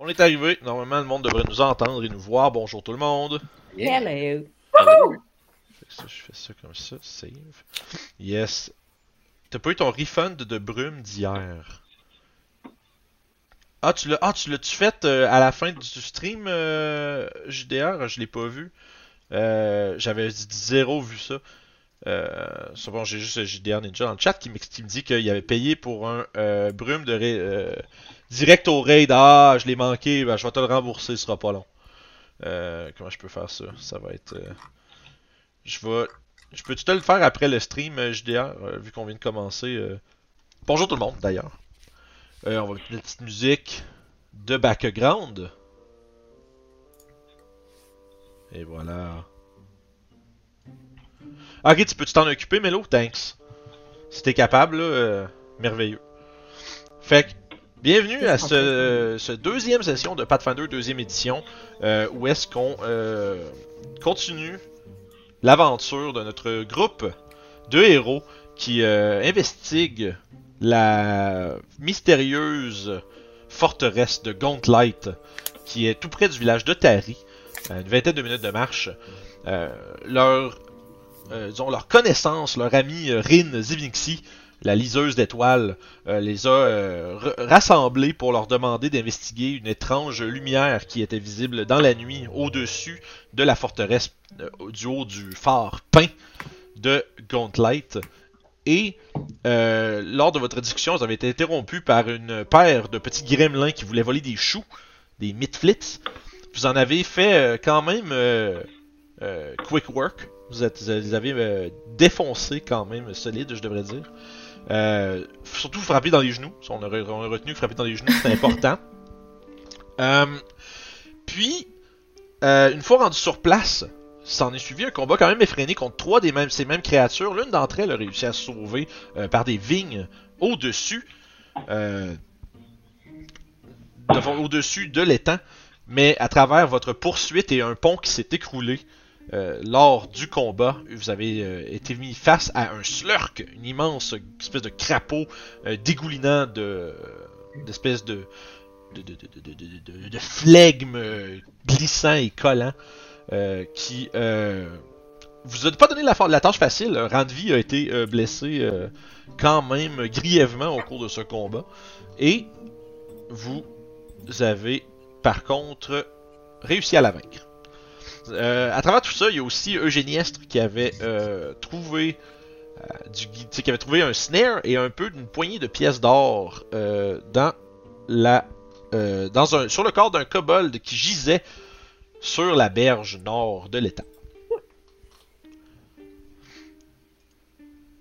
On est arrivé. Normalement, le monde devrait nous entendre et nous voir. Bonjour tout le monde. Hello. Ça, je fais ça comme ça. Save. Yes. T'as pas eu ton refund de brume d'hier? Ah, tu l'as, ah, tu l'as-tu fait euh, à la fin du stream euh, JDR? Je l'ai pas vu. Euh, j'avais dit zéro vu ça. Euh, c'est bon, j'ai juste JDR Ninja dans le chat qui me dit qu'il avait payé pour un euh, brume de euh, direct au raid. Ah, je l'ai manqué, ben, je vais te le rembourser, ce sera pas long. Euh, comment je peux faire ça? Ça va être. euh, Je vais. Je peux-tu te le faire après le stream euh, euh, vu qu'on vient de commencer? Bonjour tout le monde d'ailleurs. On va mettre une petite musique de background. Et voilà. Ok, tu peux-tu t'en occuper, Melo? Thanks. Si t'es capable, merveilleux. Fait bienvenue à ce, ce deuxième session de Pathfinder deuxième édition, euh, où est-ce qu'on euh, continue l'aventure de notre groupe de héros qui euh, investigue la mystérieuse forteresse de Gauntlet, qui est tout près du village de Tari, à une vingtaine de minutes de marche. Euh, leur, euh, disons, leur connaissance, leur ami euh, Rin Zivnixi, la liseuse d'étoiles, euh, les a euh, rassemblés pour leur demander d'investiguer une étrange lumière qui était visible dans la nuit au-dessus de la forteresse euh, du haut du phare peint de Gauntlet. Et lors de votre discussion, vous avez été interrompu par une paire de petits gremlins qui voulaient voler des choux, des mitflits. Vous en avez fait quand même quick work. Vous, êtes, vous les avez défoncés quand même solide, je devrais dire. Euh, surtout frapper dans les genoux. On a, re- on a retenu que frapper dans les genoux, c'est important. Euh, puis, euh, une fois rendu sur place, s'en est suivi un combat quand même effréné contre trois des mêmes, ces mêmes créatures. L'une d'entre elles a réussi à se sauver par des vignes au-dessus. De- au-dessus de l'étang. Mais à travers votre poursuite et un pont qui s'est écroulé euh, lors du combat, vous avez euh, été mis face à un slurk, une immense espèce de crapaud euh, dégoulinant de d'espèce de de, de, de, de, flegme glissant et collant qui vous a pas donné la, la tâche facile. Randvi a été blessé quand même grièvement au cours de ce combat. Et vous avez par contre réussi à la vaincre. Euh, à travers tout ça, il y a aussi Eugéniestre qui avait euh, trouvé euh, qui avait trouvé un snare et un peu d'une poignée de pièces d'or dans la dans un sur le corps d'un kobold qui gisait sur la berge nord de l'étang.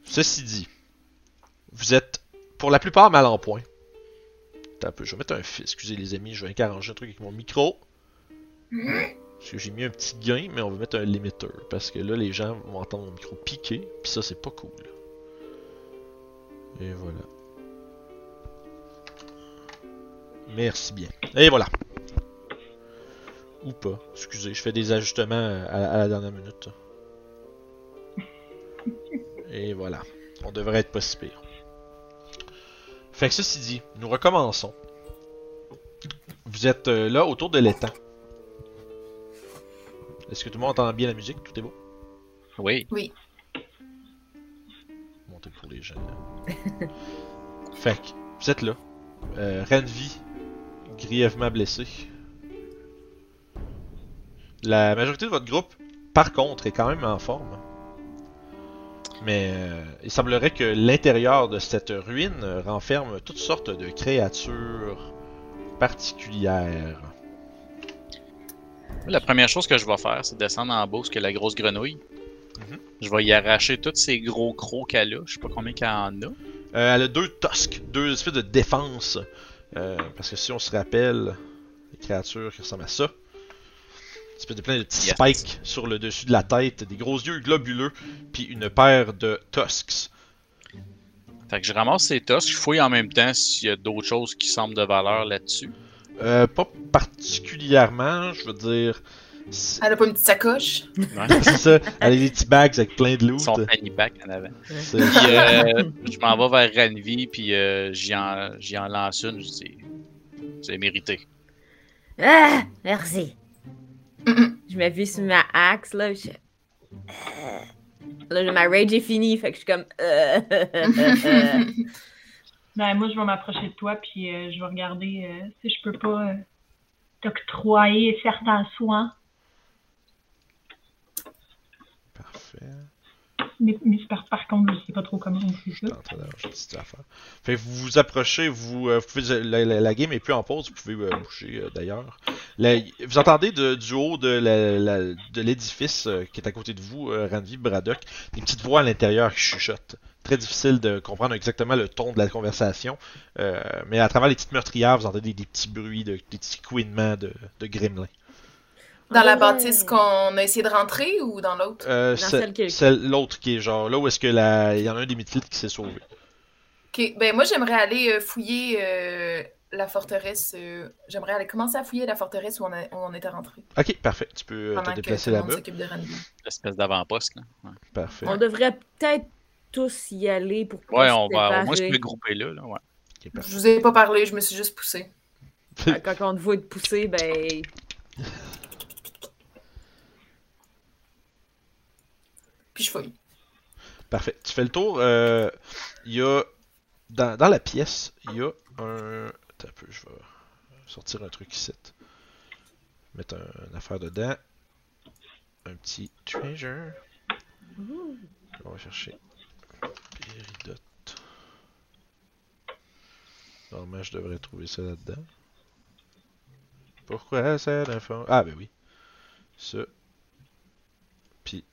Ceci dit, vous êtes pour la plupart mal en point. Un peu, je vais mettre un. Excusez les amis, je vais arranger un truc avec mon micro. Parce que j'ai mis un petit gain, mais on va mettre un limiter. Parce que là, les gens vont entendre mon micro piquer. Puis ça, c'est pas cool. Et voilà. Merci bien. Et voilà. Ou pas. Excusez, je fais des ajustements à, à la dernière minute. Et voilà. On devrait être pas si pire. Fait que ceci dit, nous recommençons. Vous êtes euh, là autour de l'étang. Est-ce que tout le monde entend bien la musique? Tout est beau? Oui. Montez pour les gens. fait que, vous êtes là. Euh, Renvi, grièvement blessé. La majorité de votre groupe, par contre, est quand même en forme. Mais euh, il semblerait que l'intérieur de cette ruine renferme toutes sortes de créatures particulières. La première chose que je vais faire, c'est descendre en bas a la grosse grenouille. Mhm. Je vais y arracher tous ces gros crocs qu'elle a. Je sais pas combien qu'elle en a. Euh, elle a deux tusks, deux espèces de défense. Euh, parce que si on se rappelle, les créatures qui ressemblent à ça, une espèce de plein de petits Yes. spikes sur le dessus de la tête, des gros yeux globuleux, puis une paire de tusks. Fait que je ramasse ces tusks, je fouille en même temps s'il y a d'autres choses qui semblent de valeur là-dessus. Euh, pas particulièrement, je veux dire. c'est Elle a pas une petite sacoche? Ouais. c'est ça, elle a des petits bags avec plein de loot. Son fanny pack en avant. C'est- Puis euh, je m'en vais vers Ranvi, puis euh, j'y en, j'y en lance une. Je dis, c'est mérité. Ah, merci. je m'appuie sur ma axe, là. Je... Euh, Là, ma rage est finie, fait que je suis comme. euh, Ben, moi, je vais m'approcher de toi, puis euh, je vais regarder euh, si je peux pas euh, t'octroyer certains soins. Parfait. Mais, mais par, par contre, je sais pas trop comment on fait ça. en train d'arranger une petite affaire. Fait que vous vous approchez, vous, vous pouvez, la, la- la game est plus en pause, vous pouvez bouger d'ailleurs. Vous entendez de- du haut de la- de l'édifice qui est à côté de vous, Ranvi Braddock, des petites voix à l'intérieur qui chuchotent. Très difficile de comprendre exactement le ton de la conversation, euh, mais à travers les petites meurtrières, vous entendez des, des petits bruits, de, des petits couinements de, de gremlins. Dans la Ouais. bâtisse qu'on a essayé de rentrer ou dans l'autre? Euh, Dans c'est- celle qui est- c'est l'autre qui est genre là où est-ce que la... il y en a un des midfields qui s'est sauvé. Ok, ben moi j'aimerais aller euh, fouiller euh, la forteresse. euh, j'aimerais aller commencer à fouiller la forteresse où on, a- où on était rentré. Ok, parfait. Tu peux pendant te déplacer là-bas. s'occupe de Randy. L'espèce d'avant-poste, là. Ouais, Parfait. On devrait peut-être tous y aller pour pas Ouais, se on va au moins se séparer. regrouper là, là. Ouais. Je vous ai pas parlé, je me suis juste poussée. Euh, Quand on te voit te pousser, ben. Puis je fouille. Parfait. Tu fais le tour. euh, Il y a. Dans, dans la pièce, il y a un. Attends un peu, je vais sortir un truc ici. Mettre un- une affaire dedans. Un petit treasure. On va chercher. Péridote. Normalement, je devrais trouver ça là-dedans. Pourquoi ça d'info? Ah, ben oui. Ça. Puis.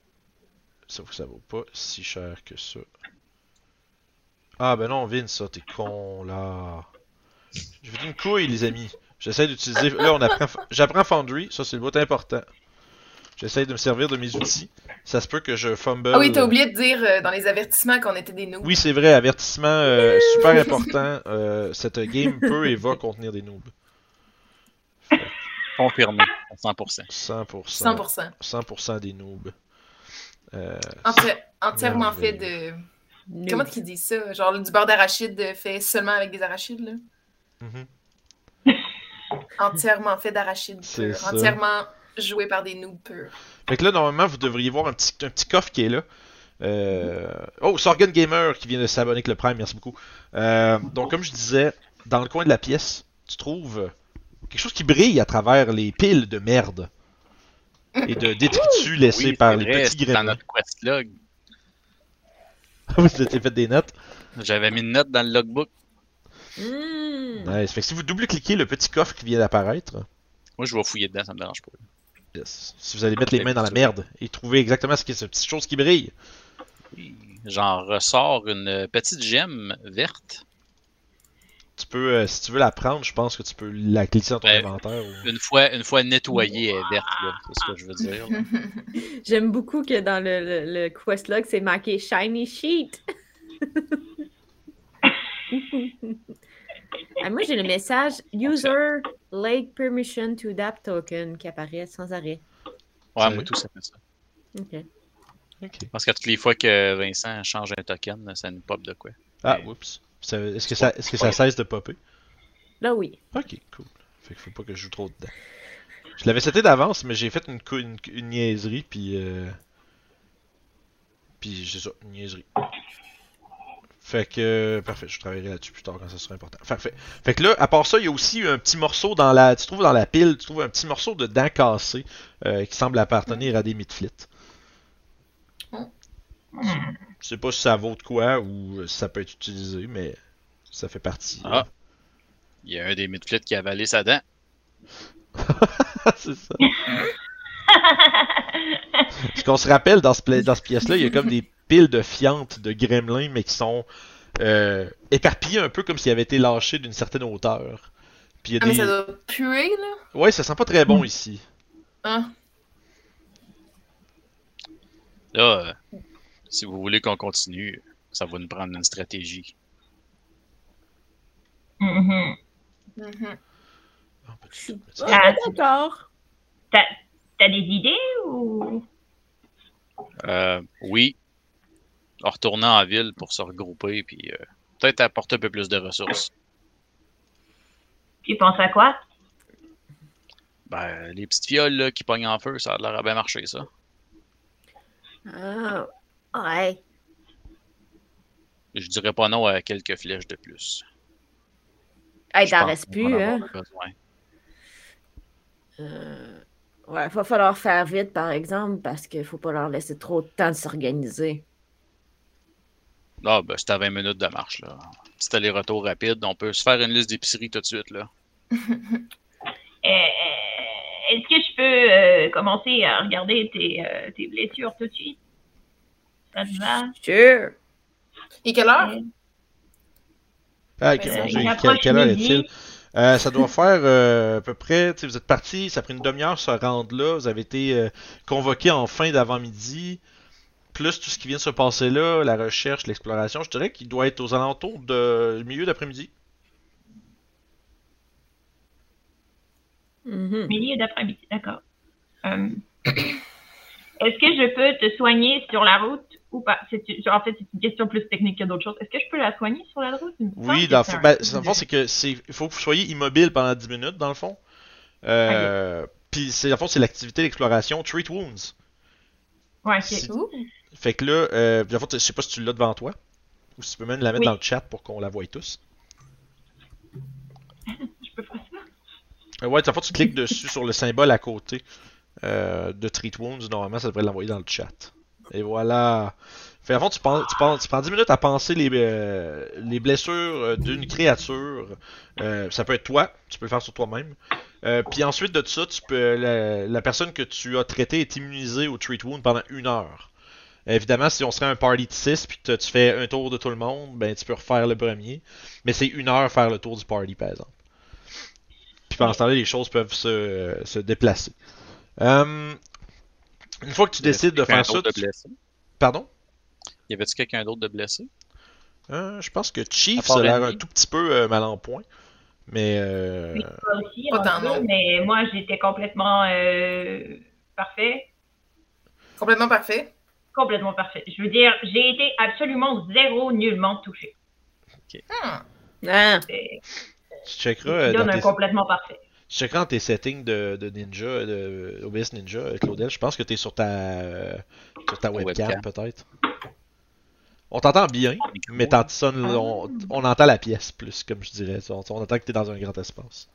Sauf que ça vaut pas si cher que ça. Ah, ben non, Vince, ça, t'es con, là. J'ai fait une couille, les amis. J'essaie d'utiliser. Là, on apprend. J'apprends Foundry, ça, c'est le bout important. J'essaie de me servir de mes outils. Ça se peut que je fumble. Ah oui, t'as oublié de dire euh, dans les avertissements qu'on était des noobs. Oui, c'est vrai, avertissement euh, super important. euh, cette game peut et va contenir des noobs. Confirmé, à 100%. 100%. 100%. 100% des noobs. Euh, Enti- entièrement fait de. noob. Comment qu'ils disent ça? Genre du beurre d'arachide euh, fait seulement avec des arachides, là? mhm. Entièrement fait d'arachides C'est pur. ça. Joué par des noobs purs. Fait que là, normalement, vous devriez voir un petit, un petit coffre qui est là. Euh... Oh, Sorgan Gamer qui vient de s'abonner avec le Prime, merci beaucoup. Euh, donc, comme je disais, dans le coin de la pièce, tu trouves quelque chose qui brille à travers les piles de merde et de détritus laissés Oui, par les vrai, petits c'est dans notre quest log. vous avez fait des notes. J'avais mis une note dans le logbook. Mm. Nice. Fait que si vous double-cliquez le petit coffre qui vient d'apparaître, Moi, je vais fouiller dedans, ça me dérange pas. Yes. si vous allez mettre les mains dans la merde et trouver exactement ce qu'est cette petite chose qui brille, J'en ressors une petite gemme verte. tu peux, euh, si tu veux la prendre, je pense que tu peux la glisser dans ton Ouais. inventaire. ou- Une fois, une fois nettoyée, elle est verte, là. C'est ce que je veux dire. J'aime beaucoup que dans le, le, le quest log, c'est marqué Shiny Sheet. Ah, moi, j'ai le message User Lake Permission to Adapt Token qui apparaît sans arrêt. Ouais, moi tout, ça fait ça. Ok. Ok. Parce que toutes les fois que Vincent change un token, ça nous pop de quoi? Ah, Ouais. oups. Est-ce que ça, est-ce que ça cesse de popper? Là, oui. Ok, cool. Fait qu'il faut pas que je joue trop dedans. Je l'avais seté d'avance, mais j'ai fait une, une, une niaiserie, puis... Euh... Puis c'est ça, une niaiserie. Fait que... Parfait, je travaillerai là-dessus plus tard quand ça sera important. Parfait. Fait que là, à part ça, il y a aussi un petit morceau dans la... Tu trouves dans la pile, tu trouves un petit morceau de dent cassée euh, qui semble appartenir à des midflits. Je sais pas si ça vaut de quoi ou si ça peut être utilisé, mais ça fait partie. euh, Ah. Il y a un des midflits qui a avalé sa dent. c'est ça. Ce qu'on se rappelle dans ce, dans ce pièce-là, il y a comme des piles de fientes de gremlins, mais qui sont euh, éparpillées un peu comme s'ils avaient été lâchés d'une certaine hauteur. Puis il y a Ah, mais des... ça doit puer, là? Ouais, ça sent pas très bon ici. Hein? Là, euh, si vous voulez qu'on continue, ça va nous prendre une stratégie. Mhm. Mhm. Ah, mais Ah, d'accord. T'as t'as des idées ou? Euh, oui. En retournant en ville pour se regrouper, puis euh, peut-être apporter un peu plus de ressources. Tu penses à quoi? Ben, les petites fioles là, qui pognent en feu, ça a l'air à bien marcher, ça. Ah, ouais. Je dirais pas non à quelques flèches de plus. Hey, t'en restes va plus, hein? Euh, Ouais, va falloir faire vite, par exemple, parce qu'il faut pas leur laisser trop de temps de s'organiser. Ah, ben, c'est à 20 minutes de marche, là. Petit aller-retour rapide. On peut se faire une liste d'épicerie tout de suite, là. Euh, Est-ce que je peux euh, commencer à regarder tes, euh, tes blessures tout de suite? Ça te va? Sure. Et quelle heure? Euh, Ah, Euh, Dieu, quelle, heure midi. est-il? Euh, ça doit faire euh, à peu près, vous êtes parti, ça a pris une demi-heure se rendre là, vous avez été euh, convoqué en fin d'avant-midi, plus tout ce qui vient de se passer là, la recherche, l'exploration, je dirais qu'il doit être aux alentours de milieu d'après-midi. Mhm. Milieu d'après-midi, d'accord. Euh, Est-ce que je peux te soigner sur la route ou pas? C'est- En fait, c'est une question plus technique que d'autres choses. Est-ce que je peux la soigner sur la route? Oui, que dans le c'est fond, ben, c'est que c'est, il faut que vous soyez immobile pendant 10 minutes, dans le fond. Euh, Puis, c'est, dans le fond, c'est l'activité d'exploration Treat Wounds. Ouais, ok. Fait que là, euh, je sais pas si tu l'as devant toi, ou si tu peux même la mettre Oui. dans le chat pour qu'on la voie tous. Je peux faire ça? Euh, ouais, tu cliques dessus sur le symbole à côté euh, de Treat Wounds. Normalement, ça devrait l'envoyer dans le chat. Et voilà. Fait, fond, tu, penses, tu, penses- tu prends 10 minutes à penser les, euh, les blessures d'une créature. Euh, ça peut être toi, tu peux le faire sur toi-même. Euh, Puis ensuite de ça, tu peux, la, la personne que tu as traitée est immunisée au Treat Wound pendant une heure. Évidemment, si on serait un party de 6 puis que tu fais un tour de tout le monde, ben tu peux refaire le premier. Mais c'est une heure faire le tour du party, par exemple. Puis pendant ce temps-là, les choses peuvent se, se déplacer. Euh, une fois que tu décides de faire ça, d'autre tu- de blessé? pardon? Y avait-tu quelqu'un d'autre de blessé? Euh, je pense que Chief, ça a l'air un tout petit peu euh, mal en point. Mais euh, Oui. Toi aussi, tant, peu, non. mais moi, j'étais complètement euh, parfait. Complètement parfait. Complètement parfait. Je veux dire, j'ai été absolument zéro nullement touché. Hmm. Ah, C'est tu checkeras, euh, dans donne un tes, complètement parfait. tu checkeras dans tes settings de, de Ninja, de OBS Ninja, euh, Claudel. Je pense que t'es sur ta, euh, sur ta webcam, Webcam. peut-être. On t'entend bien, mais t'en- sonne- on, on entend la pièce plus, comme je dirais. On, on entend que t'es dans un grand espace.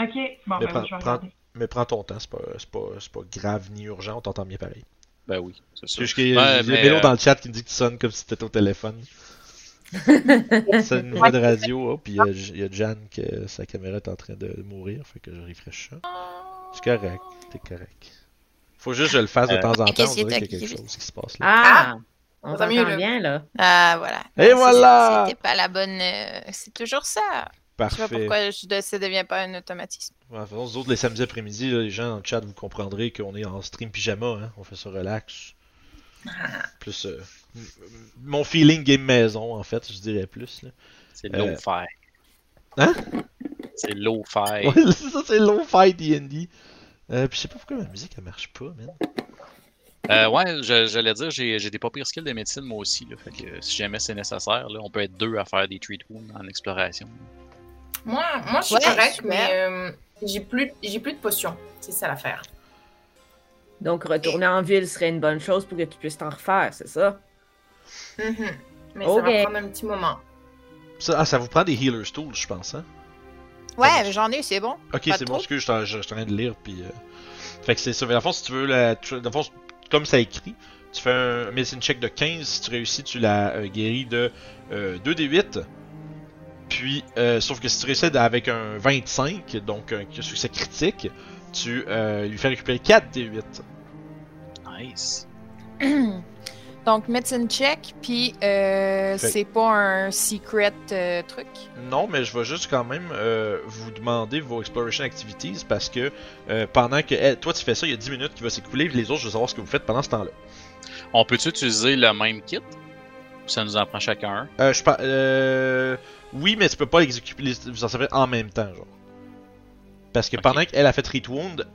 Ok, bon, Mais ben, prends- je vais prends- regarder. Mais prends ton temps, c'est pas, c'est pas, c'est pas grave ni urgent, on t'entend bien pareil. Ben oui, c'est C'est ça. juste qu'il y a Ouais, il y a mais, Mélo euh, dans le chat qui me dit que tu sonnes comme si t'étais au téléphone. c'est une voix de radio, oh, puis il y a- il y, a Jan que sa caméra est en train de mourir, fait que je refresh ça. C'est correct, t'es correct. Faut juste que je le fasse de Euh, temps en temps, on dirait qui qu'il y a quelque chose qui se passe là. ah, on Ça va mieux, bien, là. Ah, voilà. Et voilà! C'était pas la bonne. euh, C'est toujours ça. Je sais pas Parfait. pourquoi je, ça devient pas un automatisme. Ouais, de toute façon, autres, les samedis après-midi, les gens dans le chat, vous comprendrez qu'on est en stream pyjama, hein. on fait ça relax. Plus euh, mon feeling game maison, en fait, je dirais plus. C'est Euh, low-fi. Hein? C'est low-fi. Ouais, c'est ça, c'est low-fi D&D. Euh, puis je sais pas pourquoi ma musique elle marche pas, man. Euh, ouais, je- j'allais dire, j'ai des pas pires skills de médecine moi aussi. Là, fait que si jamais c'est nécessaire, là, on peut être deux à faire des treat wounds en exploration. Moi, moi je suis Ouais, correct, super. mais euh, j'ai plus, j'ai plus de potions. C'est ça l'affaire. Donc, retourner en ville serait une bonne chose pour que tu puisses t'en refaire, c'est ça? Mhm. Mais ça va prendre un petit moment. Ça, ah, ça vous prend des healer's tools, je pense, hein? Ouais, j'en ai, c'est bon. Ok, c'est bon, excuse, je suis en- je suis en train de lire, puis... euh, Fait que c'est ça. Mais dans le fond, si tu veux, la... tu- dans le fond, comme ça écrit, tu fais un medicine check de 15, si tu réussis, tu la euh, guéris de euh, 2d8. Puis, euh, sauf que si tu réussis avec un 25, donc un succès critique, tu euh, lui fais récupérer 4d8. Nice. Donc, medicine check, puis euh, c'est pas un secret euh, truc? Non, mais je vais juste quand même euh, vous demander vos exploration activities parce que euh, pendant que eh, toi tu fais ça, il y a 10 minutes qui va s'écouler, les autres, je veux savoir ce que vous faites pendant ce temps-là. On peut-tu utiliser le même kit? Ça nous en prend chacun un? Euh, je par- euh, oui, mais tu peux pas l'exécuter, les- vous en savez en même temps, genre. Parce que pendant qu'elle a fait Treat Wound,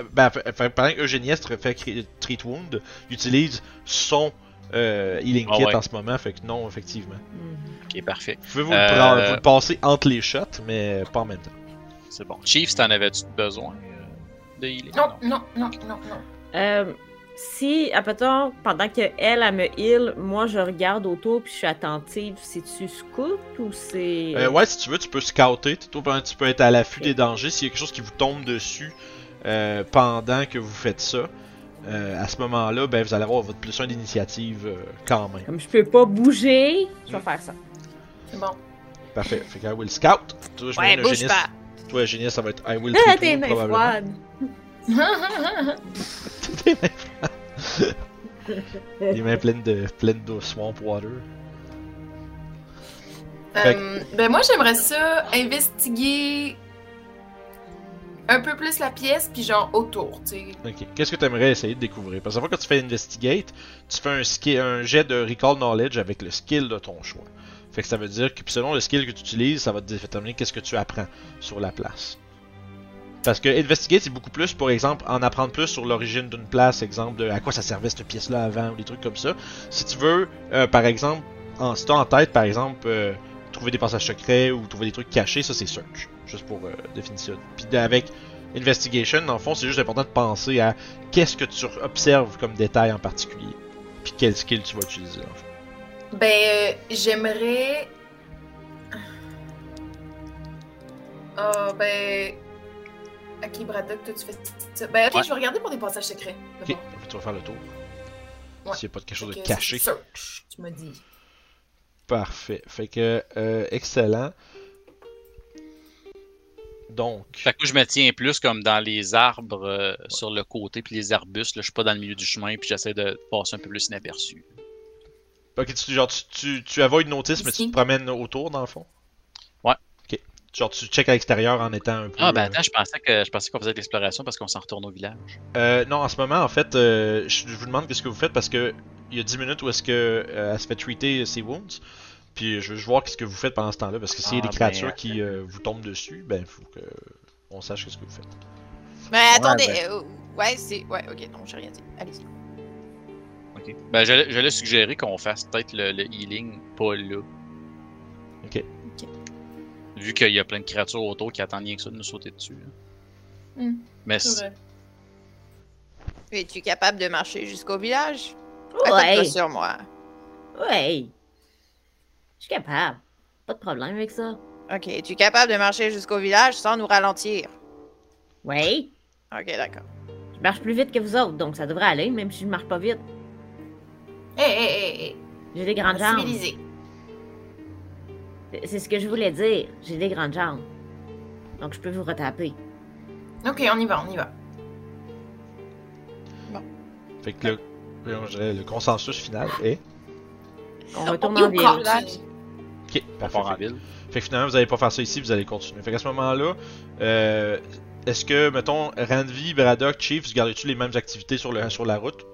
euh, ben, pendant que Eugénie Estre fait Treat Wound, il utilise son euh, Healing Ah Kit ouais. en ce moment, fait que non, effectivement. Ok, parfait. Vous pouvez vous, Euh, le, prendre- vous le passer entre les shots, mais pas en même temps. C'est bon. Chief, si t'en avais-tu besoin? de healing? Non, non, non, non, non. Euh, si, appelons, pendant qu'elle, elle me heal, moi je regarde autour puis je suis attentive, c'est-tu scout ou c'est. Euh, ouais, si tu veux, tu peux scouter. Tu peux, tu peux être à l'affût des dangers. S'il y a quelque chose qui vous tombe dessus euh, pendant que vous faites ça, euh, à ce moment-là, ben, vous allez avoir votre plus 1 d'initiative euh, quand même. Comme je peux pas bouger, je vais faire ça. C'est bon. Parfait. Fait que I will scout. Toi, je Ouais, bouge pas. Toi, Eugénie, ça va être I will Ah, tes Tes mains mains pleines de, pleines de swamp water. Euh, ben moi, j'aimerais ça investiguer un peu plus la pièce, puis genre autour, tu sais. Ok. Qu'est-ce que tu aimerais essayer de découvrir? Parce que fois que tu fais Investigate, tu fais un, ski- un jet de Recall Knowledge avec le skill de ton choix. Fait que ça veut dire que selon le skill que tu utilises, ça va te déterminer qu'est-ce que tu apprends sur la place. Parce que Investigate, c'est beaucoup plus, par exemple, en apprendre plus sur l'origine d'une place, exemple, de à quoi ça servait cette pièce-là avant, ou des trucs comme ça. Si tu veux, euh, par exemple, en, si t'as en tête, par exemple, euh, trouver des passages secrets ou trouver des trucs cachés, ça c'est search. Juste pour euh, définition. Puis avec Investigation, le fond, c'est juste important de penser à qu'est-ce que tu observes comme détail en particulier. Puis quel skill tu vas utiliser, en fait. Ben, euh, j'aimerais. Ah, ben. Ok, Braddock, toi, tu fais ça. Ben, ok, Ouais. je vais regarder pour des passages secrets. Ok, d'abord. tu vas faire le tour? Ouais. S'il n'y a pas de quelque chose Fait de que caché. Search, tu m'as dit. Parfait. Fait que, euh, excellent. Donc, Fait que moi, je me tiens plus comme dans les arbres euh, sur le côté, puis les arbustes. Là, je suis pas dans le milieu du chemin, puis j'essaie de passer un peu plus inaperçu. ok, tu, genre, tu, tu, tu avoid notice, mais tu te promènes autour, dans le fond? Genre, tu check à l'extérieur en étant un peu. Ah, ben euh, attends, je pensais que je pensais qu'on faisait de l'exploration parce qu'on s'en retourne au village. Euh, non, en ce moment, en fait, euh, je vous demande qu'est-ce que vous faites parce que il y a 10 minutes où est-ce que euh, elle se fait treater ses wounds. Puis je veux juste voir qu'est-ce que vous faites pendant ce temps-là parce que s'il y a Ah, des créatures ben, qui euh, vous tombent dessus, ben faut que on sache qu'est-ce que vous faites. Mais attendez, ben- euh, ouais, c'est. Ouais, ok, non, j'ai rien dit. Allez-y. Ok. Ben, j'allais suggérer qu'on fasse peut-être le, le healing pas là. Ok. Ok. Vu qu'il y a plein de créatures autour qui attendent rien que ça de nous sauter dessus. Hmm, Mais C'est. Es-tu capable de marcher jusqu'au village? Ouais. Sur moi. Ouais. Je suis capable. Pas de problème avec ça. Ok, es-tu capable de marcher jusqu'au village sans nous ralentir? Ouais. Ok, d'accord. Je marche plus vite que vous autres, donc ça devrait aller, même si je marche pas vite. Hé, hé, hé, hé. J'ai des grandes jambes. Civilisé. C'est ce que je voulais dire. J'ai des grandes jambes. Donc je peux vous retaper. Ok, on y va, on y va. Fait que le, je dirais, le consensus final est? On retourne en ville. Ok, parfait. part en ville. Fait que finalement, vous allez pas faire ça ici, vous allez continuer. Fait qu'à ce moment-là, euh, est-ce que, mettons, Randvi, Braddock, Chief, vous gardez-tu les mêmes activités sur, le, sur la route?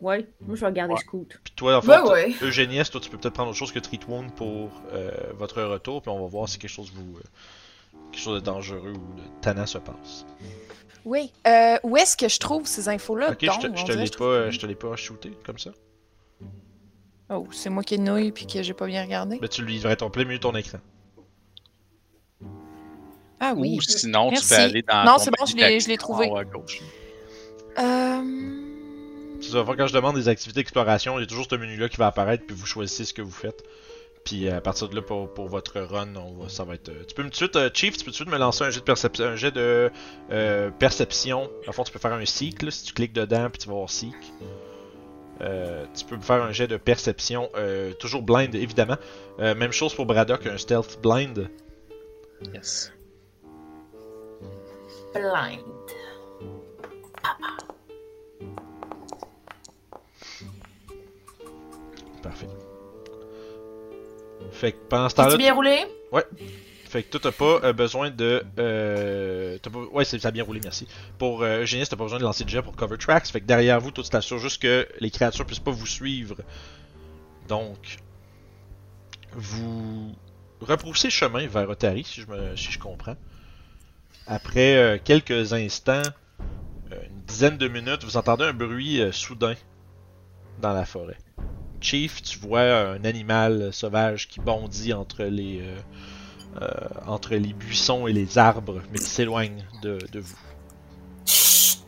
Ouais. Moi, je vais regarder Ouais. Scoot. Puis toi, en fait, Ben ouais. Eugénie, toi, tu peux peut-être prendre autre chose que Treat Wound pour euh, votre retour, puis on va voir si quelque chose vous. euh, quelque chose de dangereux ou de tannant se passe. Oui. Euh, où est-ce que je trouve ces infos-là? Ok, je donc? te, je te dirait que pas, je te l'ai pas shooté comme ça. Oh, c'est moi qui nouille puis que j'ai pas bien regardé. Mais tu le livrais ton plein milieu de ton écran. Ah oui. Ou sinon, Merci. tu peux aller dans Non, c'est bon, je l'ai- je l'ai trouvé. à gauche. Euh... Tu vas voir quand je demande des activités d'exploration, il y a toujours ce menu-là qui va apparaître, puis vous choisissez ce que vous faites. Puis euh, à partir de là, pour, pour votre run, on va, ça va être. euh, tu peux me tout de suite, euh, Chief, tu peux tout de suite me lancer un jet de perception, un jet de euh, perception? En fond, tu peux faire un seek là, si tu cliques dedans, puis tu vas voir seek. Euh, tu peux me faire un jet de perception, euh, toujours blind évidemment. Euh, même chose pour Braddock, un stealth blind. Yes. Blind. Parfait. Fait que pendant ce temps-là, bien roulé? Fait que toi, t'as pas euh, besoin de. Euh, pas... Ouais, c'est- ça a bien roulé, merci. Pour euh, Eugénie, t'as pas besoin de lancer de jet pour cover tracks. Fait que derrière vous, toi, tu t'assures juste que les créatures puissent pas vous suivre. Donc, vous reproussez chemin vers Otari, si je, me... si je comprends. Après euh, quelques instants, une dizaine de minutes, vous entendez un bruit soudain dans la forêt. Chief, tu vois un animal sauvage qui bondit entre les, euh, euh, entre les buissons et les arbres, mais qui s'éloigne de, de, vous. Chut!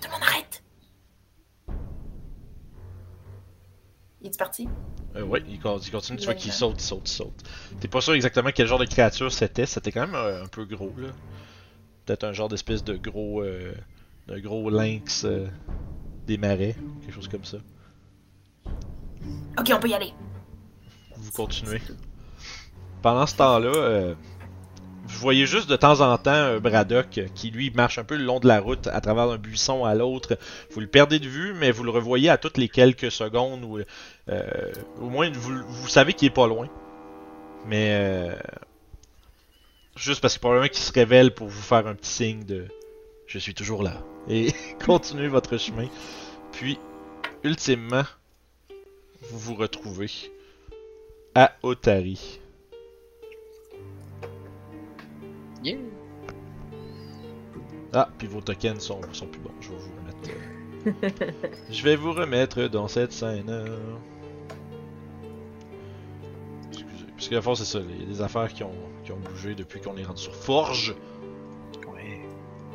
Tout le monde arrête! Il est parti? Euh, oui, il, continue, tu vois qu'il saute, il saute, il saute. T'es pas sûr exactement quel genre de créature c'était, c'était quand même euh, un peu gros, là. Peut-être un genre d'espèce de gros... de gros lynx des marais, quelque chose comme ça. Ok, on peut y aller. Vous continuez. Pendant ce temps-là, euh, vous voyez juste de temps en temps un Braddock euh, qui lui marche un peu le long de la route à travers un buisson à l'autre. Vous le perdez de vue, mais vous le revoyez à toutes les quelques secondes ou euh, au moins vous, vous savez qu'il est pas loin. Mais euh, juste parce que probablement qu'il se révèle pour vous faire un petit signe de je suis toujours là et continuez votre chemin. Puis ultimement, vous vous retrouvez à Otari. Yeah. Ah, puis vos tokens sont, sont plus bons. Je vais vous remettre. euh, je vais vous remettre dans cette scène. euh. Excusez. Parce que la force, c'est ça. Il y a des affaires qui ont, qui ont bougé depuis qu'on est rendu sur Forge. Ouais.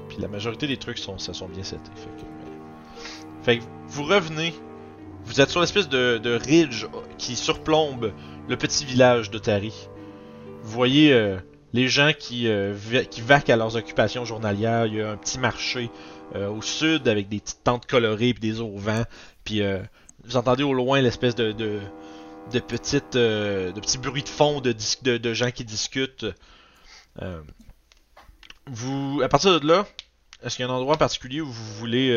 Puis la majorité des trucs sont, ça sont bien setés. Fait que, mais- fait que vous revenez. Vous êtes sur l'espèce de, de ridge qui surplombe le petit village d'Otari. Vous voyez euh, les gens qui, euh, qui vaquent à leurs occupations journalières. Il y a un petit marché euh, au sud avec des petites tentes colorées et des auvents. Puis vous entendez au loin l'espèce de, de, de petites de petits bruits de fond de, de, de gens qui discutent. Vous, à partir de là, est-ce qu'il y a un endroit en particulier où vous voulez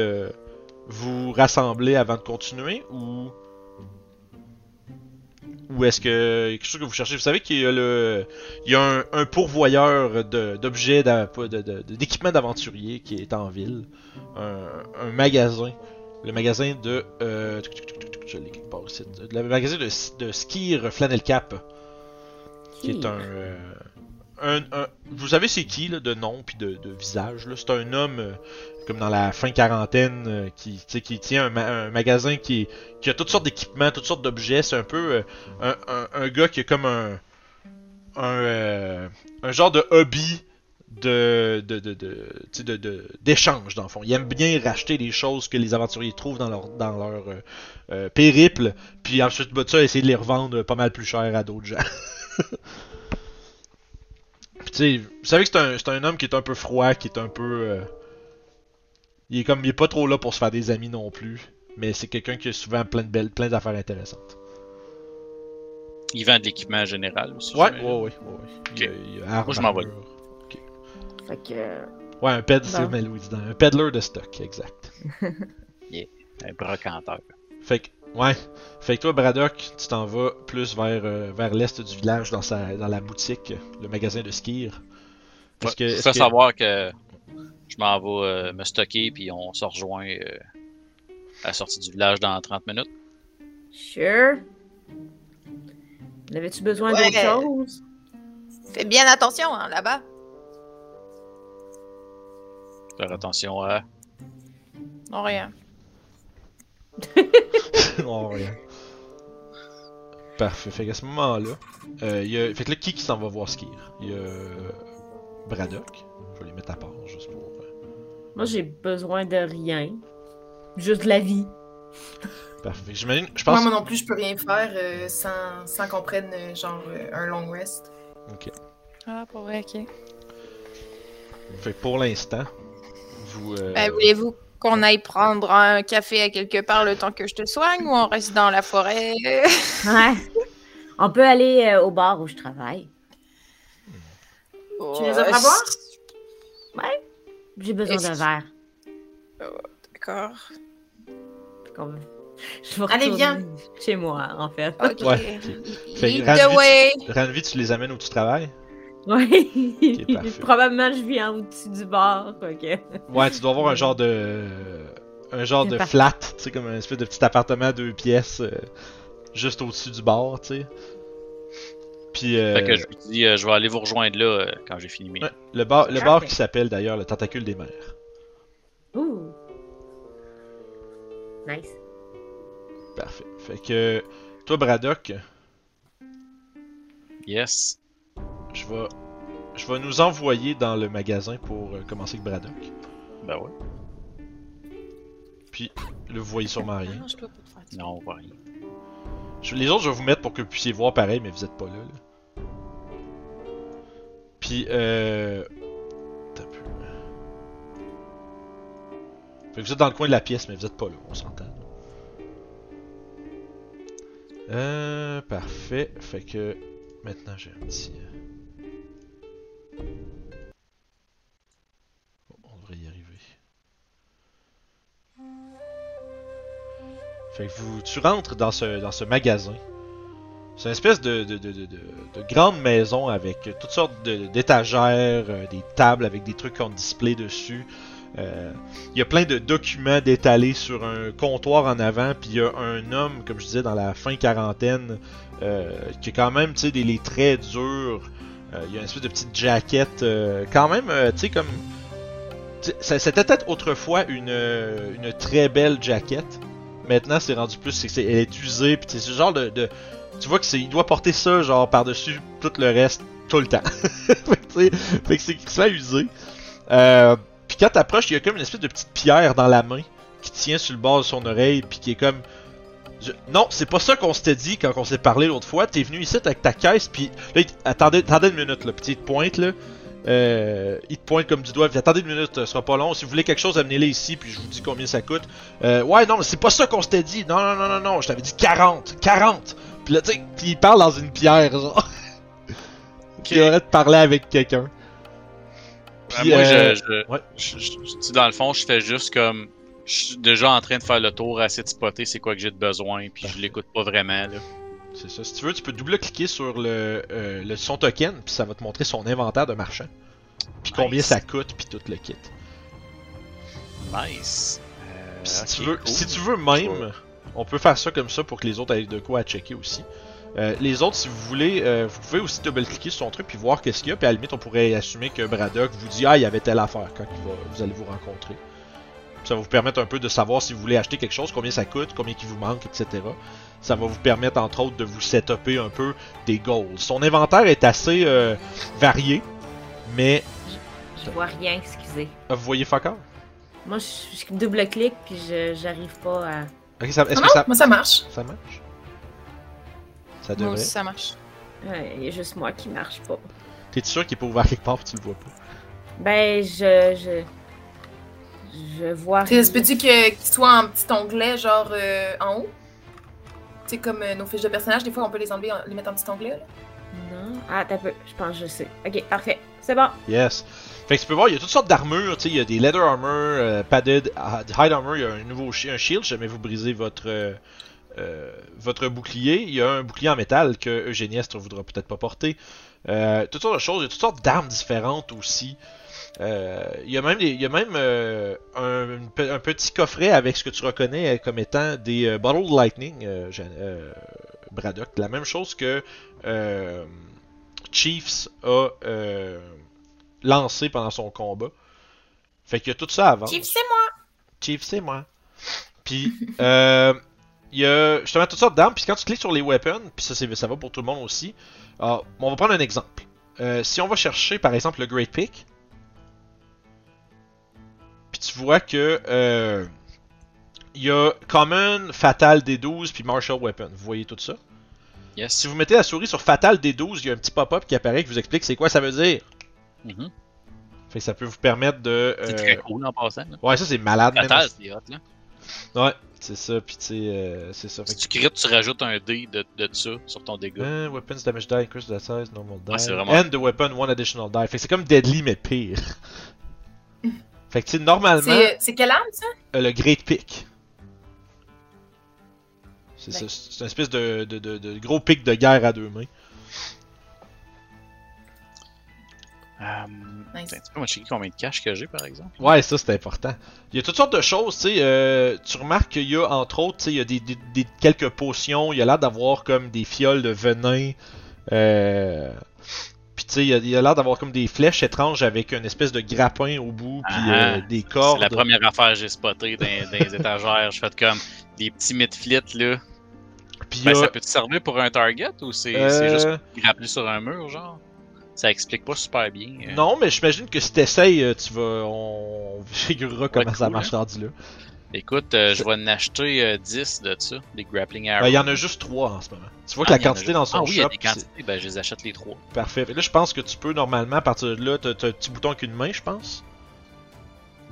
vous rassembler avant de continuer ou ou est-ce que quelque chose que vous cherchez? Vous savez qu'il y a le il y a un, un pourvoyeur d'objets d'équipements d'aventurier qui est en ville, un, un magasin, le magasin de euh, je l'ai quelque part le magasin de, de Skir Flannel Cap qui est un, euh, un, un- vous savez c'est qui là, de nom puis de, de visage là, c'est un homme euh, comme dans la fin quarantaine euh, qui, qui tient un, ma- un magasin qui, qui a toutes sortes d'équipements, toutes sortes d'objets. C'est un peu euh, un, un, gars qui a comme un un, euh, un genre de hobby de de de de, de, d'échange dans le fond. Il aime bien racheter les choses que les aventuriers trouvent dans leur dans leur euh, périple, puis ensuite de ça essayer de les revendre pas mal plus cher à d'autres gens. Puis, vous savez que c'est un, un homme qui est un peu froid, qui est un peu. Il est comme. Il est pas trop là pour se faire des amis non plus. Mais c'est quelqu'un qui a souvent plein de belles, plein d'affaires intéressantes. Il vend de l'équipement général aussi. Ouais, ouais, ouais, ouais. ouais. Il y a- il Moi, je m'en vais. Fait que. Ouais, un ped, c'est Un peddler de stock, exact. Un brocanteur. Fait que, ouais. Fait que toi, Braddock, tu t'en vas plus vers, euh, vers l'est du village, dans, sa, dans la boutique, le magasin de. Ouais, que, je est-ce fais que- savoir que je m'en vais euh, me stocker, puis on se rejoint euh, à la sortie du village dans 30 minutes. Sure. N'avais-tu besoin Ouais. d'autre chose? Fais bien attention, hein, là-bas. Faire attention à. Non, rien. Oh, rien. Parfait. Fait qu'à ce moment-là, euh, il y a... fait que là, qui qui s'en va voir Skir? Il y a euh, Braddock. Je vais les mettre à part juste pour. euh, Moi, j'ai besoin de rien. Juste de la vie. Parfait. J'imagine. Je Moi, pense. moi non plus, je peux rien faire euh, sans, sans qu'on prenne euh, genre euh, un long rest. Ok. Ah, pour vrai, ok. Fait que pour l'instant, vous. euh, Ben, voulez-vous qu'on aille prendre un café à quelque part le temps que je te soigne ou on reste dans la forêt? Ouais. On peut aller euh, au bar où je travaille. Tu les as pas boire? J'ai besoin d'un verre. D'accord. Qu'on- Je vais Allez, viens. Chez moi, en fait. Ok. Ouais, Fait Ranvi. Ranvi, tu les amènes où tu travailles? Oui. Probablement, je vis en au-dessus du bar. Ok. Ouais, tu dois avoir un genre de. Un genre de flat, tu sais, comme un espèce de petit appartement à deux pièces, euh, juste au-dessus du bar, tu sais. Puis. euh, Fait que je vous dis, euh, je vais aller vous rejoindre là euh, quand j'ai fini mes. ouais, le bar, le bar qui s'appelle d'ailleurs le Tentacule des Mers. Ouh. Nice. Parfait. Fait que. Toi, Braddock, Yes. je vais. Je vais nous envoyer dans le magasin pour euh, commencer avec Braddock. Ben ouais. Puis, là, vous voyez sûrement rien. Non, on voit rien. Je- les autres, je vais vous mettre pour que vous puissiez voir pareil, mais vous êtes pas là. là. Puis, euh. peu. Fait que vous êtes dans le coin de la pièce, mais vous êtes pas là, on s'entend. Euh. Parfait. Fait que. Maintenant, j'ai un petit. euh, Bon, on devrait y arriver. Fait que vous, tu rentres dans ce, dans ce magasin. C'est une espèce de, de, de, de, de- de grande maison avec toutes sortes d'étagères, euh, des tables avec des trucs en display dessus. Euh, Il y a plein de documents d'étalés sur un comptoir en avant, puis il y a un homme, comme je disais, dans la fin quarantaine, euh, qui a quand même, tu sais, des les traits durs. Il y a une espèce de petite jaquette, quand même, tu sais, comme... C'était peut-être autrefois une, une très belle jaquette. Maintenant, c'est rendu plus, elle est usée, puis c'est ce genre de- tu vois que c'est, il doit porter ça genre par-dessus tout le reste tout le temps. fait, que, c'est crissement usé. Euh, puis quand t'approches, il y a comme une espèce de petite pierre dans la main qui tient sur le bord de son oreille, puis qui est comme Non, c'est pas ça qu'on s'était dit quand on s'est parlé l'autre fois. T'es venu ici avec ta caisse, puis là, attendez, attendez une minute, là, puis il te pointe là. Euh, il te pointe comme du doigt, puis attendez une minute, ce sera pas long. Si vous voulez quelque chose, amenez-le ici, puis je vous dis combien ça coûte. Euh, ouais, non, mais c'est pas ça qu'on s'était dit. Non, non, non, non, non, je t'avais dit 40, 40. Puis là, tu sais, il parle dans une pierre, genre. Qui aurait de parler avec quelqu'un. Puis, moi, euh, je, je, ouais. je- je- tu sais, dans le fond, je fais juste comme. Je suis déjà en train de faire le tour, essayer de spotter c'est quoi que j'ai de besoin, puis je l'écoute pas vraiment. Là. C'est ça. Si tu veux, tu peux double-cliquer sur le, euh, le son token, puis ça va te montrer son inventaire de marchand. Puis combien ça coûte, puis tout le kit. Nice. Euh, si, tu veux, cool. si tu veux même, on peut faire ça comme ça pour que les autres aient de quoi à checker aussi. Euh, les autres, si vous voulez, euh, vous pouvez aussi double-cliquer sur son truc puis voir qu'est-ce qu'il y a. Puis à la limite, on pourrait assumer que Braddock vous dit Ah, il y avait telle affaire quand va- vous allez vous rencontrer. Ça va vous permettre un peu de savoir si vous voulez acheter quelque chose, combien ça coûte, combien il vous manque, etc. Ça va vous permettre, entre autres, de vous setuper un peu des goals. Son inventaire est assez euh, varié, mais Je vois rien, excusez. Vous voyez fucker? Moi, je, je double-clique, puis je j'arrive pas à. Ok, ça- est-ce que ça, moi ça marche. ça marche? Ça Moi devrait. aussi, ça marche. Ouais, Il y a juste moi qui marche pas. T'es sûr qu'il est pas ouvert quelque part pis tu le vois pas? Ben, je. Je, je vois. Tu sais, se peut-tu que- qu'il soit en petit onglet, genre euh, en haut? C'est comme euh, nos fiches de personnages, des fois on peut les enlever, en- les mettre en petit onglet. Là. Non. Ah, t'as peu. Je pense que je sais. Ok, parfait. C'est bon. Yes. Fait que tu peux voir, il y a toutes sortes d'armures, tu sais, il y a des leather armor, euh, padded, hide armor, il y a un nouveau un shield, jamais vous brisez votre euh, euh, votre bouclier. Il y a un bouclier en métal que Eugéniestre voudra peut-être pas porter. Euh, toutes sortes de choses, il y a toutes sortes d'armes différentes aussi. Il y a même, des- il y a même un, un petit coffret avec ce que tu reconnais comme étant des euh, Bottle Lightning, Braddock. La même chose que Chiefs a lancé pendant son combat. Fait qu'il y a tout ça avant. Chief, c'est moi! Chief, c'est moi. Puis, euh, il y a justement toutes sortes d'armes. Puis quand tu cliques sur les weapons, puis ça, c'est- ça va pour tout le monde aussi. Ah, on va prendre un exemple. Euh, si on va chercher par exemple le Great Pick, puis tu vois que euh, il y a Common, Fatal D12, puis Martial Weapon. Vous voyez tout ça? Yes. Si vous mettez la souris sur Fatal D12, il y a un petit pop-up qui apparaît qui vous explique c'est quoi ça veut dire. Mhm. Fait que ça peut vous permettre de. C'est euh, très cool en passant. là. Ouais, ça c'est malade. Fatal, c'est hot, là. Ouais, c'est ça. Puis tu sais, euh, c'est ça. Fait Si que- tu crites, tu rajoutes un dé de, de ça sur ton dégât. Uh, weapons damage die increase the size, normal die. Ouais, c'est vraiment- And the weapon, one additional die. Fait que c'est comme Deadly, mais pire. fait que tu sais, normalement, C'est c'est quelle arme ça? euh, le Great Pick. C'est Ben. ça, c'est une espèce de, de, de, de gros pic de guerre à deux mains. Euh, Nice. peux me checker combien de cash que j'ai, par exemple? Ouais, ça c'est important. Il y a toutes sortes de choses, tu sais. euh, tu remarques qu'il y a entre autres, tu sais, il y a des, des, des- quelques potions. Il y a l'air d'avoir comme des fioles de venin. Euh, puis tu sais, il y a, l'air d'avoir comme des flèches étranges avec une espèce de grappin au bout, puis Ah, euh, des C'est cordes. la première affaire que j'ai spotée dans, dans les étagères. Je fais comme des petits midflits, là. Puis Ben, a- ça peut te servir pour un target ou c'est euh, c'est juste grappler sur un mur, genre? Ça explique pas super bien. euh. Non, mais j'imagine que si t'essayes, euh, tu vas. On figurera comment ça marche rendu là. Écoute, euh, je vais en acheter euh, 10 de ça, des grappling arrows. Ben, il y en a juste 3 en ce moment. Tu vois que Ah, la il y en a quantité dans son Ah oui, il y a shop, des quantités, ben je les achète les trois. parfait. Fait là, je pense que tu peux normalement, à partir de là, t'as un petit bouton avec une main, je pense.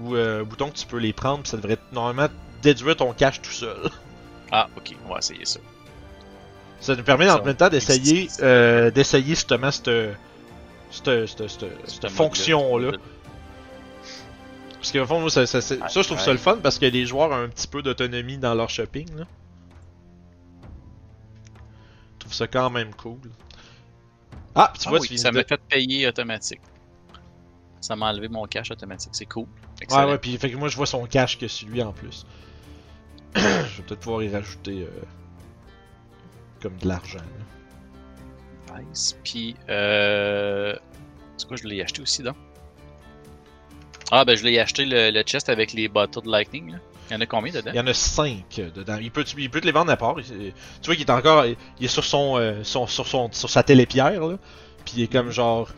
Ou euh, un bouton que tu peux les prendre, puis ça devrait normalement déduire ton cash tout seul. Ah, ok, on va essayer ça. Ça nous permet en même temps d'essayer d'essayer justement cette, cette, cette, cette- cette Ce fonction-là. Parce que au fond, moi, ça, ça, Ouais, ça, je trouve ça ouais. le fun parce que les joueurs ont un petit peu d'autonomie dans leur shopping. Là. Je trouve ça quand même cool. Ah, tu Ah vois, oui, tu ça de... m'a fait payer automatique. Ça m'a enlevé mon cash automatique, c'est cool. Ouais, Excellent. ouais, puis fait que moi, je vois son cash que celui en plus. je vais peut-être pouvoir y rajouter euh, comme de l'argent. là. Nice. Puis, euh... C'est quoi, je l'ai acheté aussi, donc? Ah, ben je l'ai acheté le, le chest avec les bateaux de lightning, là. Il y en a combien dedans? Il y en a 5 dedans. Il peut, il peut te les vendre à part? Il- Tu vois qu'il est encore. Il est sur son, euh, son, sur, son sur sa télépierre là. Puis il est comme genre.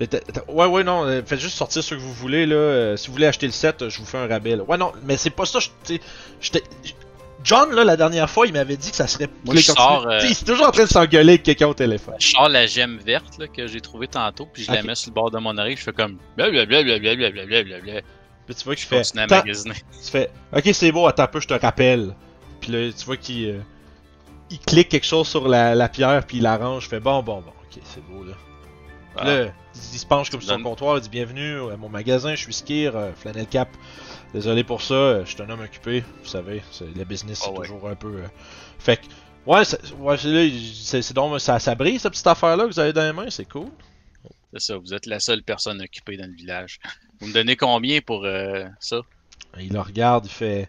euh, Ouais ouais non, euh, faites juste sortir ce que vous voulez là. Si vous voulez acheter le set, je vous fais un rabais là. Ouais non, mais c'est pas ça. je- John là la dernière fois il m'avait dit que ça serait. Moi, je sors, euh, Il est toujours en train de s'engueuler avec quelqu'un au téléphone. Je sors la gemme verte là, que j'ai trouvée tantôt, puis je la mets sur le bord de mon oreille, je fais comme blablabla. Puis tu vois qu'il Je fait. continue à magasiner. Tu fais Ok, c'est beau, attends un peu, je te rappelle. Puis là, tu vois qu'il euh, il clique quelque chose sur la, la pierre, puis il arrange. Je fais bon, bon, bon, ok, c'est beau là. Ah. Là, il, se penche comme sur donnes- comptoir, il dit Bienvenue à mon magasin, je suis skier, euh, Flannel Cap. Désolé pour ça, euh, je suis un homme occupé, vous savez, c'est- le business c'est Ah ouais. toujours un peu. euh, Fait que, ouais, c'est- ouais, c'est c'est c'est donc, ça, ça brille cette petite affaire là que vous avez dans les mains, c'est cool. C'est ça, vous êtes la seule personne occupée dans le village. Vous me donnez combien pour euh, ça? Il le regarde, il fait.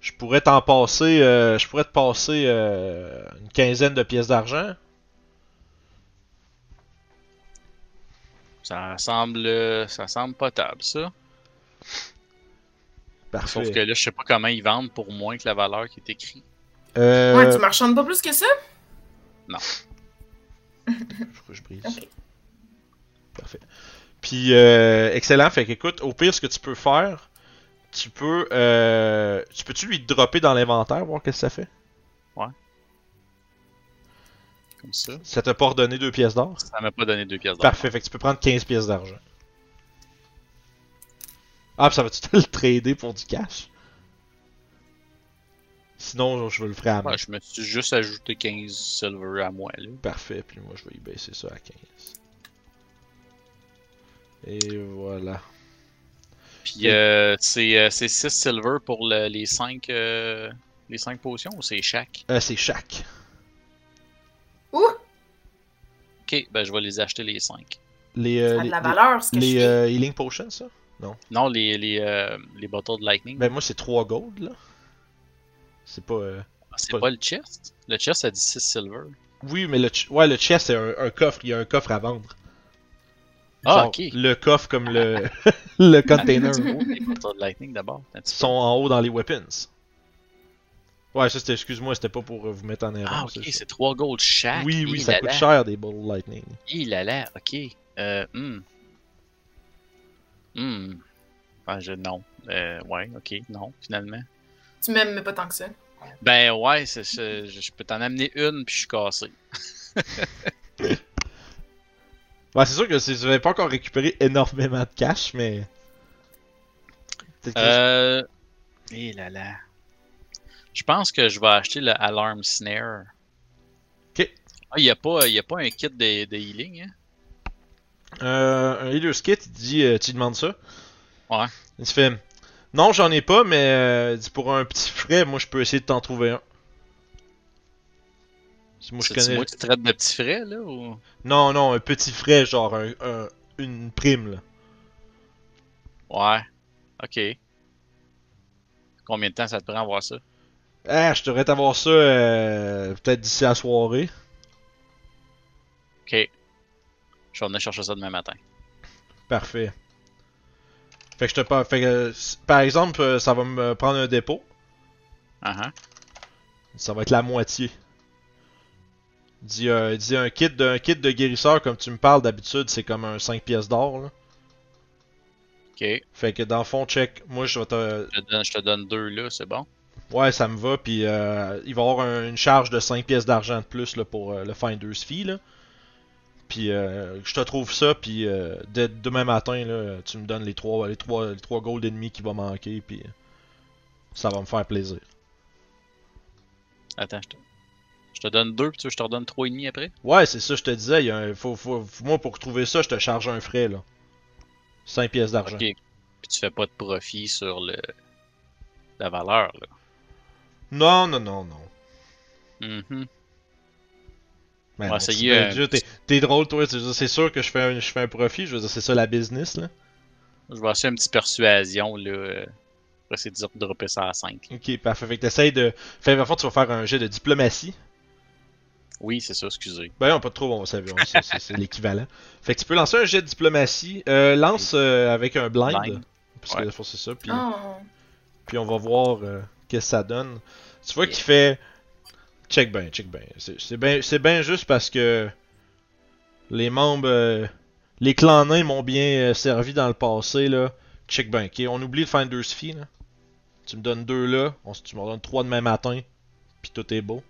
Je pourrais t'en passer. euh, je pourrais te passer euh, une quinzaine de pièces d'argent. Ça semble, ça semble potable, ça. Parfait. Sauf que là, je sais pas comment ils vendent pour moins que la valeur qui est écrite. Euh, Ouais, tu marchandes pas plus que ça? Je crois que je brise. Parfait. Puis, euh, excellent. Fait qu'écoute, au pire, ce que tu peux faire, tu peux. Euh, tu peux-tu lui dropper dans l'inventaire, voir qu'est-ce que ça fait? Comme ça. Ça t'a pas redonné deux pièces d'or? Ça m'a pas donné deux pièces d'or. Parfait. Fait que tu peux prendre 15 pièces d'argent. Ah, puis ça va-tu te le trader pour du cash? Sinon, je vais le faire à. Ouais, je me suis juste ajouté 15 silver à moi, là. Parfait, puis moi je vais y baisser ça à 15. Et voilà. Puis euh, c'est euh, c'est 6 silver pour le- les 5 les 5 potions ou c'est chaque? Euh, c'est chaque. Ouh! Ok, ben je vais les acheter les 5. Les, euh, Ça a les, de la les- valeur, ce que les, je fais. euh, healing potions, ça? Non, les, les, euh, les bottles de lightning. Ben moi c'est 3 gold là. C'est pas. euh, Ah, c'est pas- pas... le chest? Le chest ça dit 6 silver. Oui, mais le, ch- ouais, le chest c'est un, un coffre, il y a un coffre à vendre. Ah, Genre, ok. Le coffre comme le, le container. les bottles de lightning d'abord. Ils sont en haut dans les weapons. Ouais, ça c'était, excuse-moi, c'était pas pour euh, vous mettre en erreur. Ah, ok, c'est ça. c'est 3 gold chaque. Oui, oui, ça coûte cher des Ball Lightning. Hi là là, ok. Euh, hmm. Hmm. Ah, je, non. Euh, ouais, ok, non, finalement. Tu m'aimes, mais pas tant que ça. Ben ouais, c'est, je, je peux t'en amener une puis je suis cassé. Ouais, c'est sûr que vous avez pas encore récupéré énormément de cash, mais. Euh. Eh là là. Je pense que je vais acheter le Alarm Snare. Ok. Ah, il y a pas, y a pas un kit de, de healing, hein? Euh, un Healer's Kit, il dit, euh, tu lui demandes ça? Ouais. Il se fait, non, j'en ai pas, mais euh, dit, pour un petit frais, moi je peux essayer de t'en trouver un. Moi je connais. moi qui traite de petits frais, là, ou... Non, non, un petit frais, genre un, un- une prime là. Ouais. Ok. Combien de temps ça te prend à voir ça? Ah, je devrais t'avoir ça euh, peut-être d'ici la soirée. Ok. Je vais venir chercher ça demain matin. Parfait. Fait que je te par- fait que, par exemple, euh, ça va me prendre un dépôt. Ah ah. Ça va être la moitié. Dis, euh, dis un kit de un kit de guérisseur comme tu me parles d'habitude, c'est comme un 5 pièces d'or là. Ok. Fait que dans le fond, check. Moi, je vais te. Je te donne, je te donne deux là, c'est bon? Ouais, ça me va. Puis euh, il va y avoir un- une charge de 5 pièces d'argent de plus là, pour euh, le Finder's Fee. Là. Puis euh, je te trouve ça. Puis euh, dès demain matin, là, tu me donnes les 3 les trois, les trois gold ennemis qui vont manquer. Puis euh, ça va me faire plaisir. Attends, je te, je te donne deux, puis tu veux je te redonne trois et demi après? Ouais, c'est ça, je te disais. Il y a un- faut, faut- moi, pour trouver ça, je te charge un frais. là 5 pièces d'argent. Ok. Puis tu fais pas de profit sur le la valeur, là. Non, non, non, non. Mhm. On va essayer, euh, je veux dire, T'es t'es drôle, toi. C'est sûr que je fais, un, je fais un profit. Je veux dire, c'est ça la business. là. Je vais essayer une petite persuasion, là. euh, Après, c'est de dropper ça à 5. Ok, parfait. Fait que t'essayes de. Fait en fait, tu vas faire un jet de diplomatie. Oui, c'est ça, excusez. Ben non, pas trop, on va savoir. c'est- c'est- C'est l'équivalent. Fait que tu peux lancer un jet de diplomatie. Euh, lance euh, avec un blind. Blind. Parce Ouais. que c'est ça. Puis, Oh. puis on va voir euh, qu'est-ce que ça donne. Tu vois qu'il fait. Check ben, check ben. C'est bien c'est bien juste parce que les membres. euh, les clans nains m'ont bien euh, servi dans le passé là. Check ben, ok. On oublie le Finder's Fee là. Tu me donnes deux là. On, tu me donnes trois demain matin. Puis tout est beau.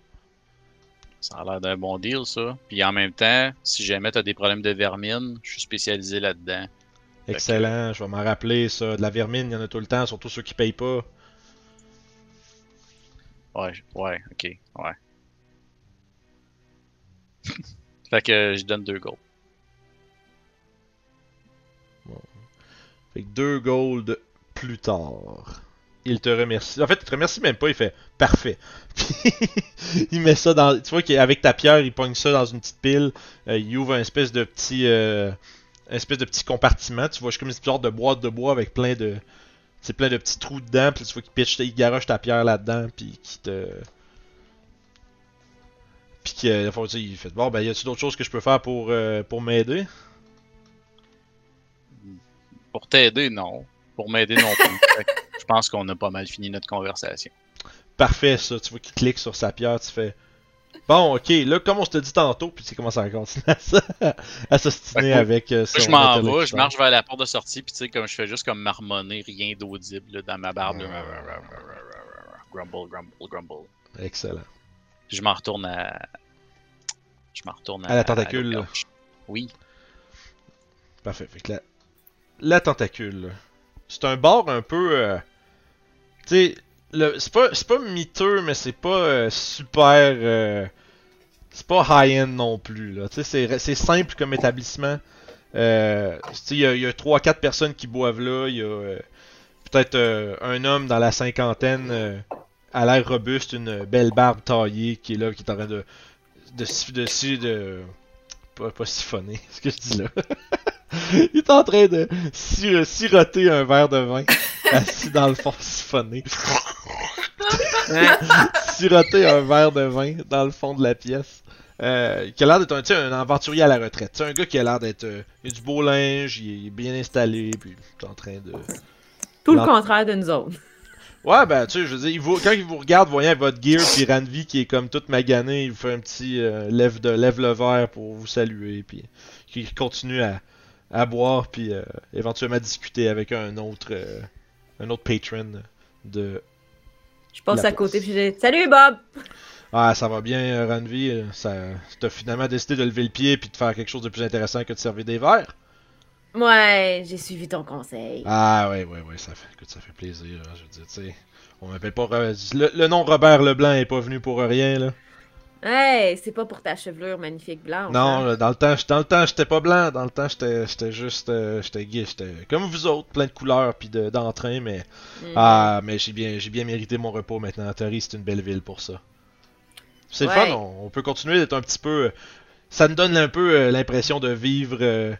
Ça a l'air d'un bon deal, ça. Puis en même temps, si jamais t'as des problèmes de vermine, je suis spécialisé là-dedans. Excellent, je vais m'en rappeler ça. De la vermine, il y en a tout le temps, surtout ceux qui payent pas. Ouais, ouais, ok, ouais. fait que je donne deux goals. Fait que deux gold plus tard. Il te remercie. En fait, il te remercie même pas, il fait parfait. Puis il met ça dans. Tu vois qu'avec ta pierre, il pogne ça dans une petite pile. Euh, il ouvre un espèce de petit. euh, espèce de petit compartiment. Tu vois, c'est comme une sorte de boîte de bois avec plein de. C'est plein de petits trous dedans. Puis tu vois qu'il pitch, il garoche ta pierre là-dedans. Puis qu'il te. Puis faut dire, il fait Bon, ben, y a-tu d'autres choses que je peux faire pour, euh, pour m'aider? Pour t'aider, non. Pour m'aider non plus. Que je pense qu'on a pas mal fini notre conversation. Parfait, ça. Tu vois qu'il clique sur sa pierre, tu fais. Bon, ok, là, comme on se te dit tantôt, puis tu commences à continuer à, ça- à s'ostiner que avec euh, je m'en vais, je marche vers la porte de sortie, puis tu sais, comme je fais juste comme marmonner, rien d'audible dans ma barbe. Grumble, grumble, grumble. Excellent. Je m'en retourne à. Je m'en retourne à. À la tentacule. Oui. Parfait. Fait que la, la tentacule, c'est un bar un peu. euh, tu sais, le- c'est pas, c'est pas miteux, mais c'est pas euh, super. euh, c'est pas high-end non plus, là. Tu sais, c'est, c'est simple comme établissement. Euh, tu sais, il y a, y a 3-4 personnes qui boivent là. Il y a euh, peut-être euh, un homme dans la cinquantaine, à l'air robuste, une belle barbe taillée, qui est là, qui est en train de. de, de, si- de pas, pas siphonner, ce que je dis là. Il est en train de si- siroter un verre de vin, assis dans le fond, siphonné. siroter un verre de vin dans le fond de la pièce. Euh, qui a l'air d'être un, aventurier à la retraite. C'est un gars qui a l'air d'être. euh, il a du beau linge, il est bien installé, puis il est en train de. Tout le contraire de nous autres. Ouais, ben, tu sais, je veux dire, il vous- quand il vous regarde, voyant votre gear, puis Ranvi qui est comme toute maganée, il vous fait un petit euh, lève, de, lève le verre pour vous saluer, puis il continue à, à boire, puis euh, éventuellement discuter avec un autre, euh, un autre patron de. Je passe à côté puis je dis Salut Bob! Ah, ça va bien, euh, Ranvi, euh, ça, t'as finalement décidé de lever le pied puis de faire quelque chose de plus intéressant que de servir des verres. Ouais, j'ai suivi ton conseil. Ah ouais, ouais, ouais, ça fait, écoute, ça fait plaisir. hein, je veux dire, tu sais, on m'appelle pas. Le, le nom Robert Leblanc est pas venu pour rien là. Hey, c'est pas pour ta chevelure magnifique blanche. Non, hein? dans le temps, dans le temps, j'étais pas blanc. Dans le temps, j'étais, j'étais juste, euh, j'étais gay, j'étais comme vous autres, plein de couleurs puis de, d'entrain, mais Mhm. ah, mais j'ai bien, j'ai bien mérité mon repos maintenant. Terry, c'est une belle ville pour ça. C'est le Ouais. fun, on, on peut continuer d'être un petit peu. euh, Ça nous donne un peu euh, l'impression de vivre, euh,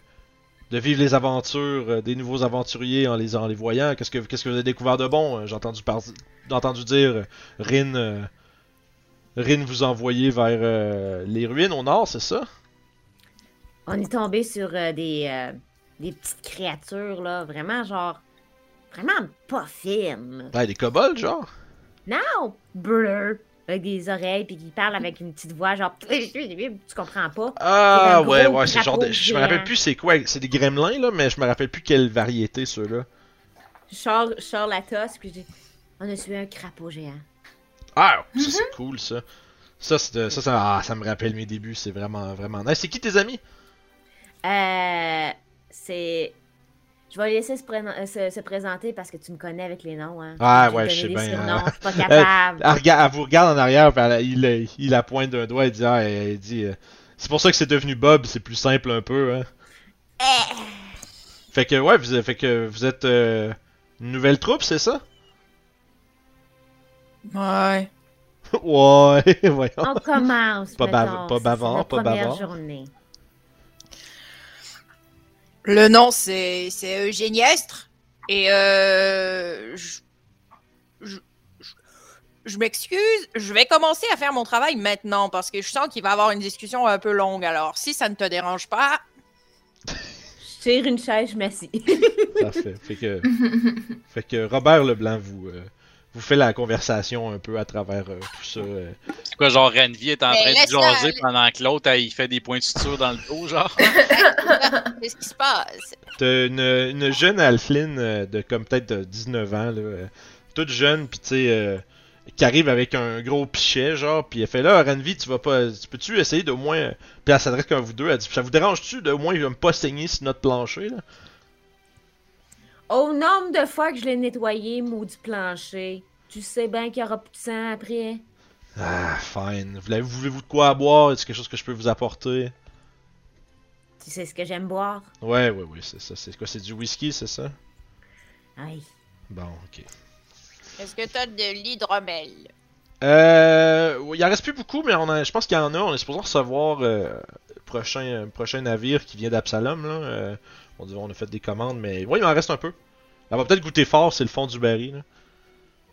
de vivre les aventures euh, des nouveaux aventuriers en les, en les voyant. Qu'est-ce que, qu'est-ce que vous avez découvert de bon? Euh, J'ai entendu par, entendu dire euh, Rin, euh, Rin vous envoyer vers euh, les ruines au nord, c'est ça? On est tombé sur des, des petites créatures, là, vraiment genre. Vraiment pas fines. Ouais, des kobolds, genre? Non! Bleu! Avec des oreilles, puis qui parle avec une petite voix, genre, tu comprends pas. Ah, ouais, ouais, c'est genre de. Je me rappelle plus c'est quoi. C'est des gremlins, là, mais je me rappelle plus quelle variété, ceux-là. Je sors, je sors la tosse, puis je dis, on a suivi un crapaud géant. Ah, ça c'est cool, ça. Ça, c'est de- ça, ça, ah, ça me rappelle mes débuts, c'est vraiment, vraiment nice. C'est qui tes amis? Euh, c'est. Je vais laisser se, pré- euh, se- se présenter parce que tu me connais avec les noms. Hein. Ah, ouais, je sais bien, surnoms, hein. Je suis pas capable. Elle, rega- elle vous regarde en arrière, puis elle- il, il la pointe d'un doigt et dit, ah, elle, elle dit, euh, c'est pour ça que c'est devenu Bob, c'est plus simple un peu, hein. Fait que, ouais, vous, fait que vous êtes euh, une nouvelle troupe, c'est ça? Ouais. ouais, voyons. On commence. Pas bav- pas bavard, pas première bavard. journée. Le nom, c'est c'est Eugéniestre. Et euh, je, je, je- je m'excuse, je vais commencer à faire mon travail maintenant parce que je sens qu'il va y avoir une discussion un peu longue. Alors, si ça ne te dérange pas, Je tire une chaise, je m'assis. Parfait. Fait que, fait que Robert Leblanc vous, euh, vous fait la conversation un peu à travers euh, tout ça. euh. C'est quoi, genre, Renvi est en Mais train de jaser pendant que l'autre, il fait des points de suture dans le dos, genre? qu'est-ce qui se passe? T'as une, une jeune Alfline euh, de comme peut-être de 19 ans, là, euh, toute jeune, pis tu sais, euh, qui arrive avec un gros pichet, genre, puis elle fait là, Renvi, tu vas pas, tu peux-tu essayer de moins, puis elle s'adresse comme vous deux, elle dit, ça vous dérange-tu de moins me pas saigner sur notre plancher, là? Au nombre de fois que je l'ai nettoyé, maudit plancher, tu sais bien qu'il y aura plus de sang après. Ah, fine. Voulez- Voulez-vous de quoi à boire? Est-ce quelque chose que je peux vous apporter? Tu sais ce que j'aime boire? Ouais, ouais, ouais, c'est ça. C'est quoi? C'est du whisky, c'est ça? Aïe. Bon, ok. Est-ce que t'as de l'hydromel? Euh, il en reste plus beaucoup, mais on a, je pense qu'il y en a. On est supposé recevoir euh, le prochain, un prochain navire qui vient d'Absalom. Là. Euh, on, dit, on a fait des commandes, mais ouais, il en reste un peu. Elle va peut-être goûter fort, c'est le fond du baril.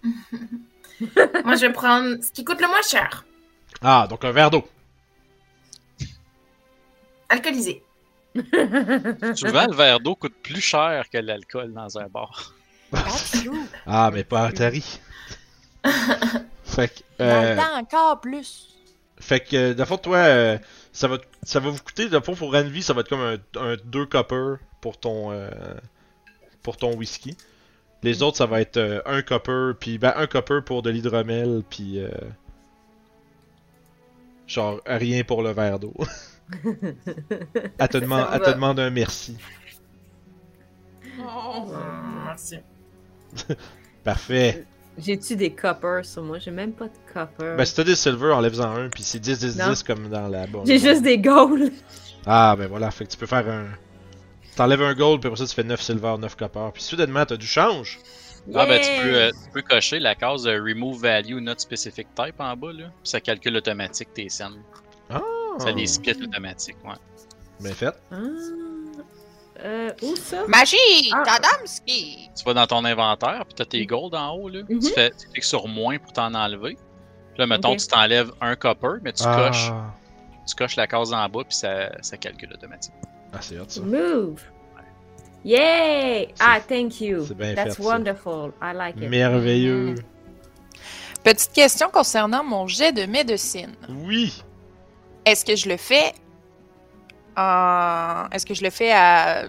Là. Moi, je vais prendre ce qui coûte le moins cher. Ah, donc un verre d'eau. Alcoolisé. Souvent, le verre d'eau coûte plus cher que l'alcool dans un bar. Ah, mais pas Atari. fait que, euh, encore plus. fait que, euh, de fond, toi, euh, ça va, ça va vous coûter, de fond, pour Envy, ça va être comme un, un 2 copper pour ton, euh, pour ton whisky. Les autres, ça va être euh, un copper, puis ben, un copper pour de l'hydromel, puis euh, genre rien pour le verre d'eau. elle, te demande, elle te demande un merci. Hum, merci. Parfait. J'ai-tu des coppers sur moi? J'ai même pas de coppers. Ben si t'as des silver, enlève-en un, puis c'est 10, 10, Non. 10 comme dans la bonne. J'ai juste des gold. Ah, ben voilà, fait que tu peux faire un. T'enlèves un gold, puis après ça, tu fais 9 silver, 9 copper. Puis soudainement, t'as du change. Ah, ben, tu peux, euh, tu peux cocher la case euh, Remove Value Not Specific Type en bas, là. Puis ça calcule automatique tes scènes. Ah, Ça les split automatique, ouais. bien fait. Ah. Euh, où ça? Magie! Ah. Tadamski! Tu vas dans ton inventaire, puis t'as tes golds en haut, là. Mhm. Tu, fais, tu cliques sur moins pour t'en enlever. Puis là, mettons, tu t'enlèves un copper, mais tu, ah. coches, tu coches la case en bas, puis ça, ça calcule automatique. Ah, c'est hot ça. Move. Yay! Ah, thank you. c'est bien That's fait, ça. wonderful. I like it. Merveilleux. Petite question concernant mon jet de médecine. Oui. Est-ce que je le fais en... Est-ce que je le fais à...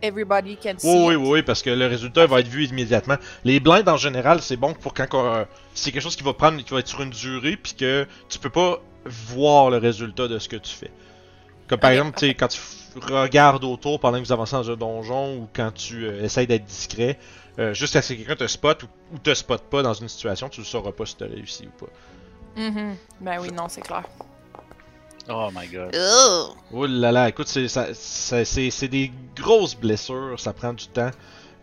Everybody can see Oui, oui, oui, parce que le résultat va être vu immédiatement. Les blindes en général, c'est bon pour quand euh, c'est quelque chose qui va prendre, qui va être sur une durée, puis que tu peux pas voir le résultat de ce que tu fais. Comme par exemple, sais, quand tu regardes autour pendant que vous avancez dans un donjon ou quand tu euh, essayes d'être discret, euh, juste à ce que quelqu'un te spot ou, ou te spot pas dans une situation, tu ne sauras pas si tu as réussi ou pas. Mhm. Ben oui, non, c'est clair. Oh my god. Ugh. Oh là là, écoute, c'est ça- ça- c'est c'est des grosses blessures, ça prend du temps.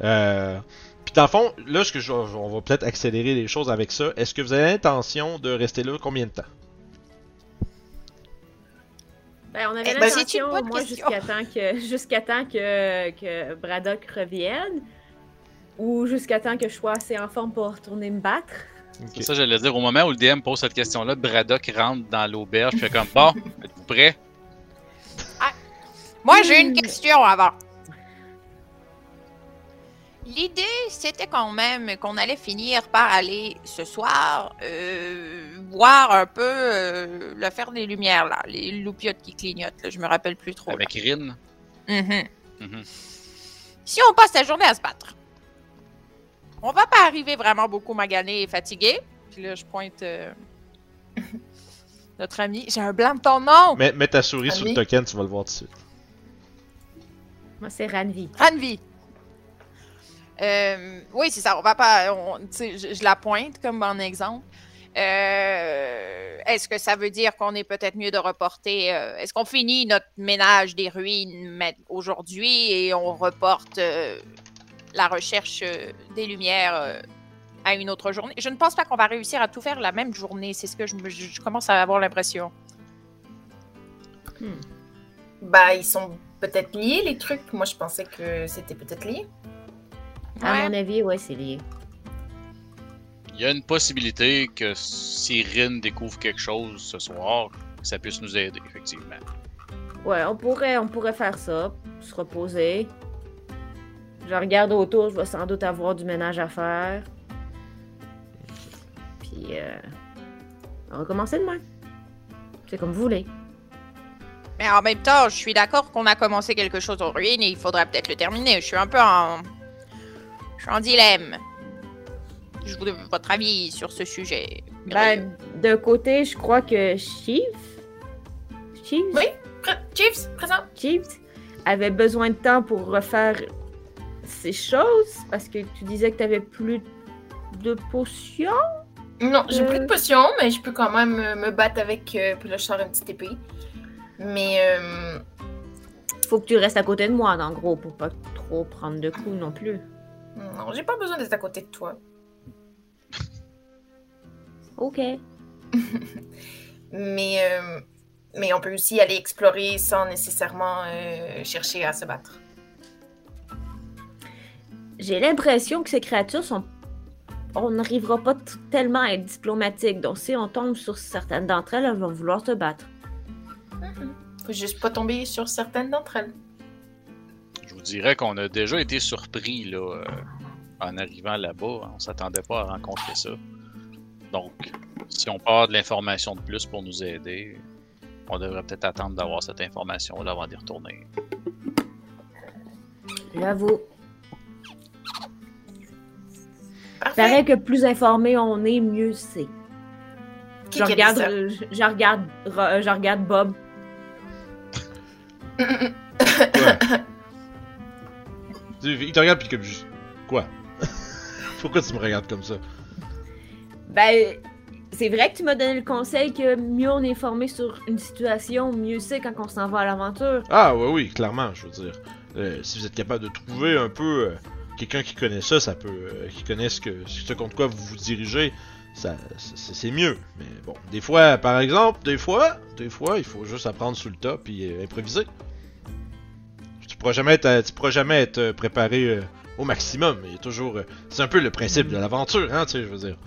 Euh, puis dans le fond, là, ce que je, on va peut-être accélérer les choses avec ça. Est-ce que vous avez l'intention de rester là combien de temps? Ben, on avait Eh ben, l'intention, moi, jusqu'à temps que, jusqu'à temps que, que Braddock revienne. Ou jusqu'à temps que je sois assez en forme pour retourner me battre. Ça, j'allais dire. Au moment où le DM pose cette question-là, Braddock rentre dans l'auberge, puis fait comme Bon, êtes-vous prêts Moi, j'ai Hmm. une question avant. L'idée, c'était quand même qu'on allait finir par aller ce soir euh, voir un peu euh, le faire des lumières, là, les loupiotes qui clignotent. Là, je me rappelle plus trop. là. Avec Rin. Mhm. Mhm. Si on passe la journée à se battre, on va pas arriver vraiment beaucoup magané et fatigué. Puis là, je pointe euh, notre ami. J'ai un blanc de ton nom! Mets, mets ta souris sur le token, tu vas le voir tout de suite. Moi, c'est Ranvi. Ranvi. Euh, oui, c'est ça. On va pas. on- tu sais, je, je la pointe comme en exemple. Euh, est-ce que ça veut dire qu'on est peut-être mieux de reporter euh, Est-ce qu'on finit notre ménage des ruines aujourd'hui et on reporte euh, la recherche euh, des lumières euh, à une autre journée Je ne pense pas qu'on va réussir à tout faire la même journée. C'est ce que je, me- je- je commence à avoir l'impression. Bah, ils sont peut-être liés, les trucs. Moi, je pensais que c'était peut-être lié. À Ouais. mon avis, ouais, c'est lié. Il y a une possibilité que si Rin découvre quelque chose ce soir, ça puisse nous aider, effectivement. Ouais, on pourrait, on pourrait faire ça, se reposer. Je regarde autour, je vais sans doute avoir du ménage à faire. Puis, euh, on va commencer demain. C'est comme vous voulez. Mais en même temps, je suis d'accord qu'on a commencé quelque chose aux ruines et il faudrait peut-être le terminer. Je suis un peu en. Je suis en dilemme. Je voudrais votre avis sur ce sujet. Ben, d'un côté, je crois que Chief. Chief? Oui. Chiefs, présent. Chief avait besoin de temps pour refaire ces choses parce que tu disais que tu avais plus de potions? Non, j'ai Euh. plus de potions, mais je peux quand même euh, me battre avec. euh, puis là, je sors une petite épée. Mais. euh, Faut que tu restes à côté de moi, en gros, pour pas trop prendre de coups non plus. non, j'ai pas besoin d'être à côté de toi. Ok. Mais. euh, mais on peut aussi aller explorer sans nécessairement euh, chercher à se battre. J'ai l'impression que ces créatures sont. On n'arrivera pas tellement à être diplomatique. Donc, si on tombe sur certaines d'entre elles, elles vont vouloir se battre. Faut juste pas tomber sur certaines d'entre elles. Je vous dirais qu'on a déjà été surpris là, euh, en arrivant là-bas. On s'attendait pas à rencontrer ça. Donc, si on part de l'information de plus pour nous aider, on devrait peut-être attendre d'avoir cette information là avant d'y retourner. J'avoue. Paraît que plus informé on est, mieux c'est. Qui Je qui regarde, euh, je, je regarde, Ro- je regarde Bob. Il te regarde puis comme juste. Quoi? Pourquoi tu me regardes comme ça? Ben, c'est vrai que tu m'as donné le conseil que mieux on est formé sur une situation, mieux c'est quand on s'en va à l'aventure. Ah, ouais, oui, clairement, je veux dire. Euh, si vous êtes capable de trouver un peu euh, quelqu'un qui connaît ça, ça peut. euh, qui connaît ce, que, ce contre quoi vous vous dirigez, ça, c'est mieux. Mais bon, des fois, par exemple, des fois, des fois, il faut juste apprendre sur le tas puis euh, improviser. Tu pourras jamais être, euh, tu pourras jamais être euh, préparé euh, au maximum. Il toujours. euh, c'est un peu le principe de l'aventure, hein, tu sais, je veux dire.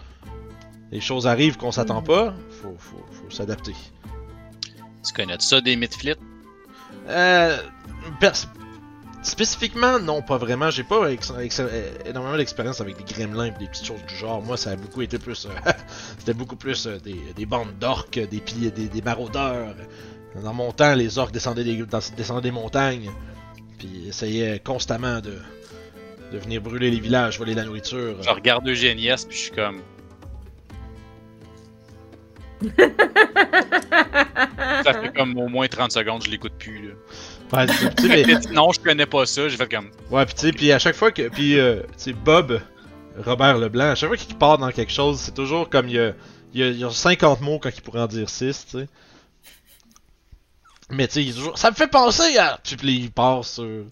Les choses arrivent qu'on s'attend pas, faut, faut, faut s'adapter. Tu connais ça des mythes Euh, pers- spécifiquement, non, pas vraiment. J'ai pas ex- ex- énormément d'expérience avec des gremlins et des petites choses du genre. Moi, ça a beaucoup été plus. euh, C'était beaucoup plus euh, des, des bandes d'orques, des, piliers, des, des maraudeurs. Dans mon temps, les orques descendaient des, dans- descendaient des montagnes. Puis essayaient constamment de, de venir brûler les villages, voler la nourriture. Je regarde Eugénias puis je suis comme. Ça fait comme au moins 30 secondes, je l'écoute plus. Là. Ouais, mais- non, je connais pas ça. J'ai fait comme. Ouais, pis tu sais, puis à chaque fois que. Puis, euh, tu sais, Bob, Robert Leblanc, à chaque fois qu'il part dans quelque chose, c'est toujours comme il y a, il y a, il y a 50 mots quand il pourrait en dire 6, tu sais. Mais tu sais, il est toujours. Ça me fait penser à. Puis puis il part sur.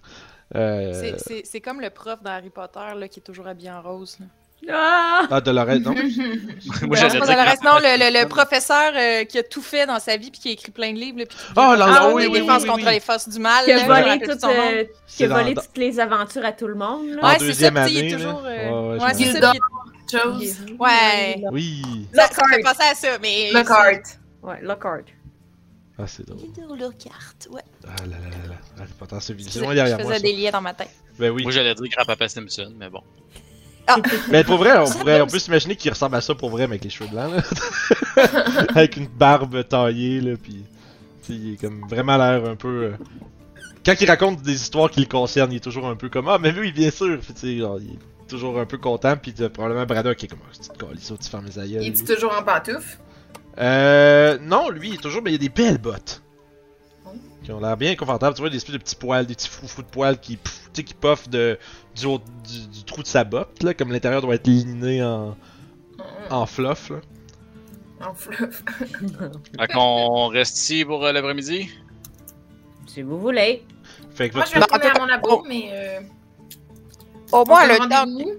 Euh... C'est- C'est c'est comme le prof dans Harry Potter là, qui est toujours habillé en rose. là. Ah! Ah, Dolores, non? Moi, j'allais dire. Dolores, non, le, le- le professeur euh, qui a tout fait dans sa vie puis qui a écrit plein de livres. là, puis qui Ah, là, là, Ah, oui, oui, défense oui, contre oui. les forces du mal. Qui a je volé, nom. euh, qui a volé dans- toutes les aventures à tout le monde. Là. Ouais, c'est deuxième ça, puis il année, est toujours. euh, Ouais, ouais, je Ouais, me c'est ça. Chose. Ouais. Oui. Ça, ça fait Lockhart. penser à ça, mais. Lockhart. Ouais, Lockhart. Ah, c'est drôle. Cartes, ouais. Ah là là là là. Harry Potter, c'est Je faisais, je derrière moi. faisais ça. des liens dans ma tête. Ben oui. Moi, j'allais dire grand-papa Simpson, mais bon. Mais pour vrai, on, pourrait, on peut s'imaginer qu'il ressemble à ça pour vrai, mais avec les cheveux blancs, là. avec une barbe taillée, là, sais, il est comme vraiment l'air un peu. euh, Quand il raconte des histoires qui le concernent, il est toujours un peu comme Ah, mais oui, bien sûr! Puis tu sais, genre, il est toujours un peu content, pis t'as probablement Braddock qui est comme Ah, c'est une calisse, tu fermes les aïeux. Il est toujours en pantoufle? Euh. Non, lui, il est toujours. Mais il y a des belles bottes. Oui. Qui ont l'air bien confortables. Tu vois, des espèces de petits poils, des petits froufrous de poils qui, pff, qui puffent de, du, haut- du, du trou de sa botte, là. Comme l'intérieur doit être liné en, en fluff, là. En fluff. Fait qu'on reste ici pour euh, l'après-midi? Si vous voulez. Fait que Moi, je vais retourner à mon labo, mais. Euh, Au moins, le temps. rendez-vous?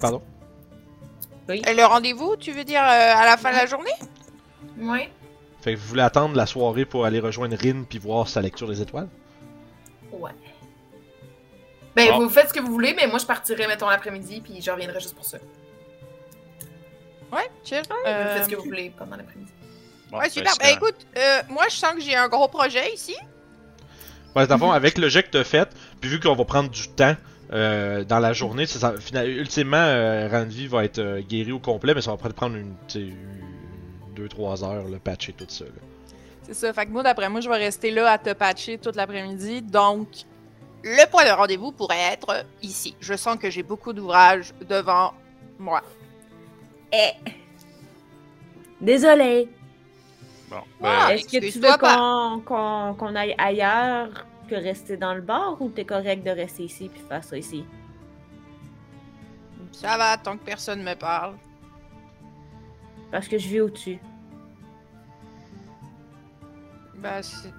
Pardon? Et Le rendez-vous, tu veux dire euh, à la fin de la journée? Oui. Fait que vous voulez attendre la soirée pour aller rejoindre Rin puis voir sa lecture des étoiles? Ouais. Ben, Bon. vous faites ce que vous voulez, mais moi, je partirai, mettons, l'après-midi, puis je reviendrai juste pour ça. Ouais, chill. Vous Euh, faites ce que vous voulez pendant l'après-midi. Bon, Ouais, ben, super. Bah, écoute, euh, moi, je sens que j'ai un gros projet ici. Ouais, dans le fond, avec le jet que t'as fait, puis vu qu'on va prendre du temps euh, dans la journée, ça, ultimement, euh, Ranvi va être euh, guéri au complet, mais ça va prendre une, 2-3 heures, le patcher tout ça. là. C'est ça. Fait que moi, d'après moi, je vais rester là à te patcher toute l'après-midi. Donc, le point de rendez-vous pourrait être ici. Je sens que j'ai beaucoup d'ouvrages devant moi. Eh. Désolé. Bon, Ah, ben, Est-ce que tu veux qu'on aille ailleurs que rester dans le bar ou t'es correct de rester ici puis faire ça ici? Ça va, tant que personne me parle. Parce que je vis au-dessus. Bah, c'est...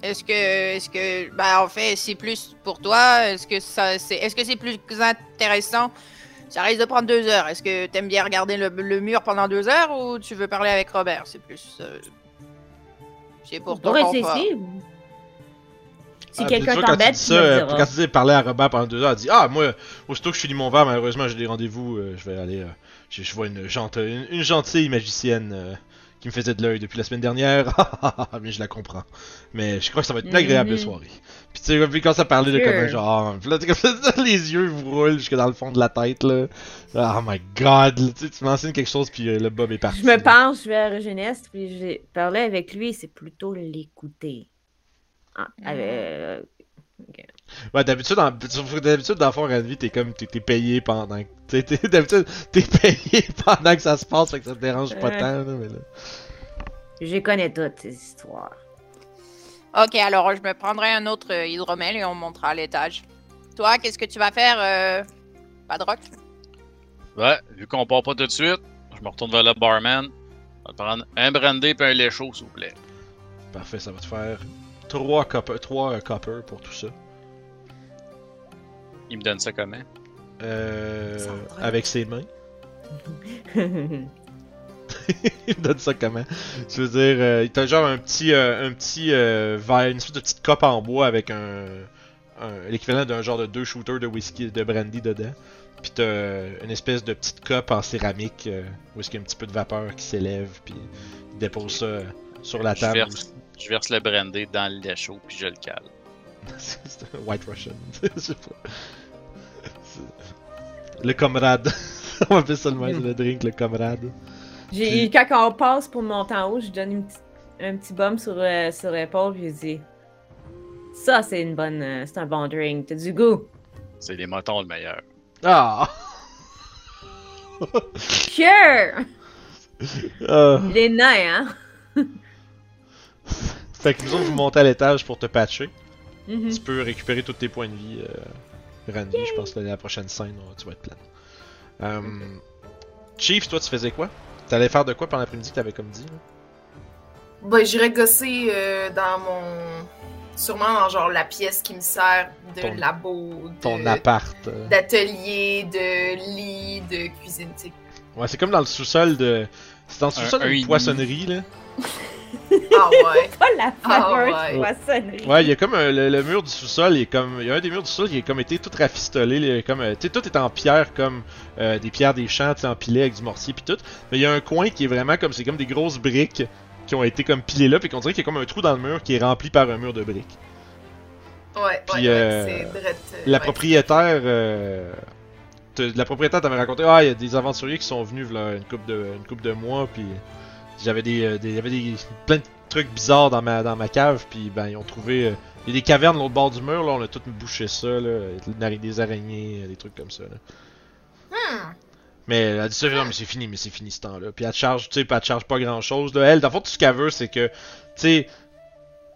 Est-ce que, est-ce que, bah, en fait, c'est plus pour toi? Est-ce que ça, c'est, est-ce que c'est plus intéressant? Ça risque de prendre deux heures. Est-ce que t'aimes bien regarder le, le mur pendant deux heures ou tu veux parler avec Robert? C'est plus, euh, c'est pour On ton confort. Si Ah, quelqu'un t'embête, quand tu dis tu me ça, le euh. Quand tu dis parler à Robert pendant 2 heures, elle dit Ah, moi, aussitôt que je finis mon verre, malheureusement, j'ai des rendez-vous, euh, je vais aller. euh, je, je vois une, gente- une, une gentille magicienne euh, qui me faisait de l'œil depuis la semaine dernière. mais je la comprends. Mais je crois que ça va être une agréable Mhm. soirée. Puis tu sais, puis quand ça parlait de comme un genre. Puis là, t'es comme ça, les yeux vous roulent jusque dans le fond de la tête, là. Oh my god, là, tu sais, tu m'enseignes quelque chose, puis euh, le Bob est parti. Je me penche vers Geneste puis j'ai parlé avec lui, c'est plutôt l'écouter. Ah, Mhm. euh, Ouais, d'habitude, dans, d'habitude, dans le fond, Ranvi, t'es comme, t'es, t'es payé pendant, que- t'es, t'es- d'habitude, t'es payé pendant que ça se passe, fait que ça te dérange pas tant, là, mais là. je connais toutes ces histoires. Ok, alors je me prendrai un autre euh, hydromel et on montera à l'étage. Toi, qu'est-ce que tu vas faire, euh... Padrock? Ouais, vu qu'on part pas tout de suite, je me retourne vers le barman. On va te prendre un brandy et un lait chaud, s'il vous plaît. Parfait, ça va te faire 3 copper, trois, euh, copper pour tout ça. Il me donne ça comment? Euh, avec ses mains. Il me donne ça comment? Je veux dire, euh, il t'a genre un petit, euh, un petit euh, verre, une espèce de petite cope en bois avec un, un- l'équivalent d'un genre de deux shooters de whisky, de brandy dedans. Puis t'as euh, une espèce de petite cope en céramique euh, où est-ce qu'il y a un petit peu de vapeur qui s'élève, puis il dépose ça sur la Je table. verse, je verse le brandy dans le lait chaud puis je le cale. C'est un White Russian. Je sais pas. C'est- Le comrade. On va appeler ça le même, le drink, le comrade. Quand on passe pour monter en haut, je donne une un petit bum sur, euh, sur l'épaule je dis Ça, c'est une bonne. euh, c'est un bon drink. T'as du goût? C'est les motons le meilleur. Ah! Sure! Ah. Les nains, hein? Fait que nous autres, vous montez à l'étage pour te patcher. Mhm. Tu peux récupérer tous tes points de vie. Euh, Randy, je pense que la prochaine scène, euh, tu vas être plein. Euh, Chief, toi, tu faisais quoi? T'allais faire de quoi pendant l'après-midi que t'avais comme dit? là? Ben, j'irai gosser euh, dans mon. Sûrement dans genre la pièce qui me sert de Ton- labo, de- Ton appart. d'atelier, de lit, de cuisine, tu sais. Ouais, c'est comme dans le sous-sol de. C'est dans le sous-sol d'une poissonnerie, là. Ah ouais. Pas la Ah ouais. poissonnerie. Ouais, il y a comme un- le, le mur du sous-sol, il est comme il y a un des murs du sous-sol qui est comme été tout rafistolé, il est comme euh, tu sais tout est en pierre comme euh, des pierres des champs, empilées avec du mortier puis tout. Mais il y a un coin qui est vraiment comme c'est comme des grosses briques qui ont été comme pilées là puis qu'on dirait qu'il y a comme un trou dans le mur qui est rempli par un mur de briques. Ouais, ouais, Puis, ouais, euh, c'est drette, La ouais. propriétaire euh, te- la propriétaire t'avait raconté ah il y a des aventuriers qui sont venus là une coupe de une couple de mois puis j'avais des euh, des- avait des plein de trucs bizarres dans ma dans ma cave puis ben ils ont trouvé euh, il y a des cavernes l'autre bord du mur là on a tout bouché ça là des- araignées des trucs comme ça là. Hmm. Mais elle a dit ça, non, mais c'est fini, mais c'est fini ce temps-là. Puis elle te charge, tu sais, elle te charge pas grand-chose. là. Elle, dans le fond, tout ce qu'elle veut, c'est que, tu sais,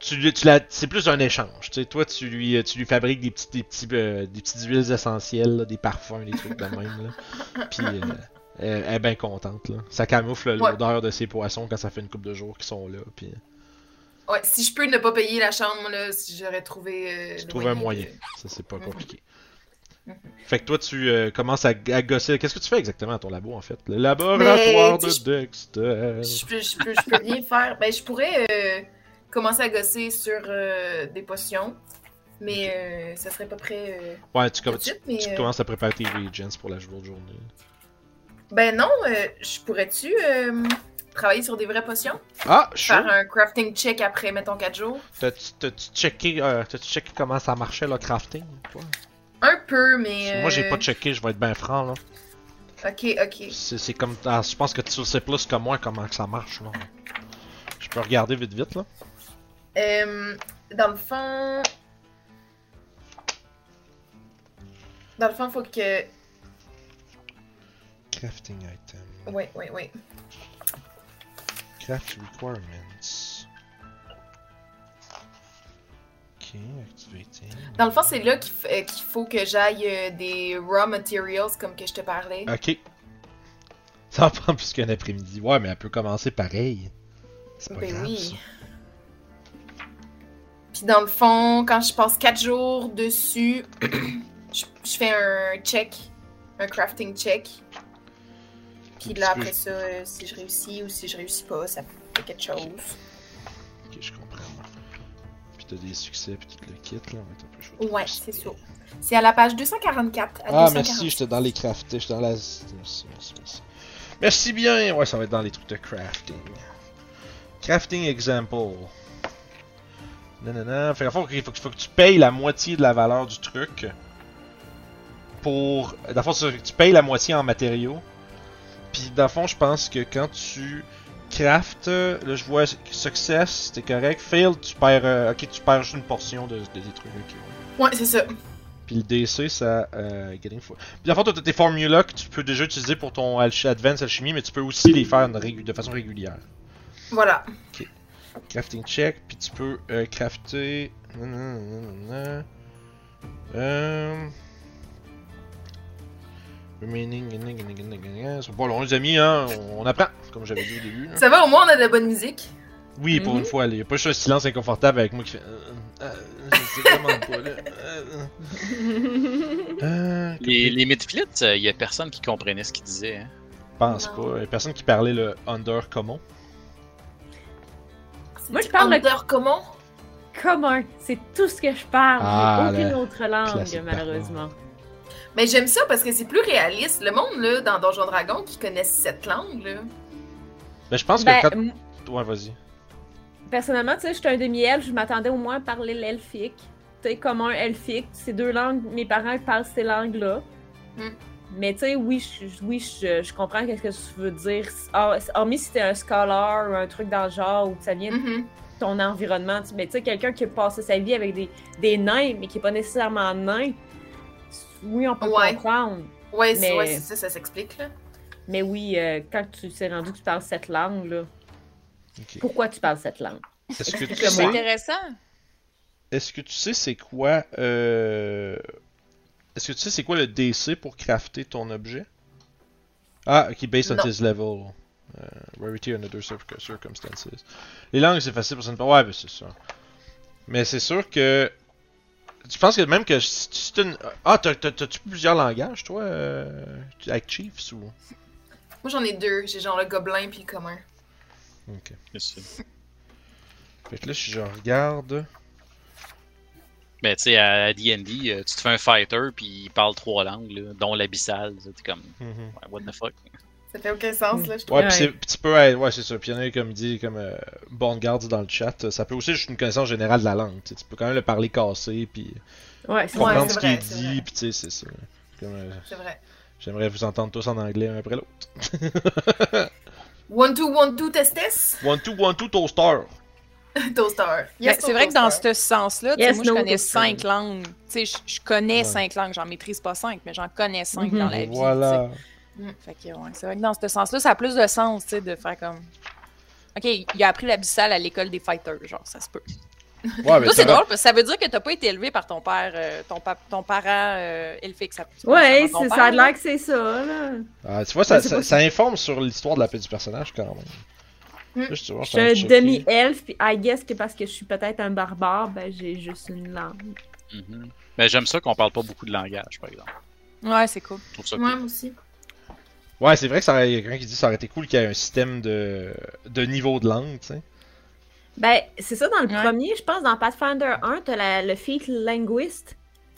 tu, tu la, c'est plus un échange. Tu sais, toi, tu lui, tu lui fabriques des petits, des petits, euh, des petites huiles essentielles, là, des parfums, des trucs de même. Là. Puis euh, elle, elle est bien contente. Là. Ça camoufle Ouais. l'odeur de ses poissons quand ça fait une couple de jours qu'ils sont là. Puis Ouais, si je peux ne pas payer la chambre, là, si j'aurais trouvé. euh, tu trouves un de- moyen. Ça, c'est pas compliqué. Fait que toi, tu euh, commences à, à gosser. Qu'est-ce que tu fais exactement à ton labo, en fait? Le laboratoire tu de Dexter. Je peux, je, peux, je peux rien faire. Ben, je pourrais euh, commencer à gosser sur euh, des potions, mais euh, ça serait pas prêt euh, Ouais, tu, tout com- de tu, suite. Mais, tu commences à préparer tes reagents pour la jour- journée. Ben non, euh, je pourrais-tu euh, travailler sur des vraies potions? Ah, sure. Faire un crafting check après, mettons, 4 jours? T'as-tu checké, euh, checké comment ça marchait le crafting, toi? Un peu, mais. Moi, j'ai euh, pas checké, je vais être bien franc, là. Ok, ok. C'est c'est comme. ah, je pense que tu sais plus que moi comment que ça marche, là. Je peux regarder vite, vite, là. Euh, dans le fond. Dans le fond, faut que. Crafting item. Ouais, ouais, ouais. Craft requirements. Ok, activating. Dans le fond, c'est là qu'il f- euh, qu'il faut que j'aille euh, des raw materials comme que je te parlais. Ok. Ça va prendre plus qu'un après-midi. Ouais, mais elle peut commencer pareil. C'est pas Ben grave, oui. ça. Puis dans le fond, quand je passe 4 jours dessus, je, je fais un check, un crafting check. Puis là, après ça, euh, si je réussis ou si je réussis pas, ça fait quelque chose. Ok, je comprends. Puis t'as des succès, puis tout le kit, là. Un peu. Ouais, c'est ça. C'est à la page 244. À Ah, 246. merci, j'étais dans les craftés, j'étais dans la. Merci, merci, merci. Merci bien! Ouais, ça va être dans les trucs de crafting. Crafting example. Non, non, non. Fait fait, il faut, que- faut que tu payes la moitié de la valeur du truc. Pour. C'est- tu payes la moitié en matériaux. Puis, dans le fond, je pense que quand tu craftes, là, je vois success, c'était correct. Fail, tu perds. euh, ok, tu perds juste une portion de, de- des trucs. ok, ouais. Ouais, c'est ça. Puis le DC, ça. Euh, getting for... Puis en fait, t'as tes formulas que tu peux déjà utiliser pour ton Advanced Alchemy, mais tu peux aussi les faire de, façon régulière. Voilà. Crafting check, puis tu peux euh, crafter. Euh... Remaining. C'est pas long, les amis, hein. On, apprend, comme j'avais dit au début. là. Ça va, au moins, on a de la bonne musique. Oui, pour Mhm. une fois, il n'y a pas juste un silence inconfortable avec moi qui fait. Euh, euh, je sais vraiment pas, là. Euh, euh. Euh, Les, les midflits, il y a personne qui comprenait ce qu'ils disaient. Hein. Je pense Non. pas. Il y a personne qui parlait le under common. Moi, je parle le- Under comment? Commun, c'est tout ce que je parle. Ah, J'ai aucune le autre langue, classique malheureusement. Mais j'aime ça parce que c'est plus réaliste. Le monde, là, dans Donjon Dragon, qui connaissent cette langue, là. Mais je pense Ben, que quand. m- Ouais, vas-y. personnellement, tu sais, j'étais un demi-elfe, je m'attendais au moins à parler l'elfique. Tu sais, commun, elfique, ces deux langues, mes parents parlent ces langues-là. Mm. Mais tu sais, oui, je, oui je, je comprends qu'est-ce que tu veux dire. Hor- Hormis si t'es un scholar ou un truc dans le genre, ou que ça vient de Mhm. ton environnement. tu- Mais tu sais, quelqu'un qui a passé sa vie avec des, des nains, mais qui est pas nécessairement nain, oui, on peut Ouais. comprendre. C'est Mais- ouais, ça, ça s'explique, là. Mais oui, euh, quand tu t'es rendu que tu parles cette langue-là, Ok. pourquoi tu parles cette langue? Tu. C'est sais. intéressant. Est-ce que tu sais c'est quoi. Euh... Est-ce que tu sais c'est quoi le DC pour crafter ton objet? Ah, ok, based on Non. his level. Euh, rarity under cir- circumstances. Les langues, c'est facile pour ça. Ouais, ben c'est ça. Mais c'est sûr que. Tu penses que même que si tu. c'est une- Ah, t'as- t'as- t'as-tu plusieurs langages, toi euh, Avec Chiefs ou? Moi, j'en ai deux. J'ai genre le gobelin puis le commun. Ok. Ça. Fait que là, si je regarde. Mais tu sais, à D&D, euh, tu te fais un fighter, puis il parle trois langues, là, dont l'abyssal. T'es comme, Mhm. ouais, what the fuck? Ça fait aucun sens, là, je trouve. Ouais, Ouais. pis tu peux être, ouais, c'est ça. Puis il y en a comme il dit, comme euh, Born Guards dans le chat, ça peut aussi juste une connaissance générale de la langue. tu peux quand même le parler cassé, puis Ouais, comprendre ce qui est dit, puis tu sais, c'est ça. Comme, euh, C'est vrai. J'aimerais vous entendre tous en anglais un après l'autre. One, two, one, two, testes. One, two, one, two, toaster. Toaster. Ben, Yes, c'est vrai que dans ce sens-là, Yes, moi, je connais toaster. cinq langues. Tu sais, je, je connais Ouais. cinq langues. J'en maîtrise pas cinq, mais j'en connais cinq Mhm. dans la vie. Voilà. Sais. Fait que, ouais, c'est vrai que dans ce sens-là, ça a plus de sens, tu sais, de faire comme. Ok, il a appris l'abyssal à l'école des fighters, genre, ça se peut. Ouais, mais Toi, c'est ça- drôle, parce que ça veut dire que t'as pas été élevé par ton père, euh, ton, pa- ton parent euh, elfique. Ça, Ouais, père, ça a là. l'air que c'est ça, là. Ah, tu vois, ça, ça, ça informe sur l'histoire de la paix du personnage quand même. Là, je, Je suis un demi-elfe, puis I guess que parce que je suis peut-être un barbare, ben j'ai juste une langue. Mhm. Mais j'aime ça qu'on parle pas beaucoup de langage, par exemple. Ouais, c'est cool. Je trouve ça Ouais, cool. moi aussi. Ouais, c'est vrai que ça aurait, il y a quelqu'un qui dit que ça aurait été cool qu'il y ait un système de, de niveau de langue, tu sais. Ben, c'est ça, dans le Ouais. premier, je pense, dans Pathfinder 1, t'as la- le feat linguiste,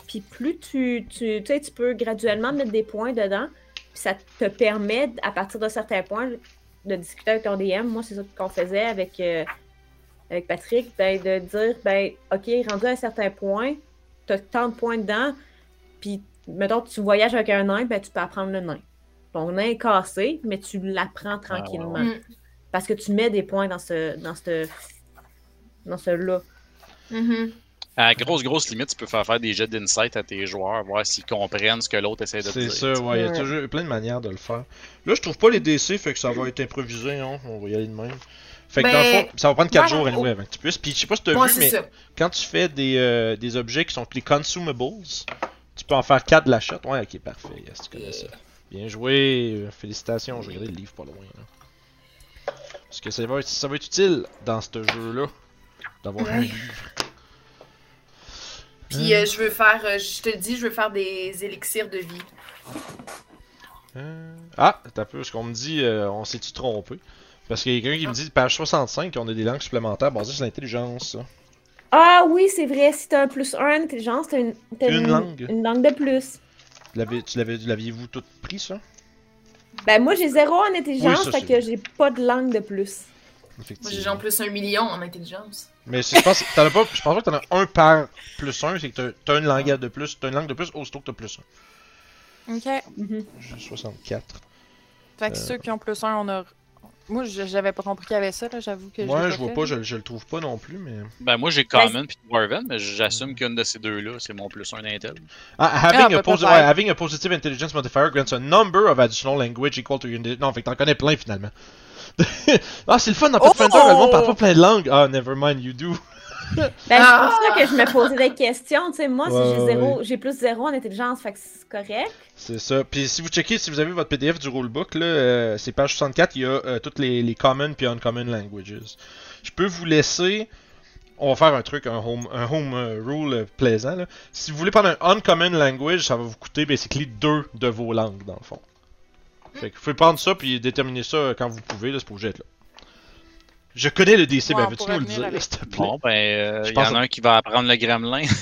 puis plus tu, tu, tu sais, tu peux graduellement mettre des points dedans, puis ça te permet, à partir de certains points, de discuter avec ton DM. Moi, c'est ça qu'on faisait avec, euh, avec Patrick, ben, de dire, ben, OK, rendu à un certain point, t'as tant de points dedans, puis, mettons, tu voyages avec un nain, ben, tu peux apprendre le nain. Ton nain est cassé, mais tu l'apprends tranquillement. ouais. Mm. Parce que tu mets des points dans ce, dans ce, dans ce là. Mhm. À la grosse, grosse limite, tu peux faire faire des jets d'insight à tes joueurs, voir s'ils comprennent ce que l'autre essaie de te C'est dire. ça, ouais, il y a toujours plein de manières de le faire. Là, je trouve pas les DC, fait que ça va être improvisé, hein. On va y aller de même. Fait que Ben, dans le fond, ça va prendre 4 voilà. jours anyway avant que tu puisses. Puis je sais pas si t'as Ouais, vu, mais ça. quand tu fais des, euh, des objets qui sont les consumables, tu peux en faire 4 de la shot. Ouais, ok, parfait. Yes, tu connais ça. Bien joué. euh, Félicitations. Je vais regarder le livre pas loin. là. Parce que ça va, être, ça va être utile dans ce jeu-là d'avoir un livre. Puis euh, je veux faire, euh, je te le dis, je veux faire des élixirs de vie. Euh, Ah, t'as peu, ce qu'on me dit, euh, on s'est-tu trompé? Parce qu'il y a quelqu'un qui me dit, page 65, qu'on a des langues supplémentaires basées sur l'intelligence. ça. Ah oui, c'est vrai, si t'as un plus 1 intelligence, t'as une, t'as Une langue. une langue de plus. Tu l'avais- tu l'avais- L'aviez-vous tout pris, ça? Ben moi j'ai zéro en intelligence, Oui, ça, fait c'est que j'ai pas de langue de plus. Moi, j'ai genre plus un million en intelligence. Mais je pense, t'en as pas, je pense pas que t'en as un par plus un, c'est que t'as- t'as une langue de plus, t'as une langue de plus aussitôt que t'as plus un. Ok. Mhm. J'ai 64. Fait que Euh. ceux qui ont plus un, on a. Moi, je- j'avais pas compris qu'il y avait ça, là, j'avoue que Moi, je vois fait, pas, je, je le trouve pas non plus, mais. Ben, moi, j'ai Common puis Dwarven, mais j'assume qu'une de ces deux-là, c'est mon plus un Intel. Ah, having, Ah, a ben, posi- peut-être. ouais, having a positive intelligence modifier grants a number of additional language equal to your... Non, fait que t'en connais plein finalement. ah, c'est le fun dans Oh! Pathfinder, le monde parle pas plein de langues. Ah, never mind, you do. Ben Ah! c'est pour ça que je me posais des questions, tu sais, moi si j'ai ouais, zéro, j'ai plus zéro en intelligence, fait que c'est correct. C'est ça. Puis si vous checkez, si vous avez votre PDF du rulebook, là, euh, c'est page 64, il y a euh, toutes les, les common puis uncommon languages. Je peux vous laisser. On va faire un truc, un home, un home euh, rule plaisant. Là. Si vous voulez prendre un uncommon language, ça va vous coûter basically deux de vos langues dans le fond. Fait que vous pouvez prendre ça puis déterminer ça quand vous pouvez, là, c'est pas obligé d'être là. Je connais le DC, Ouais, ben veux-tu nous le dire, s'il te plaît? Bon, ben, euh, Je il y pense en a un qui va apprendre le gremlin.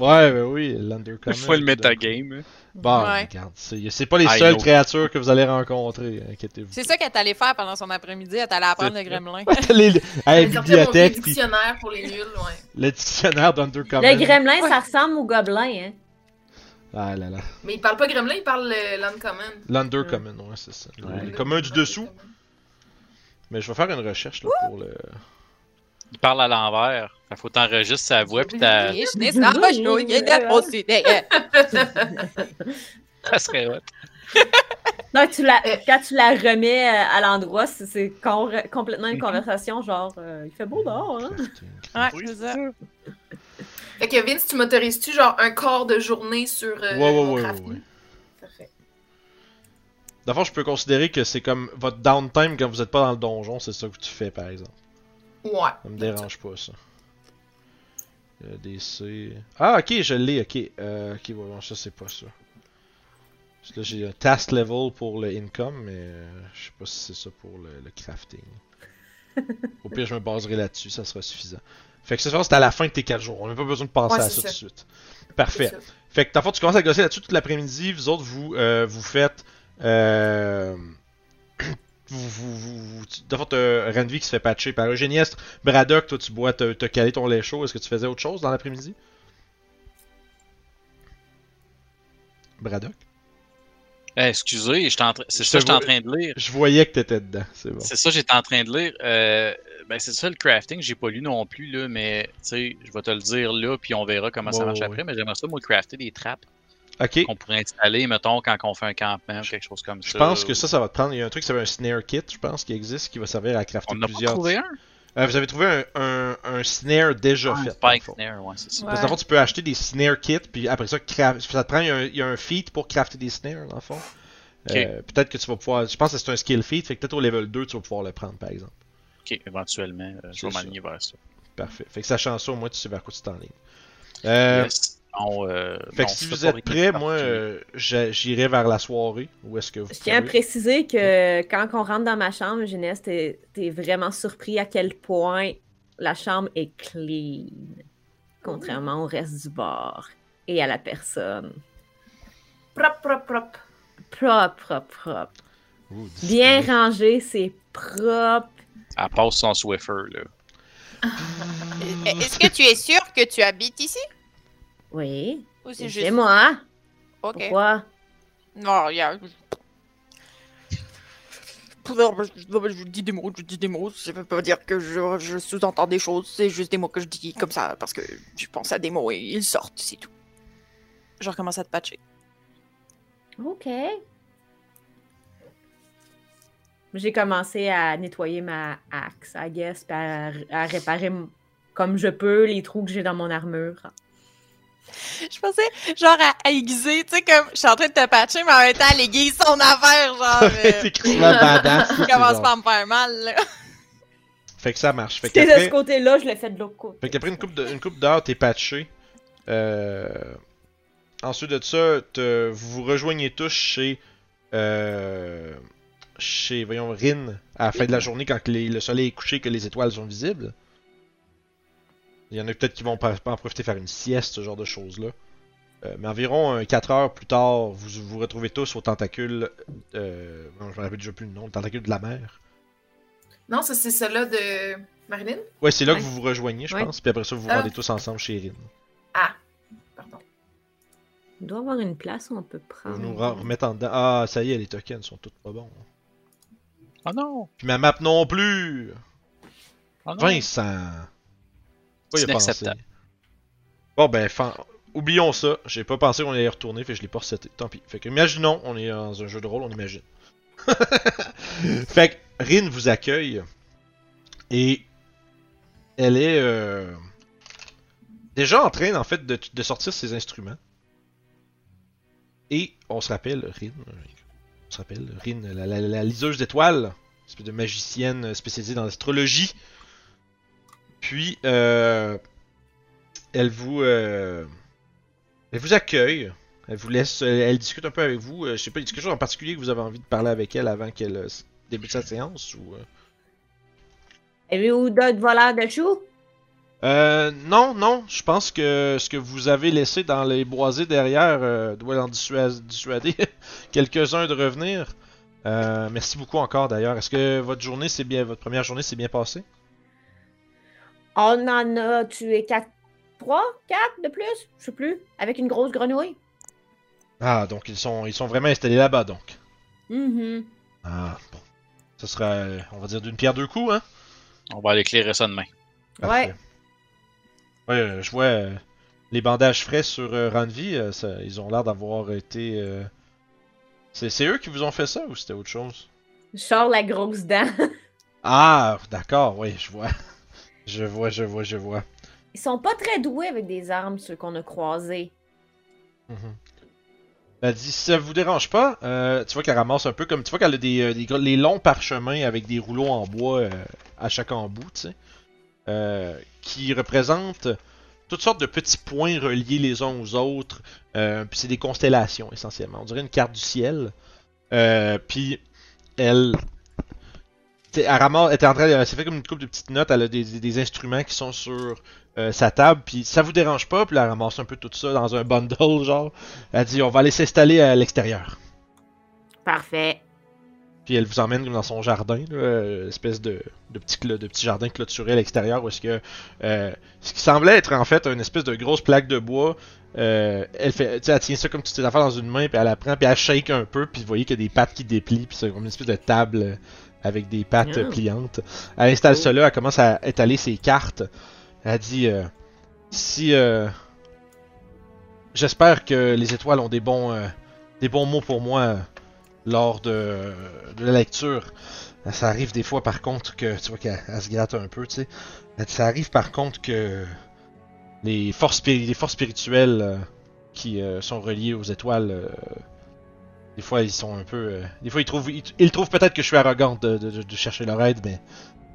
Ouais, ben oui, l'undercommon. Une fois le metagame. Bon, Ouais. regarde, c'est pas les I seules know. créatures que vous allez rencontrer, inquiétez-vous. C'est ça qu'elle est allée faire pendant son après-midi, elle est allée apprendre le gremlin. les, à la bibliothèque, puis dictionnaire pour les nuls, ouais. le dictionnaire d'Undercommon. Le gremlin, Ouais. ça ressemble au gobelin, hein. Ah là là. Mais il parle pas gremlin, il parle euh, l'uncommon. L'Undercommon, ouais, c'est ça. Le-. Le commun du dessous. Mais je vais faire une recherche là, pour le. Il parle à l'envers. Fait faut t'enregistrer sa voix puis ta... Ich nicht nachschauen, jeder muss die Dinge. ça serait hot. Non, tu la, quand tu la remets euh, à l'endroit, c'est- complètement une conversation genre euh, il fait beau dehors, hein. Ouais, Oui, c'est ça. Fait que Vince, tu m'autorises-tu genre un quart de journée sur euh, Ouais, ouais, ouais, ouais, ouais. Parfait. D'abord, je peux considérer que c'est comme votre downtime quand vous êtes pas dans le donjon, c'est ça que tu fais par exemple. Ouais. Ça me dérange pas ça. Euh, DC. Ah, ok, je l'ai, ok. Euh, ok, ouais, bon, ça c'est pas ça. Parce que là, j'ai un task level pour le income, mais euh, je sais pas si c'est ça pour le, le crafting. Au pire, je me baserai là-dessus, ça sera suffisant. Fait que ce soir, c'est à la fin de tes 4 jours. On n'a pas besoin de penser Ouais, à ça, ça. tout de suite. Parfait. Ça. Fait que, dans le fond, tu commences à gosser là-dessus toute l'après-midi. Vous autres, vous, euh, vous faites. Euh... vous, vous, vous, fond, t'as Renvi qui se fait patcher par Eugéniestre. Braddock, toi, tu bois, t'as calé ton lait chaud. Est-ce que tu faisais autre chose dans l'après-midi? Braddock? Eh, excusez, c'est ça que j'étais en train de lire. Je voyais que t'étais dedans, c'est bon. C'est ça que j'étais en train de lire. Euh, ben, c'est ça le crafting, j'ai pas lu non plus, là, mais tu sais, je vais te le dire là, puis on verra comment ça marche après. Mais j'aimerais ça, moi, crafter des trappes Ok. qu'on pourrait installer, mettons, quand on fait un campement ou quelque chose comme Je ça. pense que ça, ça va te prendre. Il y a un truc qui s'appelle un snare kit, je pense, qui existe, qui va servir à crafter On n'a pas plusieurs. trouvé un? Euh, vous avez trouvé un, un, un snare déjà Un fait. le Spike snare, ouais, c'est ça. Parce que dans le fond, tu peux acheter des snare kits, puis après ça, craft... ça te prend, il y a un, il y a un feat pour crafter des snares, dans le fond. Euh, peut-être que tu vas pouvoir. Je pense que c'est un skill feat, fait que peut-être au level 2, tu vas pouvoir le prendre, par exemple. Ok, éventuellement, euh, je vais m'aligner vers ça. Parfait. Fait que sachant ça, au moins, tu sais vers quoi tu t'enlignes. Euh, Yes. Non, euh, Fait non, que si vous êtes prêts, moi, euh, j'irai vers la soirée. Où est-ce que vous Je tiens à préciser que quand on rentre dans ma chambre, Jeunesse, t'es t'es vraiment surpris à quel point la chambre est clean. Contrairement au reste du bar et à la personne. Propre, propre, propre. Propre, propre, propre. Ouh, Bien rangé, c'est propre. Elle passe son Swiffer, là. Est-ce que tu es sûr que tu habites ici? Oui, Ou c'est c'est juste. moi. Ok. Pourquoi? Non, regarde. Je dis des mots, je dis des mots. Ça veut pas dire que je, je sous-entends des choses. C'est juste des mots que je dis comme ça parce que je pense à des mots et ils sortent, c'est tout. Je recommence à te patcher. OK. J'ai commencé à nettoyer ma axe, I guess, à, à réparer comme je peux les trous que j'ai dans mon armure. Je pensais genre à, à aiguiser, tu sais, comme je suis en train de te patcher, mais en même temps, elle aiguise son affaire, genre. euh, T'es crissement badass. je commence pas à me faire mal, là. Fait que ça marche. Fait C'était de ce côté-là, je l'ai fait de l'autre côté. fait qu'après une coupe de, une coupe d'heures, t'es patché. Euh... Ensuite de ça, te- vous vous rejoignez tous chez, euh... chez, voyons, Rin à la fin de la journée quand les- le soleil est couché, que les étoiles sont visibles. Il y en a peut-être qui vont pas en profiter faire une sieste, ce genre de choses-là. Euh, mais environ 4 heures plus tard, vous vous retrouvez tous au tentacule. Euh... non, je me rappelle déjà plus le nom, le tentacule de la mer. Non, ça, c'est celle-là de Marilyn? Ouais, c'est là que vous vous rejoignez, je Ouais. pense. Puis après ça, vous vous Ah. rendez tous ensemble chez Rin. Ah, pardon. Il doit y avoir une place où on peut Vous prendre. nous remettre en dedans. Ah, ça y est, les tokens sont tous pas bons. Oh non! Puis ma map non plus! Oh non! Vincent! Pourquoi C'est inacceptable. Bon ben, fin- oublions ça. J'ai pas pensé qu'on allait y retourner, fait que je l'ai pas reseté. Tant pis. Fait que imaginons, on est dans un jeu de rôle, on imagine. fait que Rin vous accueille. Et elle est euh, déjà en train, en fait, de, de sortir ses instruments. Et on se rappelle, Rin, on se rappelle, Rin, la, la- la liseuse d'étoiles, espèce de magicienne spécialisée dans l'astrologie. Puis, euh, elle vous, euh, elle vous accueille. Elle vous laisse, elle, elle discute un peu avec vous. Euh, je sais pas, il y a quelque chose en particulier que vous avez envie de parler avec elle avant qu'elle euh, débute sa séance ou. euh? Avez-vous d'autres voleurs de choux? Euh, non, non. Je pense que ce que vous avez laissé dans les boisés derrière euh, doit en dissuader quelques-uns de revenir. Euh, merci beaucoup encore d'ailleurs. Est-ce que votre journée, c'est bien, votre première journée s'est bien passée? On en a tué 4, 3, 4 de plus, je sais plus, avec une grosse grenouille. Ah, donc ils sont, ils sont vraiment installés là-bas donc. Mhm. Ah, bon. Ce sera, euh, on va dire, d'une pierre deux coups, hein? On va aller éclairer ça demain. Parfait. Ouais, euh, je vois euh, les bandages frais sur euh, Ranvi, euh, ça- ils ont l'air d'avoir été. euh, C'est c'est eux qui vous ont fait ça ou c'était autre chose? Je sors la grosse dent. Ah, d'accord, oui, je vois. Je vois, je vois, je vois. Ils sont pas très doués avec des armes, ceux qu'on a croisés. Mhm. Elle dit, si ça vous dérange pas, euh, tu vois qu'elle ramasse un peu comme. Tu vois qu'elle a des, euh, les longs parchemins avec des rouleaux en bois euh, à chaque embout, tu sais. euh, qui représentent toutes sortes de petits points reliés les uns aux autres. euh, puis c'est des constellations essentiellement. On dirait une carte du ciel. Euh, puis elle elle ramasse, elle en train, de- elle s'est fait comme une coupe de petites notes, elle a des, des- instruments qui sont sur euh, sa table, puis ça vous dérange pas, puis elle ramasse un peu tout ça dans un bundle, genre. Elle dit, on va aller s'installer à l'extérieur. Parfait. Puis elle vous emmène comme dans son jardin, là, euh, espèce de, de, petit, de petit jardin clôturé à l'extérieur, où est-ce que euh, ce qui semblait être en fait une espèce de grosse plaque de bois. euh, elle fait, elle tient ça comme toutes ses affaires dans une main, puis elle la prend, puis elle shake un peu, puis vous voyez qu'il y a des pattes qui déplient, puis c'est comme une espèce de table avec des pattes pliantes. Elle installe ça là, elle commence à étaler ses cartes. Elle dit euh, si euh, j'espère que les étoiles ont des bons euh, des bons mots pour moi euh, lors de, de la lecture. Ça arrive des fois par contre que tu vois qu'elle elle se gratte un peu, tu sais. Ça arrive par contre que les forces spiri- les forces spirituelles qui sont reliées aux étoiles des fois ils sont un peu euh, des fois ils trouvent ils, ils trouvent peut-être que je suis arrogante de, de- de chercher leur aide mais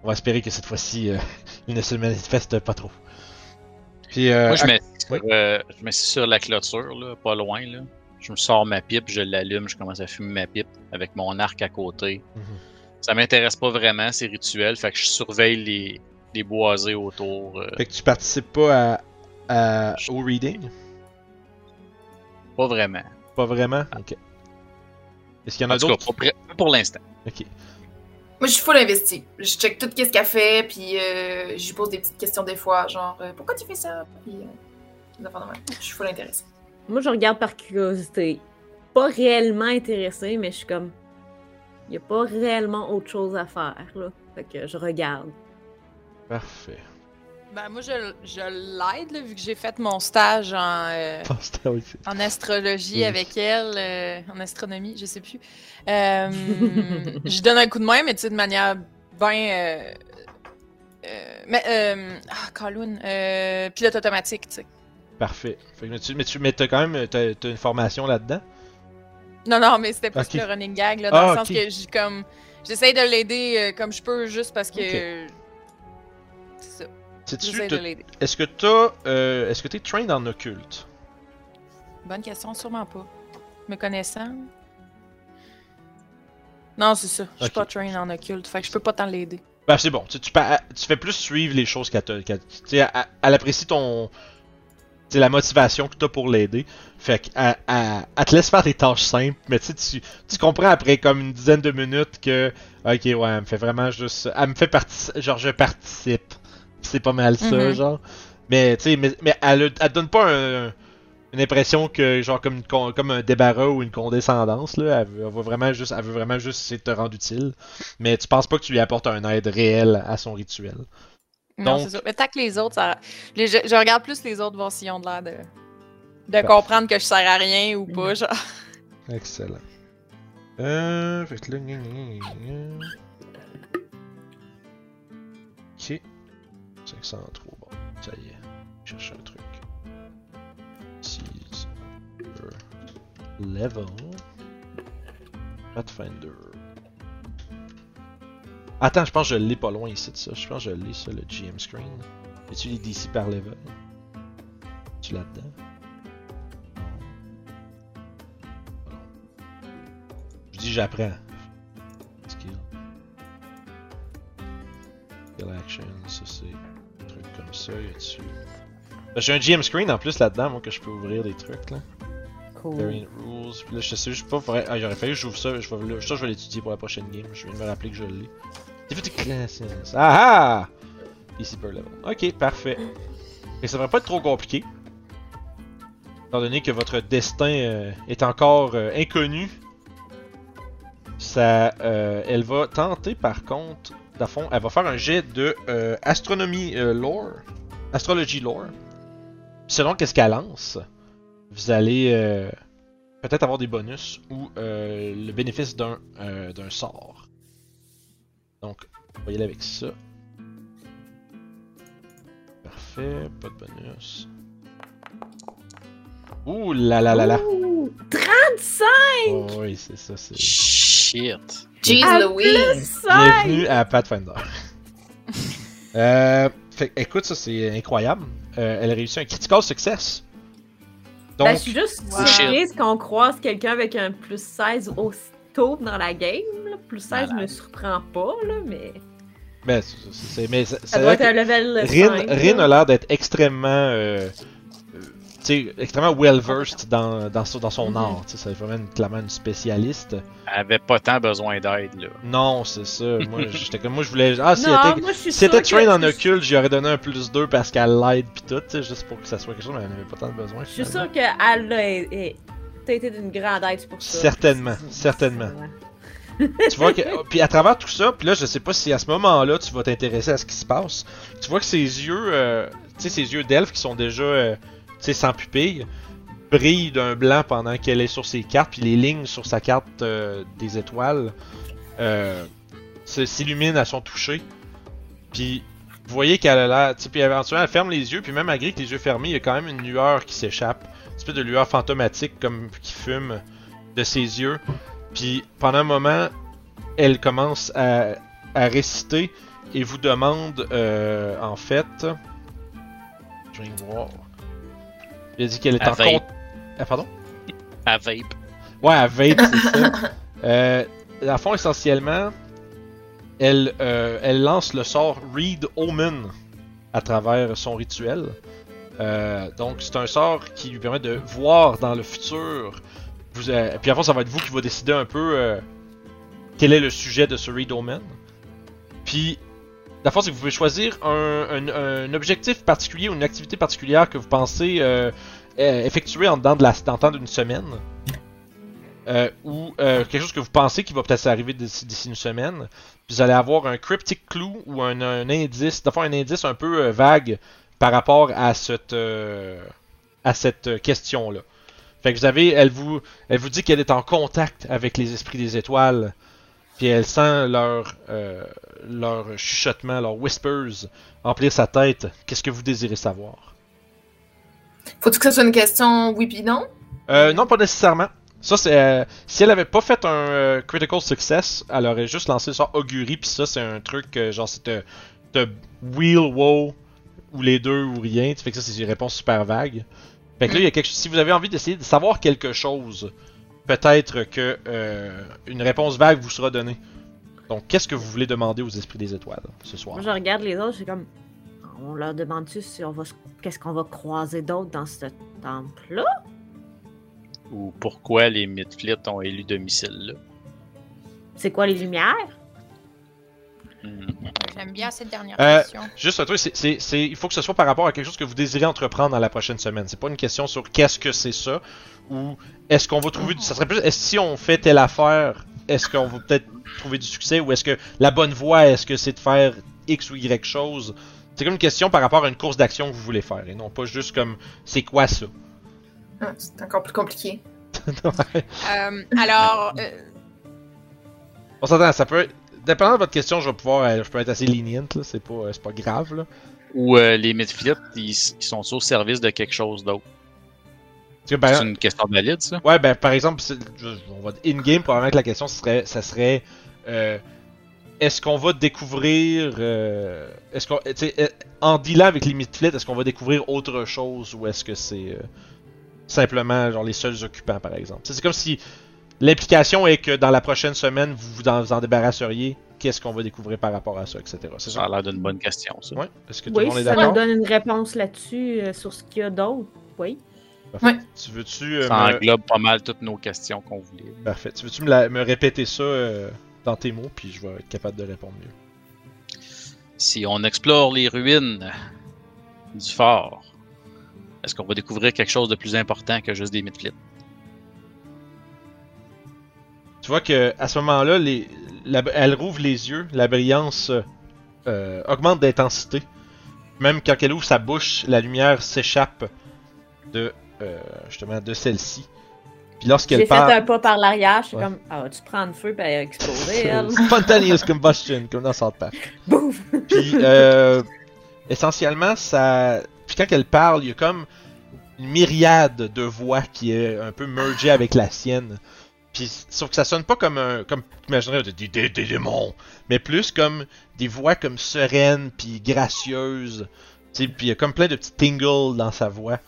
on va espérer que cette fois-ci euh, ils ne se manifestent pas trop. Puis euh, Moi, je mets, oui. euh, je mets sur la clôture, là, pas loin. Là. Je me sors ma pipe, je l'allume, je commence à fumer ma pipe avec mon arc à côté. Mhm. Ça m'intéresse pas vraiment, ces rituels, fait que je surveille les, les boisés autour. euh, Fait que tu participes pas à, à- au reading? Pas vraiment. Pas vraiment? Ok. Est-ce qu'il y en a d'autres? pour l'instant. Ok. Moi, je suis full investi. Je check tout ce qu'elle fait, puis euh, je lui pose des petites questions des fois, genre euh, pourquoi tu fais ça? Puis, euh. Je suis full intéressée. Moi, je regarde par curiosité. Pas réellement intéressée, mais je suis comme. Il n'y a pas réellement autre chose à faire, là. Fait que je regarde. Parfait. Ben, moi, je, je l'aide, là, vu que j'ai fait mon stage en, euh, en astrologie Oui. avec elle, euh, en astronomie, je sais plus. Euh, je donne un coup de main, mais tu sais, de manière bien. Euh, mais, euh, ah, pilote automatique, tu sais. Parfait. Fait que, mais tu, mais tu mais t'as quand même t'as, t'as une formation là-dedans? Non, non, mais c'était plus Ok. le running gag, là, dans Ah, le sens que j'ai comme. De l'aider comme je peux, juste parce que. C'est. Est-ce que t'as. Euh, est-ce que t'es trained en occulte? Bonne question, sûrement pas. Me connaissant? Non, c'est ça. Je suis pas train en occulte, fait que je peux pas tant l'aider. Ben c'est bon. Tu, tu, pa- tu fais plus suivre les choses qu'elle te. elle, elle apprécie ton. Sais, la motivation que t'as pour l'aider. Fait qu'elle elle, te laisse faire des tâches simples, mais tu, tu comprends après comme une dizaine de minutes que. Ok, ouais, elle me fait vraiment juste. Elle me fait participer. Genre, je participe. C'est pas mal ça, Mhm. genre. Mais tu sais, mais, mais elle, elle te donne pas un- une impression que, genre, comme, une comme un débarras ou une condescendance, là. Elle, veut- elle veut vraiment juste, elle veut vraiment juste essayer de te rendre utile. Mais tu penses pas que tu lui apportes un aide réel à son rituel. Non, Donc- c'est ça. Mais tant que les autres, ça... les- je, je regarde plus les autres voir s'ils ont de l'air de, de comprendre que je sers à rien ou pas, Mhm. genre. Excellent. Euh. Fait que là. 503. Bon, ça y est. Cherche un truc. Level. Pathfinder. Attends, je pense que je l'ai pas loin ici de ça. Je pense que je l'ai ça, le GM screen. Es-tu les DC par level? Tu là-dedans? Je dis j'apprends. Skill action, ça c'est un truc comme ça, y a-tu? Ben, J'ai un GM screen en plus là-dedans, moi, que je peux ouvrir des trucs là. Cool. Variant rules. Puis là, je sais juste pas. faudrait- Ah, j'aurais fallu que j'ouvre ça. Je vais, ça, je vais l'étudier pour la prochaine game. Je viens de me rappeler que je l'ai. Difficulty classes. Ah ah! Ici per level. Ok, parfait. Et ça devrait pas être trop compliqué. Étant donné que votre destin euh, est encore euh, inconnu. Ça, euh, elle va tenter par contre, dans le fond, elle va faire un jet de euh, astronomie euh, lore, astrologie lore. Selon qu'est-ce qu'elle lance, vous allez euh, peut-être avoir des bonus ou euh, le bénéfice d'un euh, d'un sort. Donc, on va y aller avec ça. Parfait, pas de bonus. Ouh là là là là. Ouh, 35! Oh, oui, c'est ça, c'est. Shit. Jeez À Louise! Bienvenue à Pathfinder. euh, fait, écoute, ça c'est incroyable. Euh, elle a réussi un critical success. Donc, Ben, je suis juste Wow. surprise qu'on croise quelqu'un avec un plus 16 aussi tôt dans la game. Là. Plus 16 Malade. me surprend pas, là, mais Ben, c'est- mais c'est- ça doit être un level Rin, 5. Rin a l'air d'être extrêmement. euh, extrêmement well-versed dans, dans, son- dans son Mhm. art. tu sais, C'est vraiment une, clairement une spécialiste. Elle avait pas tant besoin d'aide, là. Non, c'est ça. Moi, j'étais comme. Moi, je voulais. Ah, si Non, elle était, moi, je suis si elle était sûre train en occulte, j'aurais donné un plus 2 parce qu'elle l'aide pis tout, tu sais, juste pour que ça soit quelque chose, mais elle n'avait pas tant de besoin. Je suis sûre qu'elle a été d'une grande aide pour ça. Certainement, certainement. tu vois que puis à travers tout ça, puis là je sais pas si à ce moment-là tu vas t'intéresser à ce qui se passe. Tu vois que ses yeux, euh, tu sais ses yeux d'elfe qui sont déjà, euh, sais sans pupille, brillent d'un blanc pendant qu'elle est sur ses cartes, puis les lignes sur sa carte euh, des étoiles euh, s'illuminent à son toucher. Puis vous voyez qu'elle a l'air, puis éventuellement elle ferme les yeux, puis même malgré que les yeux fermés, il y a quand même une lueur qui s'échappe, une espèce de lueur fantomatique comme qui fume de ses yeux. Puis pendant un moment, elle commence à, à réciter et vous demande euh, en fait. Il a dit qu'elle est À en vape. compte. Ah, pardon? À vape. Ouais, à vape, c'est ça. Euh, le fond, essentiellement, elle, euh, elle lance le sort Read Omen à travers son rituel. Euh, donc, c'est un sort qui lui permet de voir dans le futur. Vous, euh, puis, à fond, ça va être vous qui va décider un peu euh, quel est le sujet de ce Read Omen. Puis, la force, c'est que vous pouvez choisir un, objectif particulier ou une activité particulière que vous pensez euh, euh, effectuer en dedans de la, temps d'une semaine. Euh, ou quelque chose que vous pensez qui va peut-être arriver d'ici une semaine. Puis vous allez avoir un cryptic clue ou un, indice, d'abord un indice un peu vague par rapport à cette, question-là. Fait que vous avez, elle vous, elle vous dit qu'elle est en contact avec les esprits des étoiles, puis elle sent leur, euh, leur chuchotement, leurs whispers remplir sa tête. Qu'est-ce que vous désirez savoir? Faut-tu que ce soit une question oui puis non? Euh, non, pas nécessairement. Ça, c'est. euh, si elle avait pas fait un euh, critical success, elle aurait juste lancé ça augury, puis ça, c'est un truc, genre, c'est de wheel, wow, ou les deux, ou rien. Tu fait que ça, c'est une réponse super vague. Fait que là, il y a quelque Si vous avez envie d'essayer de savoir quelque chose, peut-être que euh, une réponse vague vous sera donnée. Donc, qu'est-ce que vous voulez demander aux esprits des étoiles ce soir? Moi, je regarde les autres, c'est comme. On leur demande-tu si on va qu'est-ce qu'on va croiser d'autre dans ce temple-là? Ou pourquoi les Midfleet ont élu domicile là. C'est quoi les lumières? Hmm. J'aime bien cette dernière Euh, question. Juste un truc, c'est, il faut que ce soit par rapport à quelque chose que vous désirez entreprendre dans la prochaine semaine. C'est pas une question sur qu'est-ce que c'est ça ou est-ce qu'on va trouver du. Ça serait plus. Est-ce si on fait telle affaire, est-ce qu'on va peut-être trouver du succès ou est-ce que la bonne voie, est-ce que c'est de faire X ou Y chose? C'est comme une question par rapport à une course d'action que vous voulez faire et non pas juste comme c'est quoi ça? Ah, c'est encore plus compliqué. Euh, alors, euh, On s'entend, ça peut. Dépendant de votre question, je vais pouvoir, euh, je peux être assez lenient là. C'est pas, euh, c'est pas grave là. Ou euh, les Midfleet, ils, ils sont au service de quelque chose d'autre? Par C'est une question valide, ça? Ouais, ben par exemple, on va in-game, probablement que la question serait, ça serait euh, est-ce qu'on va découvrir. euh, est-ce qu'on, en dealant avec les Midfleet, est-ce qu'on va découvrir autre chose ou est-ce que c'est simplement genre les seuls occupants, par exemple? C'est comme si l'implication est que dans la prochaine semaine, vous vous en, vous en débarrasseriez. Qu'est-ce qu'on va découvrir par rapport à ça, etc. C'est Ça ça? a l'air d'une bonne question, ça. Ouais. Est-ce que tout le Oui, monde est si ça d'accord? nous donne une réponse là-dessus, euh, sur ce qu'il y a d'autre, oui. Parfait. Ouais. Tu veux-tu euh, Ça me- englobe pas mal toutes nos questions qu'on voulait. Parfait. Tu veux-tu me, la- me répéter ça euh, dans tes mots, puis je vais être capable de répondre mieux. Si on explore les ruines du fort, est-ce qu'on va découvrir quelque chose de plus important que juste des Midfleet? Tu vois que à ce moment-là, les, la- elle rouvre les yeux, la brillance euh, augmente d'intensité. Même quand elle ouvre sa bouche, la lumière s'échappe de euh, justement de celle-ci. Puis lorsqu'elle J'ai fait parle, un pas par l'arrière, je suis Ouais. comme, ah, tu prends le feu, puis elle elle. spontaneous combustion, comme dans South Park. Bouf! Puis euh, essentiellement, ça. Puis quand elle parle, il y a comme une myriade de voix qui est un peu mergée avec la sienne. Puis sauf que ça sonne pas comme un comme imaginerais des, des, démons, mais plus comme des voix comme sereines puis gracieuses. Puis il y a comme plein de petits tingles dans sa voix.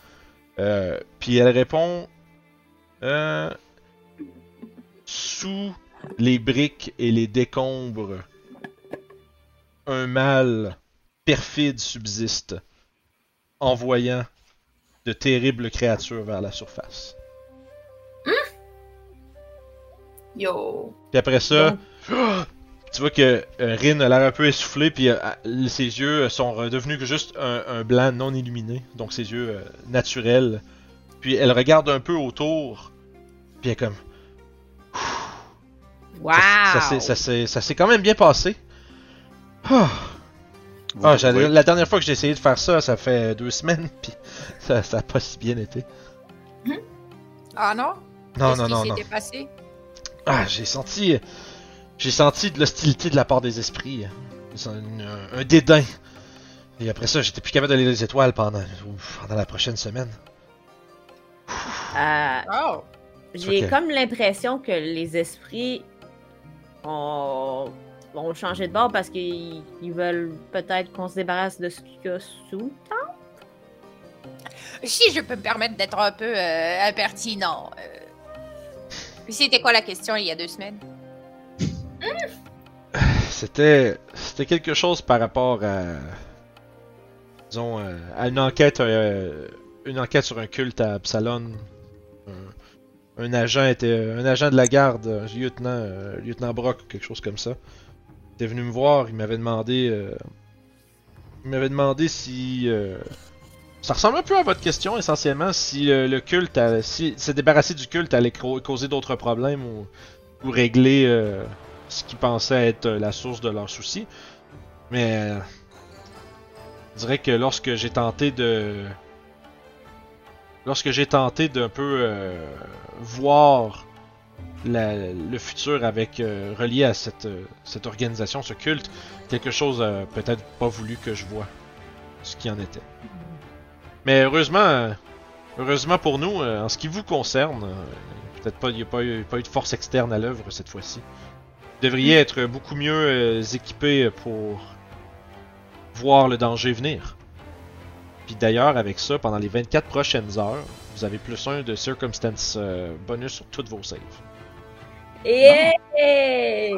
Euh, puis elle répond euh, sous les briques et les décombres, un mal perfide subsiste, envoyant de terribles créatures vers la surface. Yo. Puis après ça, tu vois que euh, Rin a l'air un peu essoufflé, puis euh, euh, ses yeux sont redevenus que juste un, un blanc non illuminé, donc ses yeux euh, naturels. Puis elle regarde un peu autour, puis elle est comme. Wow! Ça, ça s'est- quand même bien passé. Ah, Ah, oui. La dernière fois que j'ai essayé de faire ça, ça fait deux semaines, puis ça, ça a pas si bien été. Ah non? Non, non, qui non, non. s'était passé? Ah, j'ai senti. J'ai senti de l'hostilité de la part des esprits. Un, un dédain. Et après ça, j'étais plus capable d'aller les étoiles pendant, pendant la prochaine semaine. Euh, Oh! J'ai comme l'impression que les esprits ont, ont changé de bord parce qu'ils ils veulent peut-être qu'on se débarrasse de ce qu'il y a sous. Si je peux me permettre d'être un peu euh, impertinent. euh, C'était quoi la question il y a deux semaines? C'était. Quelque chose par rapport à. Disons, euh, à une enquête. euh, une enquête sur un culte à Absalon. Un, agent était. Un agent de la garde, lieutenant, euh, lieutenant Brock quelque chose comme ça. Il était venu me voir, il m'avait demandé. il m'avait demandé si. Ça ressemble un peu à votre question essentiellement, si le culte, si se débarrasser du culte allait cau- causer d'autres problèmes ou, régler euh, ce qu'ils pensaient être euh, la source de leurs soucis. Mais euh, je dirais que lorsque j'ai tenté de lorsque j'ai tenté d'un peu voir le futur avec relié à cette, cette organisation, ce culte, quelque chose peut-être pas voulu que je vois ce qui en était. Mais heureusement, heureusement pour nous, euh, en ce qui vous concerne, euh, peut-être pas, il n'y a pas eu, pas eu de force externe à l'œuvre cette fois-ci. Vous devriez être beaucoup mieux euh, équipés pour voir le danger venir. Puis d'ailleurs, avec ça, pendant les 24 prochaines heures, vous avez plus un de circumstance bonus sur toutes vos saves. Et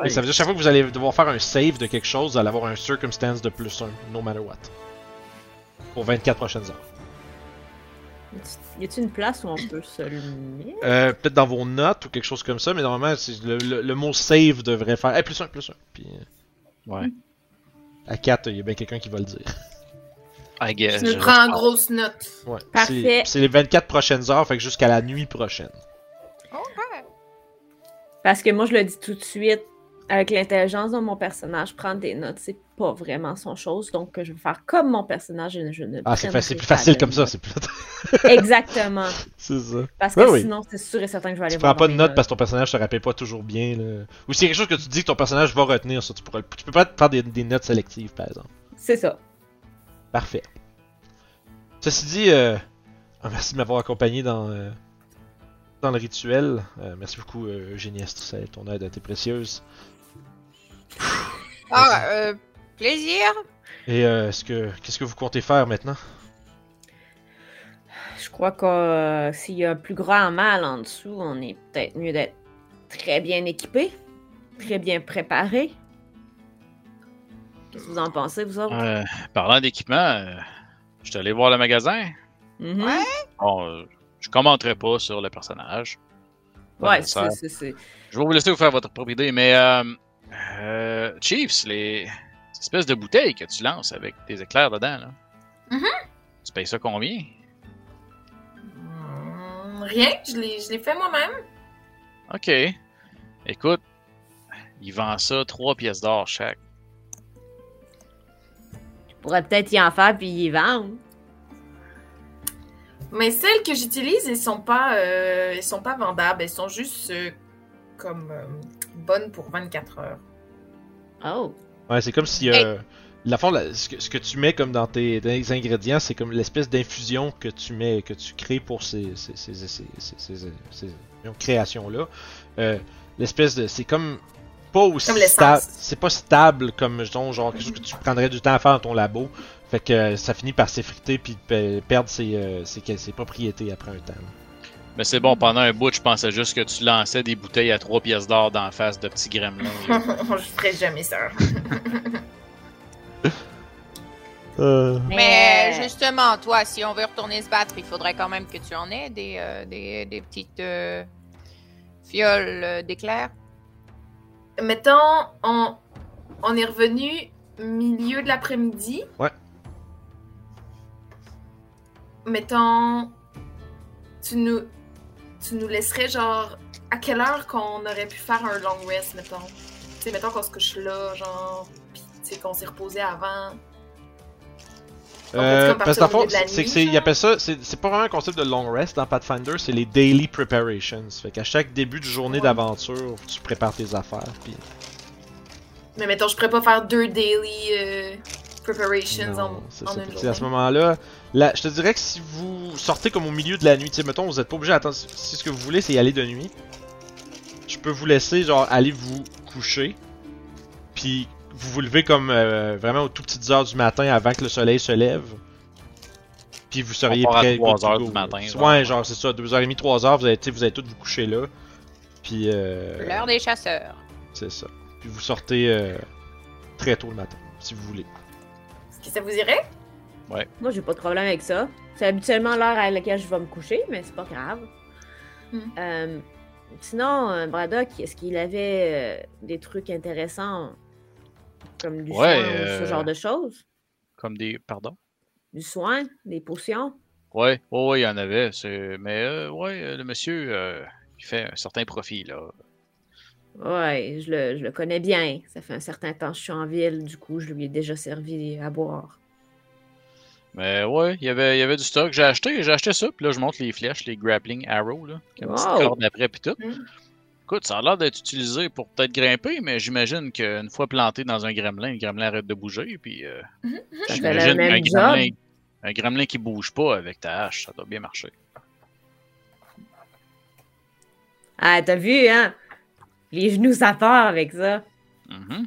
Et ça veut dire chaque fois que vous allez devoir faire un save de quelque chose, vous allez avoir un circumstance de plus 1, no matter what. Pour 24 prochaines heures. Y a-t-il une place où on peut se le mettre? Euh, Peut-être dans vos notes ou quelque chose comme ça, mais normalement, c'est- le, le- le mot save devrait faire. Eh, plus 1, plus 1. Puis euh, Ouais. à 4, il y a bien quelqu'un qui va le dire. I guess. Je prends en grosse note. Ouais. Parfait. C'est c'est les 24 prochaines heures, fait que jusqu'à la nuit prochaine. Parce que moi, je le dis tout de suite, avec l'intelligence de mon personnage, prendre des notes, c'est pas vraiment son chose. Donc, je vais faire comme mon personnage et je ne Ah, c'est plus facile comme ça, c'est plus. Exactement. c'est ça. Parce que oui. sinon, c'est sûr et certain que je vais aller Tu voir. prends pas de notes parce que ton personnage se rappelle pas toujours bien. Là. Ou c'est quelque chose que tu dis que ton personnage va retenir, ça. Tu, pourras, tu peux pas faire des, des notes sélectives, par exemple. C'est ça. Parfait. Ceci dit, euh, ah, merci de m'avoir accompagné dans, euh, dans le rituel. Euh, merci beaucoup, euh, Eugénie Astricel. Ton aide a été précieuse. Ah, euh, plaisir. Et euh, est-ce que qu'est-ce que vous comptez faire maintenant? Je crois que euh, s'il y a un plus grand mal en dessous, on est peut-être mieux d'être très bien équipé, très bien préparé. Qu'est-ce que vous en pensez, vous autres? Euh, parlant d'équipement, euh, je suis allé voir le magasin. Mhm. Ouais. Bon, euh, je commenterai pas sur le personnage. Pas Ouais, nécessaire. c'est, c'est, c'est- Je vais vous laisser vous faire votre propre idée, mais euh, euh, Chiefs, les ces espèces de bouteilles que tu lances avec des éclairs dedans, là. Mhm. Tu payes ça combien? Hmm, rien, je l'ai fait moi-même. Ok. Écoute, il vend ça 3 pièces d'or chaque. Je pourrais peut-être y en faire puis y vendre. Mais celles que j'utilise, elles sont pas, euh, elles sont pas vendables. Elles sont juste euh, comme euh, bonnes pour 24 heures. Oh. Ouais, c'est comme si. Euh, la fond, la- ce, que, ce que tu mets comme dans tes, dans les ingrédients, c'est comme l'espèce d'infusion que tu mets, que tu crées pour ces, ces, ces, ces, ces- ces- ces- ces créations-là. Euh, l'espèce de. C'est comme. Pas aussi stable. C'est pas stable comme genre, genre quelque chose que tu prendrais du temps à faire dans ton labo. Fait que euh, ça finit par s'effriter puis pe- perdre ses, euh, ses, ses propriétés après un temps. Mais c'est bon, pendant un bout, je pensais juste que tu lançais des bouteilles à 3 pièces d'or d'en face de petits gremlins. je ferai jamais ça. Euh, Mais justement, toi, si on veut retourner se battre, il faudrait quand même que tu en aies des, euh, des, des petites euh, fioles euh, d'éclair. Mettons, on, on est revenu milieu de l'après-midi. Ouais. Mettons, tu nous, tu nous laisserais genre à quelle heure qu'on aurait pu faire un long rest, mettons? Tu sais, mettons qu'on se couche là, genre, pis tu sais, qu'on s'est reposé avant. Euh, parce fond, c'est que c'est, ça, pas vraiment un concept de long rest dans Pathfinder, c'est les daily preparations. Fait qu'à chaque début de journée Ouais. d'aventure, tu prépares tes affaires. Puis Mais mettons, je pourrais pas faire deux daily euh, preparations Non, en, en une sais, à ce journée. moment-là, là, je te dirais que si vous sortez comme au milieu de la nuit, tu mettons, vous êtes pas obligé d'attendre. Si ce que vous voulez, c'est y aller de nuit, je peux vous laisser, genre, aller vous coucher, puis vous vous levez comme euh, vraiment aux tout petites heures du matin avant que le soleil se lève. Puis vous seriez part à prêt. 3 good to heures go, du matin, Ouais, genre. genre, c'est ça, 2h30, 3h, vous allez, vous allez tous vous coucher là. Puis. Euh, L'heure des chasseurs. C'est ça. Puis vous sortez euh, très tôt le matin, si vous voulez. Est-ce que ça vous irait? Moi, j'ai pas de problème avec ça. C'est habituellement l'heure à laquelle je vais me coucher, mais c'est pas grave. Hmm. Euh, sinon, euh, Braddock, est-ce qu'il avait euh, des trucs intéressants comme du Ouais, soin ou ce genre de choses? Comme des. Pardon? Du soin, des potions? Ouais, oh, ouais, il y en avait. c'est- Mais euh, ouais, le monsieur, euh, il fait un certain profit, là. Ouais, je le, je le connais bien. Ça fait un certain temps que je suis en ville, du coup, je lui ai déjà servi à boire. Mais ouais, il y avait, il y avait du stock. J'ai acheté, j'ai acheté ça, puis là, je monte les flèches, les grappling arrows, là. Qui Wow. corde après, puis tout. Mm. Écoute, ça a l'air d'être utilisé pour peut-être grimper, mais j'imagine qu'une fois planté dans un gremlin, le gremlin arrête de bouger, puis euh, fait le j'imagine job. gremlin, un gremlin qui bouge pas avec ta hache, ça doit bien marcher. Ah, t'as vu, hein? Les genoux, ça part avec ça. Mhm.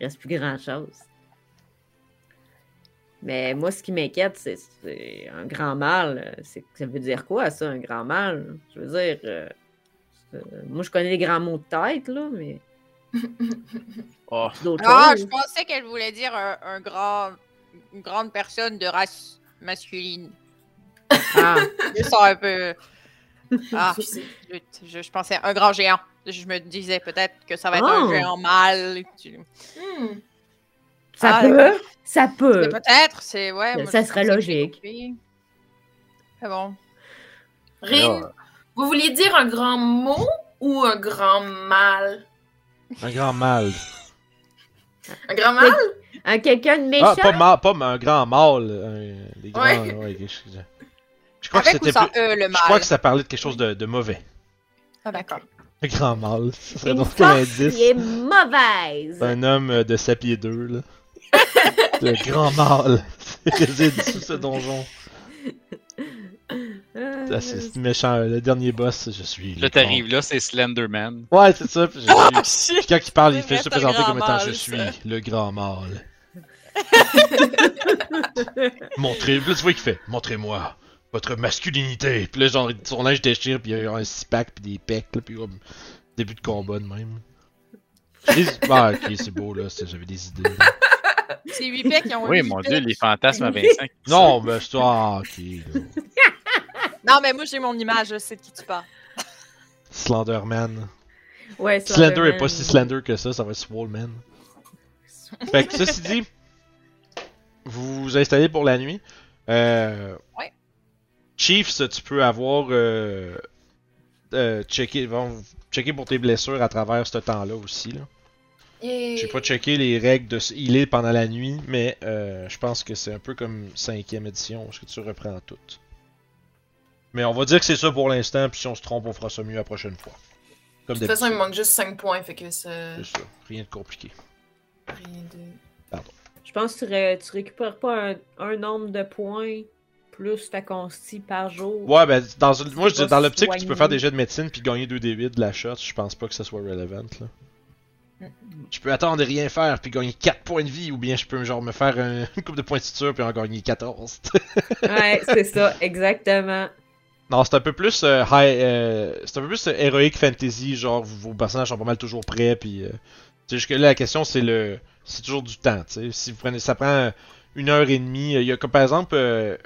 Il reste plus grand-chose. Mais moi, ce qui m'inquiète, c'est c'est un grand mal. euh, C'est Ça veut dire quoi, ça, un grand mal? Je veux dire... euh, euh, moi, je connais les grands mots de tête, là, mais Oh, d'autres Ah, je pensais qu'elle voulait dire un, un grand, une grande personne de race masculine. Ah, Je sens un peu. Ah, Je sais. je, je- je pensais un grand géant. Je me disais peut-être que ça va être Oh. un géant mâle. Tu- Hmm. ça Ah, peut? Ça peut. Mais Peut-être, c'est ouais. Ça moi, je serait logique. Ah bon. Rin, là, vous vouliez dire un grand mot ou un grand mal? Un grand mal. Un grand mal? Un quelqu'un de méchant? Ah, pas, mal, pas un grand mâle. Un, des grands, Ouais. ouais, je, je- je crois que Avec ou c'était sans plus- E, Je crois que ça parlait de quelque chose de, de mauvais. Ah, d'accord. Un grand mâle. Ce serait Une donc comme force indice. qui est mauvaise. Un homme euh, de 7 pieds 2, là. Le grand mâle. réside sous ce donjon. Ah, c'est méchant. Le dernier boss, je suis. le Là, t'arrives là, c'est Slenderman. Ouais, c'est ça. Puis, je Oh, suis- puis quand il parle, il fait se présenter comme étant Je ça. suis le grand mâle. Montrez. Là, tu vois qu'il fait Montrez-moi votre masculinité. Puis là, genre, son linge déchire, puis il y a un six-pack, puis des pecs, là, puis comme. Début de combat de même. Ah, ok, c'est beau, là. c'est- J'avais des idées. là. C'est 8 pecs qui ont Oui, mon dieu, les fantasmes à 25. Non, mais c'est. Ah, ok, là. Non, mais moi, j'ai mon image, je sais de qui tu parles. Slenderman. Ouais, Slender est pas si slender que ça, ça va être Swolman. Fait que ceci dit, vous vous installez pour la nuit. Euh, Ouais. Chiefs, tu peux avoir euh, euh, checké, bon, checker pour tes blessures à travers ce temps-là aussi. Là. J'ai pas checké les règles de healer pendant la nuit, mais euh, je pense que c'est un peu comme 5ème édition, parce que tu reprends tout. Mais on va dire que c'est ça pour l'instant, puis si on se trompe, on fera ça mieux la prochaine fois. Comme De toute façon, il me manque juste 5 points, fait que ça. C'est ça, rien de compliqué. Rien de. Je pense que tu, ré- tu récupères pas un, un nombre de points plus ta consti par jour. Ouais, ben, dans moi, je dis, dans l'optique tu peux faire des jets de médecine puis gagner 2d8 de la shot, je pense pas que ça soit relevant, là. Je peux attendre et rien faire puis gagner 4 points de vie, ou bien je peux genre me faire un- une coupe de points de suture puis en gagner 14. Ouais, c'est ça, exactement. Non, c'est un peu plus euh, high, euh, c'est un peu plus euh, heroic fantasy, genre vos personnages sont pas mal toujours prêts, puis euh, jusque là la question c'est le, c'est toujours du temps, tu sais. Si vous prenez, ça prend une heure et demie. Il y a comme par exemple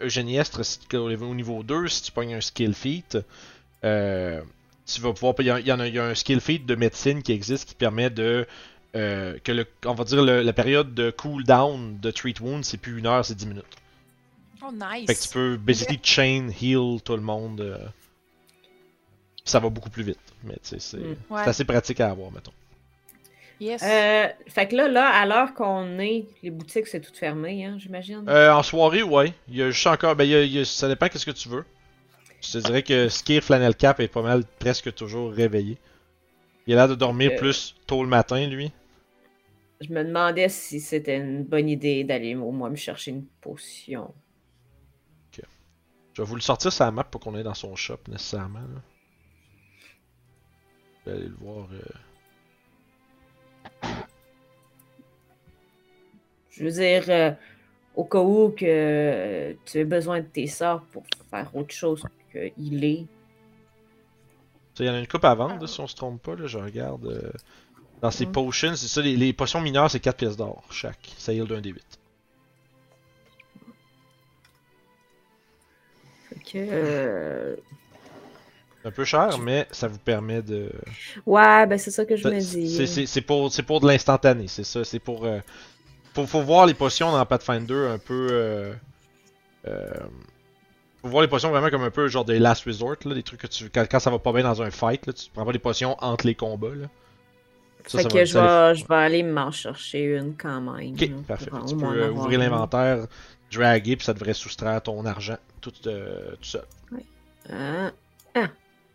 Eugénie Estre, si au niveau 2, si tu pognes un skill feat, euh, tu vas pouvoir, il y, a- il y en a, il y a un skill feat de médecine qui existe qui permet de euh, que le, on va dire le- la période de cooldown de treat wound c'est plus une heure, c'est 10 minutes. Oh, nice. Fait que tu peux basically chain heal tout le monde. euh, ça va beaucoup plus vite. Mais tu sais, c'est Mm. Ouais. assez pratique à avoir, mettons. Yes. Euh, fait que là, là, à l'heure qu'on est, les boutiques, c'est tout fermé, hein, j'imagine? Euh, en soirée, ouais. Il y a juste encore. Ben, il y a- il y a- ça dépend qu'est-ce que tu veux. Je te dirais que Skir Flannel Cap est pas mal presque toujours réveillé. Il a l'air de dormir Euh. plus tôt le matin, lui. Je me demandais si c'était une bonne idée d'aller au moins me chercher une potion. Je vais vous le sortir sur la map pour qu'on aille dans son shop nécessairement. Là. Je vais aller le voir. euh. Je veux dire, euh, au cas où que tu aies besoin de tes sorts pour faire autre chose que il est. Il y en a une coupe à vendre, là, si on se trompe pas. Là, je regarde. euh, Dans ses Ouais. potions, c'est ça, les, les potions mineures, c'est 4 pièces d'or chaque. Ça heal d'un des 8. Fait que, euh, C'est un peu cher, mais ça vous permet de. Ouais, ben c'est ça que je Ça- me dis. C'est c'est- c'est pour, c'est pour de l'instantané, c'est ça. C'est pour. euh, faut, faut voir les potions dans Pathfinder un peu. Euh, euh, faut voir les potions vraiment comme un peu genre des last resort, là, des trucs que tu. Quand, quand ça va pas bien dans un fight, là, tu prends pas des potions entre les combats. Là. Ça, fait ça que va- je, vais, je vais aller m'en chercher une quand même. Ok, là, parfait. Tu peux euh, ouvrir l'inventaire, draguer, puis ça devrait soustraire ton argent tout, euh, tout seul. Hein?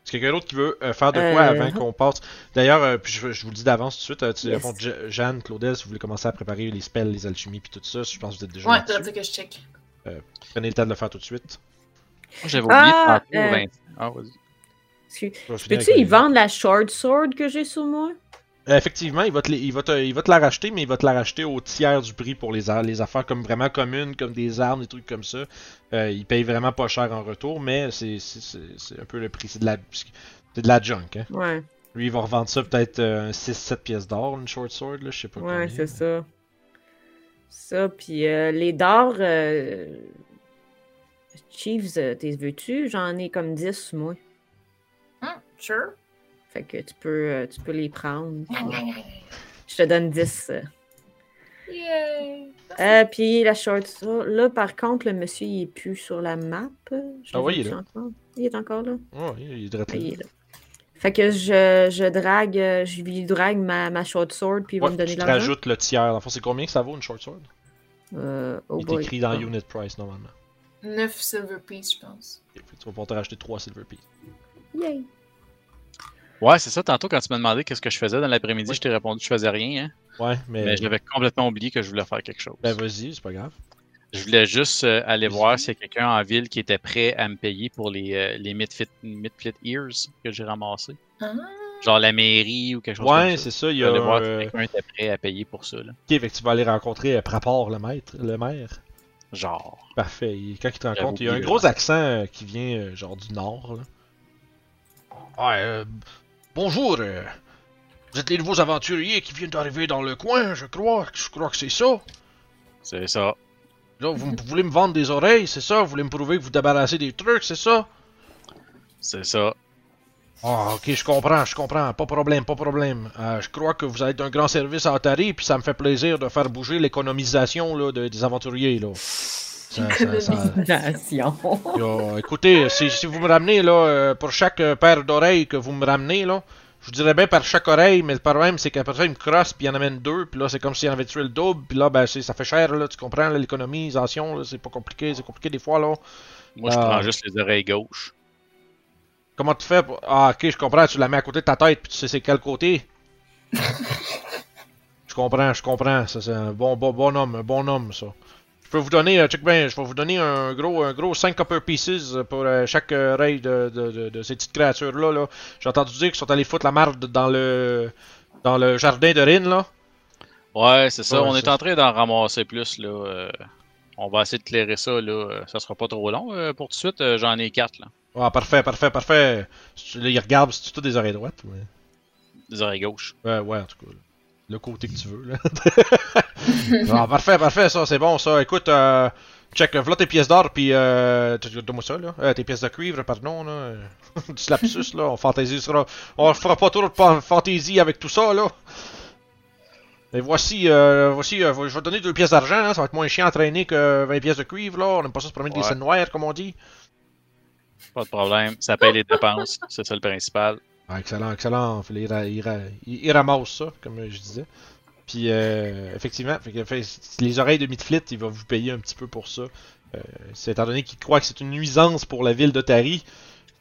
Est-ce qu'il y a quelqu'un d'autre qui veut euh, faire de quoi Euh, avant qu'on passe? D'ailleurs, euh, puis je, je vous le dis d'avance tout de suite, euh, tu, Yes. à fond, Je- Jeanne, Claudel, si vous voulez commencer à préparer les spells, les alchimies, puis tout ça, je pense que vous êtes déjà Ouais, t'as dit que je check. Prenez le temps de le faire tout de suite. J'avais oublié Ah, tantôt, euh. Ah, vas-y. Peux-tu y vendre la short sword que j'ai sur moi? Euh, effectivement, il va, te, il, va te, il va te la racheter, mais il va te la racheter au tiers du prix pour les, affaires comme vraiment communes, comme des armes, des trucs comme ça. Euh, il paye vraiment pas cher en retour, mais c'est c'est- c'est- c'est un peu le prix. C'est de la, c'est de la junk. Hein. Ouais, Lui, il va revendre ça peut-être euh, 6-7 pièces d'or, une short sword, là, je sais pas ouais, c'est ça. Ça, puis euh, les dards, euh... Chiefs, euh, t'es veux-tu? J'en ai comme 10, moi. Hum, sure. Fait que tu peux, euh, tu peux les prendre. Je te donne 10. euh. Yay! Euh, puis la short sword, là, par contre, le monsieur, il est plus sur la map. Je Ah oui, il est là. encore? Il est encore là? Ouais, il est Ah, il est là. Fait que je, je drague, je lui drague ma, ma short sword, puis il va me donner tu l'argent. rajoutes le tiers. Fond, c'est combien que ça vaut une short sword? Euh, oh Il est écrit dans Ah. unit price normalement. 9 silver piece, je pense. Fait que tu vas pouvoir te racheter 3 silver piece. Yay. Ouais, c'est ça. Tantôt, quand tu m'as demandé qu'est-ce que je faisais dans l'après-midi, je t'ai répondu que je faisais rien. Hein? Ouais, mais. Mais j'avais complètement oublié que je voulais faire quelque chose. Ben vas-y, c'est pas grave. Je voulais juste euh, aller voir s'il y a quelqu'un en ville qui était prêt à me payer pour les, euh, les Midfit, Midfit Ears que j'ai ramassés. Ah. Genre la mairie ou quelque chose Ouais, comme c'est ça. ça. Il y Je a voulais voir un, euh, si quelqu'un était prêt à payer pour ça. Là. Ok, fait que tu vas aller rencontrer euh, Prapor, le maître, le maire. Genre. Parfait. Quand il te rencontre, il y a un gros là. accent euh, qui vient euh, genre du nord. Là. Ouais, euh, bonjour. euh, vous êtes les nouveaux aventuriers qui viennent d'arriver dans le coin, je crois. Je crois que c'est ça. C'est ça. Là, vous voulez me vendre des oreilles, c'est ça? Vous voulez me prouver que vous débarrassez des trucs, c'est ça? C'est ça. Ah, ok, je comprends, je comprends. Pas problème, pas problème. Euh, je crois que vous êtes d'un grand service à Atari, puis ça me fait plaisir de faire bouger l'économisation là, de- des aventuriers. Là. Ça- ça- ça- Nation. Yo, écoutez, si, si vous me ramenez là, euh, pour chaque euh, paire d'oreilles que vous me ramenez, là, je vous dirais bien par chaque oreille, mais le problème c'est qu'après ça, il me crosse, puis il en amène deux, puis là, c'est comme s'il en avait tué le double, puis là, ben, c'est- ça fait cher, là, tu comprends, là, l'économisation, là, c'est pas compliqué, c'est compliqué des fois, là. Moi, je prends juste les oreilles gauches. Comment tu fais pour... Ah, ok, je comprends, tu la mets à côté de ta tête, puis tu sais c'est quel côté? je comprends, je comprends, ça, c'est un bon, bon, bon homme, un bon homme, ça. Je peux vous donner, euh, check bien, je vais vous donner un gros, un gros 5 copper pieces pour euh, chaque oreille de, de, de, de ces petites créatures-là, là. J'ai entendu dire qu'ils sont allés foutre la marde dans le, dans le jardin de Rin, là. Ouais, c'est ça. Ouais, On est en train d'en ramasser plus, là. On va essayer de clairer ça, là. Euh, Ça sera pas trop long. euh, pour tout de suite, euh, j'en ai quatre, là. Ah, parfait, parfait, parfait. Si tu- Là, il regarde, c'est tout des oreilles droites. Ouais? Des oreilles gauches. Ouais, ouais, en tout cas. Le côté que tu veux, là. ah, parfait, parfait, ça, c'est bon, ça. Écoute, euh, check, voilà tes pièces d'or, puis euh, donne-moi ça, là. Tes pièces de cuivre, pardon, là. du lapsus, là. On fantaisera. On fera pas trop de fantaisie avec tout ça, là. Et voici, euh, voici, euh, je vais donner deux pièces d'argent, hein, ça va être moins chiant à traîner que 20 pièces de cuivre, là. On aime pas ça se promener avec des Ouais. scènes noires, comme on dit. Pas de problème. Ça paye les dépenses. C'est ça le principal. Ah, excellent, excellent. Il, ra- il ra- il- il ramasse ça, comme je disais. Puis, euh, effectivement, fait que, fait, les oreilles de Midflit, il va vous payer un petit peu pour ça. C'est étant donné qu'il croit que c'est une nuisance pour la ville d'Otari,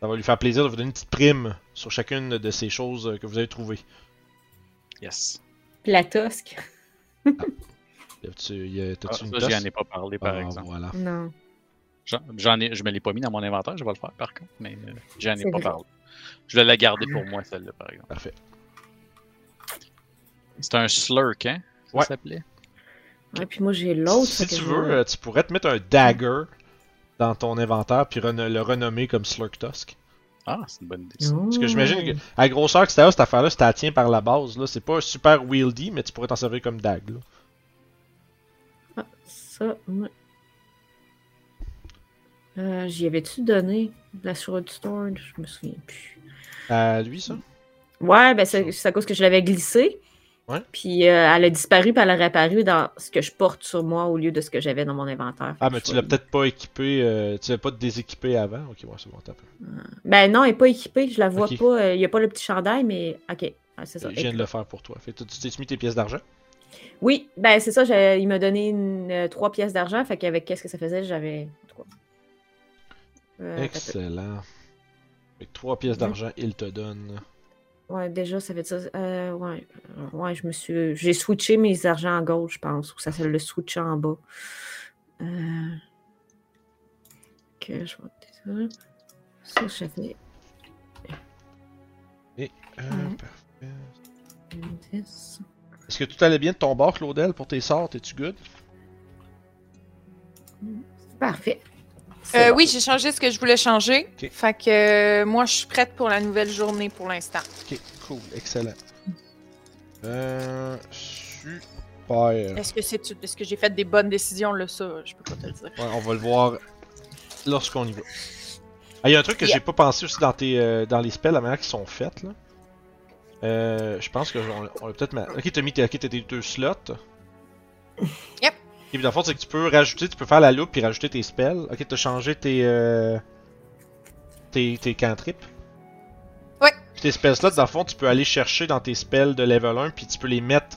ça va lui faire plaisir de vous donner une petite prime sur chacune de ces choses que vous avez trouvées. Yes. La tosque. T'as-tu Ah, t'as-tu ça, une j'y en tosse? ai pas parlé, par Ah, exemple. voilà. Non. J'en- J'en ai, je me l'ai pas mis dans mon inventaire, je vais le faire par contre, mais euh, j'en ai pas vrai. parlé. Je vais la garder pour moi, celle-là, par exemple. Parfait. C'est un slurk, hein? Ça Ouais. s'appelait? Ouais, puis moi, j'ai l'autre. Si tu veux, euh, tu pourrais te mettre un dagger dans ton inventaire puis le renommer comme Slurk Tusk. Ah, c'est une bonne idée. ça. Parce que j'imagine que à la grosseur que c'était cette affaire-là, si t'as tient par la base, là, c'est pas super wieldy, mais tu pourrais t'en servir comme dag. Là. Ah, ça, ouais. Euh, J'y avais-tu donné? La Sword Sword? Je me souviens plus. À lui, ça? Ouais, ben c'est à cause que je l'avais glissée. Ouais. Puis euh, elle a disparu, puis elle a réapparu dans ce que je porte sur moi au lieu de ce que j'avais dans mon inventaire. Ah, mais tu l'as peut-être pas équipé, euh, tu l'as pas déséquipé avant? Ok, ouais, c'est bon, t'as peu. Ben non, elle n'est pas équipée, je la vois pas. Il n'y a pas le petit chandail, mais ok. Ah, c'est ça. Je viens de le faire pour toi. Fait tu t'es mis tes pièces d'argent? Oui, ben c'est ça. j'ai- Il m'a donné une, euh, trois pièces d'argent, fait qu'avec qu'est-ce que ça faisait, j'avais. Euh, peu. Excellent. Avec trois pièces d'argent, il te donne. Ouais, déjà, ça fait ça. Euh, ouais, Euh, ouais, je me suis. J'ai switché mes argents à gauche, je pense, ou ça c'est le switch en bas. Euh... Que je vais ça. Ça, j'avais Et, euh, Ouais. parfait. une 10. Est-ce que tout allait bien de ton bord, Claudel, pour tes sorts? T'es-tu good? Parfait. Euh, bon. Oui, j'ai changé ce que je voulais changer. Fait que euh, moi, je suis prête pour la nouvelle journée pour l'instant. Ok, cool, excellent. Euh. Super. Est-ce que c'est est-ce que j'ai fait des bonnes décisions là ça, je peux pas te le dire. Ouais, on va le voir lorsqu'on y va. Ah, il y a un truc que Yeah. j'ai pas pensé aussi dans, tes, euh, dans les spells, la manière qu'ils sont faites, là. Euh, je pense que on, on peut-être... ma- Ok, t'as mis tes deux slots. Yep. Et puis dans le fond, c'est que tu peux rajouter, tu peux faire la loupe puis rajouter tes spells. Ok, t'as changé tes... Euh, tes, tes cantrips. Ouais. Puis tes spell slots, dans le fond, tu peux aller chercher dans tes spells de level 1 puis tu peux les mettre... Tu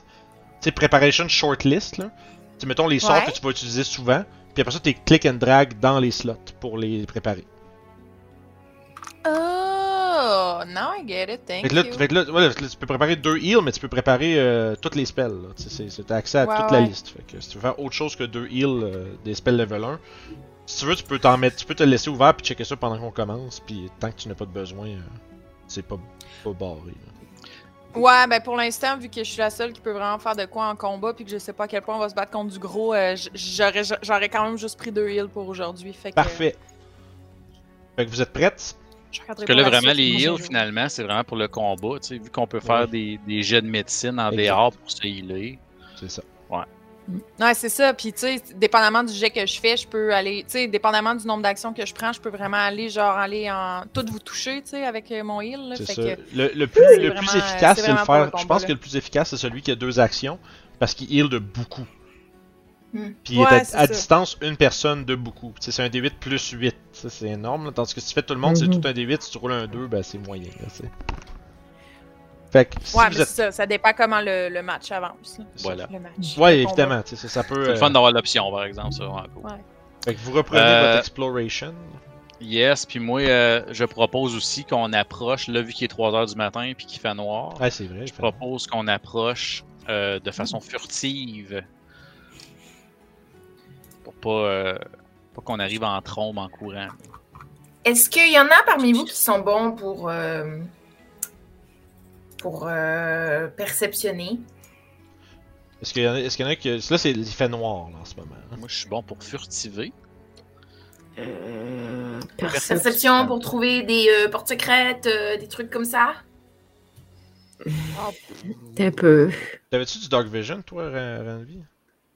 sais, preparation shortlist, là. Tu mettons les sorts Ouais. que tu vas utiliser souvent. Puis après ça, t'es click and drag dans les slots pour les préparer. Oh, now I get it. Thank Fait là, you. fait là, ouais, là, tu peux préparer deux heals, mais tu peux préparer euh, toutes les spells. Tu T'as accès à Ouais, toute la liste. Fait que si tu veux faire autre chose que deux heals euh, des spells level 1, si tu veux, tu peux t'en mettre, tu peux te le laisser ouvert puis checker ça pendant qu'on commence. Puis tant que tu n'as pas de besoin, euh, c'est pas, pas barré. là. Ouais, ben pour l'instant, vu que je suis la seule qui peut vraiment faire de quoi en combat, puis que je sais pas à quel point on va se battre contre du gros, j'aurais j'aurais quand même juste pris deux heals pour aujourd'hui. Fait que, Parfait. Fait que vous êtes prêtes? Je Parce que là, vraiment, les heals, finalement, c'est vraiment pour le combat. Tu sais, vu qu'on peut faire Ouais. des, des jets de médecine en dehors pour se healer. C'est ça. Ouais, c'est ça. Puis, tu sais, dépendamment du jet que je fais, je peux aller, tu sais, dépendamment du nombre d'actions que je prends, je peux vraiment aller, genre, aller en. tout vous toucher, tu sais, avec euh, mon heal. Là, C'est fait ça. que. Le, le plus, le vraiment, plus efficace, c'est le faire. le je pense là. que le plus efficace, c'est celui qui a deux actions. Parce qu'il heal de beaucoup. Hmm. Puis il est Ouais, à, à distance une personne de beaucoup. C'est un D8 plus 8. Ça, c'est énorme. là. Tandis que si tu fais tout le monde, c'est Mhm. tout un D8. Si tu roules un 2, ben c'est moyen. Là, fait que si ouais, mais êtes. c'est ça. Ça dépend comment le, le match avance. là. Voilà. Le match. Ouais, le évidemment. Ça, ça peut. C'est le euh, fun d'avoir l'option, par exemple, ça. Ouais. Fait que vous reprenez Euh, votre exploration. Yes, puis moi, euh, je propose aussi qu'on approche, là, vu qu'il est 3h du matin puis qu'il fait noir, Ouais, c'est vrai. je propose qu'on approche euh, de façon furtive. Pas, euh, pas qu'on arrive en trombe en courant. Est-ce qu'il y en a parmi vous qui sont bons pour, euh, pour euh, perceptionner? Est-ce qu'il y, en a- est-ce qu'il y en a qui. Là, c'est, fait noir là, en ce moment. hein. Moi, je suis bon pour furtiver. Euh, Perception pour trouver des euh, portes secrètes, euh, des trucs comme ça? Un peu. T'avais-tu du Dark Vision, toi, Ra- Ranvi?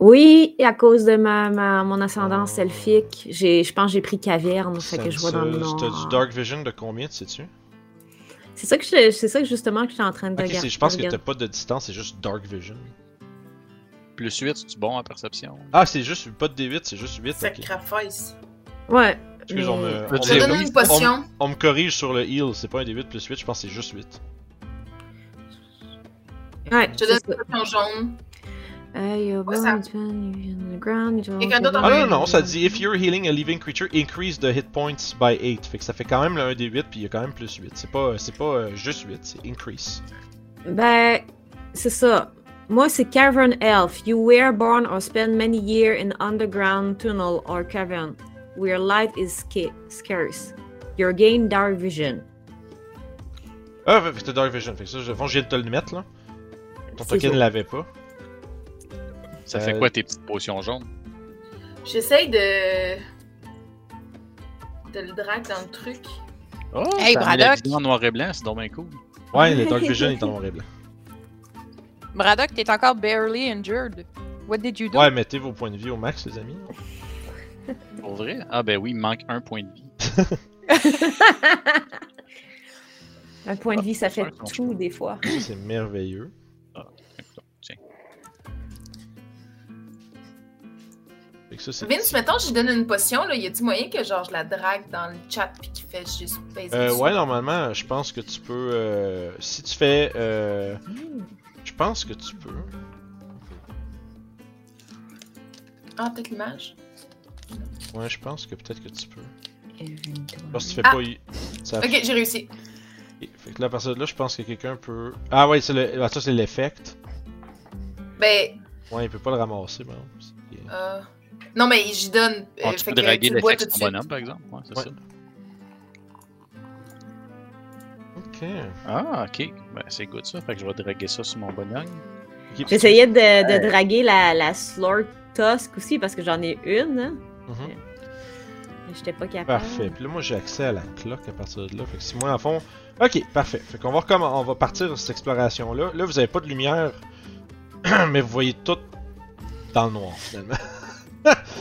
Oui, à cause de ma, ma- mon ascendance Oh. elfique, j'ai, je pense que j'ai pris caverne, fait que je vois dans le Senses. T'as du Dark Vision de combien, tu sais-tu? C'est ça que je, c'est ça que justement que je suis en train de Ok, regarder. c'est- je pense que t'as pas de distance, c'est juste Dark Vision. Plus 8, c'est-tu bon en perception? Ah, c'est juste pas de D8, c'est juste 8. Ok. Sacrifice. Ouais. Excuse, mais- on me, Je on Je C'est te me- donne une potion? on me corrige sur le heal, c'est pas un D8 plus 8, je pense que c'est juste 8. Ouais, Je te c'est donne une potion jaune. Ah non, non, non, ça dit if you're healing a living creature, increase the hit points by 8. Fait que ça fait quand même le 1 D8 puis il y a quand même plus 8. C'est pas, c'est pas euh, juste 8, c'est increase. Ben, c'est ça. Moi, c'est Cavern Elf. You were born or spend many years in underground tunnel or cavern where light is sca- scarce. You gain dark vision. Ah, t'as Dark Vision. Fait que ça, je, bon, je viens de te le mettre là. Ton token ça. l'avait pas. Ça Euh, fait quoi tes petites potions jaunes? J'essaye de. de le drag dans le truc. Oh, Hey, Braddock. en noir et blanc, c'est donc bien cool. Ouais, le Dark Vision est en noir et blanc. Braddock, t'es encore barely injured. What did you do? Ouais, mettez vos points de vie au max, les amis. Pour vrai? Ah ben oui, il me manque un point de vie. Un point de vie, ça fait tout des fois. C'est merveilleux. Que ça, c'est. Vince, mettons, je lui donne une potion, là. Y a-tu moyen que genre je la drague dans le chat puis qu'il fait juste baiser Euh, ouais, normalement, je pense que tu peux. euh, si tu fais. Euh, je pense que tu peux. Ah, peut-être l'image? Ouais, je pense que peut-être que tu peux. Parce que tu fais Ah. pas. y- Ça... Ok, j'ai réussi. Fait que là, à partir de là, je pense que quelqu'un peut. Ah, ouais, c'est le... ah, ça, c'est l'effect. Ben, Ouais, il peut pas le ramasser, par exemple. C'est- euh... Non, mais j'y donne. Ah, euh, tu peux que draguer tu le tout de sur ton bonhomme, par exemple. Ouais, c'est Ouais. ça. Ok. Ah, ok. Ben, c'est good ça. Fait que je vais draguer ça sur mon bonhomme. J'essayais de, de draguer la, la Slort Tusk aussi parce que j'en ai une, hein, mais j'étais pas capable. Parfait. Puis là, moi, j'ai accès à la cloque à partir de là. Fait que si moi, en fond. Ok, parfait. Fait qu'on va, on va partir de cette exploration-là. Là, vous avez pas de lumière, mais vous voyez tout dans le noir, finalement.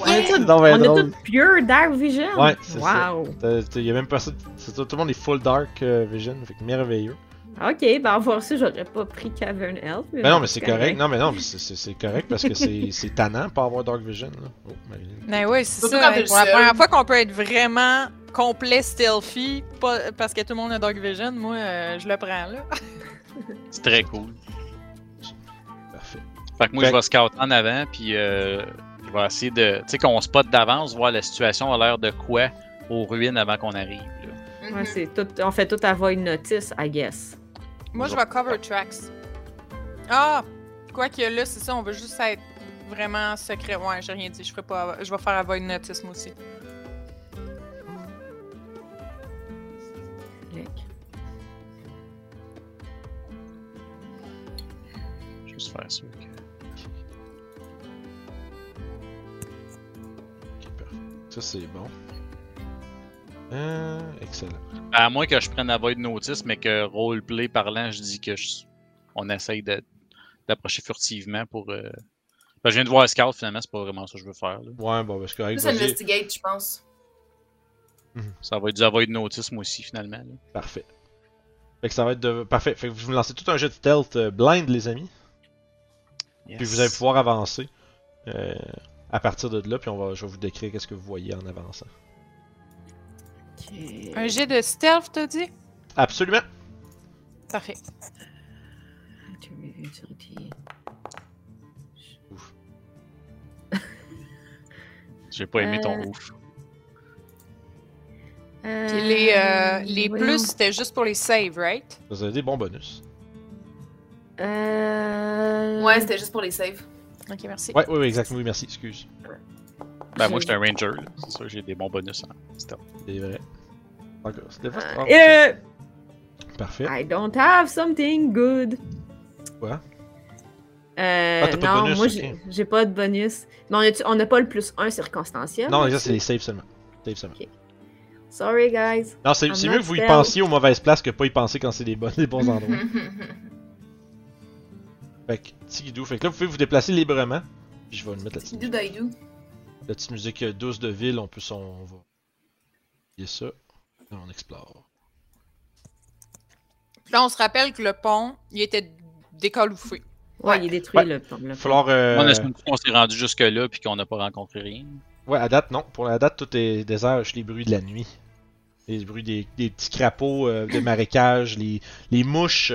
On est tous- on est pure Dark Vision. Ouais, c'est ça. wow. T'as- t'as- y a même pas ça. c'est ça, Tout le monde est full dark euh, vision. Fait que merveilleux. Ok, ben en voir ça, j'aurais pas pris Cavern Elf. Mais Ben non, mais c'est correct. Non, mais non, mais c'est- correct parce que c'est tannant pas avoir dark vision. Là. Oh. Ben oui, c'est Surtout ça. Pour la première fois qu'on peut être vraiment complet stealthy, pas, parce que tout le monde a Dark Vision, moi, euh, je le prends, là. C'est très cool. Parfait. Fait que moi, Fait- je vais scout en avant, puis euh, je vais essayer de. Tu sais, qu'on spot d'avance, voir la situation a l'air de quoi aux ruines avant qu'on arrive. là. Mhm. Ouais, c'est tout, on fait tout avoid notice, I guess. Moi, je vais cover tracks. Ah! Quoi que là, c'est ça, on veut juste être vraiment secret. Ouais, j'ai rien dit, je ferai pas. Je vais faire avoid notice, moi aussi. Je vais juste faire ça. ok. Ça, c'est bon. Euh, excellent. À moins que je prenne avoid notice, mais que roleplay parlant, je dis que je- on essaye de- d'approcher furtivement pour. euh, ben, je viens de voir Scout, finalement, c'est pas vraiment ça que je veux faire. là. Ouais, bon, parce que correct. Plus investigate, je pense. Ça va être du avoid notice, moi aussi, finalement. là. Parfait. Fait que ça va être de... Parfait. Fait que vous me lancez tout un jet de stealth euh, blind, les amis. Puis vous allez pouvoir avancer euh, à partir de là. Puis on va, je vais vous décrire qu'est-ce que vous voyez en avançant. Un jet de stealth, t'as dit? Absolument. Parfait. J'ai pas aimé ton Euh, ouf. Puis les, euh, les plus, c'était juste pour les saves, right? Vous avez des bons bonus. Euh... Ouais, c'était juste pour les saves. Ok, merci. Ouais, oui, oui, exactement. Oui, merci. Excuse. Ben, moi, j'étais un ranger, là. C'est sûr, j'ai des bons bonus en stealth. C'est vrai. Encore. C'était pas Euh, euh, Parfait. I don't have something good. Quoi? Euh, Ah, t'as pas de non, bonus, moi, ok. j'ai- pas de bonus. Mais on a- on n'a pas le plus 1 circonstanciel? Non, ça, c'est les saves seulement. Saves seulement. Sorry, guys. Non, c'est I'm c'est not mieux que vous y stealth. pensiez aux mauvaises places que pas y penser quand c'est des, bons- des bons endroits. fait que, Tigidou. Fait que là, vous pouvez vous déplacer librement. Puis je vais le mettre la petite, la petite musique euh, douce de ville. On peut s'en. On va. Il y a ça. Là, on explore. Puis Là, on se rappelle que le pont, il était décaloufé. Ouais, il est détruit, Ouais. le, le Il va falloir. On Euh... assume qu'on s'est rendu jusque-là puis qu'on n'a pas rencontré rien. Ouais, à date, non. Pour la date, tout est désert, les bruits de la nuit. Les bruits des, des petits crapauds euh, de marécage, les, les mouches,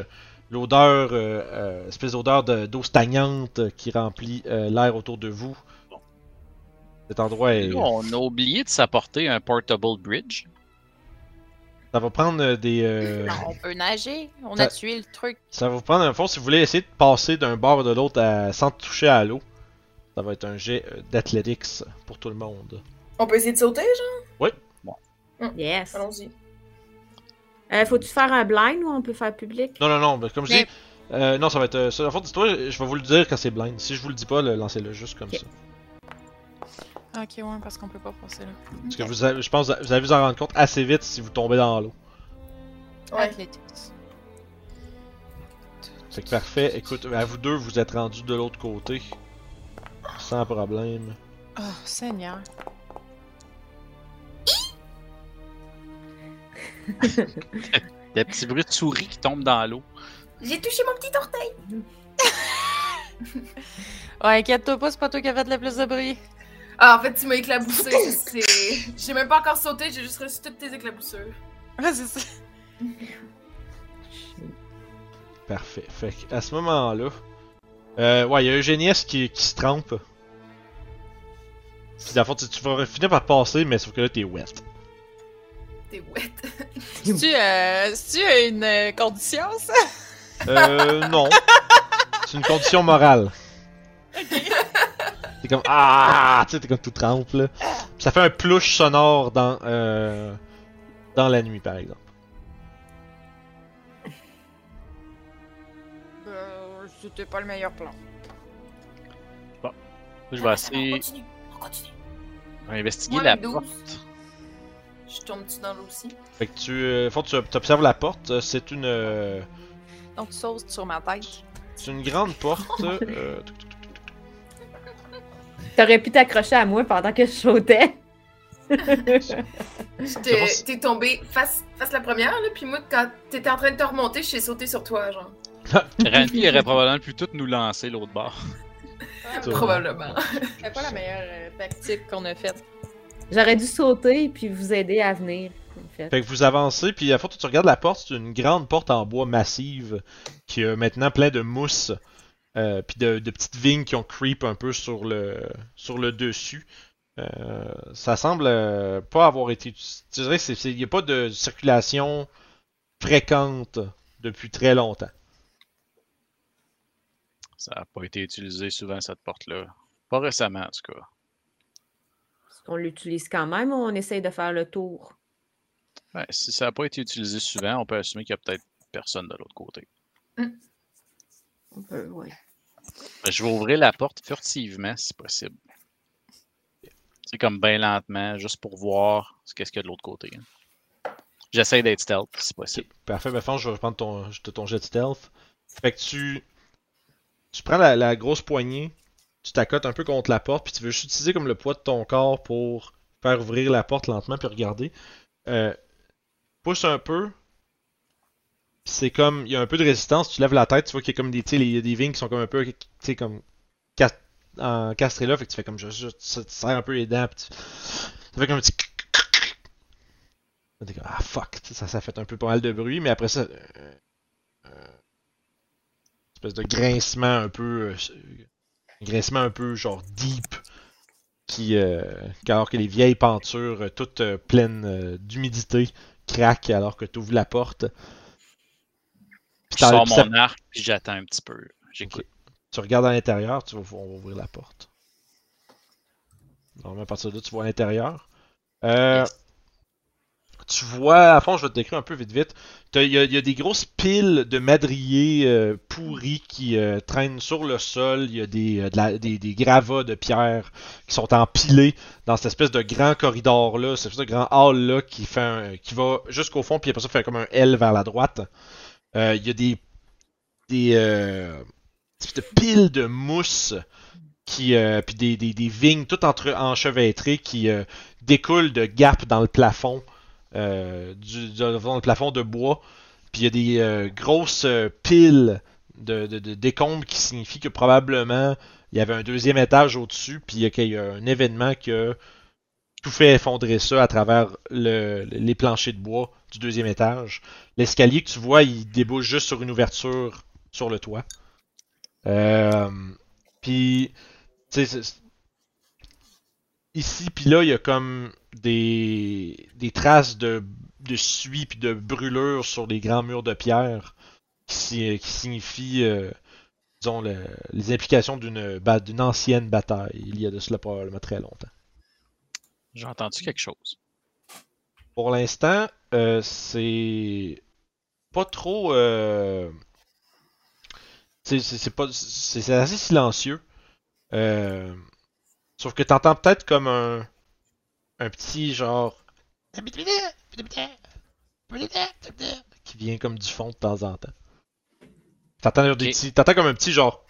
l'odeur, euh, euh, espèce d'odeur de- d'eau stagnante euh, qui remplit euh, l'air autour de vous. Cet endroit est. On a oublié de s'apporter un portable bridge. Ça va prendre des. euh, Non, on peut nager. On Ça- a tué le truc. Ça va vous prendre un fond si vous voulez essayer de passer d'un bord de l'autre à- sans toucher à l'eau. Ça va être un jet d'athletics pour tout le monde. On peut essayer de sauter, genre? Yes. Allons-y. Euh, Faut-tu faire un blind ou on peut faire public? Non, non, non, mais comme je Mais- dis, euh, non, ça va être. euh, ça, en fait, dis-toi, je vais vous le dire quand c'est blind. Si je vous le dis pas, le- lancez-le juste comme ça. Ok, ouais, parce qu'on peut pas passer là. Parce que vous avez, je pense que vous allez vous en rendre compte assez vite si vous tombez dans l'eau. Ouais. Fait que parfait. Écoute, à vous deux, vous êtes rendus de l'autre côté. Sans problème. Oh, Seigneur. Des petits bruits de souris qui tombent dans l'eau. J'ai touché mon petit orteil! Ouais, inquiète-toi pas, c'est pas toi qui as fait le plus de bruit. Ah, en fait, tu m'as éclaboussé. c'est... J'ai même pas encore sauté, j'ai juste reçu toutes tes éclaboussures. Ouais, c'est ça. Parfait. Fait que à ce moment-là. Euh, ouais, il y a Eugéniès qui, qui se trempe. Puis dans le fond, tu, tu vas finir par passer, mais sauf que là, t'es wet. T'es wet. C'est-tu euh, une euh, condition, ça? Euh, non. C'est une condition morale. T'es comme ah, tu sais, t'es comme tout trempe là. Puis ça fait un plouche sonore dans euh, dans la nuit par exemple. Euh, c'était pas le meilleur plan. Je vais essayer On continue, on continue. d'investiguer Moi, la le 12. porte. Je tombe-tu dans l'eau aussi? Fait que tu, euh, faut que tu observes la porte. euh, C'est une euh, Donc, tu sautes sur ma tête. c'est une grande porte. euh, T'aurais pu t'accrocher à moi pendant que je sautais. T'es C'est t'es tombé face, face la première, là, puis moi, quand t'étais en train de te remonter, je suis sauté sur toi, genre. Randy aurait probablement pu tout nous lancer l'autre bord. Probablement. C'est pas la meilleure euh, tactique qu'on a faite. J'aurais dû sauter puis vous aider à venir, en fait. Fait que vous avancez, puis à la fois que tu regardes la porte, c'est une grande porte en bois massive qui a maintenant plein de mousse, euh, puis de, de petites vignes qui ont creep un peu sur le sur le dessus. Euh, ça semble euh, pas avoir été. Tu dirais qu'il n'y a pas de circulation fréquente depuis très longtemps. Ça n'a pas été utilisé souvent, cette porte-là. Pas récemment, en tout cas. Qu'on l'utilise quand même ou on essaye de faire le tour? Ouais, si ça n'a pas été utilisé souvent, on peut assumer qu'il y a peut-être personne de l'autre côté. On peut, ouais. Ben, Je vais ouvrir la porte furtivement, si possible. C'est comme bien lentement, juste pour voir ce qu'est-ce qu'il y a de l'autre côté. hein. J'essaie d'être stealth, si possible. Parfait, mais je vais prendre ton, jet de stealth. Fait que tu, tu prends la, la grosse poignée, tu t'accotes un peu contre la porte, puis tu veux juste utiliser comme le poids de ton corps pour faire ouvrir la porte lentement, puis regarder. Euh, pousse un peu, c'est comme, il y a un peu de résistance, tu lèves la tête, tu vois qu'il y a comme des, il y a des vignes qui sont comme un peu, tu sais, comme cas- en castré là, fait que tu fais comme, je, je- tu serres un peu les dents, tu, ça fait comme un petit ah fuck, ça, ça fait un peu pas mal de bruit, mais après ça, euh, euh, espèce de grincement un peu, euh, un grincement un peu genre deep, qui, euh, alors que les vieilles pentures euh, toutes euh, pleines d'humidité craquent alors que tu ouvres la porte. Puis Je sors mon arc, puis j'attends un petit peu. Tu regardes à l'intérieur, tu vas, on va ouvrir la porte. Normalement, à partir de là, tu vois à l'intérieur. Euh, Yes. tu vois, à fond, je vais te décrire un peu vite vite. Il y, a- des grosses piles de madriers euh, pourris qui euh, traînent sur le sol. Il y a des, euh, de des, gravats de pierre qui sont empilés dans cette espèce de grand corridor-là, cette espèce de grand hall-là qui, qui va jusqu'au fond, puis après ça, fait comme un L vers la droite. Il y a des, des piles de mousse qui, puis des, des, des vignes toutes entre, enchevêtrées qui découlent de gaps dans le plafond du- dans le plafond de bois. Puis il y a des euh, grosses euh, piles de, décombres qui signifie que probablement il y avait un deuxième étage au-dessus, puis il y a- un événement qui a tout fait effondrer ça à travers le- les planchers de bois du deuxième étage. L'escalier que tu vois, il débouche juste sur une ouverture sur le toit. Euh, puis, ici puis là, il y a comme des, des traces de, de suie puis de brûlures sur les grands murs de pierre qui, si- qui signifient, euh, disons, le- les implications d'une d'une ancienne bataille. Il y a de cela probablement très longtemps. J'ai entendu quelque chose. Pour l'instant, euh, c'est pas trop. euh, c'est pas. Assez silencieux. Euh, sauf que t'entends peut-être comme un. Un petit genre. Qui vient comme du fond de temps en temps. T'entends des Ok. petits. T'entends comme un petit genre.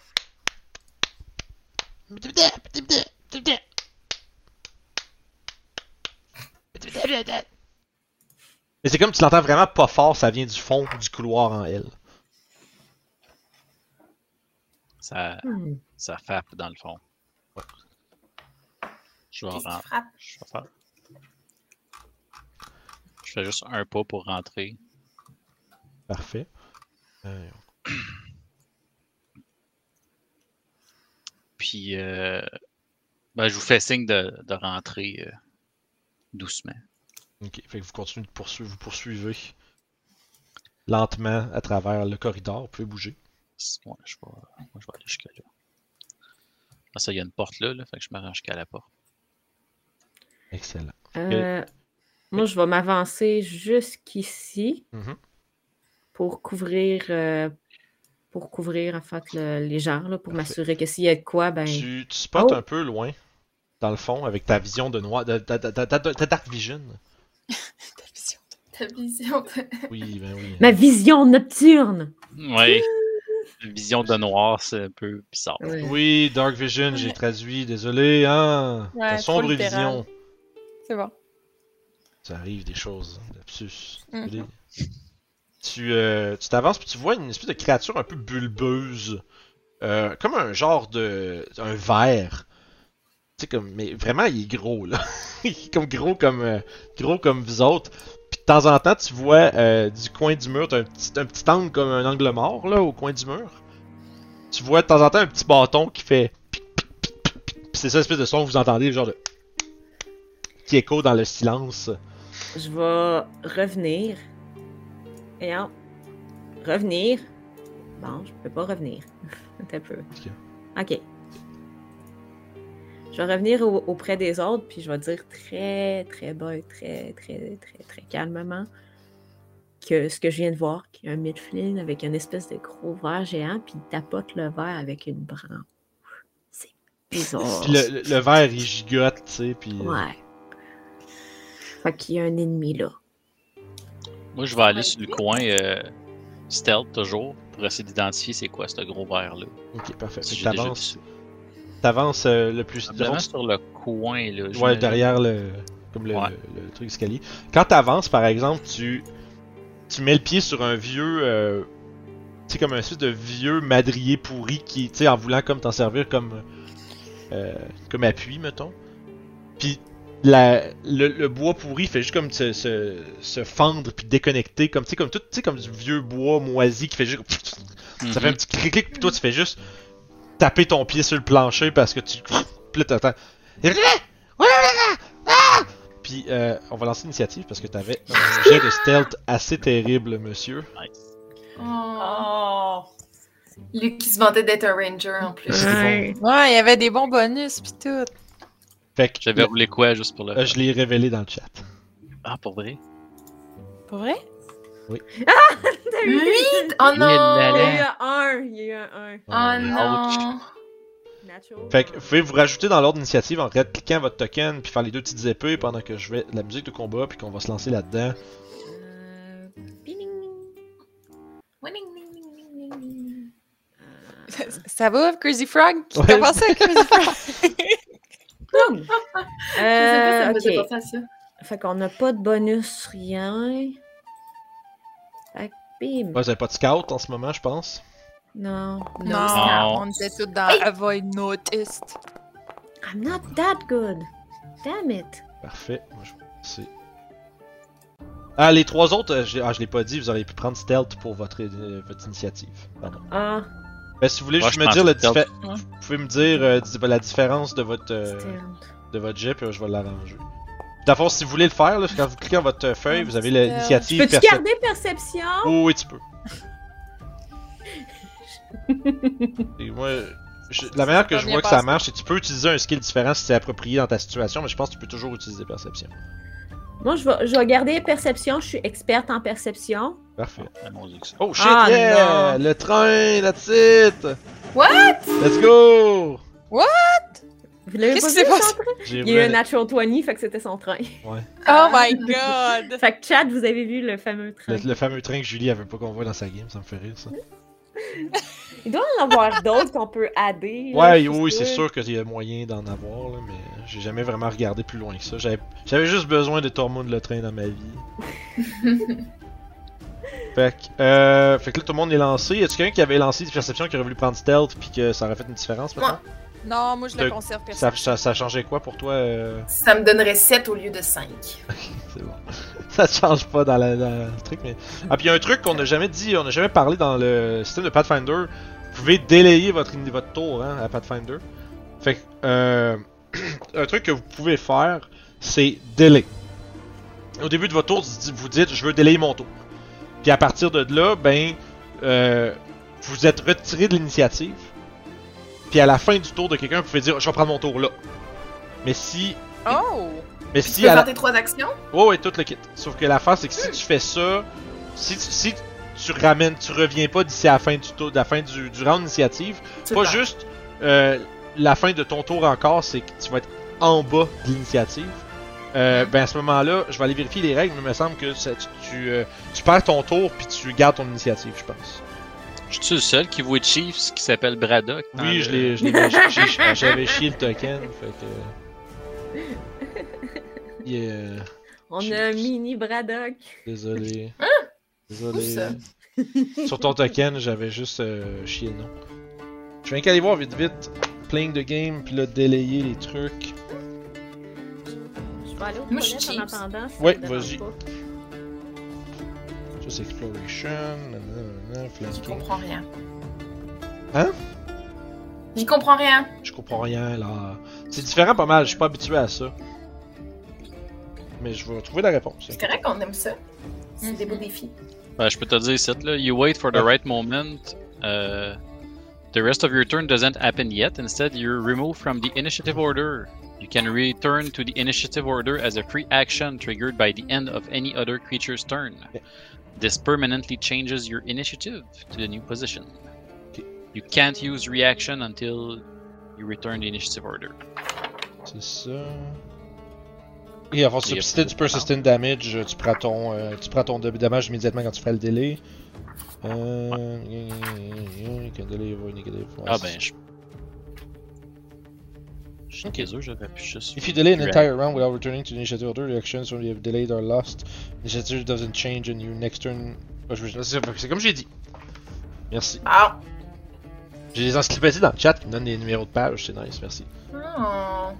Mais c'est comme tu l'entends vraiment pas fort, ça vient du fond du couloir en L. Ça, Hmm. ça frappe dans le fond. Je vais, je faire. Je fais juste un pas pour rentrer. Parfait. Euh, Puis, euh, ben, je vous fais signe de, de rentrer euh, doucement. ok, fait que vous continuez de poursuivre, vous poursuivez lentement à travers le corridor, vous pouvez bouger. Ouais, je vais, moi, je vais aller jusque là. Ah, ça, il y a une porte là, là fait que je me rends jusqu'à la porte. Excellent. Euh, moi, je vais m'avancer jusqu'ici Mhm. pour couvrir, euh, pour couvrir en fait le- les gens, là, pour Parfait. m'assurer que s'il y a de quoi, ben. Tu, tu spots Oh. un peu loin, dans le fond, avec ta vision de noir, de, ta- ta- ta- ta- ta dark vision. Ta vision. Ta vision de... Oui, ben oui. Ma vision nocturne! Ouais. Vision de noir, c'est un peu bizarre. Ouais. Oui, dark vision, j'ai traduit, désolé, hein. Ouais, Ta trop sombre vision. C'est bon. Ça arrive des choses, hein, lapsus. Mhm. Désolé. Tu euh, tu t'avances puis tu vois une espèce de créature un peu bulbeuse, euh, comme un genre de un verre. Tu sais comme mais vraiment il est gros là, il est comme gros comme euh, gros comme vous autres. Puis de temps en temps tu vois euh, du coin du mur, t'as un petit un petit angle comme un angle mort là au coin du mur. Tu vois de temps en temps un petit bâton qui fait. Puis c'est ça l'espèce de son que vous entendez genre de qui écho dans le silence. Je vais revenir. Et en- revenir. Bon, je peux pas revenir. Un peu. Ok. Je vais revenir au- auprès des autres, puis je vais dire très, très bas et très, très, très, très calmement que ce que je viens de voir, qu'il y a un Midflin avec une espèce de gros verre géant, puis il tapote le verre avec une branche. C'est bizarre. Puis le, le, le verre il gigote, tu sais, puis. euh, Ouais. Fait qu'il y a un ennemi là. Moi, je vais aller sur le coin euh, stealth toujours pour essayer d'identifier c'est quoi ce gros verre là. Ok, parfait. Si T'avances, t'avances euh, le plus. Probablement sur le coin là. Ouais, derrière le, comme le, Ouais. le, le truc escalier. Quand t'avances, par exemple, tu, tu mets le pied sur un vieux, euh, tu sais, comme un espèce de vieux madrier pourri qui, tu sais, en voulant comme t'en servir comme, euh, comme appui, mettons. Puis la, le, le bois pourri fait juste comme se, se, se fendre puis déconnecter, comme tu sais, comme tout, tu sais, comme du vieux bois moisi qui fait juste, ça fait un Mhm. petit clic clic puis toi tu fais juste taper ton pied sur le plancher parce que tu, puis là t'entends. Puis euh, on va lancer l'initiative parce que t'avais un jet de stealth assez terrible, monsieur. Oh. Oh! Luc qui se vantait d'être un ranger en plus. Ouais. Ouais, il y avait des bons bonus pis tout. Fait que J'avais roulé quoi juste pour le. euh, je l'ai révélé dans le chat. Ah, pour vrai? Pour vrai? T'as eu- Huit? Oh là, Il y a eu un 1. Il y a eu un 1. Oh non! Natural. Fait que vous pouvez vous rajouter dans l'ordre d'initiative en cliquant votre token puis faire les deux petites épées pendant que je vais la musique de combat puis qu'on va se lancer là-dedans. Euh, ça, ça va, Crazy Frog? Qui Ouais. t'a pensé à Crazy Frog? Boum. Je sais pas, ça Euh, me ça. Fait qu'on n'a pas de bonus, rien. Fait que, bim. Vous avez pas de scout en ce moment, je pense. Non. Non, Non. on était tous dans Hey! Avoid Noticed. I'm not that good. Damn it. Parfait. Moi, je. Ah, les trois autres, euh, j'ai- ah, je l'ai pas dit, vous auriez pu prendre stealth pour votre, euh, votre initiative. Pardon. Ah, Ben, si vous voulez Moi, juste je me dire Vous pouvez me euh, la différence de votre, euh, de votre jet, puis euh, je vais l'arranger. D'abord, si vous voulez le faire, là, quand vous cliquez sur votre feuille, vous avez l'initiative Peux-tu percep- garder perception? Oh, oui, tu peux. Et moi, je- la manière que je vois que ça marche, c'est que tu peux utiliser un skill différent si c'est approprié dans ta situation, mais je pense que tu peux toujours utiliser perception. Moi, je vais, je vais garder perception. Je suis experte en perception. Parfait. Oh shit, Ah, yeah! Le train, that's it! What? Let's go! Vous l'avez Qu'est-ce pas qui vu, s'est son train? Il y a eu un natural 20, fait que c'était son train. Oh my god! Fait que, Chad, vous avez vu le fameux train. le, le fameux train que Julie avait pas qu'on voit dans sa game, ça me fait rire ça. Il doit en avoir d'autres qu'on peut adder. là, Ouais, oui, c'est sûr qu'il y a moyen d'en avoir, là, mais j'ai jamais vraiment regardé plus loin que ça. J'avais j'avais juste besoin de Tormund le train dans ma vie. fait, que, euh, fait que là, tout le monde est lancé. Y a-tu quelqu'un qui avait lancé des perceptions qui aurait voulu prendre stealth puis que ça aurait fait une différence maintenant? Non, moi je le conserve Ça, ça, ça changeait quoi pour toi? euh? Ça me donnerait 7 au lieu de 5. C'est bon. ça change pas dans, la, dans le truc, mais. Ah, puis il y a un truc qu'on n'a jamais dit, on n'a jamais parlé dans le système de Pathfinder. Vous pouvez délayer votre, votre tour hein, à Pathfinder. Fait que, euh, un truc que vous pouvez faire, c'est delay. Au début de votre tour, vous dites- vous dites je veux délayer mon tour. Puis à partir de là, ben, euh, vous êtes retiré de l'initiative. Puis à la fin du tour de quelqu'un, vous pouvez dire je vais prendre mon tour là. Mais si. Oh! Mais Tu si peux à la- faire tes trois actions? Oh, et tout le kit. Sauf que l'affaire, c'est que si tu fais ça, si tu, si tu ramènes, tu reviens pas d'ici à la fin du tour, de la fin du, du round d'initiative, Tu pas juste euh, la fin de ton tour encore, c'est que tu vas être en bas de l'initiative. Euh, ben à ce moment-là, je vais aller vérifier les règles, mais il me semble que ça- tu, tu, euh, tu perds ton tour puis tu gardes ton initiative, je pense. Je suis le seul qui voit Chiefs qui s'appelle Braddock. Oui, je l'ai, j'avais chié le token, fait que. Yeah, On a un mini Braddock. désolé. Où Désolé. ça? Sur ton token, j'avais juste euh, chié le nom. Je viens qu'aller voir vite vite. Playing the game, puis là, délayer les trucs. Je vais aller au Moi, je suis toilette en attendant. si Ouais, vas-y. Exploration, nanana, flanking. comprends rien. Hein? J'y comprends rien. Je comprends rien là. C'est différent pas mal, je suis pas habitué à ça. Mais je vais trouver la réponse. C'est correct qu'on aime ça. C'est des beaux défis. Ben, je peux te dire ça là. You wait for the Ouais. right moment. Uh, the rest of your turn doesn't happen yet. Instead, you're removed from the initiative order. You can return to the initiative order as a free action triggered by the end of any other creature's turn. This permanently changes your initiative to the new position. You can't use reaction until you return the initiative order. C'est ça. Et avant a substituer du de persistent damage, tu prends ton, euh, tu prends ton dommage immédiatement quand tu fais le délai. Euh... can delay avoid negative. Ouais, Ah ben, je. J'aurais pu juste. If you delay an entire round without returning to the initiative order, the actions when you have delayed are lost. Initiative doesn't change and your next turn. Je- C'est c'est comme j'ai dit. Merci. Ah! J'ai des encyclopédies dans le chat qui me donnent des numéros de page, c'est nice, merci. Oh.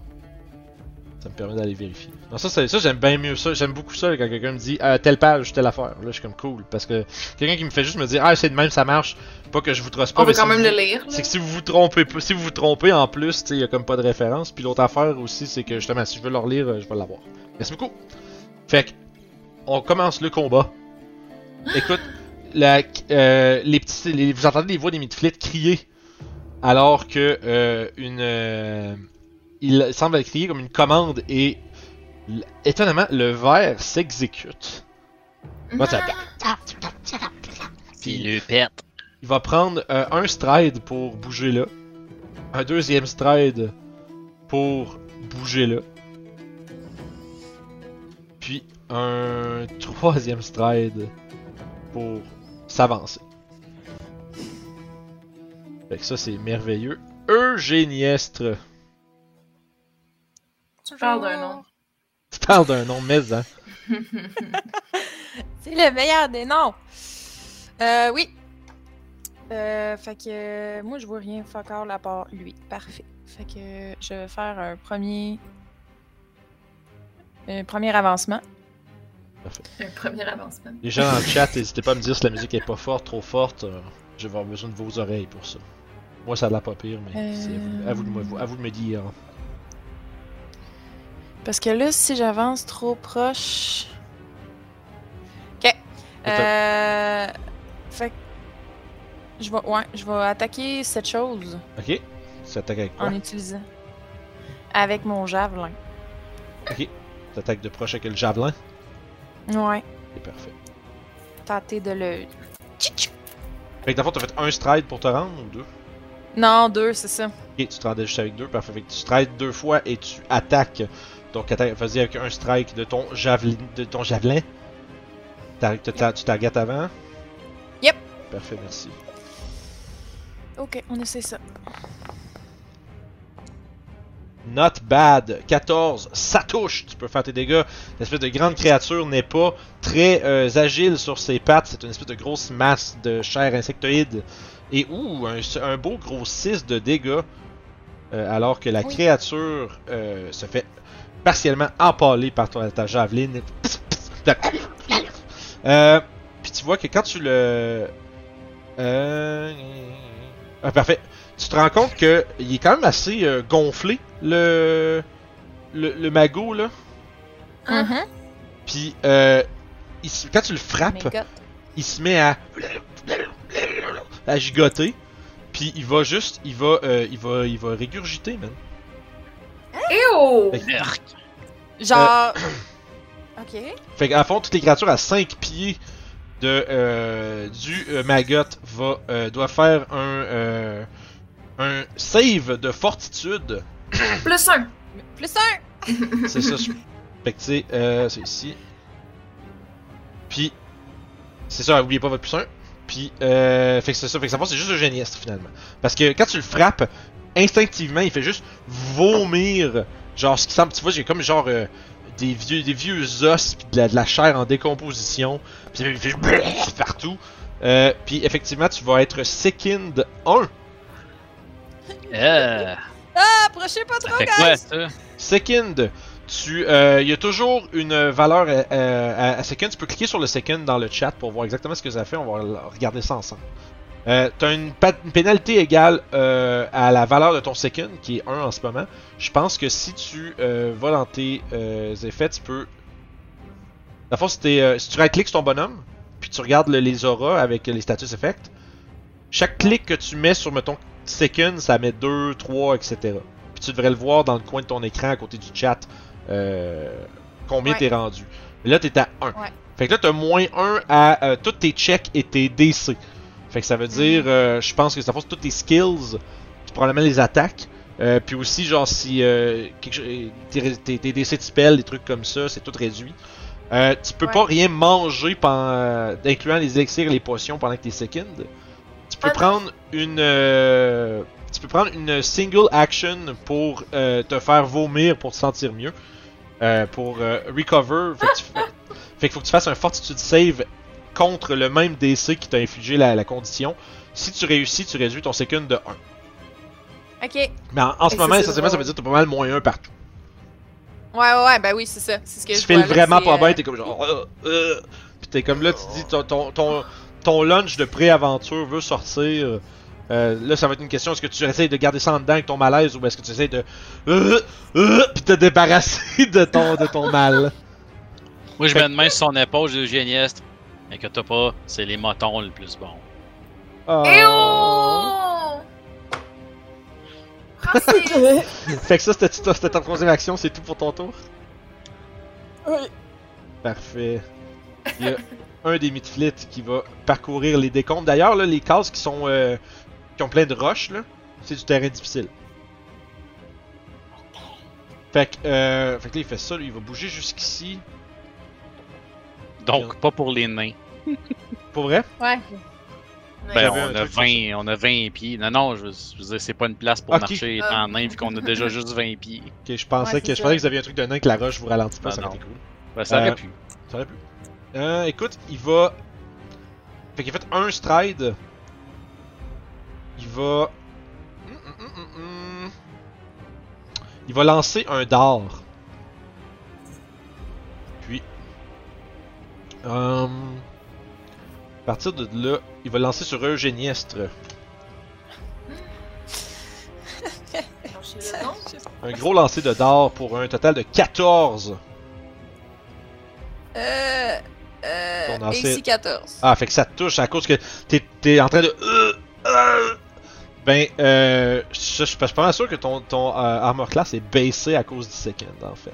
Ça me permet d'aller vérifier. Non, ça, ça j'aime bien mieux ça. J'aime beaucoup ça quand quelqu'un me dit ah, telle page, telle affaire. Là, je suis comme cool. Parce que quelqu'un qui me fait juste me dire ah, c'est de même, ça marche. Pas que je vous trosse pas. On mais peut quand si même vous- le lire. C'est que si vous vous trompez si vous vous trompez en plus, il y a comme pas de référence. Puis l'autre affaire aussi, c'est que justement, si je veux le relire, euh, je vais l'avoir. Merci beaucoup. Fait que, on commence le combat. Écoute, la, euh, les petits, les- vous entendez les voix des midflits crier alors que euh, une, euh, il semble crier comme une commande et étonnamment le verre s'exécute. Moi, ça- Puis il le pète. Il va prendre euh, un stride pour bouger là. Un deuxième stride pour bouger là. Puis un troisième stride pour s'avancer. Fait que ça, c'est merveilleux. Eugéniestre. Tu parles d'un nom. Tu parles d'un nom, mais hein. C'est le meilleur des noms. Euh, oui. Euh, fait que euh, moi, je vois rien fuck all à part lui. Parfait. Fait que je vais faire un premier. Un premier avancement. Un premier avancement. Les gens dans le chat, n'hésitez pas à me dire si la musique est pas forte, trop forte. euh, je vais avoir besoin de vos oreilles pour ça. Moi, ça a l'air pas pire, mais Euh. c'est à vous, à, vous de me, à vous de me dire. Parce que là, si j'avance trop proche. Ok. Euh. Fait que. Je vais, ouais, je vais attaquer cette chose Ok? Ça attaque avec quoi? en utilisant. Avec mon javelin. Ok. Ça attaque de proche avec le javelin? Ouais. C'est parfait. Tâter de le. Fait que d'abord, t'as fait un stride pour te rendre ou deux? Non, deux, c'est ça. Ok, tu te rendais juste avec deux, parfait. Fait que tu strides deux fois et tu attaques. Donc, vas-y avec un strike de ton javelin. De ton javelin. Tu targetes avant? Yep. Parfait, merci. Ok, on essaie ça. Not bad. 14. Ça touche. Tu peux faire tes dégâts. L'espèce de grande créature n'est pas très euh, agile sur ses pattes. C'est une espèce de grosse masse de chair insectoïde. Et ouh, un, un beau gros 6 de dégâts. Euh, alors que la Oui. créature euh, se fait partiellement empaler par ton, ta javeline. Euh, Puis tu vois que quand tu le... Euh... Ah, parfait. Tu te rends compte que il est quand même assez euh, gonflé, le... le... le magot, là. Mhm. Puis euh, il se- quand tu le frappes, God. il se met à à gigoter. Puis il va juste, il va, euh, il va, il va régurgiter, man. Ew! Genre. ok. Fait qu'à fond, toutes les créatures à 5 pieds de euh, du euh, maggot va, euh, doit faire un, euh, un save de fortitude. Plus un! Plus un! C'est ça. Fait que tu sais, euh, c'est ici. Puis, c'est ça, oubliez pas votre plus 1. Puis, euh, fait que c'est ça. Fait que ça c'est juste un géniestre finalement. Parce que quand tu le frappes, instinctivement, il fait juste vomir. Genre, ce qui semble, tu vois, j'ai comme genre euh, des vieux, des vieux os, puis de la, de la chair en décomposition. Puis il fait juste partout. Euh, puis effectivement, tu vas être sickened 1. Euh, Ah, approchez pas ça trop, fait guys! quoi, ça? Second, tu, euh, il y a toujours une valeur euh, à, à second. Tu peux cliquer sur le second dans le chat pour voir exactement ce que ça fait. On va regarder ça ensemble. Euh, tu as une, pénalité égale euh, à la valeur de ton second, qui est 1 en ce moment. Je pense que si tu euh, vas dans tes euh, effets, tu peux. La fois, si, euh, si tu right-cliques sur ton bonhomme, puis tu regardes le- les auras avec les status effects, chaque clic que tu mets sur, mettons, second, ça met 2, 3, etc. Puis tu devrais le voir dans le coin de ton écran à côté du chat combien Ouais. t'es rendu. Mais là, t'es à 1. Ouais. Fait que là, t'as moins 1 à tous tes checks et tes DC. Fait que ça veut dire, euh, je pense que ça force tous tes skills, probablement les attaques. Euh, puis aussi, genre, si euh, quelque tes, tes, tes DC de spell, des trucs comme ça, c'est tout réduit. Euh, tu peux Ouais. pas rien manger, pendant, incluant les élixirs et les potions pendant que t'es second. Tu peux Ah non. prendre une. tu peux prendre une single action pour te faire vomir pour te sentir mieux. Pour recover. Fait que tu fait faut que tu fasses un fortitude save contre le même DC qui t'a infligé la, la condition. Si tu réussis, tu réduis ton second de 1. Ok. Mais en, en ce moment, essentiellement, ça veut dire que t'as pas mal moins 1 partout. Ouais, ouais, ouais, ben oui, c'est ça. C'est ce que tu je là, vraiment pas euh, bien, t'es comme genre. euh, euh. Pis t'es comme là, tu te dis ton, ton, ton, ton lunch de pré-aventure veut sortir. Euh, là, ça va être une question est-ce que tu essayes de garder ça en dedans avec ton malaise ou est-ce que tu essayes de. Euh, euh, pis te débarrasser de ton, de ton mal? Moi, je Fait mets une main sur son épaule, j'ai le génieste. Inquiète pas, c'est les motons le plus bon. Oh. Ew! Francis! Fait que ça, c'était c'était ta troisième action, c'est tout pour ton tour? Oui. Parfait. Il y a un des Midflit qui va parcourir les décombres. D'ailleurs, là, les cases qui sont euh, qui ont plein de roches, là, c'est du terrain difficile. Fait que, euh, fait que là, il fait ça, lui, il va bouger jusqu'ici. Donc, pas pour les nains. Pour vrai? Ouais. Ben, on a, truc sur 20, on a 20 pieds. Non, non, je, je veux dire, c'est pas une place pour marcher Ah. en nain vu qu'on a déjà juste 20 pieds. Ok, je pensais Ouais, que je ça. pensais que vous aviez un truc de nain que la roche vous ralentit pas, Ben ça aurait été cool. Ben, ça Euh, aurait pu. Ça aurait pu. Euh, écoute, il va. Fait qu'il a fait un stride. Il va. Hum, hum, hum, hum, hum. Il va lancer un dard. Hum, À partir de là, il va lancer sur Eugéniestre. Un gros lancer de dard pour un total de 14. Euh. Euh. AC 14. Ah, fait que ça te touche à cause que t'es, t'es en train de. Euh, euh. Ben, euh. Je, je suis pas sûr que ton, ton euh, armor class est baissé à cause du second, en fait.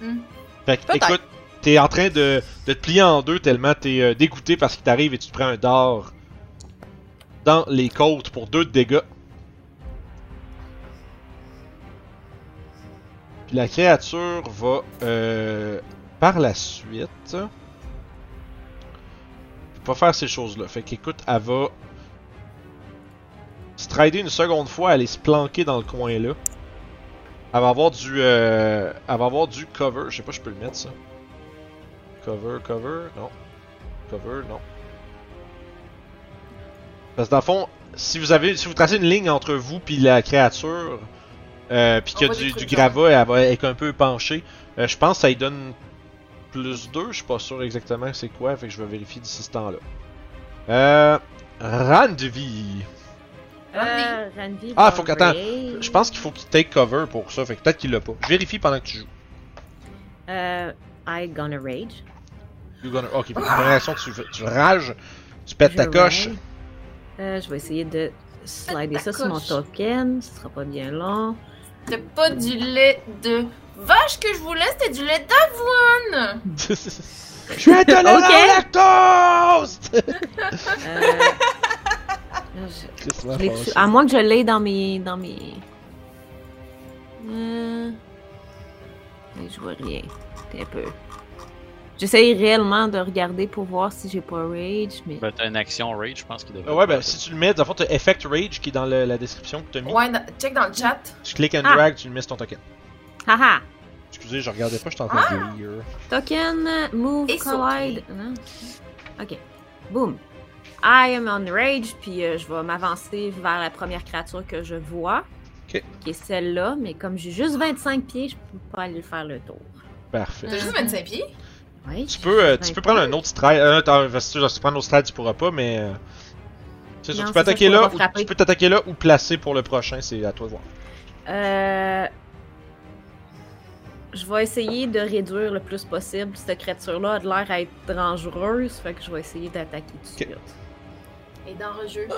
Hmm. Fait que, écoute, t'es en train de, te plier en deux tellement t'es euh, dégoûté parce qu'il t'arrive et tu te prends un dard dans les côtes pour deux de dégâts. Puis la créature va euh, par la suite pas faire ces choses-là. Fait qu'écoute, elle va strider une seconde fois, aller se planquer dans le coin là. Elle va avoir du, euh, elle va avoir du cover. Je sais pas, je peux le mettre ça. Cover, cover, non. Cover, non. Parce que dans le fond, si vous avez, si vous tracez une ligne entre vous puis la créature, euh, puis qu'il y a du, du gravat, elle va être un peu penchée. euh, je pense que ça lui donne plus 2, je suis pas sûr exactement c'est quoi, fait que je vais vérifier d'ici ce temps-là. Euh. Randvi. Euh, Ah, faut qu'attends. Je pense qu'il faut qu'il take cover pour ça, fait que peut-être qu'il l'a pas. Je vérifie pendant que tu joues. Euh, I gonna rage. You gonna- Ok, première action, tu, tu rages, tu pètes ta coche. Euh, je vais essayer de slider ça sur mon token. Ce sera pas bien long. C'était pas du lait de vache que je voulais, c'était du lait d'avoine! Je suis intolérant au lactose! Euh, je- à moins que je l'ai dans mes. dans mes. Euh... Je vois rien. Un peu. J'essaye réellement de regarder pour voir si j'ai pas rage, mais. Ben, t'as une action rage, je pense qu'il devrait. Ah ouais, ben si tu le mets, dans le fond, t'as Effect Rage qui est dans le- la description que t'as mis. Ouais, check dans le chat. Tu cliques and Ah. drag, tu le mets sur ton token. Haha! Excusez, je regardais pas, je train Ah! de lire. Token, move, Et collide. Non? Ok. Boom. I am on rage, puis euh, je vais m'avancer vers la première créature que je vois. Ok. Qui est celle-là, mais comme j'ai juste 25 pieds, je peux pas aller faire le tour. Parfait. T'as juste 25 pieds? Oui. Tu peux, euh, tu peux prendre un autre stride. Euh, si tu prendre un autre stride, tu pourras pas, mais. euh, c'est sûr, Non, tu peux c'est ça, attaquer je pourrais là, ou, tu peux t'attaquer là ou placer pour le prochain, c'est à toi de voir. Euh... Je vais essayer de réduire le plus possible. Cette créature-là a de l'air à être dangereuse, fait que je vais essayer d'attaquer tout de suite. Et dans le jeu.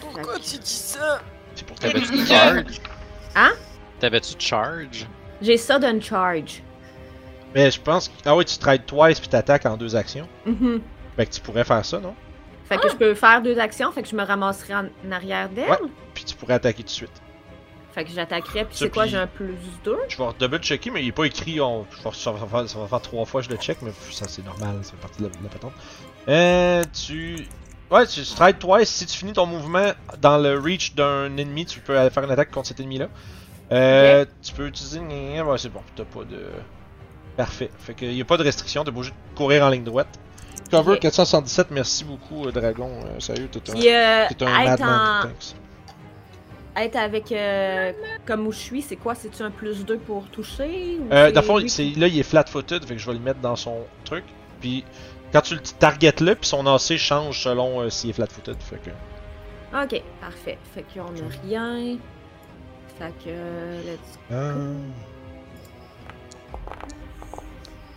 Pourquoi tu dis ça? C'est pour T'avais-tu charge? Hein? T'avais-tu charge? J'ai ça d'une charge. Mais je pense que. Ah oui, tu strides twice puis t'attaques en deux actions. Mhm. Fait que tu pourrais faire ça, non? Fait que je peux faire deux actions, fait que je me ramasserai en, arrière d'elle. Ouais. Puis tu pourrais attaquer tout de suite. Fait que j'attaquerai, puis c'est quoi, j'ai un plus 2? Je vais double checker, mais il est pas écrit. On... Ça, va faire, ça va faire trois fois je le check, mais ça c'est normal, ça fait partie de la, de la patente. Euh, tu. Ouais, tu strides twice. Si tu finis ton mouvement dans le reach d'un ennemi, tu peux aller faire une attaque contre cet ennemi-là. Euh, Tu peux utiliser. Ouais, c'est bon, t'as pas de. Parfait. Fait qu'il y a pas de restriction, t'es obligé de courir en ligne droite. Cover Ok. 477, merci beaucoup, euh, Dragon. Euh, sérieux, t'es un, euh, t'es un être, madman. en... Être avec. euh, Comme où je suis, c'est quoi? C'est-tu un plus 2 pour toucher ou Euh, c'est dans le fond, c'est- là, il est flat-footed, fait que je vais le mettre dans son truc. Puis quand tu le targetes là, puis son AC change selon euh, s'il est flat-footed. Fait que. Ok, parfait. Fait qu'on a rien. Fait que. let's- Ah!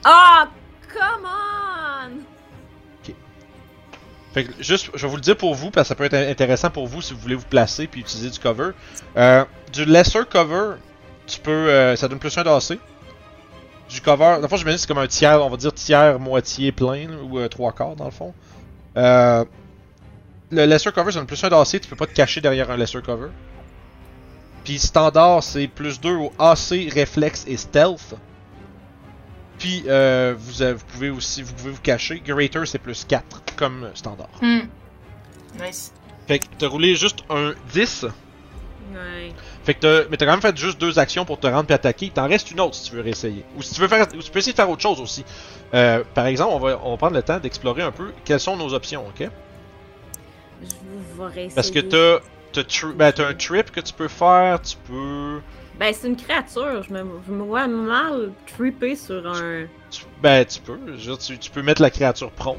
Come on! Fait que juste, je vais vous le dire pour vous, parce que ça peut être intéressant pour vous si vous voulez vous placer puis utiliser du cover. Euh, du lesser cover, tu peux, euh, ça donne plus un d'AC. du cover. Dans le fond, j'imagine c'est comme un tiers, on va dire tiers moitié plein, ou euh, trois quarts dans le fond. Euh, le lesser cover, c'est un plus 1 d'AC, tu peux pas te cacher derrière un lesser cover. Puis standard, c'est plus 2 au AC, réflexe et stealth. Puis euh, vous, vous pouvez aussi vous pouvez vous cacher. Greater, c'est plus 4, comme standard. Hmm. Nice. Fait que t'as roulé juste un 10. Ouais. Fait que t'as, mais t'as quand même fait juste deux actions pour te rendre puis attaquer. Il t'en reste une autre si tu veux réessayer. Ou si tu veux faire, ou tu peux essayer de faire autre chose aussi. Euh, par exemple, on va, on va prendre le temps d'explorer un peu quelles sont nos options, ok? Je vais réessayer. Parce que t'as, t'as, tri- ben, t'as un trip que tu peux faire, tu peux, Ben, c'est une créature. Je me, je me vois mal tripper sur un. tu- ben, tu peux, je tu, tu peux mettre la créature prone.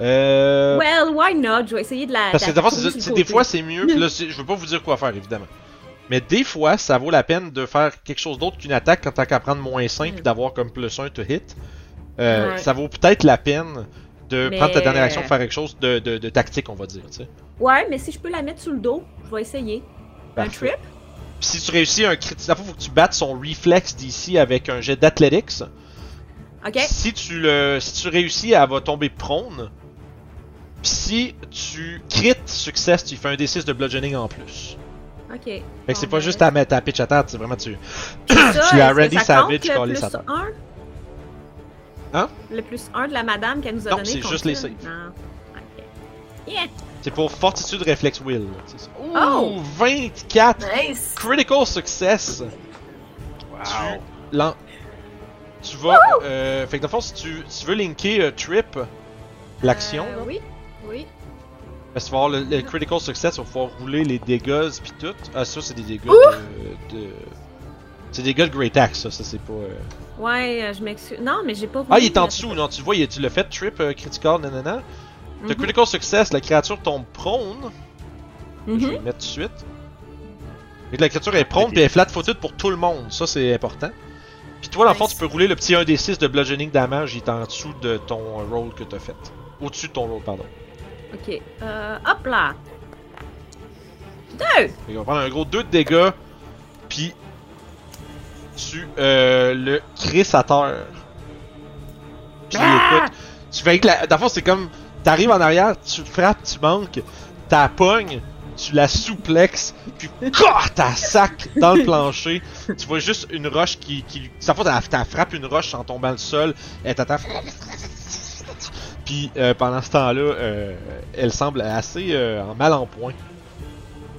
Euh, Well, why not? Je vais essayer de la. Parce que de la sur des fois c'est mieux. Là, je veux pas vous dire quoi faire évidemment. Mais des fois, ça vaut la peine de faire quelque chose d'autre qu'une attaque quand t'as qu'à prendre moins 5 puis d'avoir comme plus 1 to hit. Euh, Ouais. Ça vaut peut-être la peine de Mais- prendre ta dernière action pour faire quelque chose de, de, de tactique, on va dire. tu sais. Ouais, mais si je peux la mettre sous le dos, je vais essayer. Un trip? Si tu réussis un crit, il faut que tu battes son reflex d'ici avec un jet d'athletics. Ok. Si tu le, si tu réussis, elle va tomber prone. Puis si tu crit succès, tu fais un D6 de bludgeoning en plus. Ok. Fait que c'est pas ben, juste à mettre à pitch à terre, c'est vraiment tu. ça, tu Randy ça Savage sa tête. 1? Hein? Le plus 1 de la madame qu'elle nous a Non, donné. c'est compte juste les ça? saves. Non. Ok. Yeah! C'est pour fortitude réflexe will. Ouh, Oh! 24 Nice. critical success. Wow. Tu vas. Euh, fait que dans le fond, si tu, si tu veux linker euh, Trip, l'action, Euh, oui. Oui. parce que tu vas avoir le, le critical success, tu vas pouvoir rouler les dégâts pis tout. Ah, ça, c'est des dégâts de. de... C'est des dégâts de Great Axe, ça, ça c'est pas. euh, Ouais, je m'excuse. Non, mais j'ai pas Ah, il est en dessous, non, tu vois, il- tu l'as fait, Trip, euh, critical, nanana. T'as Mhm. critical success, la créature tombe prone. Je vais Mhm. le mettre tout de suite. Et que la créature est prone Ok. puis elle est flat-footed pour tout le monde. Ça, c'est important. Puis toi, dans le fond, tu peux rouler le petit 1d6 de bludgeoning damage. Il est en dessous de ton roll que t'as fait. Au-dessus de ton roll, pardon. Ok. Euh, hop là. Deux! Fait qu'on va prendre un gros 2 de dégâts. Puis tu euh, le crisses à terre. Puis Ah! écoute, tu fais que la... Dans le fond, c'est comme. T'arrives en arrière, tu frappes, tu manques, t'as pogne, tu la souplexes, puis quoi, t'as sac dans le plancher. Tu vois juste une roche qui. qui... fait t'as t'as frappé une roche en tombant le sol, elle t'attend. Puis euh, pendant ce temps-là, euh, elle semble assez euh, en mal en point.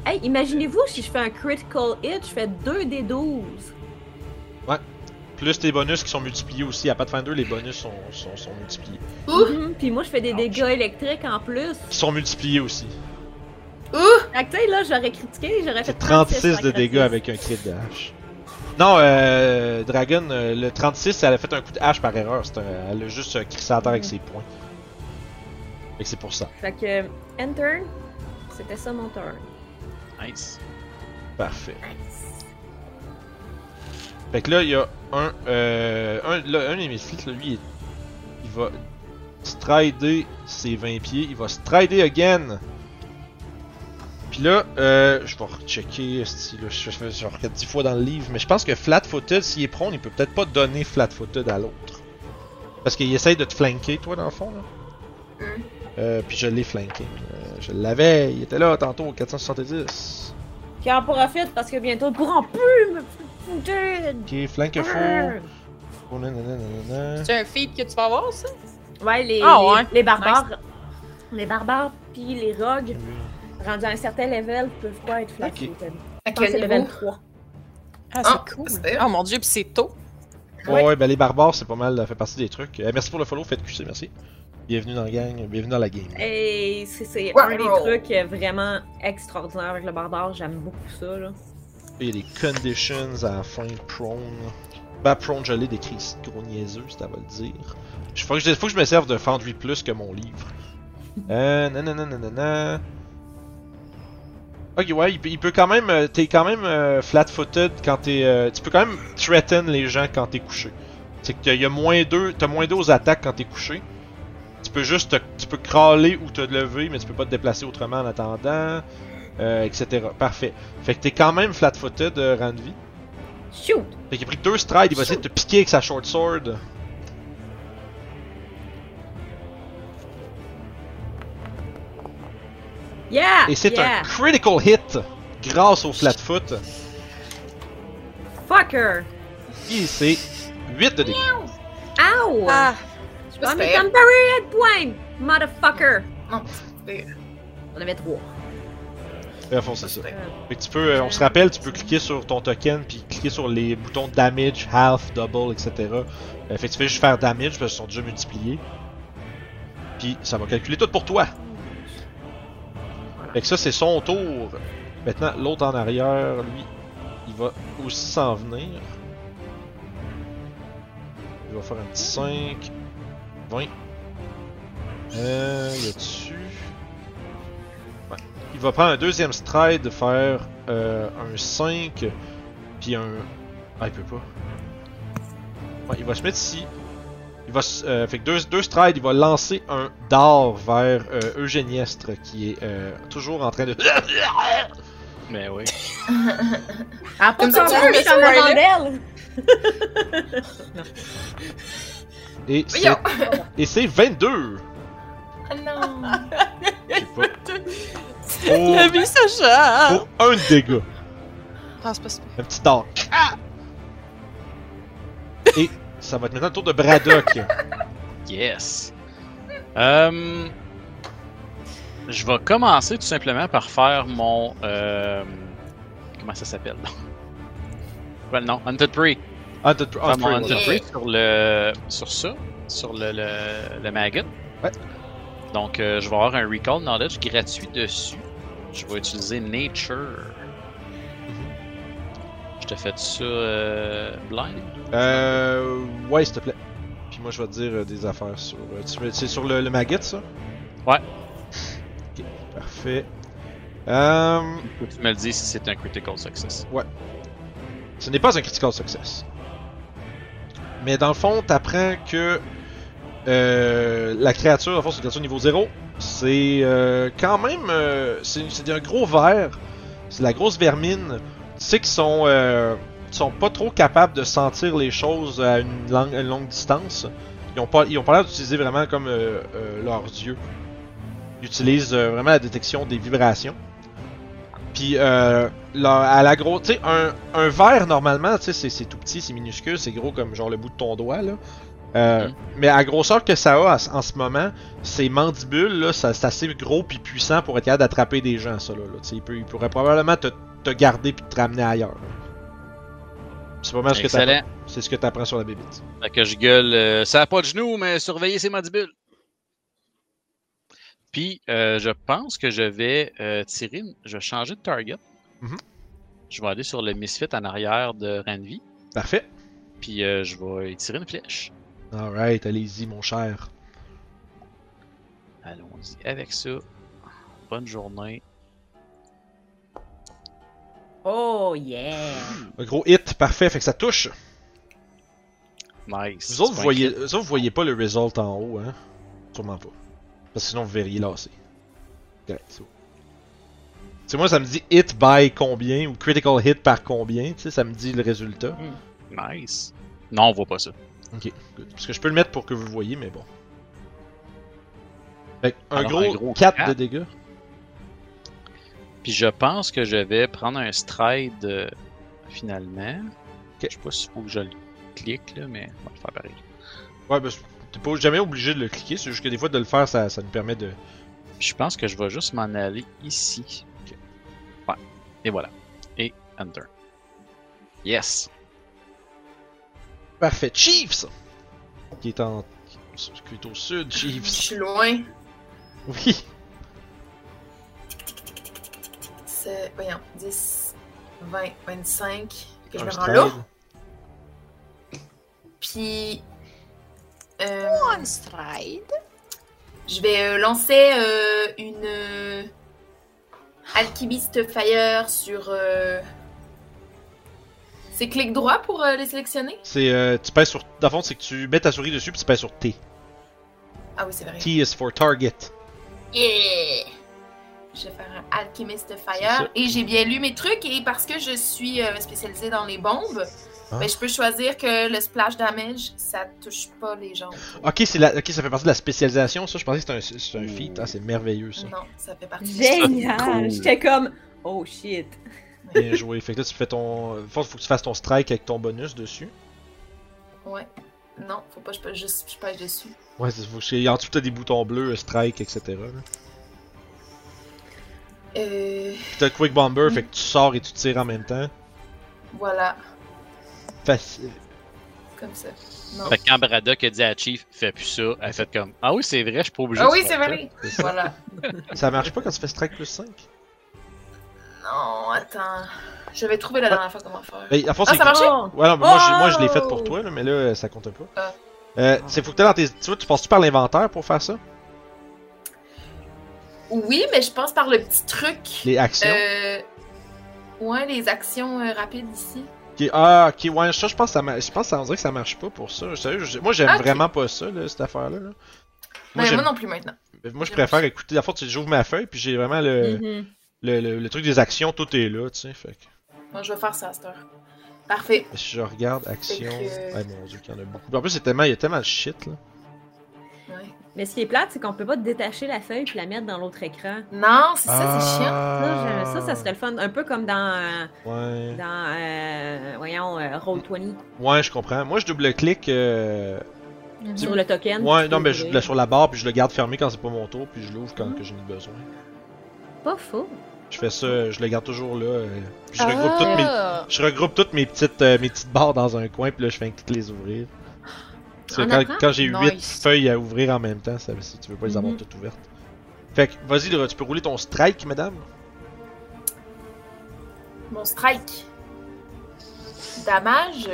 Hey, imaginez-vous si je fais un critical hit, je fais 2 des 12. Plus tes bonus qui sont multipliés aussi. À Pathfinder, les bonus sont, sont, sont multipliés. Ouh. Mhm, Puis moi, je fais des dégâts électriques en plus. Qui sont multipliés aussi. Ouh. Fait que tu sais, là, j'aurais critiqué, j'aurais fait C'est 36 de dégâts avec un crit de hache. Non, euh, Dragon, euh, le 36, elle a fait un coup de hache par erreur. C'est un- elle a juste euh, crissé à terre avec ses poings. Fait que c'est pour ça. Fait que, enter, c'était ça mon turn. Nice. Parfait. Fait que là, il y a un. Euh, un, là, un là, lui, il, il va strider ses 20 pieds. Il va strider again. Puis là, euh, je vais rechecker. Si, là, je fais genre 10 fois dans le livre. Mais je pense que flat-footed, s'il est prone, il peut peut-être pas donner flat-footed à l'autre. Parce qu'il essaye de te flanquer, toi, dans le fond. Là. Mm. Euh, puis je l'ai flanqué. Euh, je l'avais. Il était là tantôt, 470. Qui en profite parce que bientôt ils pourront plus me. Ok, flanque faux. Oh. C'est un feat que tu vas avoir, ça? Ouais, les, Ah, les- ouais. les barbares. Les barbares puis les rogues, rendus à un certain level, peuvent pas être flat Ok. c'est level niveau? 3. Ah, Ah, c'est cool. c'était- Oh mon dieu, puis c'est tôt. Ouais, ouais, ben les barbares, c'est pas mal, ça fait partie des trucs. Euh, merci pour le follow, faites QC, merci. Bienvenue dans la gang, bienvenue dans la game. Et c'est un des trucs euh, vraiment extraordinaires avec le barbare. J'aime beaucoup ça. Là. Il y a des conditions à la fin, prone. Ben, prone, je l'ai décrit ici, gros niaiseux, t'as va le dire. Faut, que je- faut que je me serve de Foundry Plus que mon livre. Euh, nanana, nanana. Ok, ouais, il peut, quand même. euh, T'es quand même euh, flat-footed quand t'es. euh, tu peux quand même threaten les gens quand t'es couché. C'est que y a moins deux. T'as moins deux aux attaques quand t'es couché. Tu peux juste. te- tu peux crawler ou te lever, mais tu peux pas te déplacer autrement en attendant. Euh, etc. Parfait. Fait que t'es quand même flat-footed, euh, Ranvi. Shoot! Fait qu'il a pris deux strides, il va essayer de te piquer avec sa short sword. Yeah! Et c'est yeah. un critical hit grâce au flat foot. Fucker! Et c'est 8 de dégâts. Ow! Ah, je me suis temporary head point, motherfucker! Non, On avait 3. Euh. Fait que tu peux, euh, on se rappelle, tu peux cliquer sur ton token puis cliquer sur les boutons damage, half, double, etc. Euh, fait que tu fais juste faire damage parce qu'ils sont déjà multipliés. Puis ça va calculer tout pour toi. Fait que ça, c'est son tour. Maintenant, l'autre en arrière, lui, il va aussi s'en venir. Il va faire un petit 5, 20. Euh, y a-tu. Il va prendre un deuxième stride, de faire euh, un 5, puis un. Ah, il peut pas. Ouais, il va se mettre ici. Il va se- euh, fait que deux, deux strides, il va lancer un dard vers euh, Eugéniestre qui est euh, toujours en train de. Mais oui. Ah, Comme pas ça, tu veux! Et c'est, et c'est 22! Ah non! Je pas. La vie, Sacha! Pour un dégât. Ah, c'est pas super. Un petit dard. Et ça va être maintenant le tour de Braddock. Yes. Euh, je vais commencer tout simplement par faire mon. euh, comment ça s'appelle? Quoi le nom? Hunted Prey. Hunted, Faire mon Hunted Hunted Prey, Prey sur le. sur ça. Sur le, le, le maggot. Ouais. Donc, euh, je vais avoir un Recall Knowledge gratuit dessus. Je vais utiliser Nature. Je te fais ça euh, blind? Euh. Ouais, s'il te plaît. Puis moi, je vais te dire euh, des affaires sur. euh, tu veux- c'est sur le, le maggot, ça? Ouais. Ok, parfait. Euh. Tu me le dis si c'est un Critical Success. Ce n'est pas un critical success. Mais dans le fond, t'apprends que euh, la créature, dans le fond, c'est une créature niveau 0. C'est euh, quand même. euh, c'est un gros ver. C'est la grosse vermine. Tu sais qu'ils sont, euh, sont pas trop capables de sentir les choses à une, longue distance. Ils ont pas, ils ont l'air d'utiliser vraiment comme euh, leurs yeux. Ils utilisent vraiment la détection des vibrations. Puis euh, à la grosse, tu sais, un, un verre normalement, tu sais, c'est tout petit, c'est minuscule, c'est gros comme genre le bout de ton doigt là. Euh, Mhm. Mais à la grosseur que ça a en ce moment, ces mandibules là, ça- c'est assez gros puis puissant pour être capable d'attraper des gens, ça là. Tu il, peut- il pourrait probablement te, te garder puis te ramener ailleurs. C'est pas mal ce que. C'est ce que t'apprends sur la bébite. Fait que je gueule, euh, ça a pas de genoux, mais surveillez ses mandibules. Puis, euh, je pense que je vais tirer, je vais changer de target. Mhm. Je vais aller sur le Misfit en arrière de Ranvi, Parfait. puis je vais tirer une flèche. Alright, allez-y mon cher. Allons-y avec ça. Bonne journée. Oh yeah! Un gros hit, parfait, fait que ça touche. Nice. Vous autres, vous pas voyez, vous autres, vous voyez pas le result en haut, hein? Sûrement pas. Parce que sinon, vous verriez lassé. Correct, c'est. Tu sais, moi, ça me dit hit by combien ou critical hit par combien, tu sais, ça me dit le résultat. Nice. Non, on voit pas ça. Ok, good. Parce que je peux le mettre pour que vous le voyez, mais bon. Fait un, Alors, gros un gros 4 de dégâts. Puis je pense que je vais prendre un stride euh, finalement. Je sais pas s'il faut que je le clique, là, mais on va le faire pareil. Ouais, ben, t'es pas jamais obligé de le cliquer, c'est juste que des fois de le faire, ça, ça nous permet de. Puis je pense que je vais juste m'en aller ici. Ouais. Et voilà. Et Enter. Yes. Parfait. Chiefs! Qui est en. qui est au sud, Je Chiefs. suis loin. Oui. C'est, voyons, 10, 20, 25. Que je Un me rends stride. là. Puis. euh, One stride. je vais euh, lancer euh, une. euh, Alchemist Fire sur. C'est clic droit pour euh, les sélectionner? C'est. euh, tu pèses sur. Dans le fond, c'est que tu mets ta souris dessus puis tu pèses sur T. Ah oui, c'est vrai. T is for target. Yeah! je vais faire un Alchemist. Fire. Et j'ai bien lu mes trucs et parce que je suis euh, spécialisée dans les bombes, Ah. ben, je peux choisir que le splash damage, ça touche pas les gens. Ok, c'est la... ok, ça fait partie de la spécialisation, ça. Je pensais que c'était un, c'est un feat. Ah, c'est merveilleux, ça. Non, ça fait partie de Génial! J'étais comme, oh shit. Bien joué. Fait que là, tu fais ton. Faut, faut que tu fasses ton strike avec ton bonus dessus. Ouais. Non, faut pas que je pêche juste je pêche dessus. Ouais, c'est faut que En dessous, t'as des boutons bleus, euh, strike, etc. là. Euh, Puis t'as Quick Bomber, fait que tu sors et tu tires en même temps. voilà, Facile. comme ça. Non. Fait que quand Braddock a dit à Chief, fais plus ça, elle fait comme Ah oui, c'est vrai, je suis pas obligé Ah de oui, faire c'est vrai. Ça. Voilà. Ça marche pas quand tu fais strike plus 5. Non, attends. Je vais trouver la dernière fois comment faire. Ben, à Ah, ça marchait? Oh! Ouais, non, mais moi, j'ai- moi, je l'ai Oh! fait pour toi, là, mais là, ça compte pas. Ah. Euh, c'est faut que dans tes. Tu vois, tu passes-tu par l'inventaire pour faire ça? Oui, mais je passe par le petit truc. Les actions? Euh... Ouais, les actions euh, rapides ici. Ok, Ah, ok, ouais, ça, je pense que ça, ma- je pense que ça on dirait que ça marche pas pour ça. Sérieux, je- moi, j'aime Ok. vraiment pas ça, là, cette affaire-là. là. Moi, moi non plus maintenant. moi, je préfère écouter. La fois, j'ouvre ma feuille, puis j'ai vraiment le, Mhm. Le, le, le truc des actions, tout est là, tu sais. Fait que. Moi, je vais faire ça à cette heure. Parfait. Si je regarde actions. Fait que- Ouais, mon dieu, qu'il y en a beaucoup. En plus, c'est tellement, il y a tellement de shit, là. Ouais. Mais ce qui est plate, c'est qu'on peut pas détacher la feuille puis la mettre dans l'autre écran. Non, c'est ça, c'est chiant. Ça, Ah. ça, ça serait le fun. Un peu comme dans, euh, Ouais. dans euh, voyons, euh, Roll20 Ouais, je comprends. Moi, je double-clique. euh, sur le token. Ouais, non, mais je sur la barre, puis je le garde fermé quand c'est pas mon tour, puis je l'ouvre quand que j'en ai besoin. Pas faux. Je fais ça, je le garde toujours là. euh, puis je regroupe toutes mes. Ah! Je regroupe toutes mes petites, euh, mes petites barres dans un coin, puis là, je fais un clic les ouvrir. Parce que On quand, j'ai 8 Nice. feuilles à ouvrir en même temps, ça, si tu veux pas les avoir Mhm. toutes ouvertes. Fait que, vas-y, tu peux rouler ton strike, madame? Mon strike. Damage?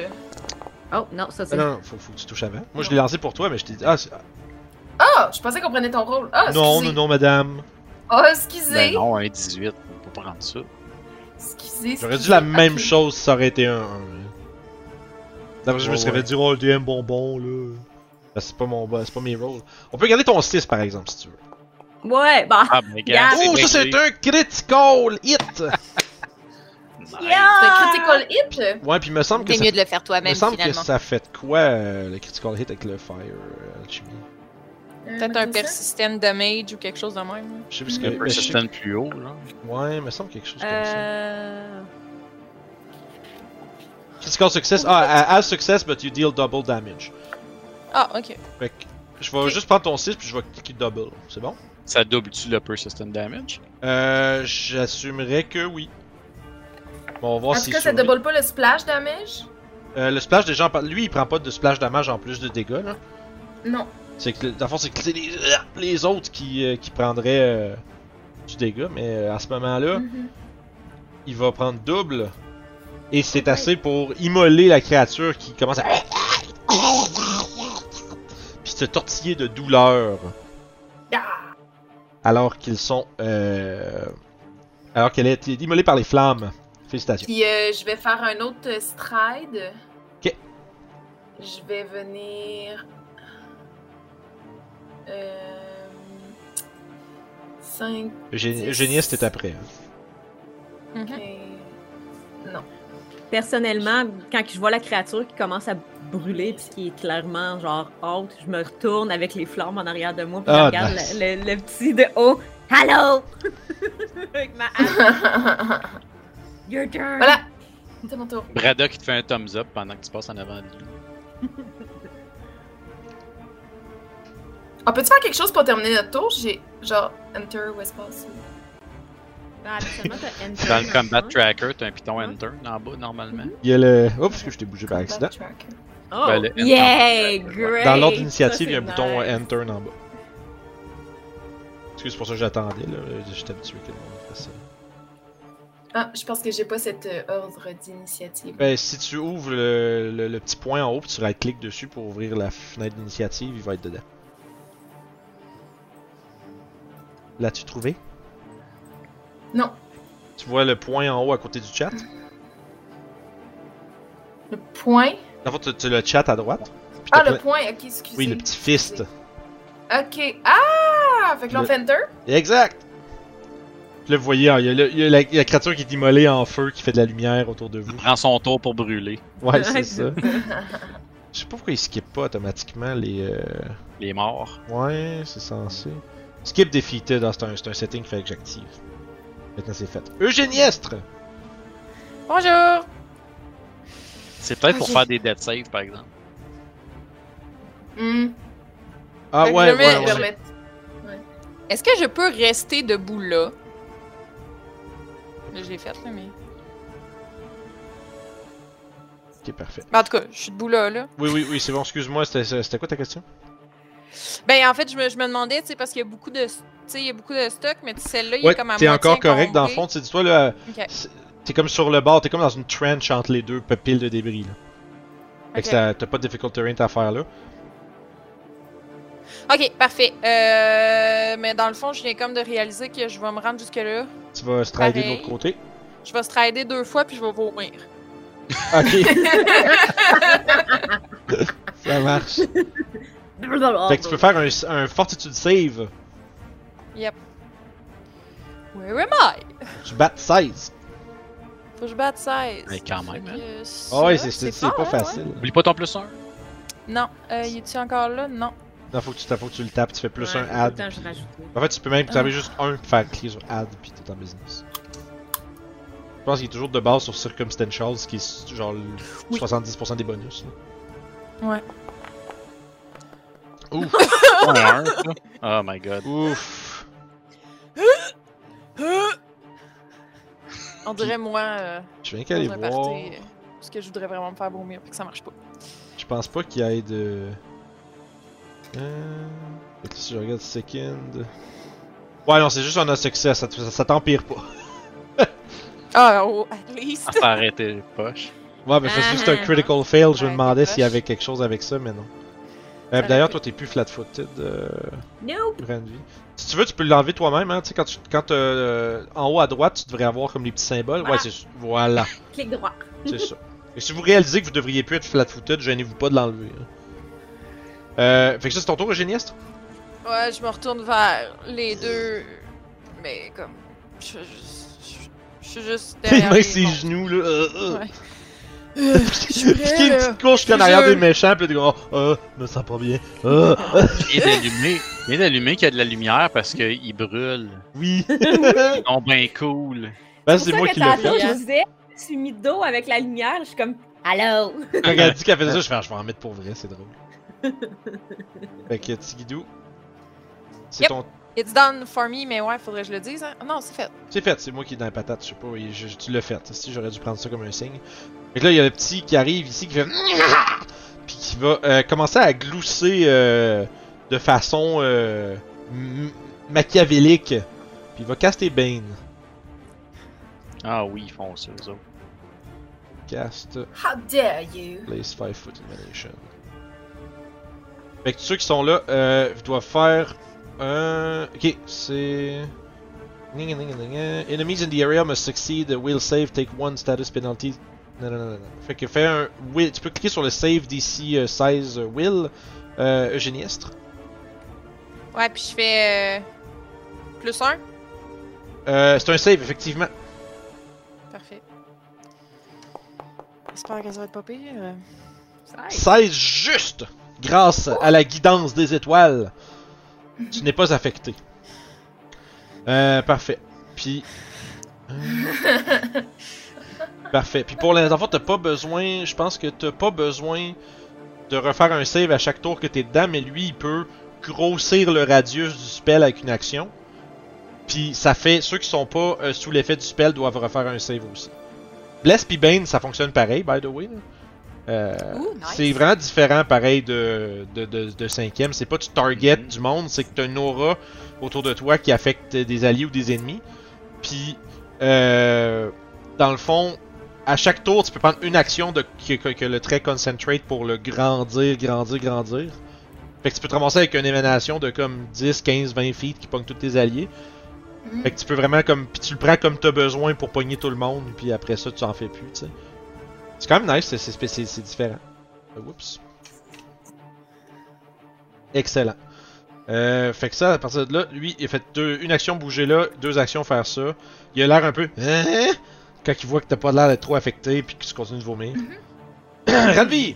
Oh, non, ça Ah, c'est. non, non, faut, faut que tu touches avant. Moi, je l'ai lancé pour toi, mais je t'ai dit. Ah, Ah, je pensais qu'on prenait ton rôle. Ah, non, non, non, madame. Oh, excusez. Ben non, un 18, on peut pas prendre ça. Excusez. J'aurais dit la même chose si ça aurait été un 1. D'après, je me Ouais, serais ouais. fait dire, oh, le DM bonbon, là. Ben, c'est pas mon c'est pas mes rôles. On peut garder ton 6 par exemple si tu veux. Ouais, bah. Ah, ben, Yeah. Oh, ça c'est un critical hit! C'est un critical hit? Ouais, puis il me semble que C'est ça, mieux de le faire me toi-même semble que ça fait de quoi euh, le critical hit avec le fire euh, alchemy? Euh, Peut-être un ça. persistent damage ou quelque chose de même. Je sais plus ce que. Sais- persistent plus haut, là. Ouais, il me semble quelque chose comme ça. Euh. Critical success. Ah, as success, but you deal double damage. Ah, ok. Fait que je vais juste prendre ton 6 puis je vais cliquer double. C'est bon? Ça double-tu le persistent damage? Euh, j'assumerais que oui. Bon, on va voir En si tout cas, ça double pas le splash damage? Euh, le splash, déjà, lui, il prend pas de splash damage en plus de dégâts, là. Non. C'est que, dans le fond, c'est que c'est les, les autres qui, euh, qui prendraient euh, du dégât, mais euh, à ce moment-là, Mhm. il va prendre double. Et c'est assez pour immoler la créature qui commence à. Puis se tortiller de douleur. Ah. Alors qu'ils sont. Euh... Alors qu'elle été immolée par les flammes. Félicitations. Puis euh, je vais faire un autre stride. Ok. Je vais venir. Euh... 5. Eugénie, c'était après. hein. Mhm. Non. Personnellement, quand je vois la créature qui commence à brûler puis qui est clairement genre haute, je me retourne avec les flammes en arrière de moi puis Ah, je regarde nice. le, le- le petit de haut. Hello! avec ma. Your turn! voilà. C'est mon tour. Braddock, il te fait un thumbs up pendant que tu passes en avant de lui. On peut-tu faire quelque chose pour terminer notre tour? J'ai genre Enter ou espace. habituellement, t'as enter Dans le combat tracker, t'as un piton Ouais. enter en bas, normalement. Il y a le. Oups, que je t'ai bougé par accident. Oh, Ben, le yeah! enter. Great! Dans l'ordre d'initiative, il y a un bouton. Enter en bas. Excuse, c'est pour ça que j'attendais, là. J'étais habitué que le monde fasse ça. Ah, je pense que j'ai pas cet euh, ordre d'initiative. Ben, si tu ouvres le, le- le petit point en haut, puis tu right-cliques dessus pour ouvrir la fenêtre d'initiative, il va être dedans. L'as-tu trouvé? Non. Tu vois le point en haut à côté du chat? Le point? En fait, tu as le chat à droite? Ah, le plein- point, ok, excusez. Oui, le petit fist. Ok. Ah! Fait que là, on Le- fait Enter. Exact! Là, vous voyez, hein, il y a, le- il y a la, la créature qui est immolée en feu, qui fait de la lumière autour de vous. Prend son tour pour brûler. Ouais, c'est ça. Je sais pas pourquoi il skip pas automatiquement les. euh, Les morts. Ouais, c'est censé. Skip defeated, c'est un, c'est un setting qu'il fallait que j'active. Maintenant c'est fait. Eugéniestre! Bonjour! C'est peut-être pour faire des dead saves, par exemple. Hmm. Ah Fait ouais, je ouais, ouais. Remettre. Est-ce que je peux rester debout là? Là, je l'ai fait, là, mais. Ok, parfait. Ben, en tout cas, je suis debout là, là. Oui, oui, oui, c'est bon, excuse-moi, c'était quoi ta question? Ben, en fait, je me, je me demandais, tu sais, parce qu'il y a beaucoup de. Tu sais, il y a beaucoup de stock, mais celle-là, il est comme à t'es encore correct dans le fond, tu sais, dis-toi là, t'es comme sur le bord, t'es comme dans une trench entre les deux piles de débris là. Fait que Ok. ça- t'as pas de difficult terrain à faire là. Ok, parfait. Euh, mais dans le fond, je viens comme de réaliser que je vais me rendre jusque-là. Tu vas strider de l'autre côté. Je vais strider deux fois, puis je vais vomir. Ok. ça marche. Fait que tu peux faire un, un fortitude save. Yep. Where am I? Tu battes 16. Faut que je batte 16. Mais quand même, hein. Ah ouais, c'est c'est- c'est pas hein, facile. Oublie pas ton plus 1. ouais. Non, euh, il est-tu encore là? Non. Non, faut que, tu, faut que tu le tapes, tu fais plus Ouais, un add. temps, je rajoute. En fait, tu peux même Ah. taper juste un, faire cliquer sur add, puis t'es en business. Je pense qu'il est toujours de base sur Circumstantials, qui est genre le Oui. 70% des bonus. là. Ouais. Ouf, Oh my god. ouf. On dirait moi euh, Je viens qu'à aller un voir. party, euh, parce que je voudrais vraiment me faire vomir puis que ça marche pas. Je pense pas qu'il y ait de. Euh... Si je regarde second. Ouais, non, c'est juste un succès, ça, te- ça, ça t'empire pas. Ah, oh, at least. Ça a arrêté les poches. Ouais, mais c'est juste un Ah. critical fail, je me demandais s'il y avait quelque chose avec ça, mais non. Euh, D'ailleurs, toi, t'es plus flat-footed, euh, Nope. Si tu veux, tu peux l'enlever toi-même, hein. Tu sais, quand, tu, quand euh, en haut à droite, tu devrais avoir comme les petits symboles. Voilà. Ouais, c'est Voilà, Clic droit. c'est ça. Et si vous réalisez que vous devriez plus être flat-footed, gênez-vous pas de l'enlever. hein. Euh, fait que ça, c'est ton tour, Eugéniestre? Ouais, je me retourne vers les deux. Mais comme. Je, je, je- je suis juste derrière. mains, les ses monstres. genoux, là. euh, euh. Ouais. Euh, je suis Puis prêt, qu'il y a une là. petite couche qui est en arrière des méchants, pis t'es comme, oh, euh, me sens pas bien. Euh, euh, Il vient d'allumer qu'il y a de la lumière parce qu'il brûle. oui. Ils sont bien cool. ben, C'est moi qui l'ai fait. je me disais, je suis mis de dos avec la lumière, je suis comme, allô? Quand elle a dit qu'elle faisait ça, je fais, ah, je vais en mettre pour vrai, c'est drôle. fait que, Tigidou. C'est Yep. ton. It's done for me, mais ouais, faudrait que je le dise. Hein? Non, c'est fait. C'est fait, c'est moi qui est dans la patate, je sais pas, et je- tu l'as fait. Si j'aurais dû prendre ça comme un signe. Fait que là, il y a le petit qui arrive ici qui fait. Puis qui va euh, commencer à glousser euh, de façon euh, machiavélique. Puis il va caster Bane. Ah oui, ils font ça, eux autres. Cast. How dare you? Place 5 foot illumination. Fait que tous ceux qui sont là, euh, doivent faire un. Ok, c'est. Enemies in the area must succeed will save, take one status penalty. Non, non, non, non. Fait que fais un will. Tu peux cliquer sur le save d'ici euh, 16 euh, will. Euh, Eugéniestre. Ouais, puis je fais. euh, Plus un. Euh, c'est un save, effectivement. Parfait. J'espère que ça va être pas pire. euh. 16 juste grâce à la guidance des étoiles. Tu n'es pas affecté. Euh, parfait. Puis. parfait. Puis pour les enfants, t'as pas besoin. Je pense que t'as pas besoin de refaire un save à chaque tour que t'es dedans, mais lui, il peut grossir le radius du spell avec une action. Puis ça fait. Ceux qui sont pas euh, sous l'effet du spell doivent refaire un save aussi. Bless puis Bane, ça fonctionne pareil, by the way. Euh, nice. C'est vraiment différent, pareil, de, de, de, de cinquième. C'est pas tu target Mhm. du monde, c'est que t'as une aura autour de toi qui affecte des alliés ou des ennemis. Puis, euh, dans le fond, à chaque tour, tu peux prendre une action de, que, que- que le trait concentrate pour le grandir, grandir, grandir. Fait que tu peux te ramasser avec une émanation de comme 10, 15, 20 feet qui pogne tous tes alliés. Mhm. Fait que tu peux vraiment comme. Puis tu le prends comme t'as besoin pour pogner tout le monde, puis après ça, tu en fais plus, tu sais. C'est quand même nice, c'est- différent. Euh, Oups. Excellent. Euh, fait que ça, à partir de là, lui, il a fait deux, une action bouger là, deux actions faire ça. Il a l'air un peu. Hein? Quand il voit que t'as pas l'air d'être trop affecté puis que tu continues de vomir. Ranvi!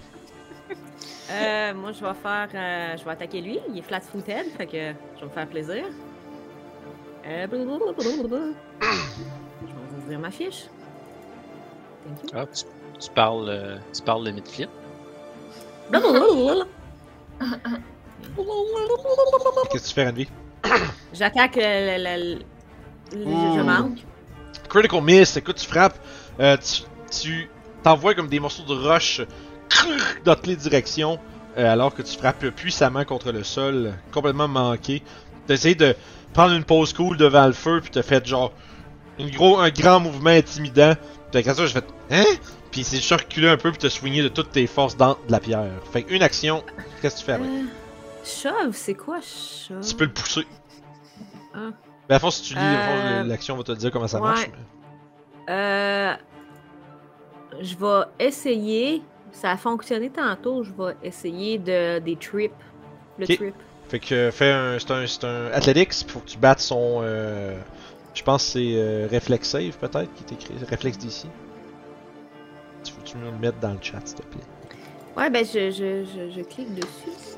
Euh, moi, je vais faire. euh, je vais attaquer lui. Il est flat-footed, fait que je vais me faire plaisir. Euh, blablabla. je vais vous ouvrir ma fiche. Thank you. Ah, tu, tu parles, euh, tu parles le mid-flip? Blablabla. Qu'est-ce que tu fais, Ranvi? J'attaque le. le- le- le- Ouh. je manque. Critical miss, écoute, tu frappes, euh, tu, t'envoies comme des morceaux de roche dans toutes les directions, euh, alors que tu frappes puissamment contre le sol, complètement manqué. T'as essayé de prendre une pause cool devant le feu, puis t'as fait genre une gros, un grand mouvement intimidant. Puis la créature, j'ai fait Hein? Puis il s'est juste reculé un peu, puis t'as soigné de toutes tes forces dans de la pierre. Fait qu'une action, qu'est-ce que tu fais avec? Euh, shove, c'est quoi shove? Tu peux le pousser. Ah. Ben, à fond, si tu lis, Euh, l'action va te dire comment ça ouais. marche. mais- Euh, je vais essayer. Ça a fonctionné tantôt. Je vais essayer de des trips. Le Ok. trip. Fait que fais un. C'est un, c'est un Athletics, faut que tu battes son. euh, je pense que c'est euh, Reflex Save peut-être qui est écrit. Reflex d'ici. Tu faut tu me le mettre dans le chat s'il te plaît? Ouais, ben je, je, je, je clique dessus.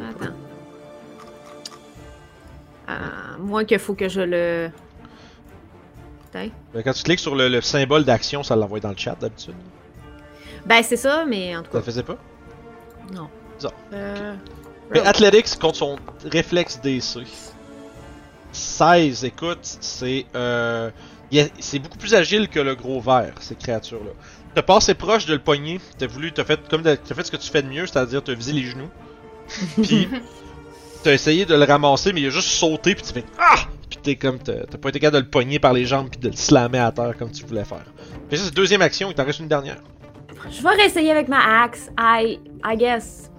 Attends. À moins qu'il faut que je le. Ben, quand tu cliques sur le, le symbole d'action, ça l'envoie dans le chat d'habitude. Ben c'est ça, mais en tout Ça le cas. faisait pas? Non. Bizarre. Euh, Mais. Athletics contre son réflexe DC. 16, écoute, c'est euh, c'est beaucoup plus agile que le gros vert, ces créatures-là. T'as passé proche de le pogner, t'as voulu, t'as fait comme t'as fait ce que tu fais de mieux, c'est-à-dire t'as visé les genoux. Puis t'as essayé de le ramasser, mais il a juste sauté, puis tu fais ah, puis t'es comme t'as pas été capable de le pogner par les jambes puis de le slammer à terre comme tu voulais faire. Que ça c'est deuxième action, il t'en reste une dernière. Je vais réessayer avec ma axe. I, I guess.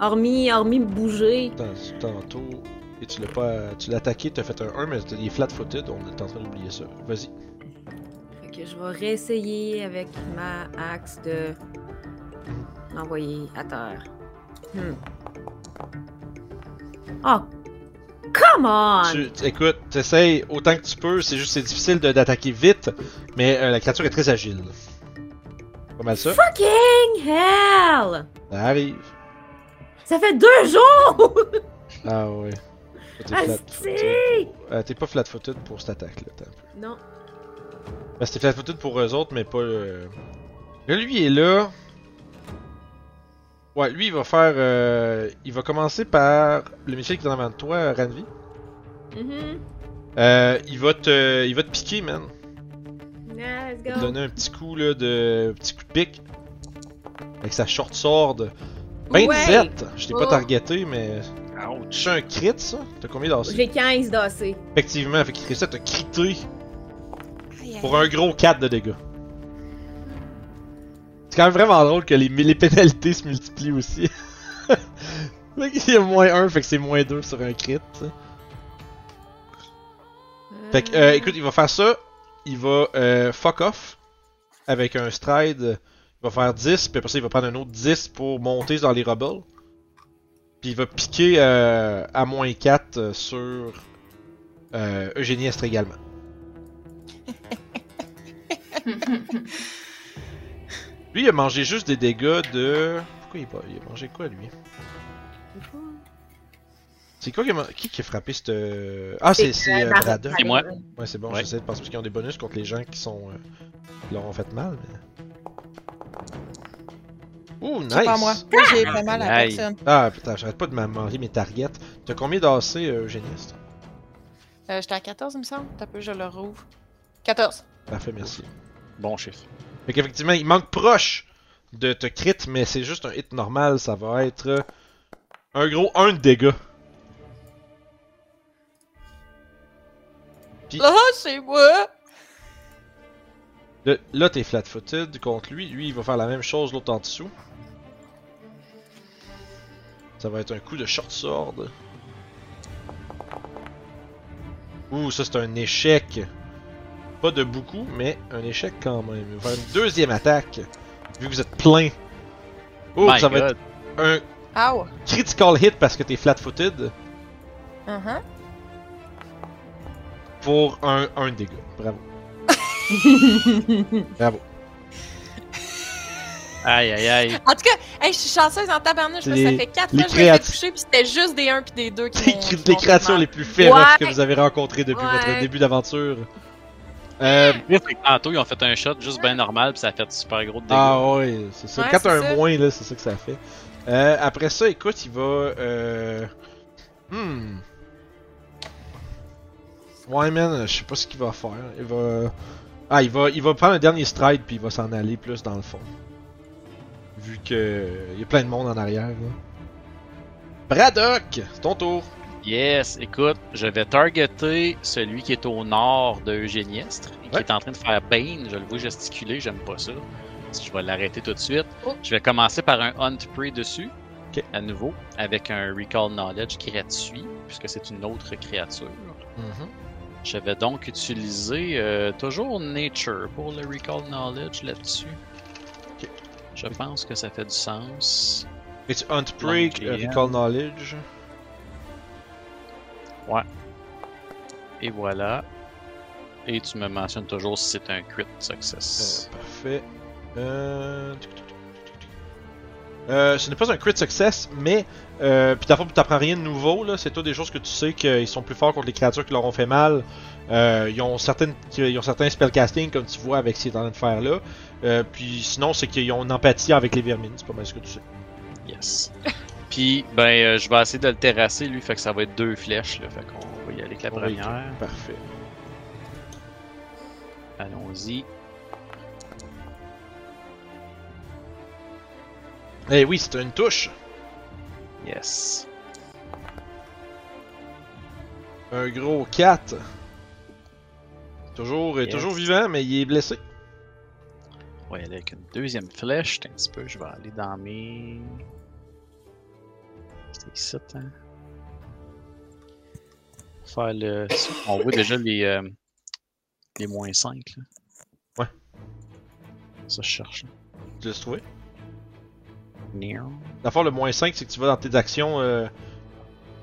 Hormis, hormis bouger. Tant- Tantôt, et tu l'as pas, tu l'as attaqué, t'as fait un 1, mais il est flat-footed, on est en train d'oublier ça. Vas-y. Que je vais réessayer avec ma axe de l'envoyer à terre. Hmm. Oh! Come on! Tu, écoute, t'essayes autant que tu peux, c'est juste c'est difficile de- d'attaquer vite, mais euh, la créature est très agile. Pas mal ça. Fucking hell! Ça arrive. Ça fait deux jours! Ah ouais. T'es. Euh, T'es pas flat-footed pour cette attaque-là. attends un peu. Non. Ben, c'était flat-footed pour eux autres, mais pas. euh, Là, lui il est là. Ouais, lui il va faire. euh, Il va commencer par le Michel qui est en avant de toi, Ranvi. Mhm. Euh, il va te. Il va te piquer, man. Yeah, let's te go. donner un petit coup là de. petit coup de pique. Avec sa short sword. 27! Ouais. Je t'ai pas Oh. targeté, mais. Ouch. C'est un crit ça? T'as combien d'AC? J'ai 15 d'AC. Effectivement, fait qu'il réussit à te aïe. pour un gros 4 de dégâts. C'est quand même vraiment drôle que les, les pénalités se multiplient aussi. Qu'il y a moins 1, fait que c'est moins 2 sur un crit. Fait que, euh, écoute, il va faire ça. Il va euh, fuck off avec un stride. Il va faire 10, puis après ça, il va prendre un autre 10 pour monter dans les rebels. Puis il va piquer euh, à moins 4 euh, sur Eugénie Estre également. Lui, il a mangé juste des dégâts de. Pourquoi il a, il a mangé quoi lui? C'est quoi? Qui a, qui qui a frappé cette. Ah, c'est c'est, euh, Brada. C'est moi. Ouais, c'est bon, Ouais. j'essaie de penser parce qu'ils ont des bonus contre les gens qui sont. euh, qui leur ont fait mal, mais. Ouh, nice! C'est pas moi. Moi, j'ai fait mal à Nice. personne. Ah putain, j'arrête pas de m'amender mes targets. T'as combien d'AC, euh, Eugéniste? Euh, J'étais à 14, il me semble. T'as peu, je le rouvre. 14. Parfait, merci. Bon chiffre. Fait qu'effectivement, il manque proche de te crit, mais c'est juste un hit normal, ça va être euh, un gros 1 de dégâts. Là, c'est moi! Là, là, t'es flat-footed contre lui. Lui, il va faire la même chose, l'autre en dessous. Ça va être un coup de short sword. Ouh, ça c'est un échec. Pas de beaucoup, mais un échec quand même. Il va faire une deuxième attaque. Vu que vous êtes plein. Oh, My ça va être un Ow! critical hit parce que t'es flat-footed. Uh-huh. Pour un, un dégât. Bravo. Bravo. Aïe, aïe, aïe. En tout cas, hey, je suis chanceuse en tabarnouche, ça fait 4 les fois que je créatures- toucher, puis c'était juste des 1 puis des 2 qui Les, qui créatures les plus féroces Ouais. que vous avez rencontrées depuis votre début d'aventure. Euh, que Tantôt, ils ont fait un shot juste bien normal, puis ça a fait super gros de dégâts. ah ouais, c'est ça. Ouais, Quand c'est t'as un ça. moins, là, c'est ça que ça fait. Euh, après ça, écoute, il va. Euh... Hmm. Ouais, man, je sais pas ce qu'il va faire. Il va. Ah, il va, il va prendre un dernier stride puis il va s'en aller plus dans le fond. Vu que il y a plein de monde en arrière. Là. Braddock, c'est ton tour. Yes, écoute, je vais targeter celui qui est au nord de Eugéniestre et qui Ouais. est en train de faire Bane. Je le vois gesticuler, j'aime pas ça. Je vais l'arrêter tout de suite. Oh. Je vais commencer par un Hunt Prey dessus, à nouveau, avec un Recall Knowledge gratuit, puisque c'est une autre créature. Je vais donc utiliser euh, toujours Nature pour le Recall Knowledge là-dessus. Ok. Je pense que ça fait du sens. Tu Hunt Prey, euh, Recall Knowledge. Et voilà. Et tu me mentionnes toujours si c'est un crit Euh, success. parfait. Euh... tic, tic. Euh, ce n'est pas un crit success, mais euh, puis d'abord, t'apprends rien de nouveau là. C'est tout des choses que tu sais qu'ils sont plus forts contre les créatures qui leur ont fait mal. Euh, ils ont certaines, ils ont certains spellcasting comme tu vois avec ce qu'ils est en train de faire là. Euh, puis sinon, c'est qu'ils ont une empathie avec les vermines. C'est pas mal ce que tu sais. Yes. Puis, ben, euh, je vais essayer de le terrasser, lui, fait que ça va être deux flèches, là. Fait qu'on va y aller avec la première. Parfait. Allons-y. Eh oui, c'est une touche. Yes. Un gros 4. Toujours, Yes. toujours vivant, mais il est blessé. On va y aller avec une deuxième flèche. Un petit peu, je vais aller dans mes. Ici, hein. Faire le. On voit déjà les. euh, Les moins 5, là. Ouais. Ça, je cherche. Tu l'as trouvé? D'abord, le moins 5, c'est que tu vas dans tes actions. Euh,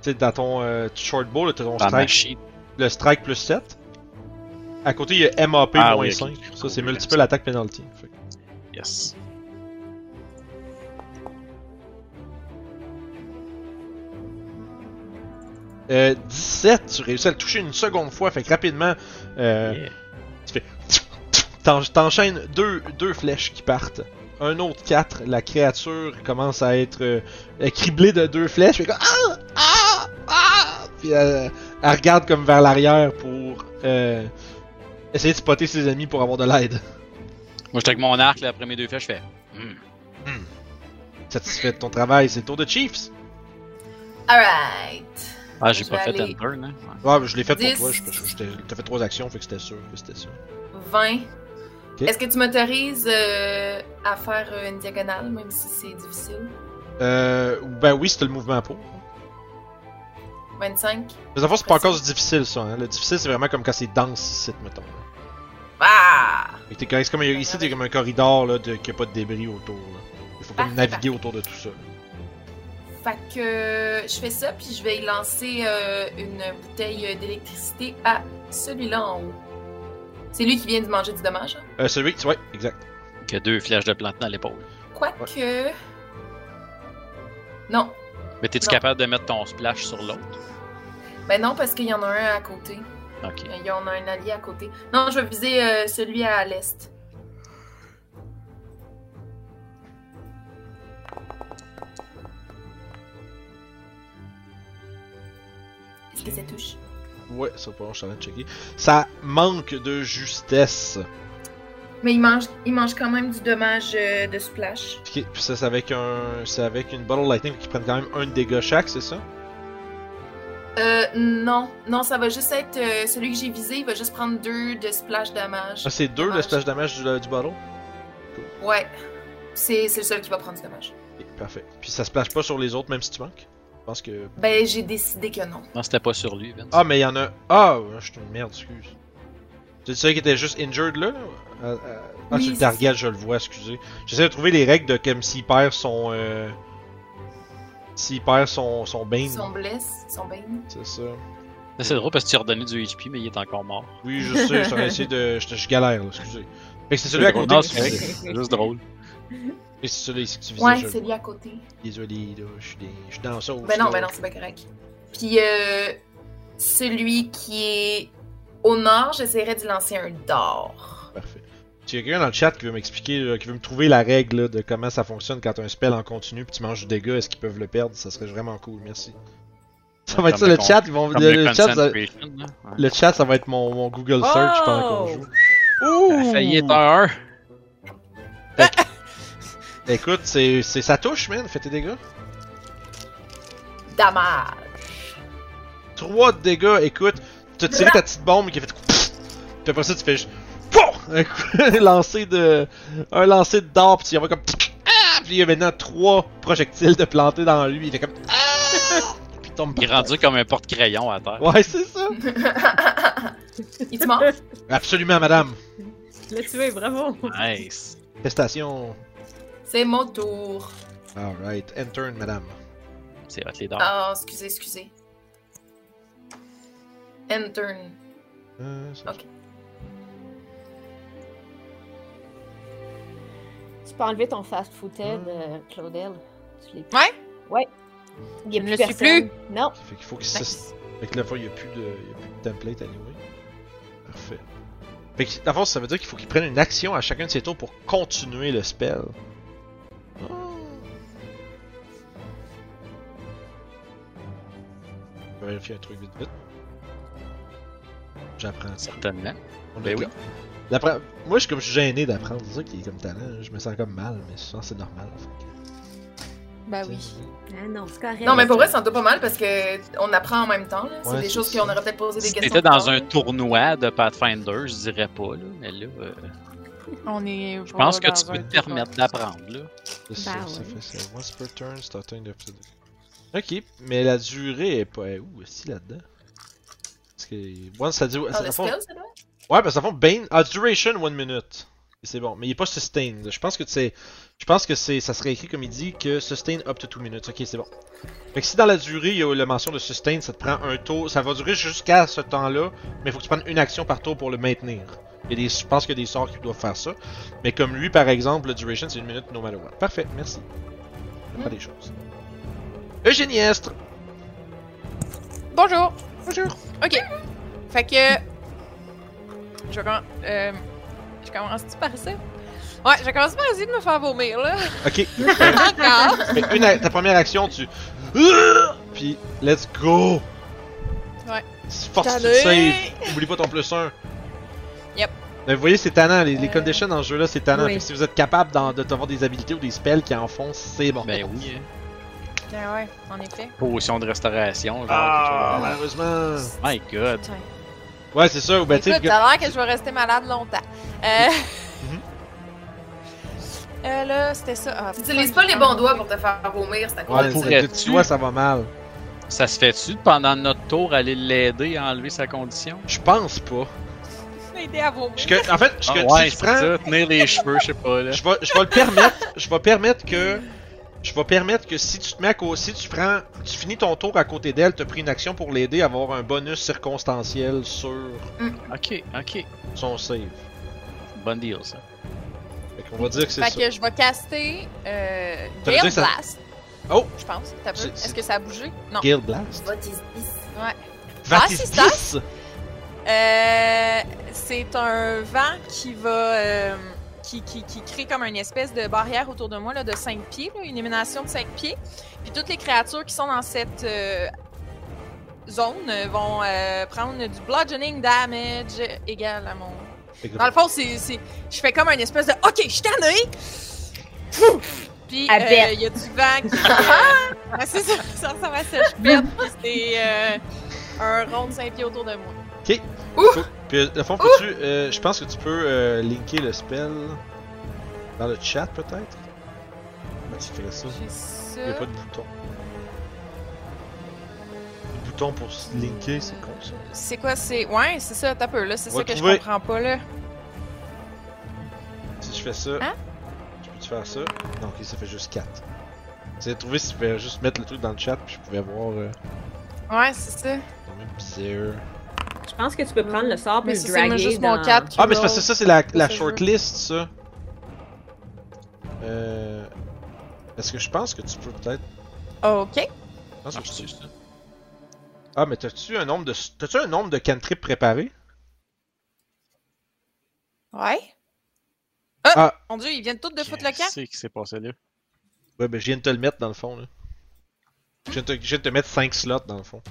tu sais, dans ton euh, short ton Dans ma strike, le strike plus 7. À côté, il y a MAP Ah moins oui, ok. 5. Ça, c'est multiple attack penalty. Fait Yes. Euh, 17, tu réussis à le toucher une seconde fois. Fait que rapidement, euh, Yeah. tu fais. t'en- T'enchaînes deux, deux flèches qui partent. Un autre 4, la créature commence à être euh, euh, criblée de deux flèches. Fait que, ah, ah, ah, Puis elle, elle regarde comme vers l'arrière pour euh, essayer de spotter ses ennemis pour avoir de l'aide. Moi, j'étais avec mon arc, là, après mes deux flèches, je fais. Hmm. Satisfait de ton travail, c'est le tour de Chiefs. Alright. Ah, j'ai pas fait aller- un turn, hein. Ouais. Ouais, mais je l'ai fait pour 10. toi. je- parce que T'as fait trois actions, fait que c'était sûr que c'était ça. 20. Ok. Est-ce que tu m'autorises euh, à faire euh, une diagonale, même si c'est difficile? Euh, ben oui, c'était le mouvement pour. 25. Mais en fait, c'est pas encore difficile ça. Hein. Le difficile, c'est vraiment comme quand c'est dense ici, mettons. Ah! C'est comme ici, t'es comme un corridor là, de, qui a pas de débris autour. Là. Il faut comme Parfait, naviguer parfait. autour de tout ça. Fait que euh, je fais ça, puis je vais y lancer euh, une bouteille d'électricité à celui-là en haut. C'est lui qui vient de manger du dommage. hein? Euh, celui, ouais, exact. Que deux flèches de plante dans l'épaule. Quoique. Non. Mais t'es-tu capable de mettre ton splash sur l'autre? Ben non, parce qu'il y en a un à côté. Ok. Il y en a un allié à côté. Non, je vais viser euh, celui à l'est. Que ça touche? Ouais, ça pas, je suis en train de checker. Ça manque de justesse. Mais il mange, il mange quand même du dommage euh, de splash. Ok, Puis ça, c'est avec un, c'est avec une bottle lightning qui prennent quand même un dégât chaque, c'est ça? Euh, non. Non, ça va juste être euh, celui que j'ai visé, il va juste prendre deux de splash damage. Ah, c'est deux le Dommage. splash damage du, du bottle? Ouais. C'est c'est le seul qui va prendre du dommage. Ok, parfait. Puis ça splash pas sur les autres, même si tu manques? Je pense que. Ben, j'ai décidé que non. Non, c'était pas sur lui, Vince. Ah, mais il y en a. Ah, ouais, je suis une merde, excuse. C'est celui qui était juste injured là? là? Ah, ah, Oui, sur le target, je le vois, excusez. J'essaie de trouver les règles de comme s'il perd son. Euh... S'il perd son, son Bane, Ils sont blessés, ils sont bien. c'est ça. C'est drôle parce que tu as redonné du HP, mais il est encore mort. Oui, je sais, je essayé de. Je, je galère, là, excusez. Fait que c'est celui à côté. C'est juste drôle. Et c'est celui que tu visais. Ouais, je- c'est lui à côté. Désolé, là, je suis, des- je suis dans sauce. Ben non, là. ben non, c'est pas correct. Puis euh, celui qui est au nord, j'essaierai d'y lancer un d'or. Parfait. S'il y a quelqu'un dans le chat qui veut m'expliquer, qui veut me trouver la règle là, de comment ça fonctionne quand un spell en continu puis tu manges du dégât, est-ce qu'ils peuvent le perdre? Ça serait vraiment cool, merci. Ça va être ça le chat, ils vont. Le, chat, ça. Ouais. le chat, ça va être mon, mon Google search pendant qu'on Oh! joue. Ça a failli être un 1. Écoute, c'est c'est- ça touche, man, fais tes dégâts. Damage. 3 de dégâts, écoute, t'as tiré ta petite bombe qui a fait. Puis après ça, tu fais juste. Un lancer de. Un lancer de dard, puis il y en va comme. Ah! Puis il y a maintenant 3 projectiles de planter dans lui. Il fait comme. Ah! Puis il tombe Il est rendu comme un porte-crayon à terre. Ouais, c'est ça. Il te mord? Absolument, madame. Tu l'as tué, bravo. Nice. Prestation. C'est mon tour. Alright, end turn, madame. C'est les dards. Ah, excusez, excusez. End turn. Euh, ça- Ok. Tu peux enlever ton fast-footed, Hmm. euh, Claudel. Tu l'es Ouais? Ouais. Il a plus ne le suis personne. Non. Fait qu'il faut qu'il Nice. se. Fait que là, il n'y a, plus de... il y a plus de template anyway. Parfait. Fait que, dans le fond, ça veut dire qu'il faut qu'il prenne une action à chacun de ses tours pour continuer le spell. Oh. Je vais vérifier un truc vite vite. J'apprends ça. Certainement. On Ben le oui. Moi, je suis comme je suis gêné d'apprendre. C'est ça qui est comme talent. Je me sens comme mal, mais je sens que c'est normal. Bah oui. Ah non, c'est correct. Non, mais pour vrai, ça en doit pas mal parce que on apprend en même temps. là. C'est Ouais, des c'est choses qu'on aurait peut-être posé des Si questions. t'étais plus dans tard. un tournoi de Pathfinder, je dirais pas, là. Mais là, euh, On est. je pense que tu peux te permettre d'apprendre, là. C'est ça, Bah ça ouais. fait ça. Once per turn, starting the Ok, mais la durée est pas. Où est-ce là-dedans? Parce que. Once ça dit. Ça- ça ça? Ouais, parce que ça fond Bane. Ah, duration one minute. C'est bon, mais il est pas sustained. Je pense que c'est. Je pense que c'est. Ça serait écrit comme il dit que sustain up to 2 minutes. Ok, c'est bon. Fait que si dans la durée il y a la mention de sustain, ça te prend un tour. Ça va durer jusqu'à ce temps-là, mais il faut que tu prennes une action par tour pour le maintenir. Il y a des, je pense qu'il y a des sorts qui doivent faire ça. Mais comme lui, par exemple, le duration c'est une minute no matter what. Parfait, merci. Fait des choses. Eugénie Estre. Bonjour. Bonjour. Ok. Fait que. Je vais euh, Je commence-tu par ça? Ouais, je vais commencer par essayer de me faire vomir, là. Ok. Encore. Une, ta première action, tu. Puis, let's go! Ouais. Force tu Tanné. save. Oublie pas ton plus 1. Yep. Mais vous voyez, c'est tannant. Les, les Euh. conditions dans ce jeu-là, c'est tannant. Oui. Fait que si vous êtes capable d'en- de t'avoir des habilités ou des spells qui en font, c'est bon. Ben oui. hein. Ben ouais, en effet. Potion de restauration, genre. Ah, malheureusement. My god. Putain. Ouais, c'est ça. Ou ben, tu sais, Écoute, a l'air que je vais rester malade longtemps. Euh... Euh, là, c'était ça. Ah, Utilise fuck, pas les bons doigts pour te faire vomir, c'est à ouais, cause de ça. pourrais- c'est- tu vois, ça va mal. Ça se fait-tu pendant notre tour aller l'aider à enlever sa condition? Je pense pas. M'aider à vomir. Que- en fait, je Ah, que- ouais, si tu prends. ça, tenir les cheveux, je sais pas, là. Je vais, je vais le permettre. Je vais permettre que. Je vais permettre que si tu te mets à côté. Si tu prends. Tu finis ton tour à côté d'elle, tu as pris une action pour l'aider à avoir un bonus circonstanciel sur Ok, ok. son save. Bonne deal, ça. Fait qu'on va dire que c'est Fait ça. que je vais caster euh, Ça veut Gale dire que ça- Blast. Oh! Je pense. T'as vu? C'est- Est-ce c'est- que ça a bougé? Non. Gale Blast. What is this? Ah, Vatis c'est ça. 10! Euh, c'est un vent qui va. euh, qui, qui, qui crée comme une espèce de barrière autour de moi là, de 5 pieds, là, une émanation de 5 pieds. Puis toutes les créatures qui sont dans cette euh, zone euh, vont euh, prendre du bludgeoning damage égal à mon. Dans le fond, c'est. Je fais comme une espèce de OK, je suis tanné! Pouf! Puis euh, il y a du vent qui. ouais, c'est ça, ça ressemble à ça. Je pète, puis c'est euh, un rond de 5 pieds autour de moi. Faut- Puis, euh, le fond, faut-tu. euh, je pense que tu peux euh, linker le spell dans le chat, peut-être? Comment tu ferais ça? Ça. Il n'y a pas de bouton. Le bouton pour linker, c'est con ça. C'est quoi, c'est. Ouais, c'est ça, t'as peu, là. C'est ça que trouver. je comprends pas, là. Si je fais ça, Hein? je peux-tu faire ça? Non, ok, ça fait juste 4. J'ai trouvé si je pouvais juste mettre le truc dans le chat, puis je pouvais voir. Euh, Ouais, c'est ça. même bizarre. Je pense que tu peux prendre le sort puis le draguer juste dans... mon cap qui Ah, mais c'est parce que ça, c'est la, shortlist, ça. Euh. Est-ce que je pense que tu peux peut-être? Ok. Je pense Ah, que tu- ça. Ah, mais t'as-tu un nombre de. T'as-tu un nombre de cantrips préparés? Ouais. Ah! Ah. Mon dieu, ils viennent tous de foutre le camp? Qu'est-ce qui s'est passé là? Ouais, ben je viens de te le mettre dans le fond, là. Je viens de te, je viens de te mettre 5 slots dans le fond.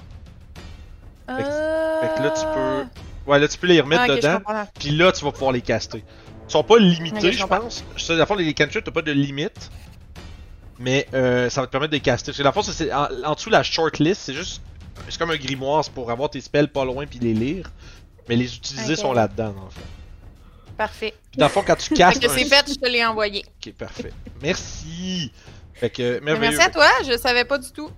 Fait que- Fait que là, tu peux. Ouais, là, tu peux les remettre Ah, dedans. Puis là, tu vas pouvoir les caster. Ils sont pas limités, Ok, je pense. À la fois, les cantrips, t'as pas de limite. Mais euh, ça va te permettre de les caster. Parce que la ça, c'est en, en dessous la shortlist, c'est juste. C'est comme un grimoire, c'est pour avoir tes spells pas loin puis les lire. Mais les utiliser sont là-dedans, dans le fond. Parfait. Puis dans le fond, quand tu Fait castes. que un- c'est fait, je te l'ai envoyé. Ok, parfait. Merci! Fait que. Merci à toi, je savais pas du tout.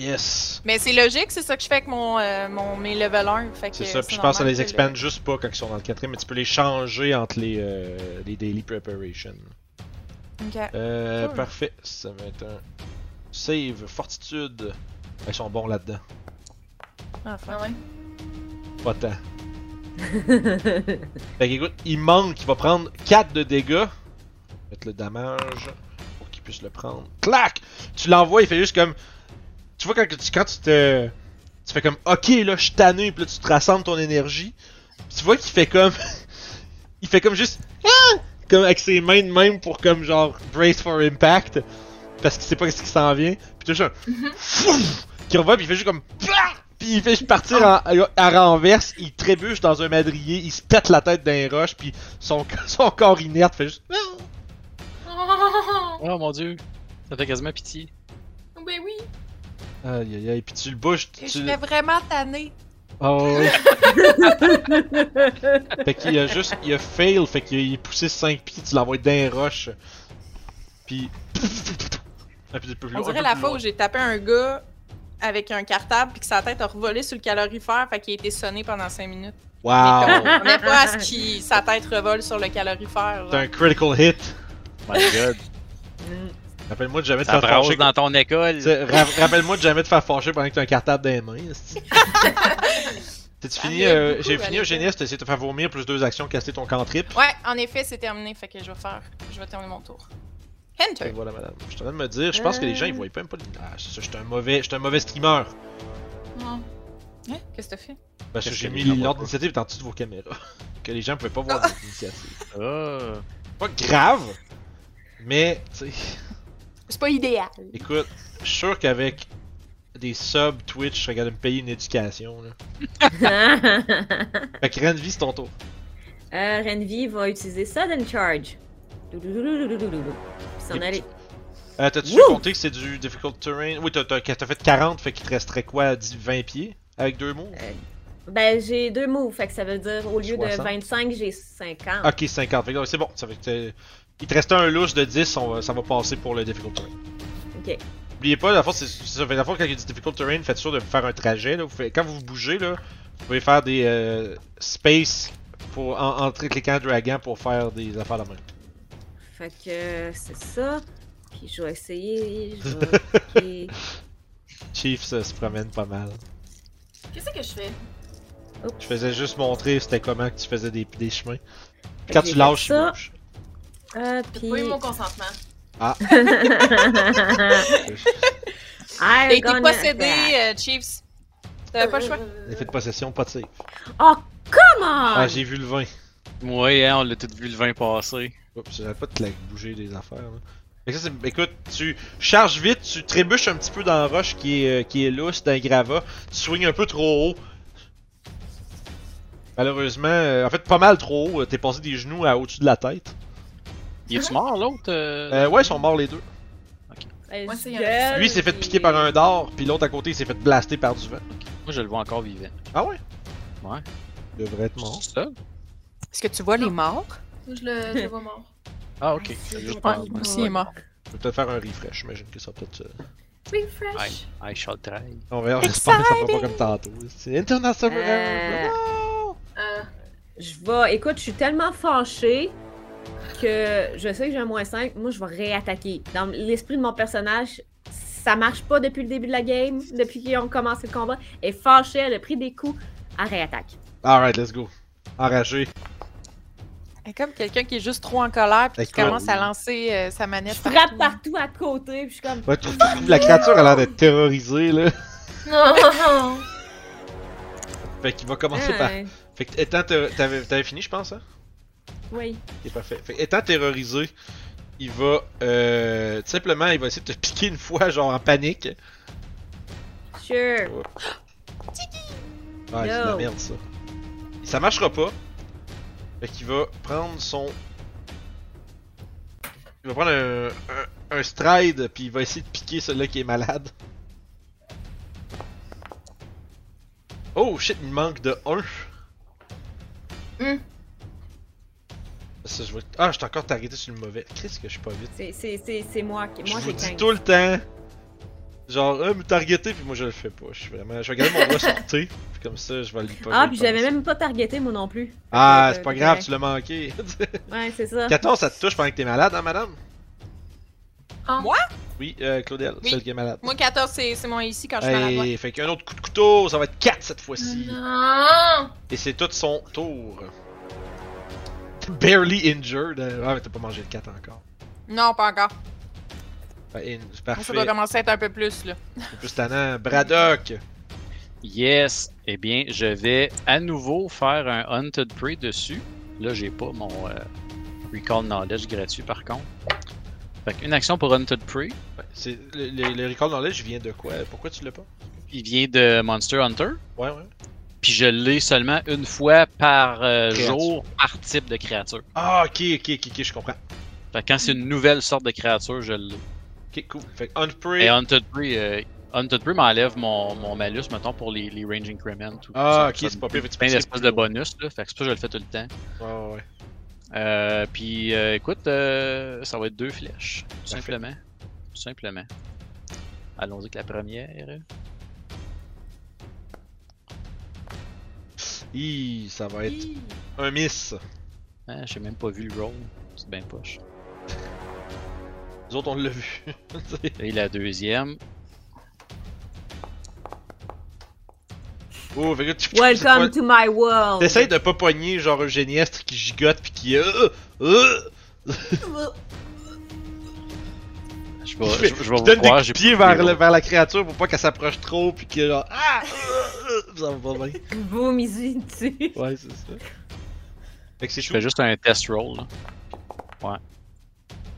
Yes! Mais c'est logique, c'est ça que je fais avec mon, euh, mon mes level 1. Fait que C'est ça, puis je pense que ça les expande juste pas quand ils sont dans le quatrième, mais tu peux les changer entre les, euh, les daily preparations. le- Ok. Euh, Cool. parfait. Ça va être un save, fortitude. Ils sont bons là-dedans. Enfin. Ah ouais? Pas tant. Fait qu'écoute, il manque, il va prendre 4 de dégâts. Mettre le damage pour qu'il puisse le prendre. Clac! Tu l'envoies, il fait juste comme. Tu vois, quand tu, quand tu te. Tu fais comme, ok, là, je suis tanné, puis là, tu te rassembles ton énergie. Tu vois qu'il fait comme. il fait comme juste. Ah! Comme avec ses mains de même pour comme genre brace for impact. Parce qu'il sait pas ce qui s'en vient. Puis tu vois, Fouf! qui revient, puis il fait juste comme. Plah! Puis il fait juste partir en- à renverse, il trébuche dans un madrier, il se pète la tête d'un roche, puis son, son corps inerte fait juste. Oh mon dieu! Ça fait quasiment pitié. Ben oui. Aïe aïe aïe, puis tu le bouges. Je Tu... vais vraiment tanner. Oh. fait qu'il a juste. Il a fail, fait qu'il est poussé 5 pieds, tu l'envoies d'un roche. Puis. Un peu plus On dirait la fois où j'ai tapé un gars avec un cartable puis que sa tête a revolé sur le calorifère, fait qu'il a été sonné pendant 5 minutes. Wow! On n'est pas à ce que sa tête revole sur le calorifère. T'as genre. un critical hit. My god. Rappelle-moi de jamais te Ça faire fâcher. dans ton école. Ra- Rappelle-moi de jamais te faire fâcher pendant que t'as un cartable dans les mains. T'as-tu fini? euh, J'ai fini. Eugénie, t'as essayé de te faire vomir plus deux actions, caster ton cantrip. Ouais, en effet, c'est terminé, fait que je vais faire. Je vais terminer mon tour. Et Hunter. voilà, madame. Je suis en train de me dire, je pense que les gens ils voient pas même pas le. Ah, c'est ça, j'étais un mauvais, j'étais un mauvais streamer. Non. Hein? Qu'est-ce que t'as fait? Parce que j'ai mis l'ordre d'initiative en dessous de vos caméras. que les gens pouvaient pas voir Ah. votre initiative. Ah. Pas grave, mais, tu sais, C'est pas idéal. écoute, je suis sûr qu'avec des subs Twitch, je serais capable de me payer une éducation. Là. Fait que Renvi, c'est ton tour. euh, Renvi va utiliser Sudden Charge. S'en aller. Euh, T'as-tu compté que c'est du difficult terrain? Oui, t'as t'as- t'as fait 40, fait qu'il te resterait quoi, 10, 20 pieds? Avec deux mots? Ben, j'ai deux moves, fait que ça veut dire au lieu 60. de 25, j'ai 50. Ok, 50. Fait que, c'est bon. Ça fait que t'es- il te restait un louche de 10, on va- ça va passer pour le difficult terrain. Ok. N'oubliez pas, la fois, c'est ça. La fois, quand il y a du difficult terrain, faites sûr de faire un trajet. Là. Vous faites- quand vous bougez, là, vous pouvez faire des euh, space pour en, entrer cliquant dragon pour faire des affaires de même. Fait que c'est ça. Puis je vais essayer. Je vais. Chief ça, se promène pas mal. Qu'est-ce que je fais? Je faisais juste montrer c'était comment que tu faisais des, des chemins. Fait quand tu lâches, il ça. Euh, J'ai puis. pas eu mon consentement. T'as I'm été gonna possédé, euh, Chiefs. T'avais pas le choix? L'effet de possession, pas de save. Oh, come on! Ah, j'ai vu le 20. Ouais, hein, on l'a tout vu le vin passer. Oups, j'arrête pas de te la bouger des affaires. Là. Fait que ça, c'est- écoute, tu charges vite, tu trébuches un petit peu dans la roche qui est, euh, qui est lousse, d'un gravat, tu swings un peu trop haut. Malheureusement, euh, en fait, pas mal trop haut, euh, t'es passé des genoux à au-dessus de la tête. Il est-tu mort l'autre euh? Euh, ouais, ils sont morts les deux. Ben, Moi, c'est- Lui, il s'est fait piquer par un dard, puis l'autre à côté, il s'est fait blaster par du vent. Moi, je le vois encore vivant. Ah ouais? Ouais. Il devrait être mort. C'est ça? Est-ce que tu vois les morts? Moi, je le, je le vois mort. Ah, ok. Juste Ouais, moi aussi, il est mort. Je vais peut-être faire un refresh, j'imagine que ça va peut-être. Refresh. I, I shall try. On verra, j'espère que ça fera pas comme tantôt. C'est Internet Server Euh. Non! Euh, Je vais. Écoute, je suis tellement fâchée que je sais que j'ai un moins 5. Moi, je vais réattaquer. Dans l'esprit de mon personnage, ça marche pas depuis le début de la game, depuis qu'ils ont commencé le combat. Elle est fâchée, elle a pris des coups, elle réattaque. Alright, let's go. Enragé. Elle est comme quelqu'un qui est juste trop en colère puis qui D'accord. commence à lancer euh, sa manette. Je frappe partout à côté, puis je suis comme. Ouais, tu trouves- la créature a l'air d'être terrorisée, là. Non. Fait qu'il va commencer par. Ouais. Fait que, étant. T'avais t'avais fini, je pense, hein? Oui. C'est parfait. Fait que, étant terrorisé, il va. Euh, tout simplement, il va essayer de te piquer une fois, genre en panique. Sure. Ah, c'est de la merde, ça. Ça marchera pas. Fait qu'il va prendre son. Il va prendre un, un, un stride, puis il va essayer de piquer celui-là qui est malade. Oh shit, il manque de 1. Hmm. Ça, je vais... Ah, je t'ai encore targeté sur le mauvais. Qu'est-ce que je suis pas vite? C'est- moi qui. je Moi, vous j'ai dis 15. tout le temps. Genre, ah, me targeter, puis moi je le fais pas. Je suis vraiment. Je vais garder mon doigt sur T, puis comme ça, je vais le pas. Ah, puis j'avais même pas targeté, moi non plus. Ah, c'est pas euh, grave, tu l'as manqué. Ouais, c'est ça. 14, ça te touche pendant que t'es malade, hein, madame? Ah. Moi? Oui, euh, Claudel, Oui. celle qui est malade. Moi, 14, c'est moi ici quand je suis malade. ouais. Fait qu'un autre coup de couteau, ça va être 4 cette fois-ci. Non. Et c'est tout son tour. Barely injured. Ah, mais t'as pas mangé le 4 encore. Non, pas encore. Moi, ça parfait. doit commencer à être un peu plus, là. C'est plus tannant. Braddock. Yes. Eh bien, je vais à nouveau faire un Hunted Prey dessus. Là, j'ai pas mon euh, Recall Knowledge gratuit par contre. Fait qu'une action pour Hunted Prey. Ouais, c'est, le, le, le Recall Knowledge vient de quoi? Pourquoi tu l'as pas? Il vient de Monster Hunter. Ouais, ouais. Puis je l'ai seulement une fois par euh, jour par type de créature. Ah, ok, ok, ok, ok, je comprends. Fait que quand c'est une nouvelle sorte de créature, je l'ai. Ok, cool. Fait que Unprey. Et Hunted Prey, euh, Hunted Prey m'enlève mon, mon malus, mettons, pour les, les Range Increment. Tout Ah, ok, c'est pas pire. Plein d'espèces de bonus, là. Fait que c'est pour ça que je le fais tout le temps. Ouais, ouais. Euh, puis euh, écoute, euh, ça va être deux flèches, tout Parfait. simplement. Tout simplement. Allons-y avec la première. Hi, ça va être un miss. Ah, j'ai même pas vu le roll. C'est bien poche. Nous autres, on l'a vu. Et la deuxième. oh, fait que tu. Welcome to my world. T'essayes de pas pogner genre un géniestre qui gigote pis qui. Euh, euh, Je vais, je, fait- je vais vous donne croire, des j'ai coups de pied pas vu vers, le vers la créature pour pas qu'elle s'approche trop pis que genre. Ah! euh, euh, ça va pas bien. Vomis dessus. Ouais, c'est ça. Fait que c'est Je tout. fais juste un test roll. là. Ouais.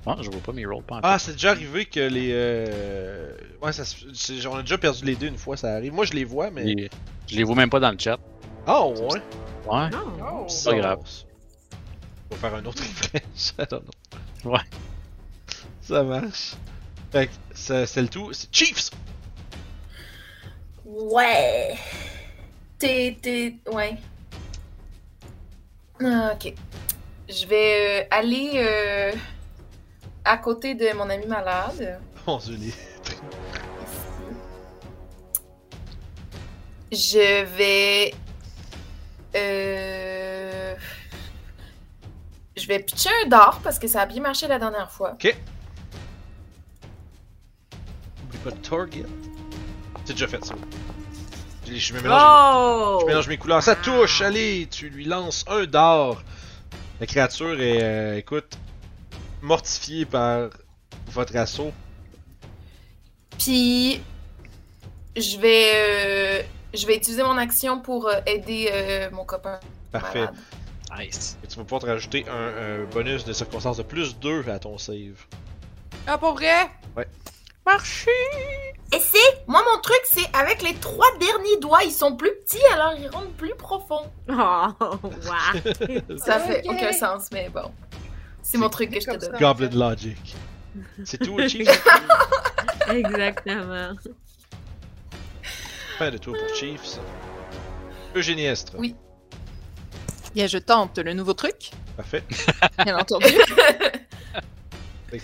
Non, je vois pas mes rolls pas. Ah, c'est déjà arrivé que les. Euh... Ouais, ça c'est- on a déjà perdu les deux une fois, ça arrive. Moi, je les vois, mais. Les- Je les vois même pas dans le chat. Ah, ouais. Ouais. Non. C'est pas grave. On va faire un autre refresh. I don't know. Ouais. Ça marche. Fait que c'est le tout. C'est Chiefs! Ouais. T'es. T'es. Ouais. Ah, ok. Je vais euh, aller euh, à côté de mon ami malade. Mon dieu, les. Je vais. Euh... Je vais pitcher un dard parce que ça a bien marché la dernière fois. Oublie pas de target. C'est déjà fait ça. Je, mélange, Oh! je mélange mes couleurs. Ça touche! Allez! Tu lui lances un dard. La créature est, euh, écoute, mortifiée par votre assaut. Puis, je vais, euh, je vais utiliser mon action pour euh, aider euh, mon copain. Parfait. malade. Nice. Et tu vas pouvoir te rajouter un, euh, bonus de circonstance de plus 2 à ton save. Ah, pour vrai? Ouais. Marché! Et c'est, moi mon truc, c'est avec les trois derniers doigts, ils sont plus petits, alors ils rentrent plus profond. Oh, wow. Ça fait aucun sens, mais bon. C'est mon truc que je te donne. ça. Goblin Logic. C'est tout, Chief? Exactement. fin de tour pour Chiefs. Eugéniestre. Oui. Bien, je tente le nouveau truc, Parfait. bien entendu. Fait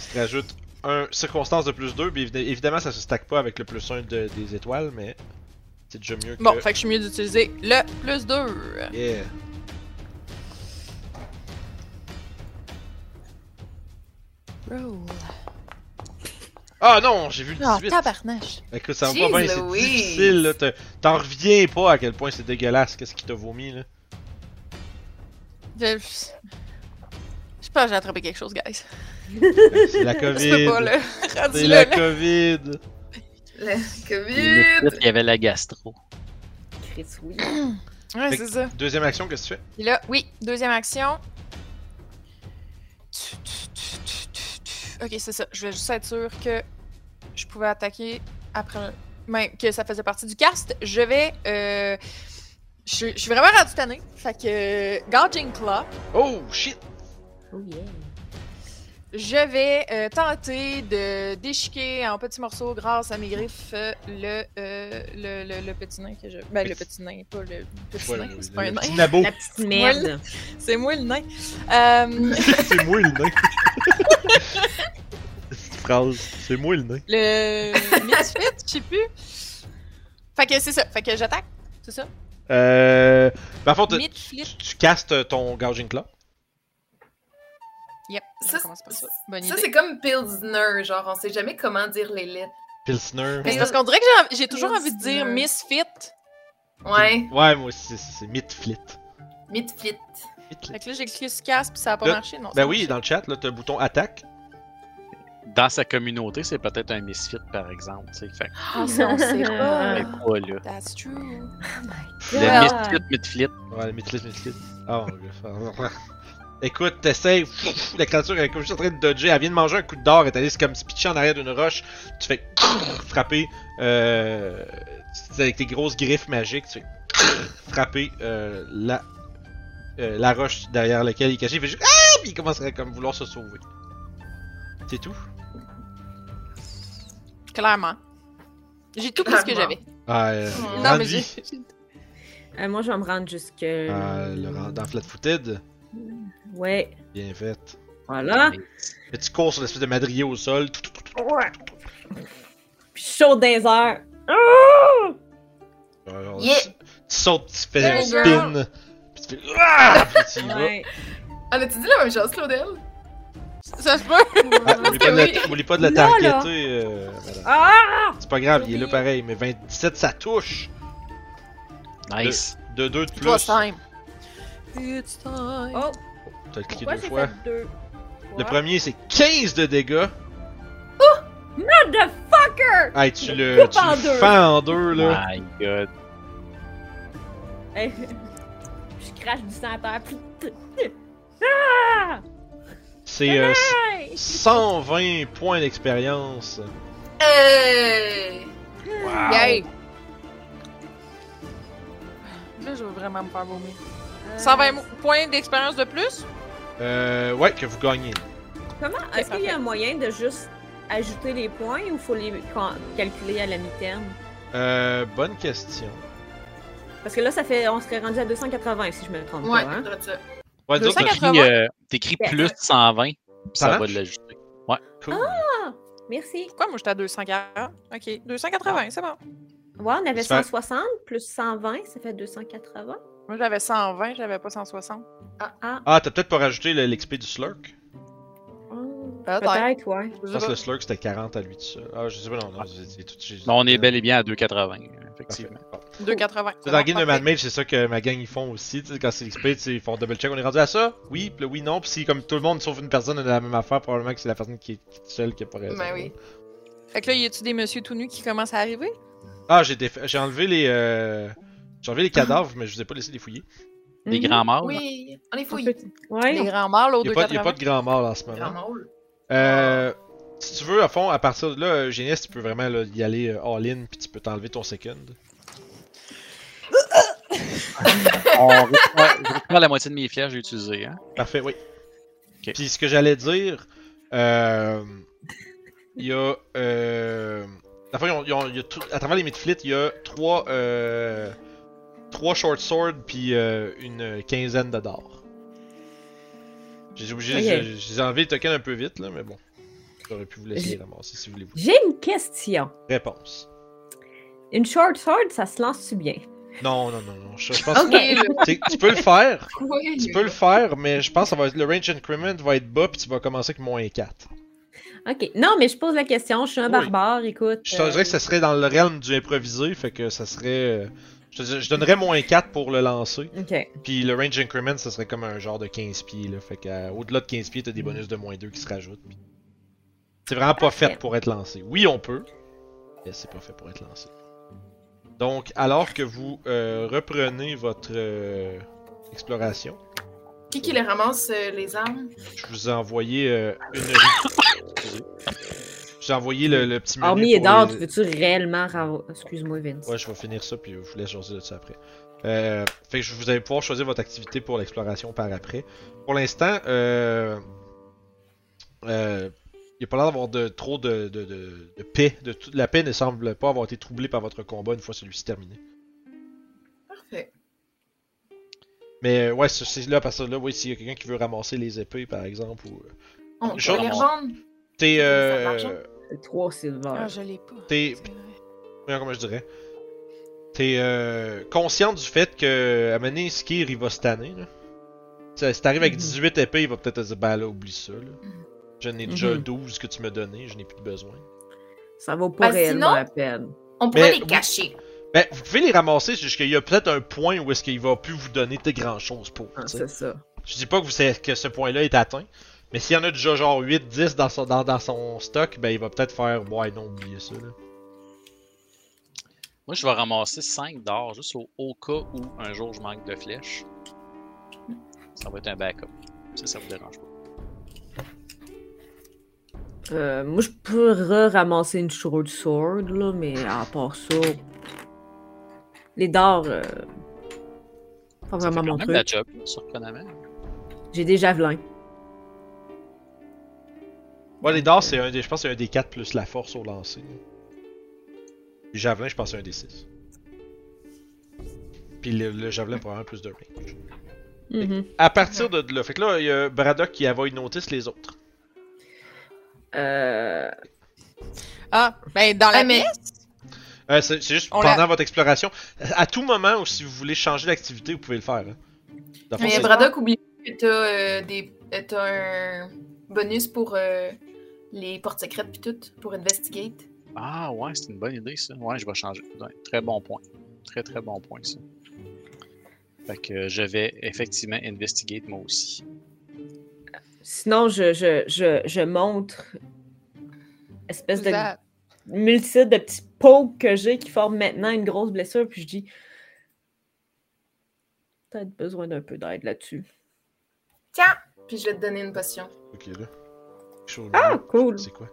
un circonstance de plus 2, puis évid- évidemment ça se stack pas avec le plus 1 de- des étoiles, mais c'est déjà mieux que. Bon, fait que je suis mieux d'utiliser le plus 2. Yeah. Roll. Ah non, j'ai vu le Oh, 18. tabarnache. Écoute, ça va pas bien, c'est difficile, là. T'en- T'en reviens pas à quel point c'est dégueulasse, qu'est-ce qui t'a vomi, là. Je... Je pense que j'ai attrapé quelque chose, guys. C'est la COVID. C'est la. COVID. Il COVID. y avait la gastro. Chris, oui. Ouais, c'est ça. Deuxième action, qu'est-ce que tu fais? Là, oui, deuxième action. Ok, c'est ça. Je vais juste être sûr que je pouvais attaquer après. Même que ça faisait partie du cast. Je vais. Euh... Je suis- je suis vraiment rendu tanné. Fait que. euh, Gouging Claw. Oh, shit! Oh yeah. Je vais euh, tenter de déchiquer en petits morceaux grâce à mes griffes euh, le, euh, le, le, le petit nain que je. Ben, le petit nain, pas le petit nain. le- C'est pas un le nain. petit nabo. La petite merde. C'est moi le nain. Euh, c'est moi le nain. Cette phrase, c'est moi le nain. le Misfit, je sais plus. Fait que c'est ça. Fait que j'attaque. C'est ça? Euh. Par contre, tu castes ton Gouging Claw. Ça, on commence par ça. Bonne Ça, idée. c'est comme Pilsner, genre, on sait jamais comment dire les lettres. Pilsner. Mais c'est parce qu'on dirait que j'ai- toujours envie de dire Misfit. Ouais, Ouais, moi aussi, c'est- Midflit. Midflit. Fait que là, j'ai cliqué sur casse puis ça a pas Là, marché. Non, Ben oui, marché. dans le chat, là, t'as le bouton attaque. Dans sa communauté, c'est peut-être un misfit, par exemple. tu sais. Fait que Ah, ça, on sait pas. mais pas là. That's true. Le Yeah. misfit, midflit. Ouais, Midflit, Midflit. Ah, mon gars. Écoute, t'essayes, la créature elle est comme juste en train de dodger, elle vient de manger un coup de d'or, elle est allée se comme se pitcher en arrière d'une roche, tu fais frapper, euh, avec tes grosses griffes magiques, tu fais frapper euh, la, euh, la roche derrière laquelle il est caché, il fait juste ah, puis il commencerait comme vouloir se sauver. C'est tout? Clairement. J'ai tout pris ce que j'avais. Ah, euh, Non, mais j'ai. Euh, moi, je vais me rendre jusque. ah, le rend dans Flat-Footed, Ouais. bien fait. Voilà. Et tu cours sur l'espèce de madrier au sol. Ouais. Puis dans les airs. Ah! Alors, Yeah. tu, tu sautes, tu fais un spin, puis tu fais ah, puis tu y vas. Ouais. On a-tu dit la même chose, Claudel? Ça se peut. Ah, oublie, pas de oui. oublie pas de là. targeter. euh. Ah! c'est pas grave, il est là pareil, mais 27 ça touche. Nice. De 2 de was plus. time. It's time. Oh, T'as cliqué deux fois. fait deux? Le premier c'est 15 de dégâts. Motherfucker! Hey, tu le, tu en le deux. fends en deux là. My god. Hey, je crache du sang à terre. Ah! C'est euh, Hey! 120 points d'expérience. Hey! Wow. Yay! Là, je veux vraiment me faire vomir. 120 mo- points d'expérience de plus? Euh, ouais, que vous gagnez. Comment? Est-ce qu'il y a un moyen de juste ajouter les points ou faut les ca- calculer à la mi-terme? Euh, bonne question. Parce que là, ça fait, on serait rendu à 280 si je me trompe Ouais, pas. Hein? ça. Ouais, disons que 280. T'écris euh, t'écris Yeah. plus de 120, puis Ça ça va marche? l'ajuster. cool. Merci. Pourquoi moi j'étais à 240? Ok, 280, c'est bon. Ouais, on avait Ça fait- 160 plus 120, ça fait 280. Moi j'avais 120, j'avais pas 160. Ah, Ah, t'as peut-être pas rajouté l'XP du Slurk? oh, Peut-être. ouais. Je pense que le Slurk c'était 40 à lui tout seul. Ah, je sais pas, non, non, c'est tout. Mais on est bel et bien à 280, effectivement. Parfait. 280. C'est dans le game de Mad Mage, c'est ça que ma gang ils font aussi. Quand c'est XP, ils font double check. On est rendu à ça? Oui, puis le oui, non. Puis si comme tout le monde sauf une personne a la même affaire, probablement que c'est la personne qui est, seule qui a pas raison. Ben oui. Fait que là, y a-tu des monsieur tout nus qui commencent à arriver? Ah, j'ai enlevé les. J'ai enlevé les cadavres, mais je vous ai pas laissé les fouiller. Les Mhm. grands mâles. Oui, on peut- Ouais. Les grands mâles au Il y a, pas, y a 280. pas de grand mort en ce moment. Euh. Si tu veux, à fond, à partir de là, Génies, tu peux vraiment là, y aller euh, all-in, puis tu peux t'enlever ton second. On reprend, la moitié de mes que j'ai utilisées. Hein? Parfait, oui. Puis ce que j'allais dire, euh, il y a, euh, la il y tout- à travers les midflits, il y a trois, euh, trois short swords puis euh, une quinzaine de d'or. J'ai obligé, Ok. j'ai- enlevé les tokens un peu vite là, mais bon, j'aurais pu vous laisser ramasser si vous voulez. J'ai une question. Réponse. Une short sword, ça se lance-tu bien? Non, non, non, non. Je, je pense que tu- tu peux le faire, Oui. tu peux le faire, mais je pense que ça va être, le range increment va être bas puis tu vas commencer avec moins 4. Ok. Non, mais je pose la question. Je suis un Oui. barbare, écoute. Je te dirais euh, que ça serait dans le realm du improvisé, fait que ça serait. euh, Je, donnerais moins 4 pour le lancer. Ok. Puis le range increment, ça serait comme un genre de 15 pieds. Là. Fait qu'au-delà de 15 pieds, t'as des bonus de moins 2 qui se rajoutent. puis C'est vraiment pas fait pour être lancé. Oui, on peut, mais c'est pas fait pour être lancé. Donc, alors que vous euh, reprenez votre euh, exploration, Qui qui les ramasse, euh, les armes? je vous ai envoyé euh, une. Excusez. Je vous ai envoyé le, le petit menu. Hormis et d'or, les- tu veux-tu réellement. Excuse-moi, Vince. Ouais, je vais finir ça, puis je vous laisse choisir de ça après. Euh, fait que vous allez pouvoir choisir votre activité pour l'exploration par après. Pour l'instant, euh, euh, il n'y a pas l'air d'avoir de, trop de, de, de, de paix. De la paix ne semble pas avoir été troublée par votre combat une fois celui-ci terminé. Parfait. Mais ouais, c'est- là, parce que là, oui, s'il y a quelqu'un qui veut ramasser les épées, par exemple, ou... On peut les revendre. T'es... Ça Euh, marche. C'est trois silver. Ah, je l'ai pas. T'es- comment je dirais. T'es euh, conscient du fait que à mener Skir, il va se tanner. Là. Ça, Si t'arrives avec Mhm. 18 épées, il va peut-être te dire bah là, oublie ça. Là. J'en ai déjà Mhm. 12 que tu m'as donné, je n'ai plus de besoin. Ça vaut pas Ben, réellement sinon- la peine. On pourrait Mais les oui. cacher. Ben, vous pouvez les ramasser, c'est juste qu'il y a peut-être un point où est-ce qu'il va plus vous donner de grand chose pour. Ah, c'est ça. Je dis pas que, vous que ce point-là est atteint, mais s'il y en a déjà genre 8-10 dans son, dans, dans son stock, ben il va peut-être faire ouais non, oubliez ça. Là. Moi, je vais ramasser 5 d'or juste au, au cas où un jour je manque de flèches. Ça va être un backup. Ça, ça vous dérange pas. Euh, moi, je pourrais ramasser une short sword, là, mais à part ça. Les dards. euh, Pas Ça vraiment mon même truc. J'ai des javelins. Ouais, les dards, c'est un des. Je pense que c'est un des 4 plus la force au lancer. Les javelins, je pense que c'est un des 6. Puis le, le javelin probablement plus de range. Mhm. À partir de là, fait que là, il y a Braddock qui avoid notice les autres. Euh, Ah, ben dans la Ah, mais-. Euh, c'est c'est juste On pendant l'a- votre exploration. À tout moment, ou si vous voulez changer d'activité, vous pouvez le faire. hein. Fond, Mais Braddock, oublie pas que t'as euh, des... t'as un bonus pour euh, les portes secrètes puis tout, pour investigate. Ah ouais, c'est une bonne idée ça. Ouais, je vais changer. Ouais, très bon point. Très très bon point ça. Fait que je vais effectivement investigate moi aussi. Sinon, je, je, je, je montre espèce de Vous multitude de petits pokes que j'ai qui forment maintenant une grosse blessure, puis je dis peut-être besoin d'un peu d'aide là-dessus. Tiens! Puis je vais te donner une potion. Ok, là. Quelque chose Ah, là. cool! C'est quoi?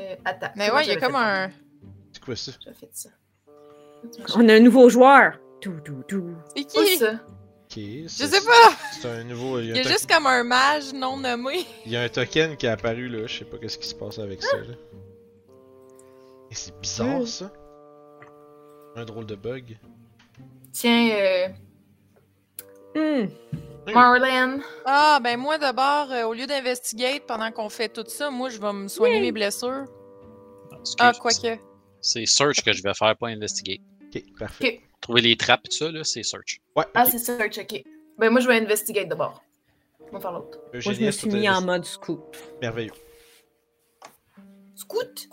Euh, attends. Mais ouais, il y a comme un. C'est quoi ça? Ça. Fait ça. On a un nouveau joueur! Tout, tout, tout. C'est Où qui? ça? Ok. Je sais pas! C'est un nouveau. Il y, a Il y un a to- juste comme un mage non nommé. il y a un token qui est apparu là. Je sais pas qu'est-ce qui se passe avec ça. Là. Et c'est bizarre ça. Un drôle de bug. Tiens, euh, Hmm. Marlène. Ah, ben moi d'abord, euh, au lieu d'investigate pendant qu'on fait tout ça, moi je vais me soigner mes blessures. Excuse, Ah, quoique. C'est search que je vais faire, pas investigate. Ok, parfait. Trouver les trappes et tout ça, là, c'est search. Ouais, Ah, c'est ça, ok. Ben moi je vais investigate d'abord. On va faire l'autre. Moi, je me suis mis en mode scoop. Merveilleux. Scout!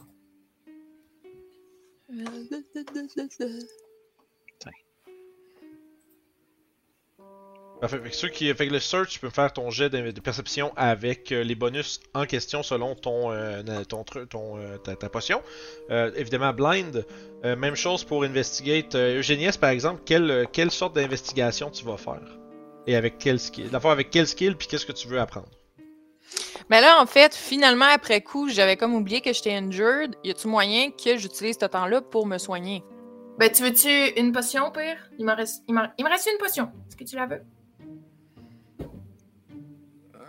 Parfait. Fait que ceux qui fait que le search, tu peux faire ton jet de de perception avec euh, les bonus en question selon ton, euh, ton, ton euh, ta, ta potion. Euh, évidemment, blind. euh, même chose pour investigate. Euh, Eugéniès, par exemple, quelle, quelle sorte d'investigation tu vas faire? Et avec quel skill? La fois avec quel skill, puis qu'est-ce que tu veux apprendre? Mais là, en fait, finalement, après coup, j'avais comme oublié que j'étais injured. Y a-tu moyen que j'utilise ce temps-là pour me soigner? Ben tu veux-tu une potion, pire? Il me reste, il il me reste une potion. Est-ce que tu la veux?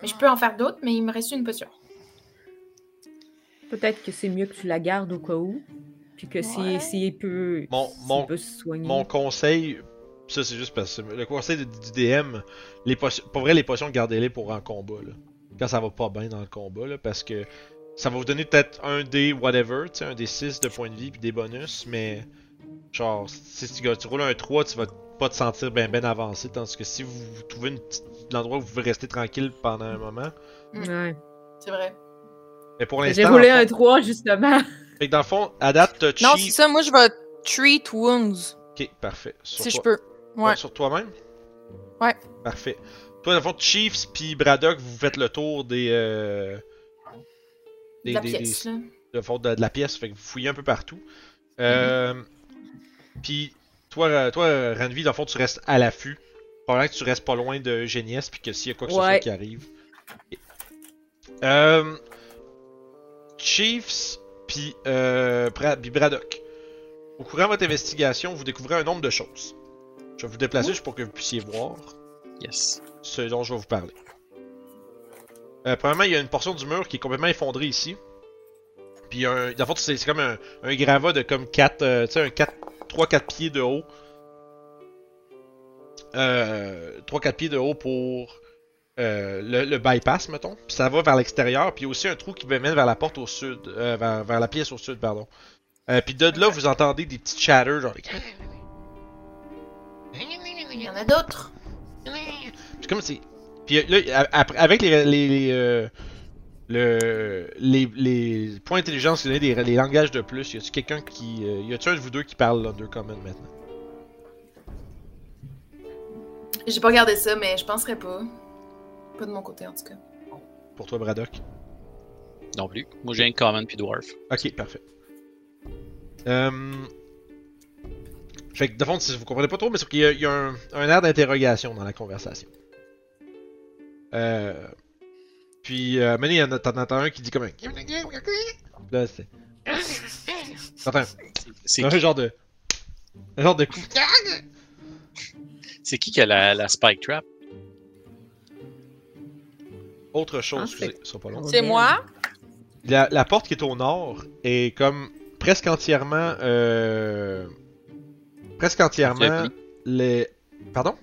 Mais je peux en faire d'autres, mais il me reste une potion. Peut-être que c'est mieux que tu la gardes au cas où. Puis que si- Ouais. s'il peut, Mon- s'il mon- peut se soigner. Mon conseil, ça c'est juste parce que le conseil du DM, les potions, pour vrai les potions gardez-les pour en combat là. Quand ça va pas bien dans le combat là, parce que ça va vous donner peut-être un des whatever, tu sais, un des 6 de points de vie puis des bonus, mais genre si tu, tu roules un 3, tu vas pas te sentir bien ben avancé, tandis que si vous, vous trouvez une petite, l'endroit où vous pouvez rester tranquille pendant un moment, Ouais. C'est vrai. Mais pour J'ai l'instant. roulé dans le un fond- 3, justement. Fait que dans le fond, à date, t'as Non, c'est ça, moi je vais treat wounds, Ok, parfait. Sur si je peux. Ouais. Sur toi-même? Ouais. Parfait. Toi, dans le fond, Chiefs puis Braddock, vous faites le tour des. euh, De la pièce, là. de, fond, de, de la pièce, fait que vous fouillez un peu partout. Euh, Puis, toi, euh, toi, euh, Ranvi, dans le fond, tu restes à l'affût. Probablement que tu restes pas loin de Géniès, puis que s'il y a quoi que ce soit qui arrive. Euh, Chiefs, puis euh, Braddock. Au courant de votre investigation, vous découvrez un nombre de choses. Je vais vous déplacer juste pour que vous puissiez voir Yes. ce dont je vais vous parler. Euh, premièrement, il y a une portion du mur qui est complètement effondrée ici. Puis, un, dans le fond, c'est c'est comme un, un gravat de comme 4, tu sais, un 4, 3-4 pieds de haut. Euh, 3-4 pieds de haut pour euh, le, le bypass, mettons. Puis ça va vers l'extérieur. Puis aussi un trou qui mène vers la porte au sud. euh, vers, vers la pièce au sud, pardon. Euh, puis de là, vous entendez des petits chatters, genre... Il y en a d'autres. C'est comme si. Puis euh, là, avec les, les, les, euh, le, les, les points d'intelligence, qui donnent des les langages de plus, y a-tu quelqu'un qui. euh, y a-tu un de vous deux qui parle l'Undercommon maintenant? J'ai pas regardé ça, mais je penserais pas. Pas de mon côté, en tout cas. Pour toi, Braddock? Non plus. Moi, j'ai un common puis dwarf. Ok, parfait. Euh... Fait que, de fond, si vous comprenez pas trop, mais c'est qu'il y a, il y a un, un air d'interrogation dans la conversation. Euh... Puis, euh, maintenant, il y en a, t'en entends un qui dit comme un... Là, c'est... T'entends C'est un qui, genre de... Un genre de coup. c'est qui qui a la, la spike trap? Autre chose, Ah, excusez, pas long. C'est moi? La, la porte qui est au nord est comme presque entièrement... Euh... Presque entièrement... Les... Pardon?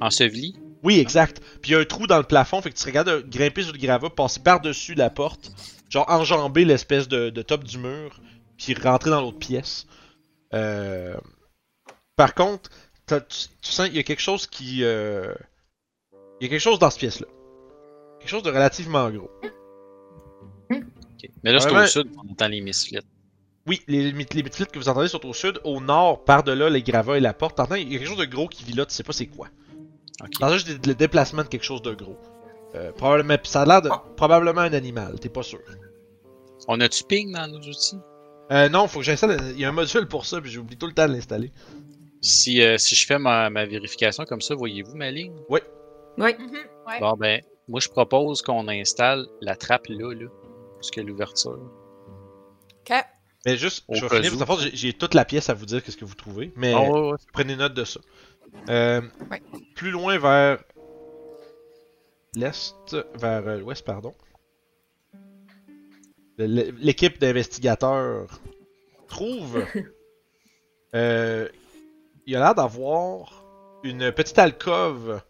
Enseveli? Oui, exact. Puis il y a un trou dans le plafond, fait que tu regardes de grimper sur le gravat, passer par-dessus la porte, genre enjamber l'espèce de, de top du mur, puis rentrer dans l'autre pièce. Euh... Par contre, tu, tu sens qu'il y a quelque chose qui... euh, Il y a quelque chose dans cette pièce-là. Quelque chose de relativement gros. Mais là, c'est Vraiment- au sud, on entend les misflits. Oui, les, les, que vous entendez sont au sud. Au nord, par-delà les gravats et la porte, t'entends, il y a quelque chose de gros qui vit là, tu sais pas c'est quoi. Ok. T'entends juste le déplacement de quelque chose de gros. Euh, probablement, ça a l'air de probablement un animal, t'es pas sûr. On a-tu ping dans nos outils? Euh, non, faut que j'installe. Il y a un module pour ça, puis j'oublie tout le temps de l'installer. Si, euh, si je fais ma, ma vérification comme ça, voyez-vous ma ligne? Oui. Mhm, ouais. Bon, ben, moi, je propose qu'on installe la trappe là, là. Parce que l'ouverture. Ok. Mais juste, Au je vais finir, j'ai- j'ai toute la pièce à vous dire qu'est-ce que vous trouvez, mais Ah ouais, ouais. prenez note de ça. Euh, Ouais. Plus loin vers l'est, vers euh, l'ouest, pardon. L'équipe d'investigateurs trouve. euh, il a l'air d'avoir une petite alcôve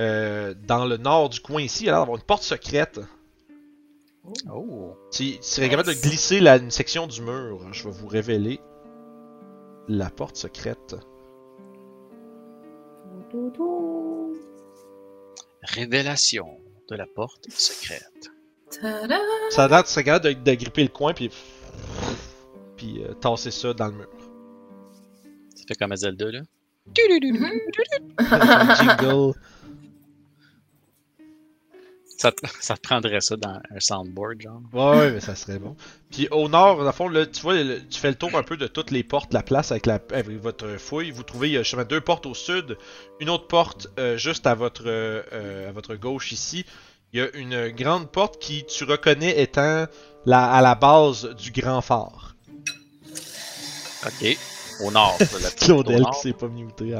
euh, dans le nord du coin ici. Il a l'air d'avoir une porte secrète. Oh. Tu serais capable de glisser la, une section du mur. Je vais vous révéler la porte secrète. Révélation de la porte secrète. Tada! Ça a l'air serais capable de, de gripper le coin puis puis euh, tasser ça dans le mur. Ça fait comme à Zelda, là. Un jingle. Ça te, ça te prendrait ça dans un soundboard, genre? Ouais, ouais, mais ça serait bon. Puis au nord, dans le fond, là, tu vois, le- tu fais le tour un peu de toutes les portes de la place avec, la, avec votre fouille. Vous trouvez, il y a justement deux portes au sud, une autre porte euh, juste à votre, euh, euh, à votre gauche ici. Il y a une grande porte qui tu reconnais étant la, à la base du grand phare. Ok. Au nord, la au Claudel nord. qui s'est pas muté.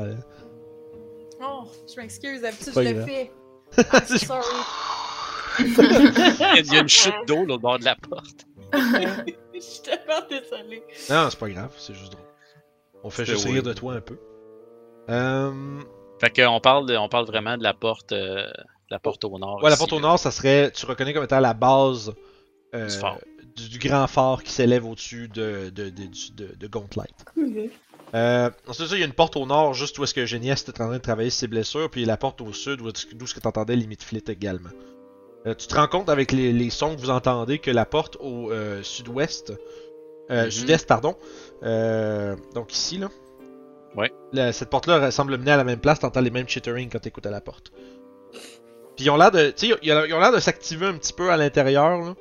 Oh, je m'excuse, d'habitude je le fais. I'm sorry. Il y a une chute d'eau là, au bord de la porte. Je suis tellement désolée. Non, c'est pas grave, c'est juste drôle. On fait juste rire de toi un peu. Euh... Fait qu'on parle, de- on parle vraiment de la porte, euh, la porte au nord. Ouais, la porte au là. nord, ça serait, tu reconnais comme étant la base euh, Du phare. du, du grand phare qui s'élève au-dessus de, de, de, de, de Gauntlet. Euh, ensuite, ça, il y a une porte au nord, juste où est-ce que Génias était en train de travailler ses blessures, puis la porte au sud, où est-ce- d'où est-ce que t'entendais Limite Flit également. Euh, tu te rends compte avec les, les sons que vous entendez que la porte au euh, sud-ouest, euh, Mhm. sud-est, pardon, euh, donc ici, là. Ouais. La- cette porte-là semble mener à la même place, t'entends les mêmes chittering quand t'écoutes à la porte. Puis ils ont l'air de, tu sais, ils ont l'air de s'activer un petit peu à l'intérieur, là,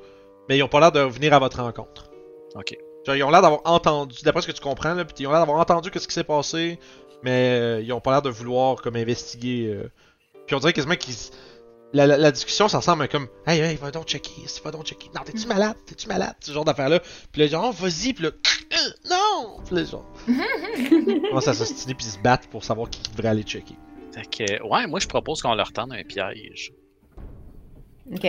mais ils ont pas l'air de venir à votre rencontre. Ok. Genre, ils ont l'air d'avoir entendu, d'après ce que tu comprends, là, puis ils ont l'air d'avoir entendu qu'est-ce qui s'est passé, mais ils ont pas l'air de vouloir comme investiguer. Puis on dirait quasiment qu'ils. La, la, la discussion, ça ressemble à comme Hey, hey, va donc checker, va donc checker. Non, t'es-tu malade? T'es-tu malade? Ce genre d'affaire-là. Puis là, genre, oh, vas-y, puis là, Euh, non! Puis là, genre. ils commencent à s'ostiner puis ils se battent pour savoir qui devrait aller checker? Fait que, ouais, moi je propose qu'on leur tende un piège. Ok.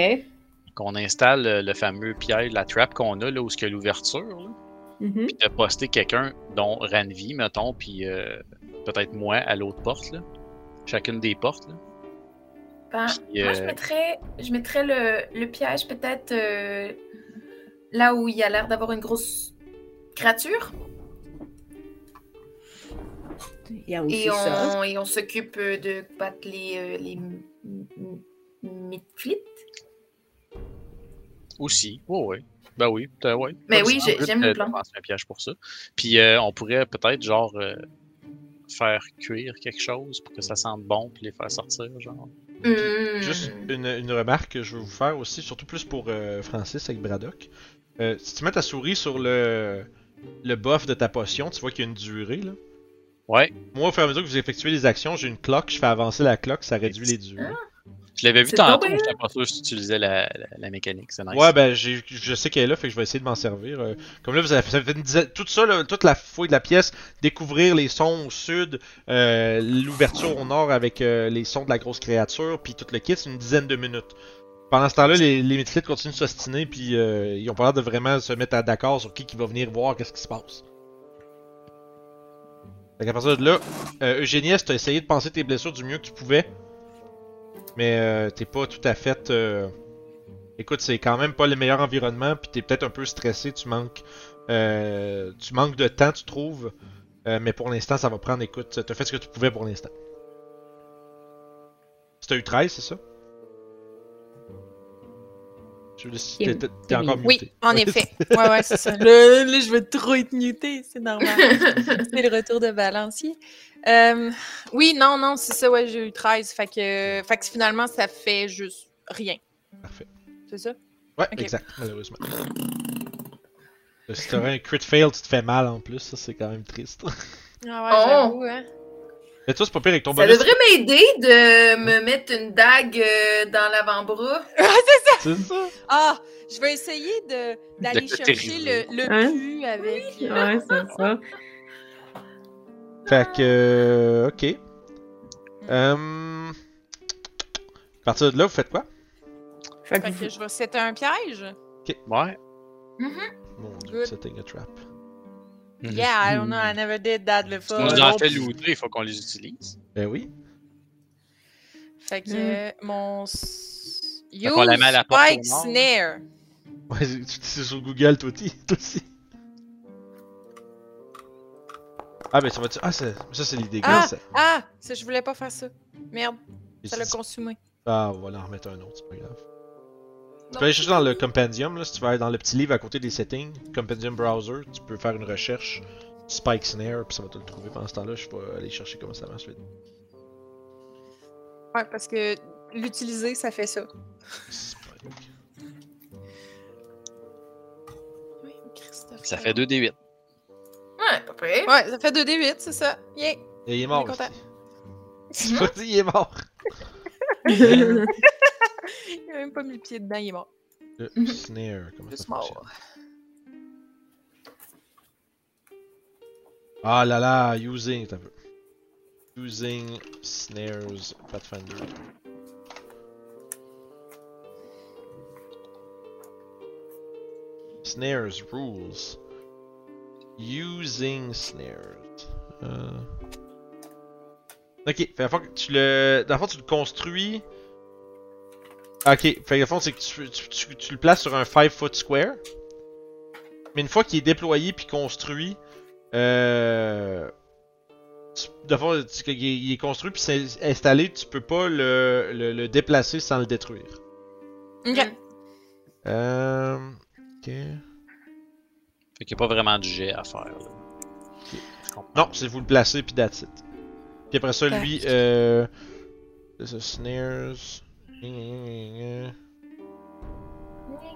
Qu'on installe le fameux piège, la trap qu'on a là où il y a l'ouverture. là. Mhm. Puis de poster quelqu'un dont Ranvi, mettons, puis euh, peut-être moi à l'autre porte, là. Chacune des portes, là. Ben, Puis, Moi, je euh, mettrais, je mettrais le, le piège peut-être euh, là où il y a l'air d'avoir une grosse créature. Il y a aussi Et ça. on, et on s'occupe euh, de battre les, euh, les midflits. Aussi, ouais, ouais. Ben oui, ouais. Mais Pas oui, j'aime le plan. un piège pour ça. Puis euh, on pourrait peut-être, genre, euh, faire cuire quelque chose pour que ça sente bon, puis les faire sortir, genre. Hmm. Juste une, une remarque que je veux vous faire aussi, surtout plus pour euh, Francis avec Braddock. Euh, si tu mets ta souris sur le, le buff de ta potion, tu vois qu'il y a une durée là. Ouais, Moi, au fur et à mesure que vous effectuez les actions, j'ai une cloque, je fais avancer la cloque, ça réduit les durées. Je l'avais vu tantôt, bien. j'étais pas sûr si tu utilisais la, la, la mécanique, c'est nice. Ouais, ben j'ai- je sais qu'elle est là, fait que je vais essayer de m'en servir. Euh, comme là, vous avez ça fait une dizaine, tout ça, là, toute la fouille de la pièce, découvrir les sons au sud, euh, l'ouverture au nord avec euh, les sons de la grosse créature, puis tout le kit, c'est une dizaine de minutes. Pendant ce temps-là, les, les Mythites continuent de s'ostiner, puis euh, ils ont pas l'air de vraiment se mettre à d'accord sur qui qui va venir voir qu'est-ce qui se passe. Fait qu'à partir de là, euh, Eugénie, t'as essayé de penser tes blessures du mieux que tu pouvais, mais euh, t'es pas tout à fait. euh, Écoute, c'est quand même pas le meilleur environnement, puis t'es peut-être un peu stressé, tu manques, euh, tu manques de temps, tu trouves. Mais pour l'instant, ça va prendre. Écoute, t'as fait ce que tu pouvais pour l'instant. T'as eu 13, c'est ça? Il- t'es- t'es t'es encore Oui, muté. en effet. Ouais, ouais, c'est ça. Là, je vais trop être muté, c'est normal. c'est le retour de balancier. Euh, oui, non, non, c'est ça, ouais, j'ai eu 13. Fait que, fait que finalement, ça fait juste rien. Parfait. C'est ça? Ouais, exact, malheureusement. Euh, Si t'aurais un crit fail, tu te fais mal en plus, ça c'est quand même triste. Ah ouais, Oh! j'avoue, hein. Mais toi, c'est pas pire avec ton Ça bonus. devrait m'aider de me mettre une dague euh, dans l'avant-bras. C'est ça? Ah, je vais essayer de d'aller chercher le, le Hein? pu avec. euh, Ouais, c'est ça. Fait que. euh, ok. Euh... À partir de là, vous faites quoi? Fait que vous- que je vais setter un piège. Ouais. Mon dieu, Good. setting a trap. Yeah, I don't know, I never did that before. on en fait looter, il faut qu'on les utilise. Ben oui. Fait que Mm. mon. au Spike. Snare. Ouais, tu c'est sur Google, toi aussi. toi aussi. Ah, ben ça va. Ah, c'est- ça, c'est les dégâts. Ah! ça. Ah! Ça, je voulais pas faire ça. Merde, ça l'a consumé. Ah, on va en remettre un autre, c'est pas grave. Tu peux aller chercher dans le compendium, là, si tu vas aller dans le petit livre à côté des settings, compendium browser, tu peux faire une recherche Spike Snare, puis ça va te le trouver pendant ce temps-là. Je vais aller chercher comment ça marche. vite. Ouais, parce que l'utiliser, ça fait ça. Spike. Oui, Christophe. Ça fait 2d8. Ouais, pas près. Ouais, ça fait 2d8, c'est ça. Yeah! Et il est mort. Vas dire, il est mort. Il a même pas mis le pied dedans, il est mort. Le snare, comment ça fonctionne? mort. Ah là là, using, t'as peu. Using snares Pathfinder. Snares rules. Using snares. Euh... Ok, fait la fois que tu le. Dans le fond, tu le construis. Ok, fait la fond, c'est que tu, tu, tu- tu le places sur un 5 foot square. Mais une fois qu'il est déployé puis construit, euh, de fond, tu- il est- construit puis c'est installé, tu peux pas le, le, le déplacer sans le détruire. Ok. Mm. Euh. Ok. Fait qu'il n'y a pas vraiment de jet à faire. Là. Non, c'est vous le placez, puis that's it. Puis après ça, lui, euh. snares.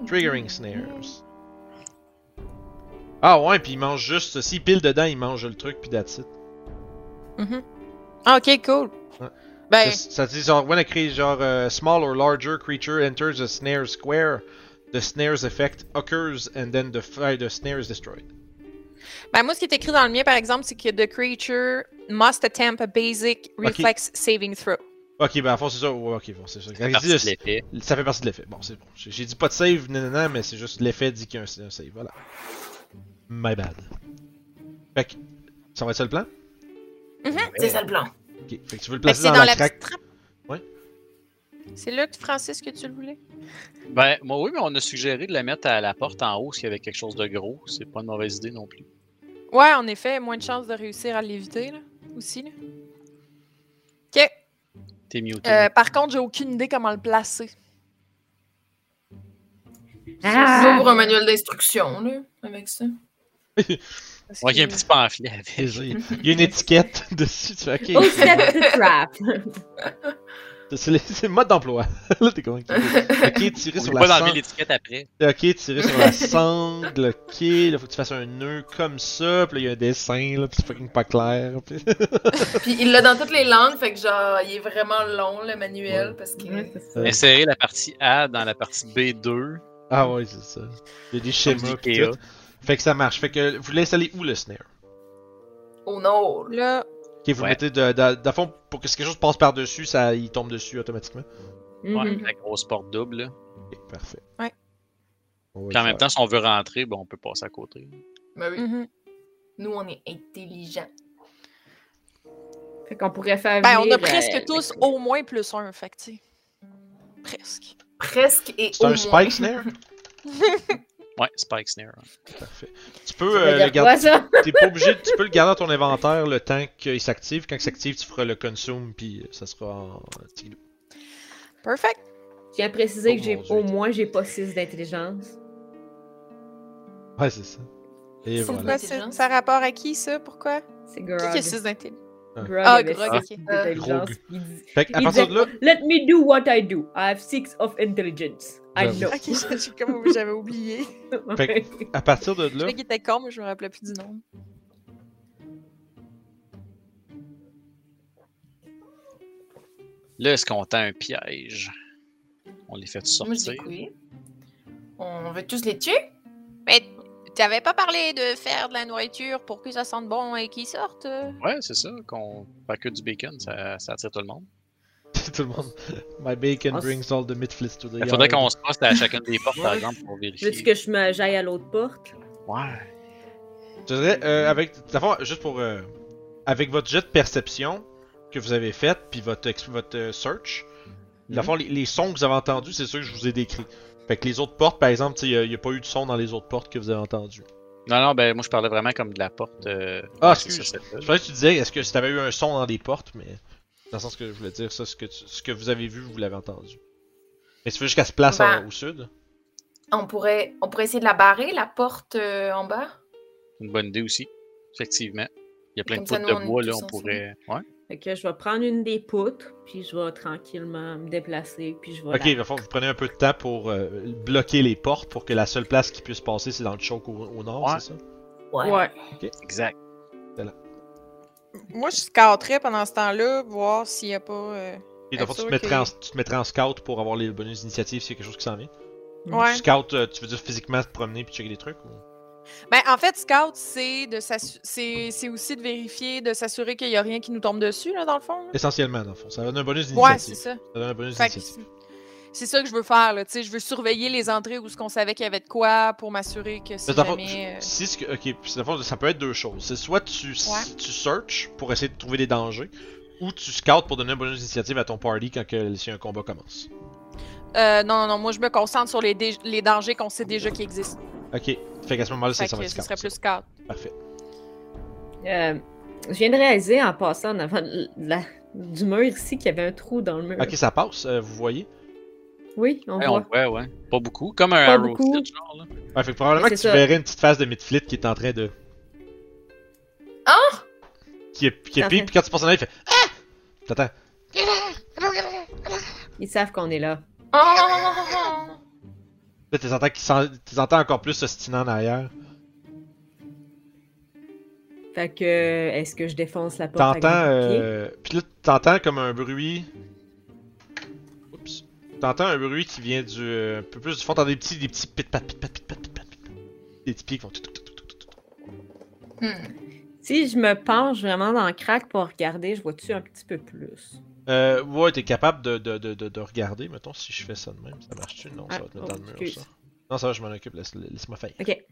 Triggering snares. Ah ouais, puis il mange juste. S'il pile dedans, il mange le truc, puis that's it. Mhm. Ah, ok, cool. Ouais. Ben, Ça, ça dit genre, when a creature, genre, uh, small or larger creature enters a snare square, the snare's effect occurs and then the, fire the snare is destroyed. ben, moi, ce qui est écrit dans le mien, par exemple, c'est que the creature must attempt a basic reflex saving throw. Ok, ben à fond, c'est ça. Ouais, ok, bon, c'est ça. Quand dit l'effet. Ça fait partie de l'effet. Bon, c'est bon. J'ai j'ai dit pas de save, non, non, non, mais c'est juste l'effet dit qu'il y a un, un save. Voilà. My bad. Fait que, ça va être ça le plan? C'est ça le plan. Ok. Fait que tu veux le placer c'est dans, dans la, trappe. Ouais. C'est là, que, Francis, que tu le voulais? Ben, moi, oui, mais on a suggéré de la mettre à la porte en haut s'il y avait quelque chose de gros. C'est pas une mauvaise idée non plus. Ouais, en effet, moins de chances de réussir à l'éviter, là, aussi, là. Ok. T'es muté. Euh, par contre, j'ai aucune idée comment le placer. Ah! J'ouvre un manuel d'instruction, là, avec ça. Ouais, il y a un petit pamphlet avec. Il y a une étiquette dessus. Tu fais, ok. set the trap! C'est le, mode d'emploi. Là, t'es convaincu. Ok, tirer sur la sangle. l'étiquette après. Ok, tirer sur la sangle. Ok, là, faut que tu fasses un nœud comme ça. Puis là, il y a un dessin, là. Puis c'est fucking pas clair. Puis... Puis il l'a dans toutes les langues, fait que genre, il est vraiment long, le manuel, parce que... Ouais, ça. Ouais. Insérer la partie A dans la partie B2. Ah ouais, c'est ça. Il y a des schémas. Pis tout. Fait que ça marche. Fait que vous l'installez où le snare? Oh non! Là, Ok, vous Ouais. mettez de, de, de fond, pour que quelque chose passe par-dessus, ça, il tombe dessus automatiquement. Ouais, Mhm. la grosse porte double. là. Parfait. Ouais. Puis en même temps, si on veut rentrer, ben, on peut passer à côté. Ben oui, mhm. nous, on est intelligents. Fait qu'on pourrait faire ben, on a presque euh, tous au moins plus un, fait que, tu sais. Presque. Presque et C'est au un moins. spike snare? Ouais, Spike Snare. Parfait. Tu peux euh, le quoi, garder. T'es pas obligé, tu peux le garder dans ton inventaire le temps qu'il s'active. Quand il s'active, tu feras le consume, puis ça sera en petit loup. Perfect. Je tiens à préciser Oh que j'ai au moins j'ai pas 6 d'intelligence. Ouais, c'est ça. Et voilà. Pourquoi c'est- ça a rapport à qui, ça? Pourquoi? C'est Qui qui a 6 d'intelligence? Grog Ah, avait Grog, six ok. d'intelligence. Grog. Il dit- Fait qu'à il partir de disait, là, Let me do what I do. I have 6 of intelligence. I J'avoue. know. Ok, comme j'avais oublié. Fait à partir de Je là, sais qu'il était con, mais je me rappelais plus du nom. Là, est-ce qu'on tend un piège? On les fait Moi, je dis sortir. oui. On veut tous les tuer? Mais t'avais pas parlé de faire de la nourriture pour que ça sente bon et qu'ils sortent? euh? Ouais, c'est ça. Qu'on pas que du bacon, ça, ça attire tout le monde. tout le monde. My bacon On s- brings all the midflits to the Il faudrait qu'on se poste à chacune des portes, par exemple, pour Veux-tu vérifier. que je me j'aille à l'autre porte? Ouais. Je dirais, euh, avec, d'abord, juste pour, euh, avec votre jet de perception que vous avez fait, puis votre, votre euh, search, fond, les, les sons que vous avez entendus, c'est ceux que je vous ai décrits. Fait que les autres portes, par exemple, il n'y a, pas eu de son dans les autres portes que vous avez entendus. Non, non, ben moi je parlais vraiment comme de la porte. euh, Ah, excuse. ça. Je pensais que tu disais, est-ce que si t'avais eu un son dans les portes, mais dans le sens que je voulais dire, ça, ce que, tu- ce que vous avez vu, vous l'avez entendu. Mais tu veux jusqu'à se place Ben, au sud? On pourrait, on pourrait essayer de la barrer, la porte euh, en bas? Une bonne idée aussi, effectivement. Il y a plein Comme de ça, poutres nous, de bois, là, on pourrait. Ouais. Fait que je vais prendre une des poutres, puis je vais tranquillement me déplacer, puis je vais. Ok, la- vous prenez un peu de temps pour euh, bloquer les portes pour que la seule place qui puisse passer, c'est dans le choke au, au nord, Ouais. c'est ça? Ouais. Exact. Moi, je scouterais pendant ce temps-là, voir s'il y a pas. euh, Et tu te, mettrais que- en, tu te mettrais en scout pour avoir les bonus d'initiative s'il y a quelque chose qui s'en vient? Ouais. Scout, euh, tu veux dire physiquement te promener puis checker des trucs ou... Ben, en fait, scout, c'est de aussi de vérifier, de s'assurer qu'il y a rien qui nous tombe dessus, là, dans le fond. là. Essentiellement, dans le fond. Ça donne un bonus Ouais, d'initiative. c'est ça. ça donne un bonus d'initiative. c'est- ça que je veux faire, là. Je veux surveiller les entrées où ce qu'on savait qu'il y avait de quoi pour m'assurer que si Mais dans le fond, jamais. euh, si ce que- ok, puis dans le fond, ça peut être deux choses. C'est soit tu, Ouais. tu searches pour essayer de trouver des dangers, ou tu scoutes pour donner un bonus d'initiative à ton party quand que, si un combat commence. euh, non, non, non, moi, je me concentre sur les, les dangers qu'on sait déjà qui existent. Ok, fait qu'à ce moment-là, c'est Fait ça va que être ce scout. serait plus scout. Parfait. Euh, je viens de réaliser en passant en avant de la- du mur ici qu'il y avait un trou dans le mur. Ok, ça passe, euh, vous voyez? Oui, on Ouais, voit. on voit, ouais. Pas beaucoup. Comme un Pas arrow genre, là. Ouais, fait que probablement que tu ça. verrais une petite face de Midflit qui est en train de. Ah! Qui est, qui est pire, puis quand tu passes en arrière, il fait Ah! T'attends. Ils savent qu'on est là. Oh! Là, t'es entends, encore plus s'ostinant en arrière. Fait que, est-ce que je défonce la porte T'entends. Euh... Puis là, t'entends comme un bruit. Oups. T'entends un bruit qui vient du. euh, un peu plus du fond. T'entends des petits, des petits pit pat pit pat pit pat pit pat. Des petits pieds qui font. tout, tout, tout, tout, tout, tout. Hmm. Si je me penche vraiment dans le crack pour regarder, je vois-tu un petit peu plus? Euh, ouais, t'es capable de, de, de, de, de regarder. Mettons, si je fais ça de même, ça marche-tu? Non, ça Ah, va te mettre oh, dans le mur, excuse. ça. Non, ça va, je m'en occupe, laisse- laisse-moi faire. Ok.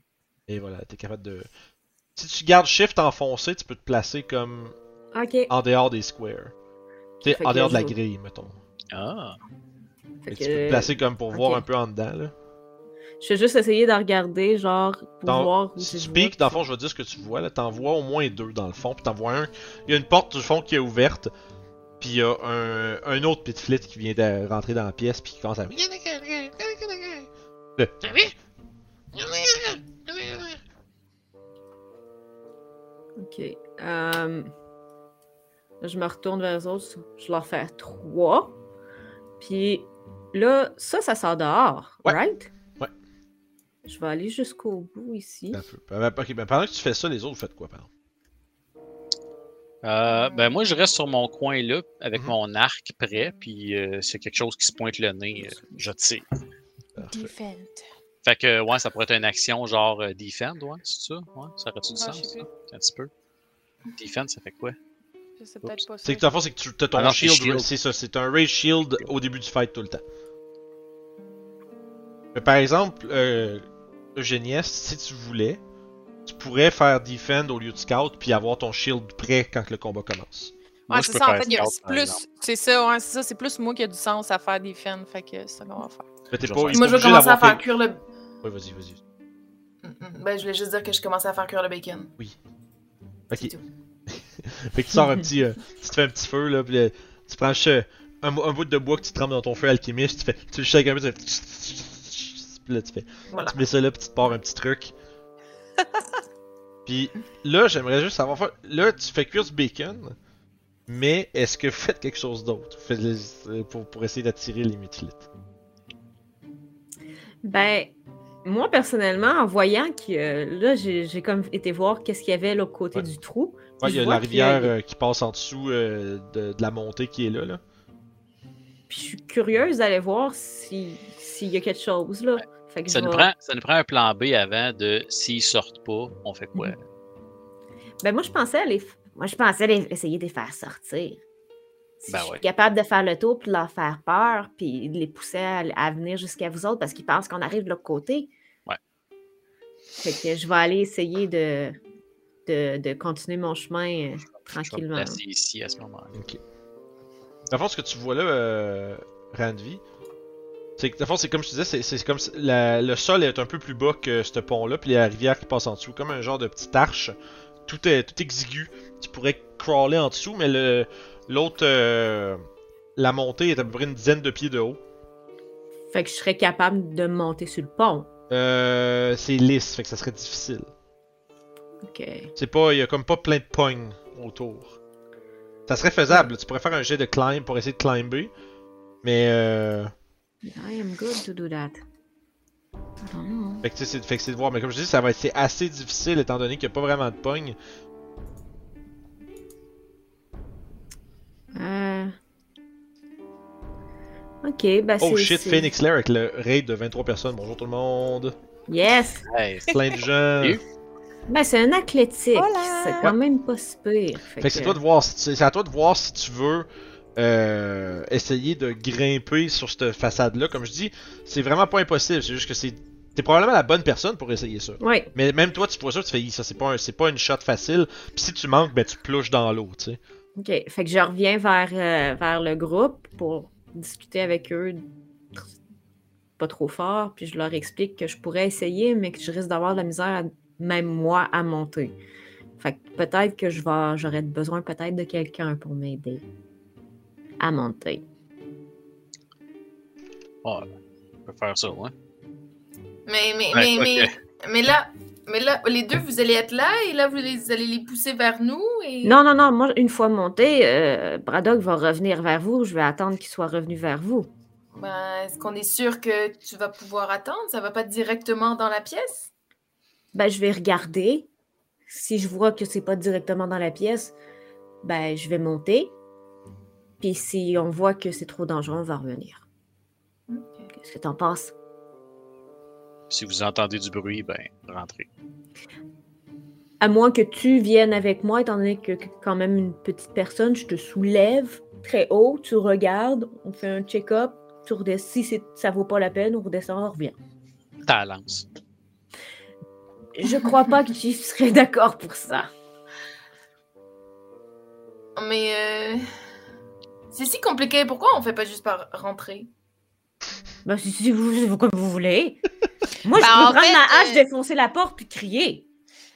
Et voilà, t'es capable de. Si tu gardes Shift enfoncé, tu peux te placer comme Ok. en dehors des squares. Tu sais, en dehors de la grille, mettons. Ah. Fait Mais que, tu peux te placer comme pour voir un peu en dedans, là. Je vais juste essayer de regarder, genre, pour Dans- voir où Si tu je piques, vois. dans le fond, je vais dire ce que tu vois, là. T'en vois au moins deux dans le fond, puis t'en vois un. Il y a une porte du fond qui est ouverte, puis il y a un, un autre pit flit qui vient de rentrer dans la pièce, puis qui commence à. Le- Ok. Là, je me retourne vers les autres. Je leur fais trois. Puis là, ça, ça sort dehors, Ouais. right? Ouais. Je vais aller jusqu'au bout ici. Un peu. Ben, ben, ok, ben, pendant que tu fais ça, les autres, vous faites quoi, pardon? Euh, ben moi, je reste sur mon coin là, avec Mhm. mon arc prêt, puis euh, a quelque chose qui se pointe le nez, euh, je tire. Defend. Fait que, ouais, ça pourrait être une action genre euh, defend, ouais, c'est ça? Ouais, ça aurait-tu du sens? Un petit peu. Defend, ça fait quoi? Je sais peut-être pas ça. C'est que fond, c'est que tu as ton Ah non, c'est shield, shield. c'est ça, c'est un raise shield au début du fight tout le temps. Mais par exemple, euh, si tu voulais, tu pourrais faire defend au lieu de scout puis avoir ton shield prêt quand le combat commence. Moi, Ouais, c'est ça, en fait, c'est plus. C'est ça, ouais, c'est ça, c'est plus moi qui a du sens à faire des fans, fait que c'est ça qu'on va faire. Mais pas, Moi, je vais obligé commencer à faire cuire le. Ouais, vas-y, vas-y. Mm, mm. Ben, je voulais juste dire que je commençais à faire cuire le bacon. Ok. C'est tout. Fait que tu sors un petit. euh, tu te fais un petit feu, là, puis euh, tu prends euh, un, un bout de bois que tu trempes dans ton feu alchimiste, tu fais. Tu le shakes un peu, tu fais. Puis là, tu fais. Voilà. Tu mets ça là, puis tu te pars un petit truc. puis là, j'aimerais juste savoir. Là, tu fais cuire du bacon, mais est-ce que vous faites quelque chose d'autre? Les- pour, pour essayer d'attirer les mythlites Ben, moi, personnellement, en voyant que euh, là, j'ai comme été voir qu'est-ce qu'il y avait l'autre côté Ouais. du trou. Ouais, il y a la a- rivière euh, qui passe en dessous euh, de, de la montée qui est là. là. Puis je suis curieuse d'aller voir si- s'il y a quelque chose, là. Fait que Ça je nous, prend, ça nous prend un plan B avant de s'ils sortent pas, on fait quoi? Ben, moi, je pensais aller... Moi, je pensais les- essayer de les faire sortir. Si Ben je suis ouais. capable de faire le tour puis de leur faire peur, puis de les pousser à, à venir jusqu'à vous autres parce qu'ils pensent qu'on arrive de l'autre côté. Ouais. Fait que je vais aller essayer de, de, de continuer mon chemin euh, Je vais me tranquillement. ici à ce moment-là. Ok. Dans le fond, ce que tu vois là, euh, Randvi, c'est fond, c'est comme je te disais, c'est- c'est comme la- le sol est un peu plus bas que ce pont-là, puis la rivière qui passe en dessous, comme un genre de petite arche. Tout est tout exigu. Tu pourrais crawler en dessous, mais le l'autre, euh, la montée est à peu près une dizaine de pieds de haut. Fait que je serais capable de monter sur le pont. Euh, c'est lisse, fait que ça serait difficile. Ok. C'est pas, il y a comme pas plein de pognes autour. Ça serait faisable. Tu pourrais faire un jet de climb pour essayer de climber, mais euh, I am good to do that. I don't know. Fait que, tu sais, c'est fait que c'est de voir, mais comme je dis, ça va être assez difficile étant donné qu'il n'y a pas vraiment de pogne. Euh... Ok, ben Oh c'est- shit, c'est- Phoenix Lair avec le raid de 23 personnes. Bonjour tout le monde. Yes! Hey, Plein de gens. Ben c'est un athlétique. C'est quand même pas si pire. Fait que c'est toi de voir, si tu- c'est à toi de voir si tu veux euh, essayer de grimper sur cette façade-là. Comme je dis, c'est vraiment pas impossible. C'est juste que c'est t'es probablement la bonne personne pour essayer ça. Ouais, Mais même toi, tu vois ça, tu fais, ça c'est pas un, c'est pas une shot facile. Puis si tu manques, ben tu plouches dans l'eau, tu sais. ok. Fait que je reviens vers, euh, vers le groupe pour discuter avec eux pas trop fort, puis je leur explique que je pourrais essayer, mais que je risque d'avoir de la misère, à- même moi, à monter. Fait que peut-être que je vais, j'aurais besoin peut-être de quelqu'un pour m'aider à monter. Ouais, on peut faire ça, ouais. Mais, mais, Ouais, mais, mais, là, mais là, les deux, vous allez être là et là, vous les- allez les pousser vers nous et... Non, non, non, moi, une fois monté, euh, Braddock va revenir vers vous. Je vais attendre qu'il soit revenu vers vous. Ben, est-ce qu'on est sûr que tu vas pouvoir attendre? Ça va pas directement dans la pièce? Ben, je vais regarder. Si je vois que c'est pas directement dans la pièce, ben, je vais monter. Puis si on voit que c'est trop dangereux, on va revenir. Qu'est-ce que t'en penses? Si vous entendez du bruit, ben, rentrez. À moins que tu viennes avec moi, étant donné que, que quand même une petite personne, je te soulève très haut, tu regardes, on fait un check-up, tu redescends. Si ça vaut pas la peine, on redescend, on revient. Ta lance. Je crois pas que tu serais d'accord pour ça. Mais euh, c'est si compliqué. Pourquoi on fait pas juste par rentrer? Ben, si, si vous, c'est comme vous voulez. Moi, je Ben, peux en prendre fait, ma hache, euh, défoncer la porte puis crier.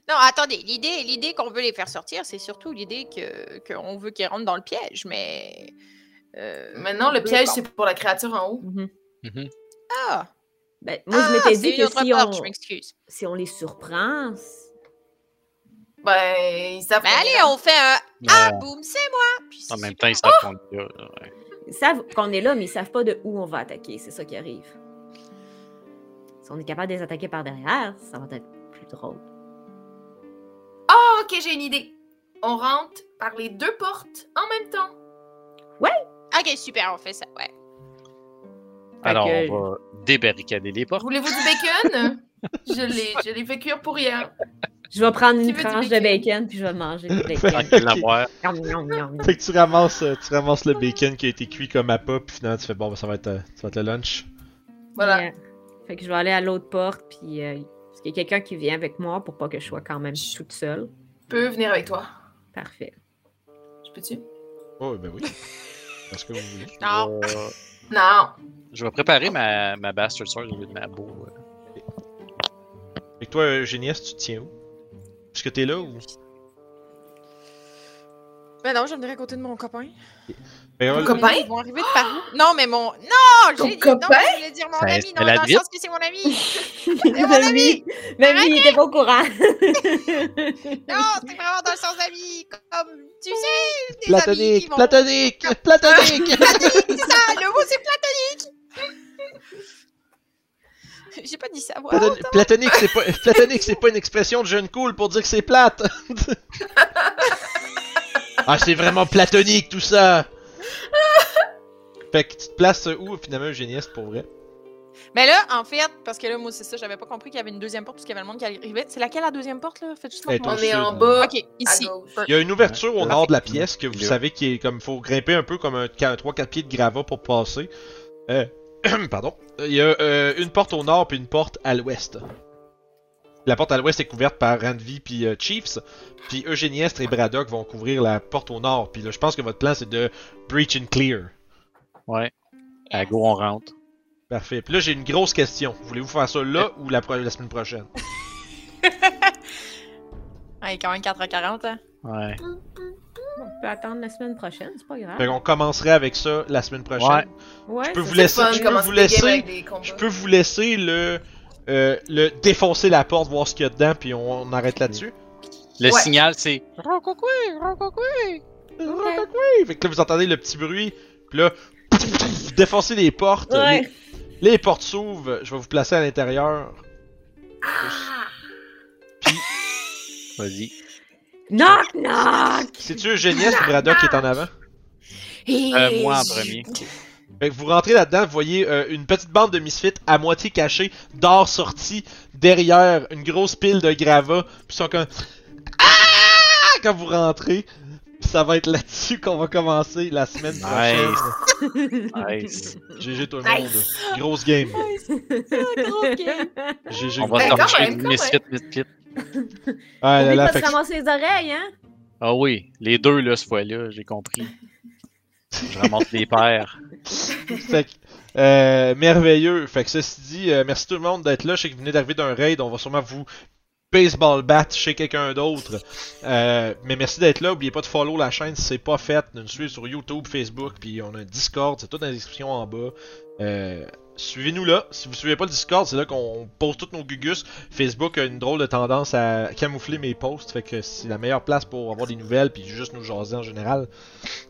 Non, attendez, l'idée, l'idée qu'on veut les faire sortir, c'est surtout l'idée que qu'on veut qu'ils rentrent dans le piège, mais. euh, Maintenant, le piège, c'est pour la créature en haut. Mhm. Mhm. Ah! Ben, moi, je Ah, m'étais dit que si porte, on, je si on les surprend, Ben, ils savent. Ben qu'on est allez, on fait un Ah, Ouais. boum, c'est moi! Puis En même temps, ils super. savent qu'on est là. ouais. ils savent qu'on est là, mais ils savent pas de où on va attaquer. C'est ça qui arrive. Si on est capable de les attaquer par derrière, ça va être plus drôle. Ah, ok, j'ai une idée. On rentre par les deux portes en même temps. Ok, super, on fait ça, ouais. Alors, que- on va débarricader les portes. Voulez-vous du bacon? je l'ai, je l'ai fait cuire pour hier. Je vais prendre une tranche de bacon? puis je vais manger du bacon. Fait que tu ramasses, euh, tu ramasses le bacon qui a été cuit comme à pas, puis finalement tu fais bon, ben, ça va être, euh, ça va être le lunch. Voilà. Yeah. Fait que je vais aller à l'autre porte puis euh, parce qu'il y a quelqu'un qui vient avec moi pour pas que je sois quand même toute seule. Je peux venir avec toi. Parfait. Je peux-tu? Oh, ben oui. Est-ce que vous voulez? Non. Euh, Non. je vais préparer ma, ma Bastard Sword au lieu de ma bow. euh. Fait que toi, Eugénie, tu te tiens où? Est-ce que t'es là ou? Ben non, je me à côté de mon copain. Ben, Ton on- copain? Ils vont arriver de par où? Non, mais mon. Non! Ton j'ai dit- copain? Non, je voulais dire mon Ben, ami, c'est non, la dans le drip. sens que c'est mon ami! C'est mon ami! même lui, il était pas au courant. Non, c'est vraiment dans le sens ami! Comme, tu sais, des amis qui Platonique! vont... Platonique! Platonique! Platonique, c'est ça! Le mot, c'est platonique! J'ai pas dit ça. Platon- Platonique, c'est pas, platonique, c'est pas une expression de jeune cool pour dire que c'est plate. ah, c'est vraiment platonique tout ça. Fait que tu te places où finalement, Eugénie, c'est pour vrai? Mais là, en fait, parce que là, moi, c'est ça, j'avais pas compris qu'il y avait une deuxième porte, parce qu'il y avait le monde qui arrivait. C'est laquelle la deuxième porte, là? Faites juste On est en bas. Ok, ici. Il y a une ouverture au nord de la pièce que vous savez qui est comme faut grimper un peu comme un 3-4 pieds de gravat pour passer. Euh, pardon. Il y a euh, une porte au nord puis une porte à l'ouest. La porte à l'ouest est couverte par Randvi puis euh, Chiefs. Puis Eugéniestre et Braddock vont couvrir la porte au nord. Puis là, je pense que votre plan c'est de breach and clear. Ouais. À go, on rentre. Parfait. Puis là, j'ai une grosse question. Voulez-vous faire ça là ou la, pro- la semaine prochaine? Ah, il est quand même 4h40, hein? Ouais. On peut attendre la semaine prochaine, c'est pas grave. Fait qu'on commencerait avec ça la semaine prochaine. Ouais. Ouais, Je peux vous laisser, je peux vous laisser, je peux vous laisser le, euh, le défoncer la porte, voir ce qu'il y a dedans, puis on, on arrête là-dessus. Le Ouais. signal, c'est. Oui, fait que là vous entendez le petit bruit, puis là, vous défoncez les portes, Ouais. les, les portes s'ouvrent, je vais vous placer à l'intérieur. Vas-y. Knock, knock! C'est-tu Eugénies ou Braddock qui est en avant? Euh, moi en premier. Fait que vous rentrez là-dedans, vous voyez euh, une petite bande de misfits à moitié cachée, d'or sorti derrière une grosse pile de gravats, puis ils sont comme ah quand vous rentrez. Puis ça va être là-dessus qu'on va commencer la semaine prochaine. Nice. GG tout le monde. Grosse game. Gros game. GG. On va Ben, même, quand Misfit, Misfit. Ah, là, là, fait ramasser les oreilles, hein? Ah oui, les deux là, cette fois-là, j'ai compris. Je ramasse les paires. Fait que, euh, merveilleux. Fait que ceci dit, euh, merci tout le monde d'être là. Je sais que vous venez d'arriver d'un raid. On va sûrement vous baseball bat chez quelqu'un d'autre. Euh, mais merci d'être là. Oubliez pas de follow la chaîne si c'est pas fait. De nous suivre sur YouTube, Facebook, puis on a un Discord. C'est tout dans la description en bas. Euh, Suivez-nous là. Si vous suivez pas le Discord, c'est là qu'on pose tous nos gugus. Facebook a une drôle de tendance à camoufler mes posts, fait que c'est la meilleure place pour avoir des nouvelles puis juste nous jaser en général.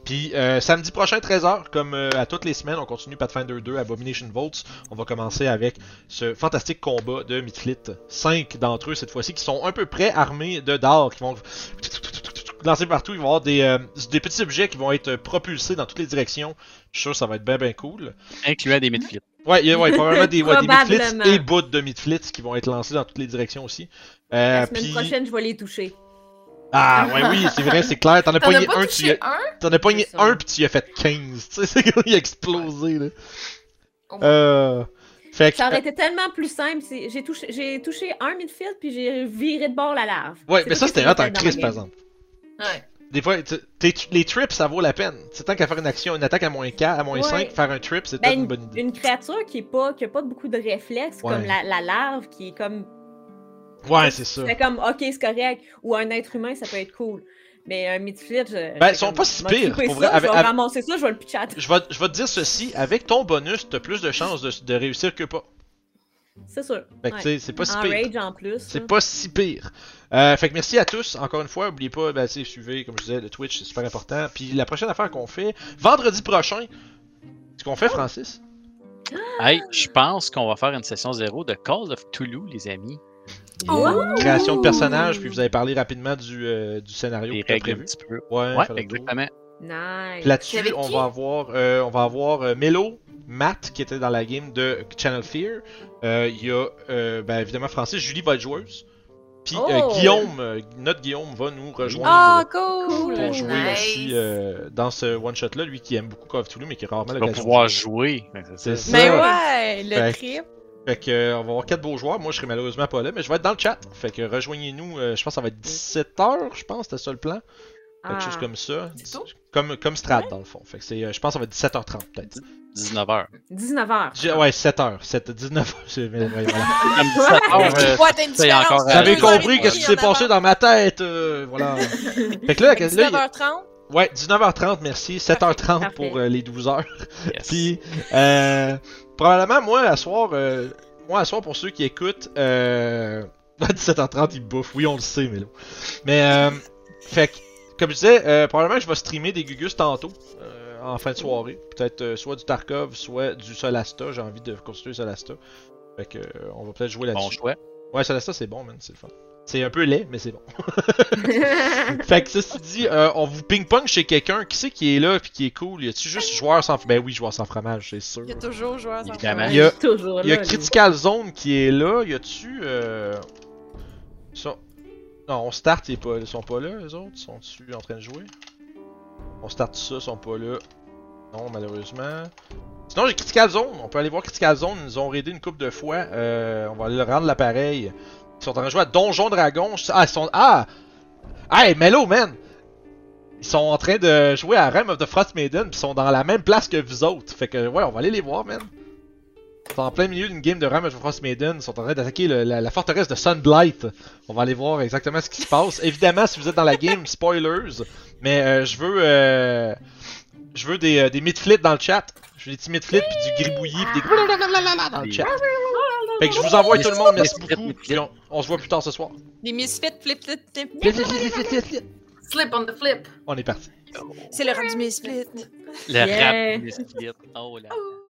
Puis euh, samedi prochain 13h, comme euh, à toutes les semaines, on continue Pathfinder 2 Abomination Volts. On va commencer avec ce fantastique combat de Midfleet. Cinq d'entre eux cette fois-ci qui sont un peu près armés de dards, lancer partout. Ils vont avoir des, euh, des petits objets qui vont être propulsés dans toutes les directions. Je suis sûr que ça va être bien bien cool. Incluant des midflits. Ouais, il y a ouais, probablement des, ouais, des midflits et bouts de midflits qui vont être lancés dans toutes les directions aussi. Euh, La semaine puis- prochaine, je vais les toucher. Ah, ouais, oui, c'est vrai, c'est clair. T'en as pogné pas un, tu y? T'en as pogné un, puis tu y as fait 15. Tu sais, c'est il a explosé, là. Oh. Euh... Fait que... Ça aurait été tellement plus simple. si- J'ai touché, un midfield, puis j'ai viré de bord la larve. Ouais, mais ça, c'était hot en crise, par exemple. Ouais. Des fois, les trips, ça vaut la peine. C'est tant qu'à faire une action, une attaque à moins 4, à moins Ouais. 5, faire un trip, c'est Ben, une une, bonne idée. une créature qui est pas, qui a pas beaucoup de réflexes, Ouais. comme la, la larve, qui est comme. Ouais, c'est ça. C'est comme, ok, c'est correct. Ou un être humain, ça peut être cool. Mais un midfleet, je. Ben, je ils sont comme, pas si je vais pires, pour ça, vrai, Je avec- vais avec- ramasser ça, je vais le pitcher. Je vais, je vais te dire ceci, avec ton bonus, t'as plus de chances de, de réussir que pas. C'est sûr. Fait que, Ouais. tu sais, c'est pas si En pire. rage en plus. C'est pas si pire. Euh, fait que merci à tous, encore une fois. Oubliez pas, ben, suivez, comme je disais, le Twitch, c'est super important. Puis la prochaine affaire qu'on fait, vendredi prochain, ce qu'on fait, Francis? Hey, je pense qu'on va faire une session zéro de Call of Toulouse, les amis. Oh! Création de personnages, puis vous avez parlé rapidement du, euh, du scénario Les que t'as règles un prévu. petit peu. Ouais, exactement. Nice. Là-dessus, on va avoir, euh, on va avoir euh, Melo, Matt qui était dans la game de Channel Fear. Euh, Il y a euh, ben, évidemment Francis, Julie va être joueuse. Puis euh, Oh! Guillaume, euh, notre Guillaume va nous rejoindre Ah, cool! pour jouer Nice. aussi euh, dans ce one shot là, lui qui aime beaucoup Call of Toulouse mais qui a rarement On va l'occasion. pouvoir de jouer. jouer. C'est c'est ça. Mais ouais, le Fait- trip. Fait que euh, on va avoir quatre beaux joueurs. Moi, je serai malheureusement pas là, mais je vais être dans le chat. Fait que rejoignez-nous. euh, je pense que ça va être 17h, je pense, c'était ça le plan. Quelque Ah. chose comme ça. Comme comme Strad dans le fond. Fait que c'est, euh, je pense que ça va être 17h30 peut-être. 19h. 19h. J'ai- Ouais, 7h. 7, 19h. c'est- mais- ouais, voilà. Comme 17h, euh, a encore, euh, J'avais compris qu'est-ce qui s'est passé dans ma tête. euh, voilà. fait que là, Fait que là, il- 19h30. ouais, 19h30, merci. 7h30 Parfait. pour euh, les 12h. yes. Puis, euh, probablement, moi, à soir, euh, moi, à soir, pour ceux qui écoutent, euh, à 17h30, ils bouffent. Oui, on le sait, mais là. Mais, euh, fait que, comme je disais, euh, probablement que je vais streamer des Gugus tantôt, euh, en fin de soirée. Peut-être euh, soit du Tarkov, soit du Solasta. J'ai envie de construire Solasta. Fait que, euh, on va peut-être jouer Bon là-dessus. choix. Ouais, Solasta, c'est bon, man, c'est le fun. C'est un peu laid, mais c'est bon. Fait que ceci dit, euh, on vous ping-pong chez quelqu'un. Qui c'est qui est là puis qui est cool? Y a-tu juste joueur sans... Ben oui, joueur sans fromage, c'est sûr. Il y a toujours joueur sans Évidemment. fromage. Il y a- toujours Il y a là, lui. Critical Zone qui est là. Y a-tu. Euh... Non, on start, ils, est pas... ils sont pas là, les autres? Sont-tu en train de jouer? On start ça, ils sont pas là. Non, malheureusement. Sinon, j'ai Critical Zone. On peut aller voir Critical Zone. Ils nous ont raidé une couple de fois. Euh, on va aller rendre l'appareil. Ils sont en train de jouer à Donjon Dragon. Ah, ils sont. Ah Hey, Mello, man Ils sont en train de jouer à Realm of the Frost Maiden. Puis ils sont dans la même place que vous autres. Fait que, ouais, on va aller les voir, man. Ils sont en plein milieu d'une game de the Frost Maiden. Ils sont en train d'attaquer le- la, la forteresse de Sunblight. On va aller voir exactement ce qui se passe. Évidemment, si vous êtes dans la game, spoilers. Mais euh, je veux. Euh, je veux des, euh, des mid-flits dans le chat. Je veux des petits mid-flits puis du gribouillis puis des dans le chat. Fait que je vous envoie tout le monde, merci beaucoup. Puis on, on se voit plus tard ce soir. Les misfits, flip, flip, flip. Flip, flip, flip, flip, flip, flip. Slip on the flip. On est parti. C'est le rap du misfit. Le Yeah. rap des splits. Oh là. Oh.